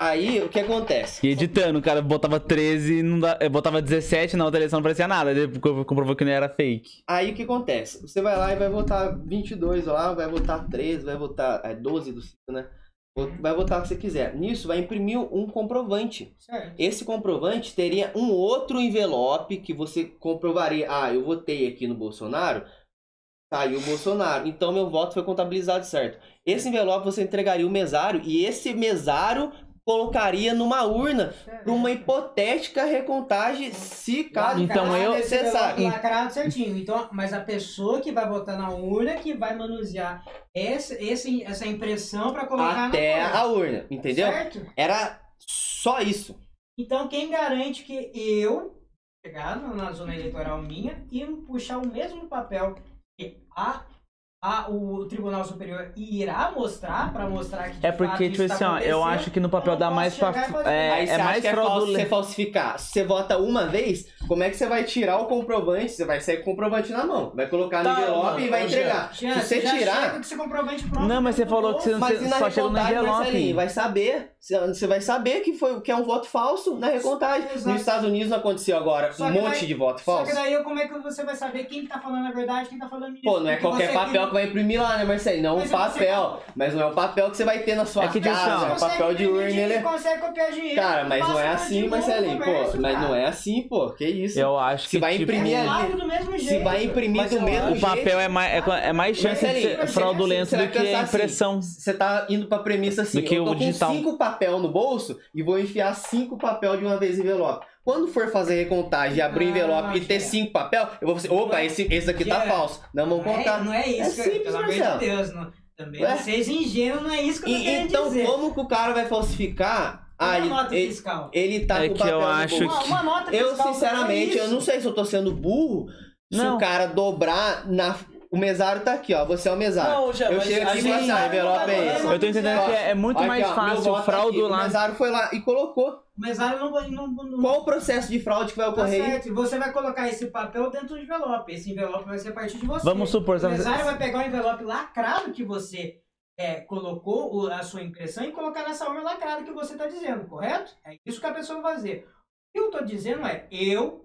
Aí, o que acontece? E editando, o cara botava 13 e não dá, eh, botava 17 na outra eleição não parecia nada. Ele co- comprovou que não era fake. Aí o que acontece? Você vai lá e vai votar 22 lá, vai votar 13, vai votar é, 12 do 5, né? Vai votar o que você quiser. Nisso vai imprimir um comprovante. Certo. Esse comprovante teria um outro envelope que você comprovaria. Ah, eu votei aqui no Bolsonaro, saiu o Bolsonaro. Então meu voto foi contabilizado certo. Esse envelope você entregaria o mesário e esse mesário colocaria numa urna para uma hipotética recontagem se caso Então eu- necessário. Lacrado certinho. Então, mas a pessoa que vai botar na urna que vai manusear esse, esse, essa impressão para colocar até na urna. a urna, entendeu? Certo? Era só isso. Então, quem garante que eu chegar na na zona eleitoral minha e puxar o mesmo papel que a, a, o Tribunal Superior irá mostrar para mostrar que de É porque, tipo tá assim, ó, eu acho que no papel dá mais pra. fazer- É, Aí você é mais que é falso você fraudulento. falsificar. Se você vota uma vez, como é que você vai tirar o comprovante? Você vai sair com o comprovante na mão. Vai colocar no Tá, envelope mano, e vai ô, entregar. Jean, Se você já tirar. chega com esse comprovante pronto Não, mas você no falou que você não-. Mas na só chega no envelope. Vai saber. Você- Você vai saber que, foi, que é um voto falso na recontagem. Exato. Nos Estados Unidos não aconteceu agora Só um monte daí- de voto Só falso. que daí como é que você vai saber quem que tá falando a verdade, quem tá falando mentira? Pô, não é Porque qualquer papel que vai imprimir lá, né, Marcelinho? Não é um papel. Mas não é um papel que você vai ter na sua É que, tipo casa. ó, É um papel de urna. Ele Ele... consegue copiar dinheiro. Cara, mas não é assim, Marcelinho. Pô, mas não é assim, pô. Que isso? Eu acho que. Se vai tipo, imprimir É ali. do mesmo jeito. Se vai imprimir Mas do mesmo acho- O jeito. papel é mais, é, é mais chance de fraudulento do que a assim, impressão. Você tá indo pra premissa assim, Do que eu tô o digital. com cinco papel no bolso e vou enfiar cinco papel de uma vez em envelope. Quando for fazer recontagem e abrir o Não, envelope e ter Jean. cinco papel, eu vou fazer, opa, esse, esse aqui tá falso. Não vamos Não é, contar. não é isso, É cara. simples, Pelo amor de Deus. Não. Também não seja ingênuo, não é isso que eu tô E- então, dizer. como que o cara vai falsificar? Uma Ah, nota ele, fiscal. ele tá É com o que papel eu no acho bolso. Uma, uma nota Eu, fiscal. sinceramente, é eu não sei se eu tô sendo burro. Se Não. o cara dobrar na. O mesário tá aqui, ó. Você é o mesário. Não, já, eu chego a aqui e falo assim, ah, envelope é esse. Eu tô entendendo que é, é muito Aqui, mais ó, fácil tá aqui. O fraudular. mesário foi lá e colocou. O mesário não, não, não, Qual o processo de fraude que vai Tá ocorrer? aí? certo. Você vai colocar esse papel dentro do envelope. Esse envelope vai ser a partir de você. Vamos supor, O mesário vai pegar o envelope lacrado que você é, colocou a sua impressão e colocar nessa urna lacrada que você está dizendo, correto? É isso que a pessoa vai fazer. O que eu estou dizendo é, eu,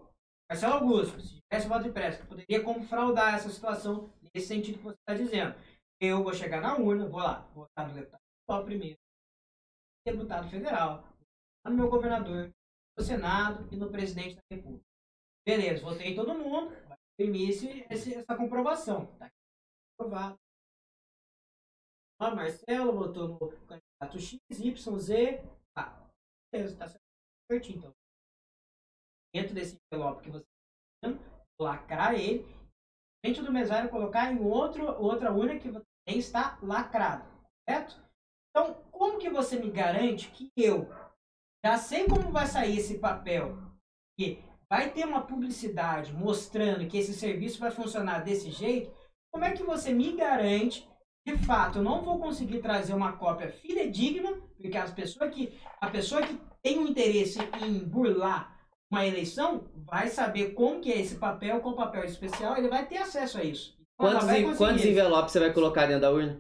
Marcelo Augusto, se tivesse voto impresso, eu poderia como fraudar essa situação nesse sentido que você está dizendo. Eu vou chegar na urna, vou lá, vou votar no deputado estadual primeiro, deputado federal, no meu governador, no Senado e no presidente da República. Beleza, votei em todo mundo, vai imprimir essa comprovação. Tá aprovado. Ó, Marcelo votou no candidato X, Y, Z. Ah, beleza, tá certinho então. Dentro desse envelope que você está lacrar ele, dentro do mesário colocar em outro, outra urna que também está lacrada, correto? Então, como que você me garante que eu já sei como vai sair esse papel, que vai ter uma publicidade mostrando que esse serviço vai funcionar desse jeito? Como é que você me garante de fato, eu não vou conseguir trazer uma cópia fidedigna, porque as pessoas que, a pessoa que tem um interesse em burlar uma eleição vai saber como que é esse papel, qual papel especial, ele vai ter acesso a isso. Então, Quantos, quantos envelopes você vai colocar dentro da urna?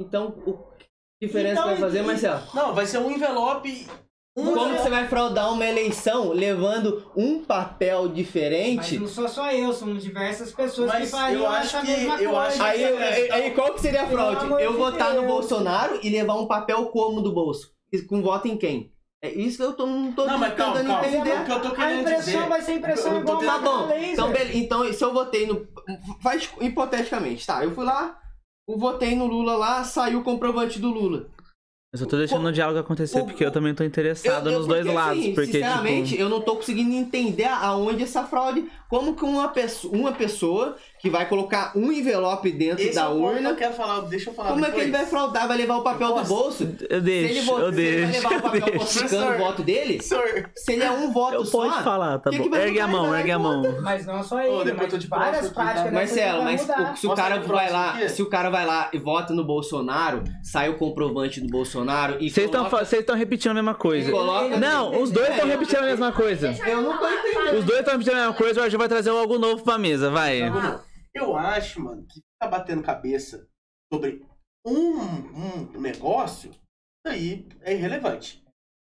Então, o que diferença Então, vai fazer, e- Marcelo? Não, vai ser um envelope. Um Como você vai fraudar uma eleição levando um papel Mas diferente? não sou só eu, são diversas pessoas Mas que fariam eu acho essa que- mesma eu coisa. acho Aí, aí, aí qual que seria a fraude? Eu de votar no. Bolsonaro e levar um papel como do bolso? E Com voto em quem? É isso que eu tô, não tô Não, mas calma, tentando calma. entender. O que eu tô A querendo impressão dizer. vai ser impressão eu igual Tá bom, então, beleza. então se eu votei no. Faz hipoteticamente, tá? Eu fui lá, eu votei no Lula lá, saiu o comprovante do Lula. Eu só tô deixando o diálogo acontecer, o- porque eu também tô interessado Eu- eu- nos dois porque, lados. assim, porque, sinceramente, tipo. eu não tô conseguindo entender aonde essa fraude. Como que uma pessoa, uma pessoa que vai colocar um envelope dentro Esse é da que urna, eu quero falar. Deixa eu falar. como é que depois. ele vai fraudar? Vai levar o papel do bolso? Eu Se ele, deixo, vo- eu se ele vai deixo. levar o papel deixo. falsificando o voto dele, Senhor, se ele é um voto Eu só. pode falar, tá que bom. que ergue a mão, ergue a mão. Mas não só ele, depois mas eu te várias aqui. práticas Marcelo, mas o- se o cara vai lá, aqui. se o cara vai lá e vota no Bolsonaro, sai o comprovante do Bolsonaro e Vocês estão coloca- repetindo a mesma coisa. Coloca- Não, os dois estão É, repetindo a mesma coisa. Eu não tô entendendo. Os dois estão repetindo a mesma coisa, o Arthur vai trazer algo novo pra mesa, vai. Eu acho, mano, que ficar batendo cabeça sobre um, um negócio, isso aí é irrelevante.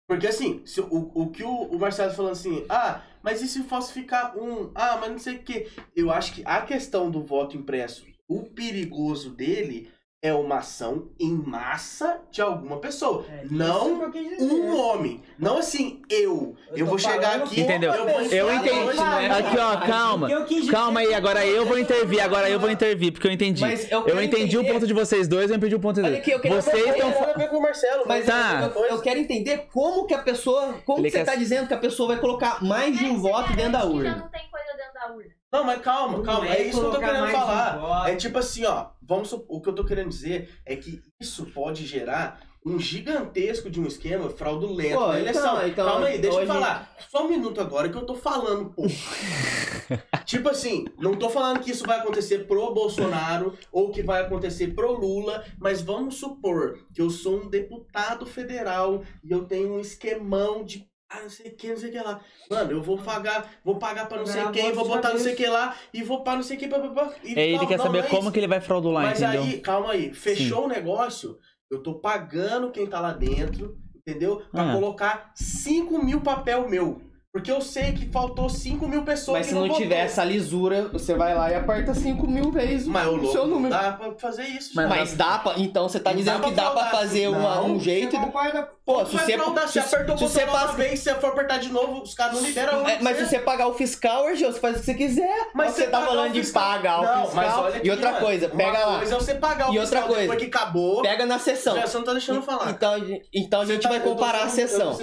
Porque assim, se o, o que o, o Marcelo falando assim, ah, mas e se falsificar um? Ah, mas não sei o que. Eu acho que a questão do voto impresso, o perigoso dele é uma ação em massa de alguma pessoa. É, não um homem. Não assim, eu. Eu Eu, vou chegar aqui. Entendeu? Eu, vou Eu entendi. hoje, não é Aqui, ó, calma. O dizer Calma aí, é agora eu vou intervir, agora eu vou intervir, porque eu entendi. Mas eu Eu entendi o entender- ponto de vocês dois, eu entendi o ponto Olha deles. aqui, eu queria Vocês ver- estão. Com o Marcelo. Mas Tá. eu, eu quero entender como que a pessoa. Como Ele você quer- tá dizendo que a pessoa vai colocar mais de um voto dentro da urna? não tem coisa dentro da urna. Não, mas calma, Não calma. é É isso que eu tô querendo falar. É tipo assim, ó. Vamos sup- O que eu tô querendo dizer é que isso pode gerar um gigantesco de um esquema fraudulento Pô, na eleição. então- então, calma aí, deixa hoje- eu falar. Só um minuto agora que eu tô falando, pô. tipo assim, não tô falando que isso vai acontecer pro Bolsonaro ou que vai acontecer pro Lula, mas vamos supor que eu sou um deputado federal e eu tenho um esquemão de ah, não sei o que, não sei o que lá. Mano, eu vou pagar, vou pagar pra não sei quem, vou botar não sei o que lá e vou para não sei o que, pá, pá, pá, e É, ele tal. quer Não, saber não é como isso. que ele vai fraudular, Mas entendeu? aí, calma aí, fechou o negócio, eu tô pagando quem tá lá dentro, entendeu? Pra Ah. colocar 5 mil papel meu. Porque eu sei que faltou 5 mil pessoas Mas que se não votou. tiver essa lisura, você vai lá e aperta 5 mil vezes Mas o o louco, seu não número. dá pra fazer isso. Mas-. Mas dá pra. Então você tá Não dizendo dá que pra dá pra fazer uma- não. um Você jeito. concorda Pô, se você. fraudar, Se, você apertou o se botão você passa. vez, se você for apertar de novo, os caras não liberam É, mas se você pagar o fiscal, Argel, você faz o que você quiser. Mas você tá falando o de pagar o Não, fiscal. e outra mano, coisa, pega lá. coisa é você pagar o E outra coisa, depois que acabou. Pega na sessão. Já você não tá deixando eu falar. Então, a gente- então a gente tá- vai comparar a sendo- sessão.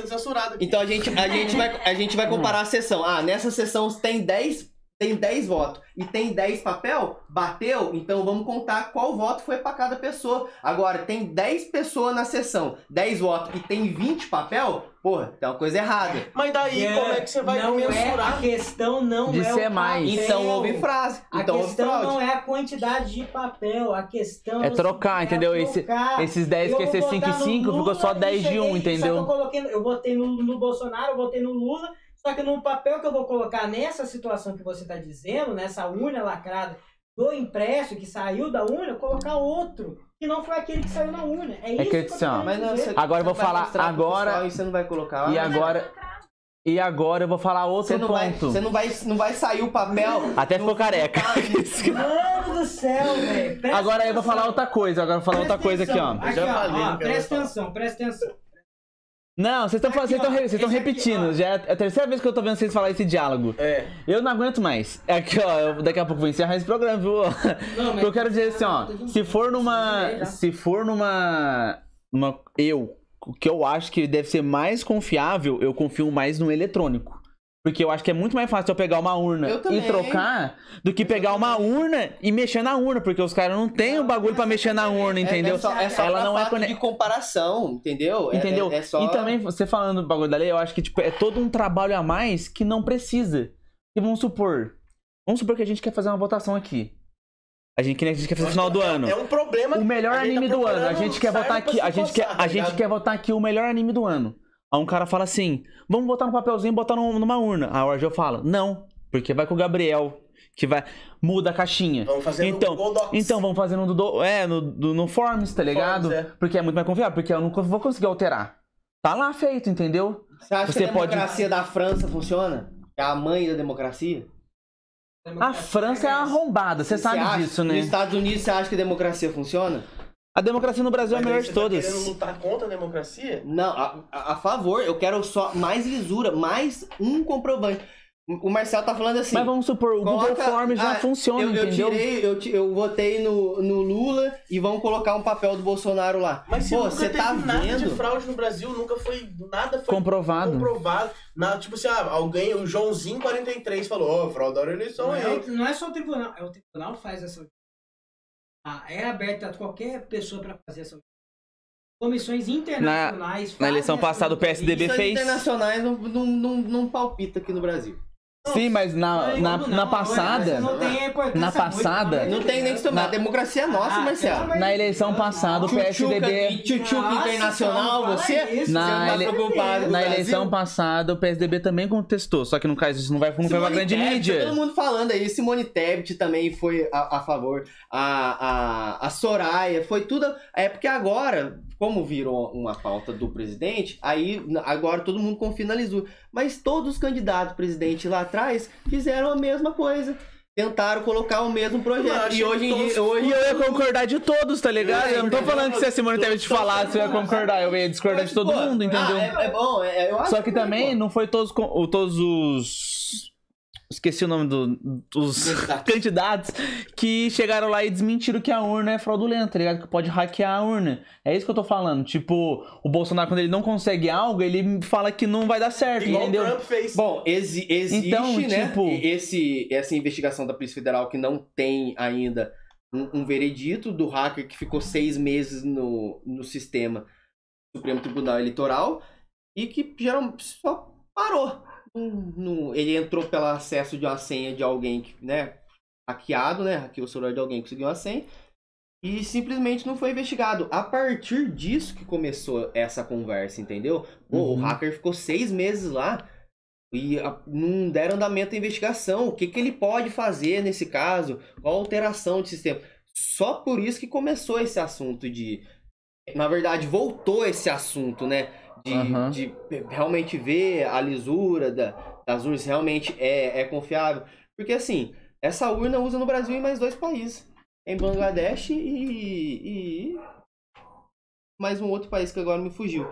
Então a gente, a gente, vai, a gente vai comparar a sessão. Ah, nessa sessão tem 10, tem 10 votos e tem 10 papel, bateu, então vamos contar qual voto foi pra cada pessoa. Agora, tem 10 pessoas na sessão, 10 votos e tem 20 papel, porra, tem uma coisa errada. Mas daí, É, como é que você vai não É, mensurar? a questão não De é ser o mais. papel. Então houve frase, A então questão não é a quantidade de papel, a questão É o trocar, seguinte, entendeu? É Esse- trocar. Esses 10 Eu que ia ser vou 5 e votar no 5, ficou só Lula e 10 de 1, cheguei- Só que eu entendeu? coloquei, eu votei no, no Bolsonaro, eu votei no Lula, só que no papel que eu vou colocar nessa situação que você está dizendo, nessa urna lacrada do impresso que saiu da urna, eu colocar outro. que não foi aquele que saiu na urna. É isso que que, assim, eu ó, Mas não, dizer. você, Agora eu vou falar agora- pessoal E você não vai colocar lá. E agora- E agora eu vou falar outro Você não, vai, ponto. você não vai, não vai sair o papel. Até ficou careca. Mano do céu, velho. Presta Agora eu vou falar atenção. outra coisa. Agora eu vou falar outra Presta coisa aqui, ó. atenção. Aqui, ó, falei ó, Presta atenção, presta atenção. Não, vocês estão Aqui, aqui, repetindo. ó. Já é a terceira vez que eu tô vendo vocês falar esse diálogo. É. Eu não aguento mais. Aqui, ó, eu- daqui a pouco eu vou encerrar esse programa, viu? Não, eu quero dizer assim, ó, se for numa, se for numa, numa eu, o que eu acho que deve ser mais confiável, eu confio mais no eletrônico. Porque eu acho que é muito mais fácil eu pegar uma urna Eu e também. trocar do que pegar uma urna e mexer na urna, porque os caras não têm o bagulho pra mexer na urna, entendeu? É, é só, é só Ela não é de comparação, entendeu? É- Entendeu? É, é só... E também, você falando do bagulho da lei, eu acho que tipo, é todo um trabalho a mais que não precisa. E vamos supor. Vamos supor que a gente quer fazer uma votação aqui. A gente, que a gente quer fazer no final do ano. É um problema. O melhor a gente anime tá do ano. A gente quer votar aqui. A gente quer, tá a gente quer votar aqui o melhor anime do ano. Aí um cara fala assim: vamos botar no papelzinho e botar num- numa urna. A Orgel fala: não, porque vai com o Gabriel. Que vai. Muda a caixinha. Vamos fazer Então, no Google Docs. Então, vamos fazer no, do, é, no, do- no Forms, tá ligado? Forms, é. Porque é muito mais confiável, porque eu nunca vou conseguir alterar. Tá lá feito, entendeu? Você acha Você que a pode- democracia da França funciona? É a mãe da democracia? A França é arrombada, você sabe acha- disso, Nos né? Estados Unidos, você acha que a democracia funciona? A democracia no Brasil é a Mas melhor aí de você tá todas. querendo lutar contra a democracia? Não, a, a- a favor, eu quero só mais lisura, mais um comprovante. O Marcel tá falando assim. Mas vamos supor, o Google Coloca- Forms já Ah, funciona, eu, eu entendeu? tirei, eu, ti- eu votei no, no Lula e vão colocar um papel do Bolsonaro lá. Mas se Pô, nunca você teve tá nada de vendo? fraude no Brasil, nunca foi. Nada foi Comprovado. comprovado. Nada, tipo assim, ah, alguém, o Joãozinho 43 falou, ó, fraudaram a eleição Não aí. é, o- não é só o tribunal, é o tribunal que faz essa É aberta a qualquer pessoa para fazer essa Comissões internacionais Na fazem eleição passada, o. PSDB fez. internacionais não, não, não, não palpita aqui no Brasil. Sim, mas na, Não, na, não, na passada. não tem importância na passada- Não tem nem que tomar. Na- A democracia é nossa, Ah, Marcelo. pelo amor Na eleição passada, o. PSDB. Tchutchuca Nossa, internacional, você? isso, Na você não tá ele- Na eleição passada, o PSDB também contestou. Só que no caso, isso não vai não foi pra grande mídia. Todo mundo falando aí. Simone Tebet também foi a, a favor. A, a, a Soraya, foi tudo. É porque agora, como virou uma pauta do presidente, aí agora todo mundo confia na lisura. Mas todos os candidatos presidente lá atrás fizeram a mesma coisa. Tentaram colocar o mesmo projeto. E hoje em que dia. Hoje, E eu ia concordar de todos, tá ligado? Eu não tô falando que se a Simone Tebet falasse, eu ia concordar. Eu ia discordar de todo Pô, mundo, entendeu? Ah, é, é bom, é- eu acho Só que foi, também não foi todos, todos os. Esqueci o nome do- dos Candidatos. candidatos que chegaram lá e desmentiram que a urna é fraudulenta, tá ligado? Que pode hackear a urna. É isso que eu tô falando. Tipo, o Bolsonaro, quando ele não consegue algo, ele fala que não vai dar certo, Igual entendeu? o Trump fez. Bom, exi- existe, Então, né? tipo- Esse, essa investigação da Polícia Federal que não tem ainda um, um veredito do hacker que ficou seis meses no, no sistema do Supremo Tribunal Eleitoral e que geralmente só parou. Não- ele entrou pelo acesso de uma senha de alguém que, né? Hackeado, né? Hackeou o celular de alguém, conseguiu a senha. E simplesmente não foi investigado. A partir disso que começou essa conversa, entendeu? Pô, Uhum. O hacker ficou seis meses lá e a- não deram andamento à investigação. O que, que ele pode fazer nesse caso? Qual a alteração de sistema? Só por isso que começou esse assunto de. Na verdade, voltou esse assunto, né? De, Aham. de realmente ver a lisura da, das urnas, realmente é, é confiável. Porque assim, essa urna usa no Brasil em mais dois países. Em Bangladesh e, e mais um outro país que agora me fugiu.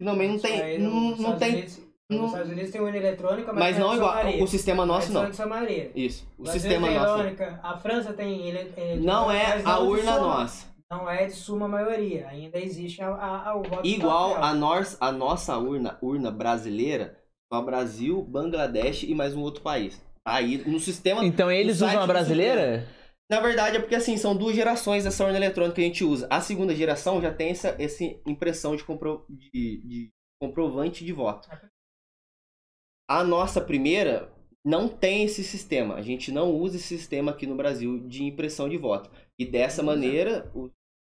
Finalmente não tem. Não, não Estados tem. Nos Estados Unidos tem urna eletrônica, mas, Mas não é igual. O sistema nosso não. Isso. O Brasil sistema tem nosso. não. eletrônica, A França tem ele, ele- Não é a urna nossa. Não é de suma maioria. Ainda existe a, a, a- o voto Igual papel. a, nós, a nossa urna, urna brasileira, só Brasil, Bangladesh e mais um outro país. Aí no sistema. Então eles usam a brasileira? Na verdade é porque assim, são duas gerações dessa urna eletrônica que a gente usa. A segunda geração já tem essa, essa impressão de, compro, de, de comprovante de voto. A nossa primeira não tem esse sistema. A gente não usa esse sistema aqui no Brasil de impressão de voto. E dessa maneira, o-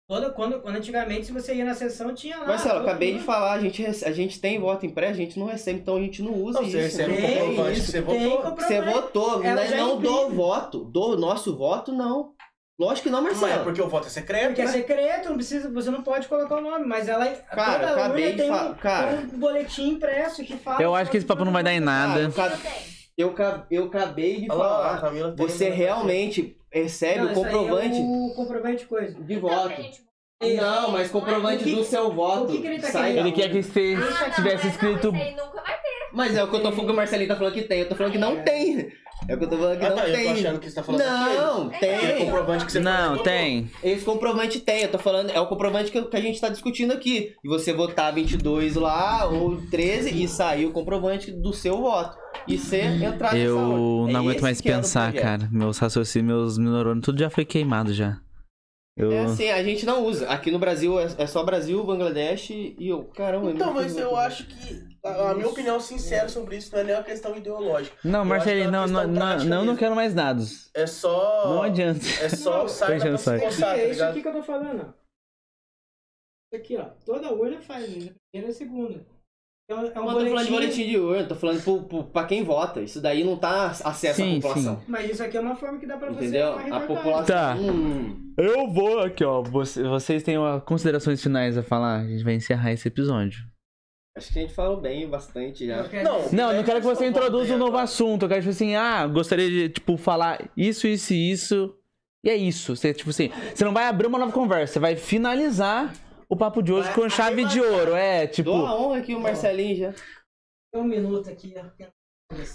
Toda, quando, quando antigamente, se você ia na sessão, tinha lá. Marcelo, acabei de mundo. falar, a gente, a gente tem voto impresso, a gente não recebe, então a gente não usa Não, isso. você recebe Tem um comprovante isso, você tem votou. Você votou, Ela mas não do voto. Do nosso voto, não. Lógico que não, Mas é Marcelo. porque o voto é secreto, Porque é né? secreto, não precisa, você não pode colocar o nome, mas ela Cara, toda acabei de tem, um, cara. tem um boletim impresso que fala. Eu acho que esse papo não vai dar em nada. eu, ca- Eu eu, eu acabei de Olha lá, a falar. Camila Você realmente recebe Não, o isso aí comprovante É o comprovante de coisa. de Então, voto. Não, mas comprovante O que- do seu voto. o que que ele tá sai? Ele quer que você Ah, não, tivesse mas escrito. Não, esse aí nunca vai ter. Mas é o que eu tô falando que o Marcelinho tá falando que tem. Eu tô falando que não tem. É o que eu tô falando que Ah, não tá, eu tô tem. achando que você tá falando Não, tem. Aquele comprovante que você Não, falou. tem. Esse comprovante tem, eu tô falando, é o comprovante que, que a gente tá discutindo aqui. E você votar 22 lá, ou 13, e sair o comprovante do seu voto. E você entrar nessa Eu ordem. não É aguento mais o pensar, cara. Meus raciocínios, meus neurônios, tudo já foi queimado já. Eu. É assim, a gente não usa. Aqui no Brasil é, é só Brasil, Bangladesh e eu. Caramba, Então, não mas eu acho que a, a minha opinião sincera sobre isso não é nem uma questão ideológica. Não, Marcelinho, é não, não, não, não, não quero mais dados. É só. Não adianta. É só Não, sair enchendo pra o se coçar, tá é isso aqui que eu tô falando. Isso aqui, ó. Toda urna faz, né? Primeira e segunda. É um Não, eu tô falando de boletim, boletim de urna, tô falando pro, pro, pra quem vota. Isso daí não tá acesso Sim, à população. Mas isso aqui é uma forma que dá pra você Entendeu? A população. Tá. Hum, Eu vou aqui, ó. Você- Vocês têm uma considerações finais a falar? A gente vai encerrar esse episódio. acho que a gente falou bem bastante já. Não, Não, eu não quero que você introduza um novo agora. assunto. Eu quero, tipo assim, ah, gostaria de, tipo, falar isso, isso e isso. E é isso. Você, tipo assim, você não vai abrir uma nova conversa, você vai finalizar o papo de hoje Vai com chave de ouro. É, tipo. Dou a honra aqui o Marcelinho já. Um minuto aqui, ó.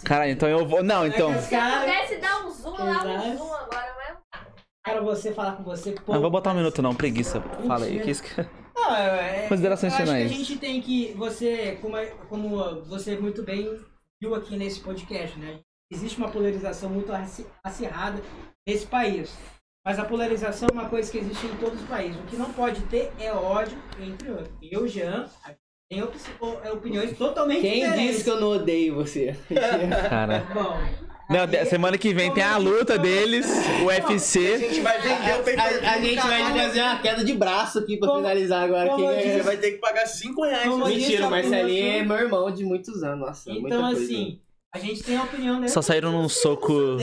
Cara, então eu vou. Não, então. É caras- Pudesse dar um zoom, dá um zoom agora, mas. Para você falar com você, pô. Não vou botar um minuto, não. Preguiça. Fala aí. Que isso que... Não, é, é- Considerações eu acho finais. que a gente tem que. Você, como, é- como você muito bem viu aqui nesse podcast, né? Existe uma polarização muito aci- acirrada nesse país. Mas a polarização é uma coisa que existe em todos os países. O que não pode ter é ódio entre outros. Eu, Jean, a tem o- opiniões totalmente Quem diferentes. disse que eu não odeio você? Cara. Bom, Não, aí- semana que vem tem a luta deles, o A UFC. gente vai vender o A, pay a gente vai fazer uma queda de braço aqui pra Como- finalizar agora. como Quem? Você vai ter que pagar 5 reais. Mentira, o a Marcelinho é meu irmão de muitos anos. Nossa, muita então coisa. assim, a gente tem a opinião dele. Só saíram num soco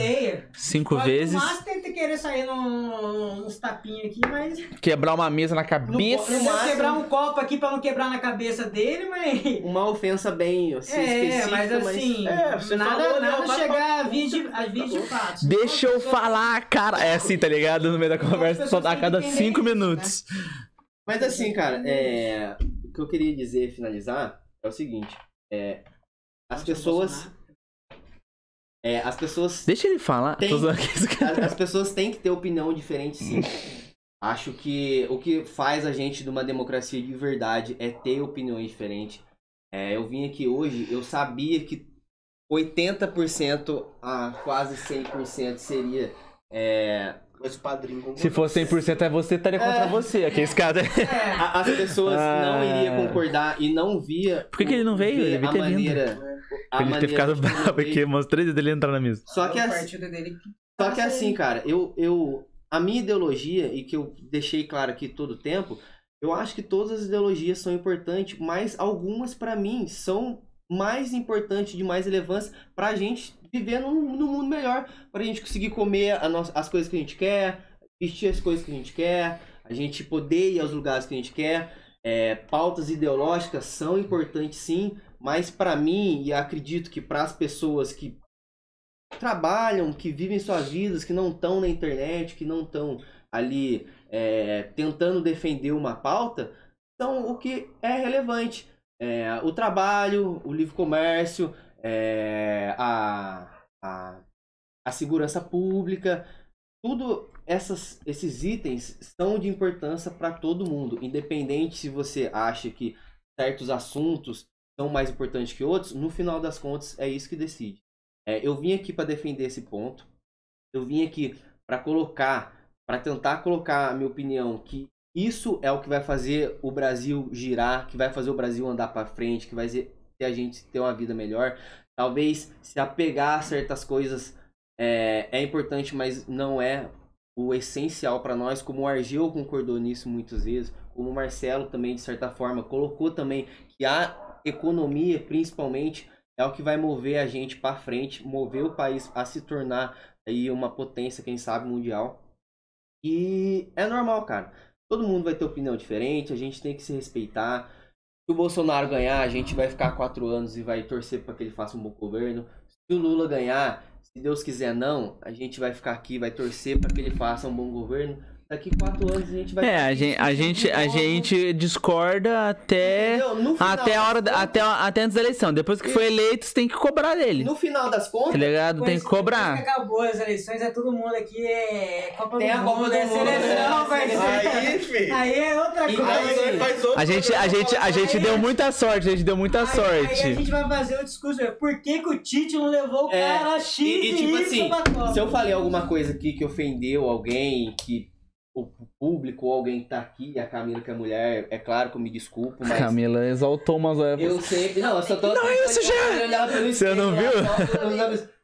cinco Pode, vezes. No máximo tenta querer sair num, uns tapinhas aqui, mas. Quebrar uma mesa na Não cabeça. pode máximo- quebrar um copo aqui pra não quebrar na cabeça dele, mas. Uma ofensa bem assim, é, específica, mas assim. É, você nada falou, né, nada vai chegar a vias de, a vias de fato. Deixa eu As pessoas- falar, cara. É assim, tá ligado? No meio da conversa, só a cada cinco minutos. Mas assim, cara, é... o que eu queria dizer, finalizar, é o seguinte. É... As pessoas. É, as pessoas. Deixa ele falar. Tem. As, as pessoas têm que ter opinião diferente, sim. Acho que o que faz a gente de uma democracia de verdade é ter opiniões diferentes. É, eu vim aqui hoje, eu sabia que 80% a quase 100% seria. É, Mas o padrinho. Se for 100% é você, estaria contra É. você. Aqui esse cara. É, a- as pessoas não Ah. iriam concordar e não via. Por que que ele não veio? Ele a maneira, a Ele ter ficado bravo aqui, umas três vezes ele entrar na mesa. Só que assim, dele. Só que assim, cara, eu, eu. A minha ideologia, e que eu deixei claro aqui todo o tempo, eu acho que todas as ideologias são importantes, mas algumas, pra mim, são mais importantes, de mais relevância, pra gente viver num, num mundo melhor. Pra gente conseguir comer a nossa- as coisas que a gente quer, vestir as coisas que a gente quer, a gente poder ir aos lugares que a gente quer. É, pautas ideológicas são importantes sim, mas pra mim, e acredito que para as pessoas que trabalham, que vivem suas vidas, que não estão na internet, que não estão ali é, tentando defender uma pauta, são o que é relevante. É, o trabalho, o livre comércio, é, a, a, a segurança pública, tudo essas, esses itens são de importância para todo mundo, independente se você acha que certos assuntos são mais importantes que outros, no final das contas é isso que decide. É, eu vim aqui para defender esse ponto. Eu vim aqui para colocar, para tentar colocar a minha opinião que isso é o que vai fazer o Brasil girar, que vai fazer o Brasil andar para frente, que vai fazer a gente ter uma vida melhor. Talvez se apegar a certas coisas é, é importante, mas não é o essencial para nós, como o Argel concordou nisso muitas vezes, como o Marcelo também, de certa forma, colocou também que a economia, principalmente, é o que vai mover a gente para frente, mover o país a se tornar aí uma potência, quem sabe, mundial. E é normal, cara. Todo mundo vai ter opinião diferente, a gente tem que se respeitar. Se o Bolsonaro ganhar, a gente vai ficar quatro anos e vai torcer para que ele faça um bom governo. Se o Lula ganhar, se Deus quiser não, a gente vai ficar aqui, vai torcer para que ele faça um bom governo. Daqui quatro anos a gente vai. É, a gente, a gente, a gente discorda até. Final Até a hora. das Até, até antes da eleição. Depois que foi eleito, você tem que cobrar dele. No final das Tá contas, ligado? Tem que cobrar. que acabou as eleições, é todo mundo aqui, é Copa Tem do a Copa Mundo, é Mundo, seleção, é, parceiro. Aí, filho. Aí é outra coisa. aí, faz A gente, a gente, a gente deu muita sorte, a gente deu muita Aí- Aí, a sorte. gente vai fazer o discurso, é, por que, que o Tite não levou o É, cara X e- e, tipo assim, pra Copa? se eu falei alguma coisa aqui que ofendeu alguém, que o público ou alguém que tá aqui, a Camila que é mulher, é claro que eu me desculpo, mas. Camila exaltou umas Eu sempre. Não, eu só tô. Não, isso já- Você não viu?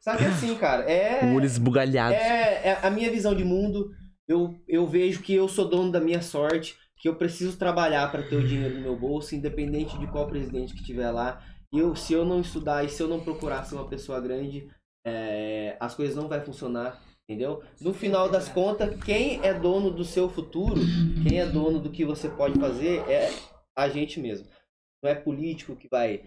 Só que assim, cara, é. o olho esbugalhado. É, é a minha visão de mundo. Eu, eu vejo que eu sou dono da minha sorte, que eu preciso trabalhar para ter o dinheiro no meu bolso, independente de qual presidente que tiver lá. E eu, se eu não estudar e se eu não procurar ser uma pessoa grande, é, as coisas não vai funcionar, entendeu? No final das contas, quem é dono do seu futuro, quem é dono do que você pode fazer é a gente mesmo. Não é político que vai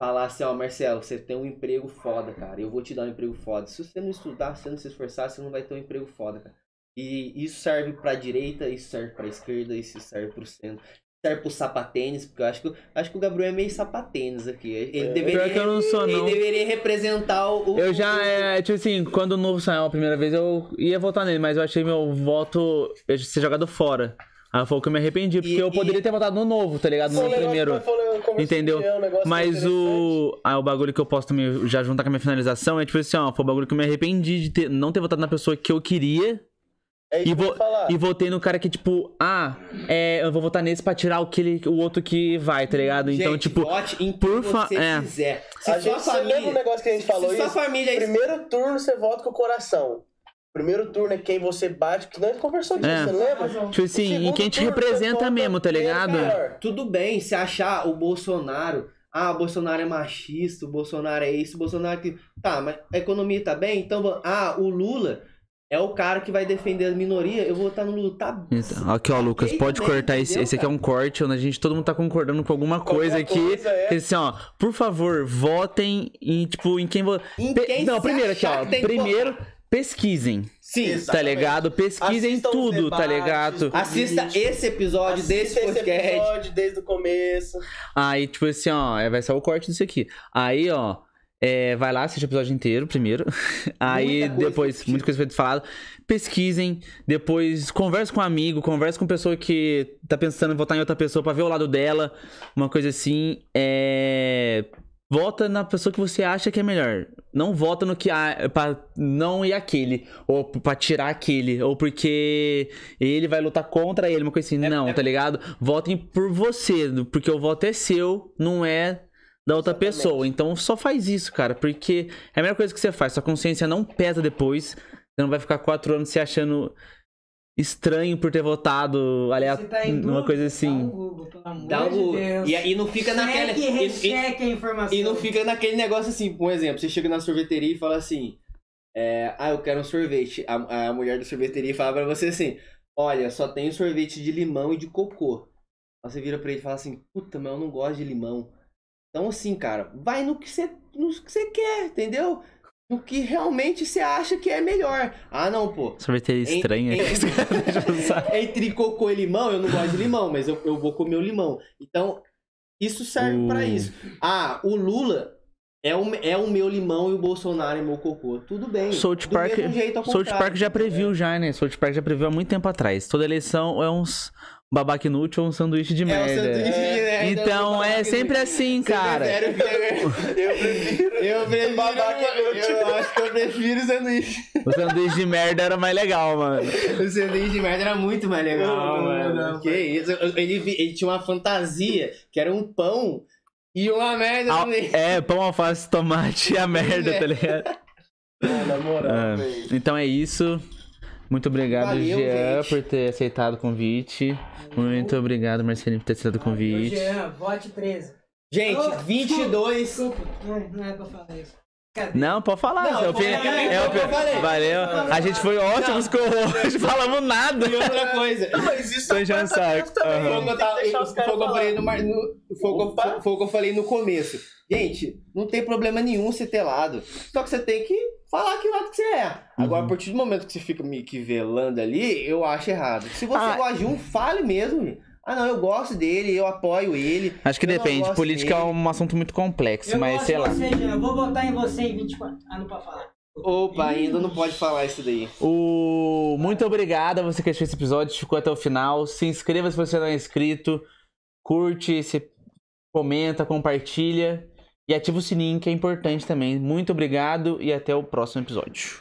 falar assim, ó, Marcelo, você tem um emprego foda, cara. Eu vou te dar um emprego foda. Se você não estudar, se você não se esforçar, você não vai ter um emprego foda, cara. E isso serve pra direita, isso serve pra esquerda, isso serve pro centro. Serve pro sapatênis, porque eu acho que, acho que o Gabriel é meio sapatênis aqui. Ele É. deveria, Pior que eu não sou, ele não. deveria representar o. Eu já, é, tipo assim, quando o novo saiu a primeira vez, eu ia votar nele, mas eu achei meu voto ser jogado fora. Aí foi o que eu me arrependi, porque E- eu e- poderia ter votado no novo, tá ligado? No primeiro. falei, conversei Entendeu? ele, é um Mas o. Ah, o bagulho que eu posso também já juntar com a minha finalização é tipo assim, ó, foi o bagulho que eu me arrependi de ter, não ter votado na pessoa que eu queria É isso e, vo- e votei no cara que, tipo, ah, é, eu vou votar nesse pra tirar o, que ele- o outro que vai, tá ligado? Então, Gente, tipo, vote em quem por você é. quiser. Se a gente, você família, lembra um negócio que a gente falou se sua isso? família é Primeiro turno você vota com o coração. Primeiro turno é quem você bate, que nós conversou disso, É. você lembra? tipo assim, em quem te representa mesmo, tá é ligado? melhor. Tudo bem se achar o Bolsonaro. Ah, o Bolsonaro é machista, o Bolsonaro é isso, o Bolsonaro que. Tá, mas a economia tá bem? Então, ah, o Lula é o cara que vai defender a minoria, eu vou votar no Lula. Tá. Então, aqui, ó, Lucas, pode também, cortar esse. entendeu, Esse aqui é um corte onde a gente todo mundo tá concordando com alguma coisa Alguma aqui. coisa, é. Assim, ó, por favor, votem em, tipo, em quem vo... Em Pe- quem Não, primeiro aqui, ó. Primeiro, pesquisem, Sim. Tá Exatamente. ligado? Pesquisem Assistam tudo, tá debates, ligado? Assista esse episódio Assista desse esse podcast. episódio desde o começo. Aí, tipo assim, ó, é, vai ser o corte disso aqui. Aí, ó, é, vai lá, assiste o episódio inteiro primeiro. Aí, Muita coisa depois, assistir. muita coisa foi falado. Pesquisem, depois converse com um amigo, converse com pessoa que tá pensando em votar em outra pessoa pra ver o lado dela, uma coisa assim. É. Vota na pessoa que você acha que é melhor. Não vota no que ah, pra não ir aquele. Ou pra tirar aquele. Ou porque ele vai lutar contra ele. Uma coisa assim. não, é- tá ligado? Votem por você. Porque o voto é seu, não é da outra Exatamente. pessoa. Então só faz isso, cara. Porque é a melhor coisa que você faz. Sua consciência não pesa depois. Você não vai ficar quatro anos se achando estranho por ter votado aliás, tá numa dúvida, coisa Dá um assim. Google, pelo amor Dá de o... Deus. e, e não fica naquele. Cheque, e- e- recheque a informação. E não fica naquele negócio assim, por exemplo, você chega na sorveteria e fala assim, é, ah, eu quero um sorvete. A, a mulher da sorveteria fala pra você assim, olha, só tem sorvete de limão e de cocô. Aí você vira pra ele e fala assim, puta, mas eu não gosto de limão. Então assim, cara, vai no que você, no que você quer, entendeu? No que realmente você acha que é melhor. Ah, não, pô. Sorveteria estranha. usar. Entre cocô e limão, eu não gosto de limão, mas eu, eu vou comer o limão. Então, isso serve pra O- isso. Ah, o Lula é o, é o meu limão e o Bolsonaro é meu cocô. Tudo bem. South Park, South. Park já previu já, né? South Park já previu há muito tempo atrás. Toda eleição é uns babaca inútil ou um sanduíche de É o merda. sanduíche de merda, Então é sempre assim, cara. prefere? Eu prefiro. Eu prefiro. Babaca inútil. Eu acho que eu prefiro o sanduíche. O sanduíche de merda era mais legal, mano. O sanduíche de merda era muito mais legal, Não, mano. não, que isso? Ele, ele tinha uma fantasia que era um pão e uma merda Al- meio. É, pão, alface, tomate e a merda, tá ligado? Na moral, É. velho. Então é isso. Muito obrigado, Valeu, Jean, gente. por ter aceitado o convite. Muito obrigado, Marcelinho, por ter aceitado o convite. Jean, vote 13. Gente, Oh, 22. Desculpa, não, não é pra falar isso. Cadê? Não, pode falar. Não, é eu opini- falei, é eu opi- falei. Valeu. A gente foi ótimos com hoje. Falamos nada. E outra coisa. Mas isso Tô é um saco. o que eu falei no, foi o que eu falei no começo. Gente, não tem problema nenhum você ter lado. Só que você tem que falar que lado que você é. Agora, Uhum. a partir do momento que você fica me que velando ali, eu acho errado. Se você Ah. gosta de um, fale mesmo. Ah, não, eu gosto dele, eu apoio ele. Acho que depende. Política é dele. um assunto muito complexo, Eu mas gosto sei de lá. você. Eu vou votar em você em 24. Ah, não pode falar. Opa, ainda não pode falar isso daí. O... Muito obrigado a você que assistiu esse episódio, ficou até o final. Se inscreva se você não é inscrito. Curte, se... comenta, compartilha. E ativa o sininho, que é importante também. Muito obrigado e até o próximo episódio.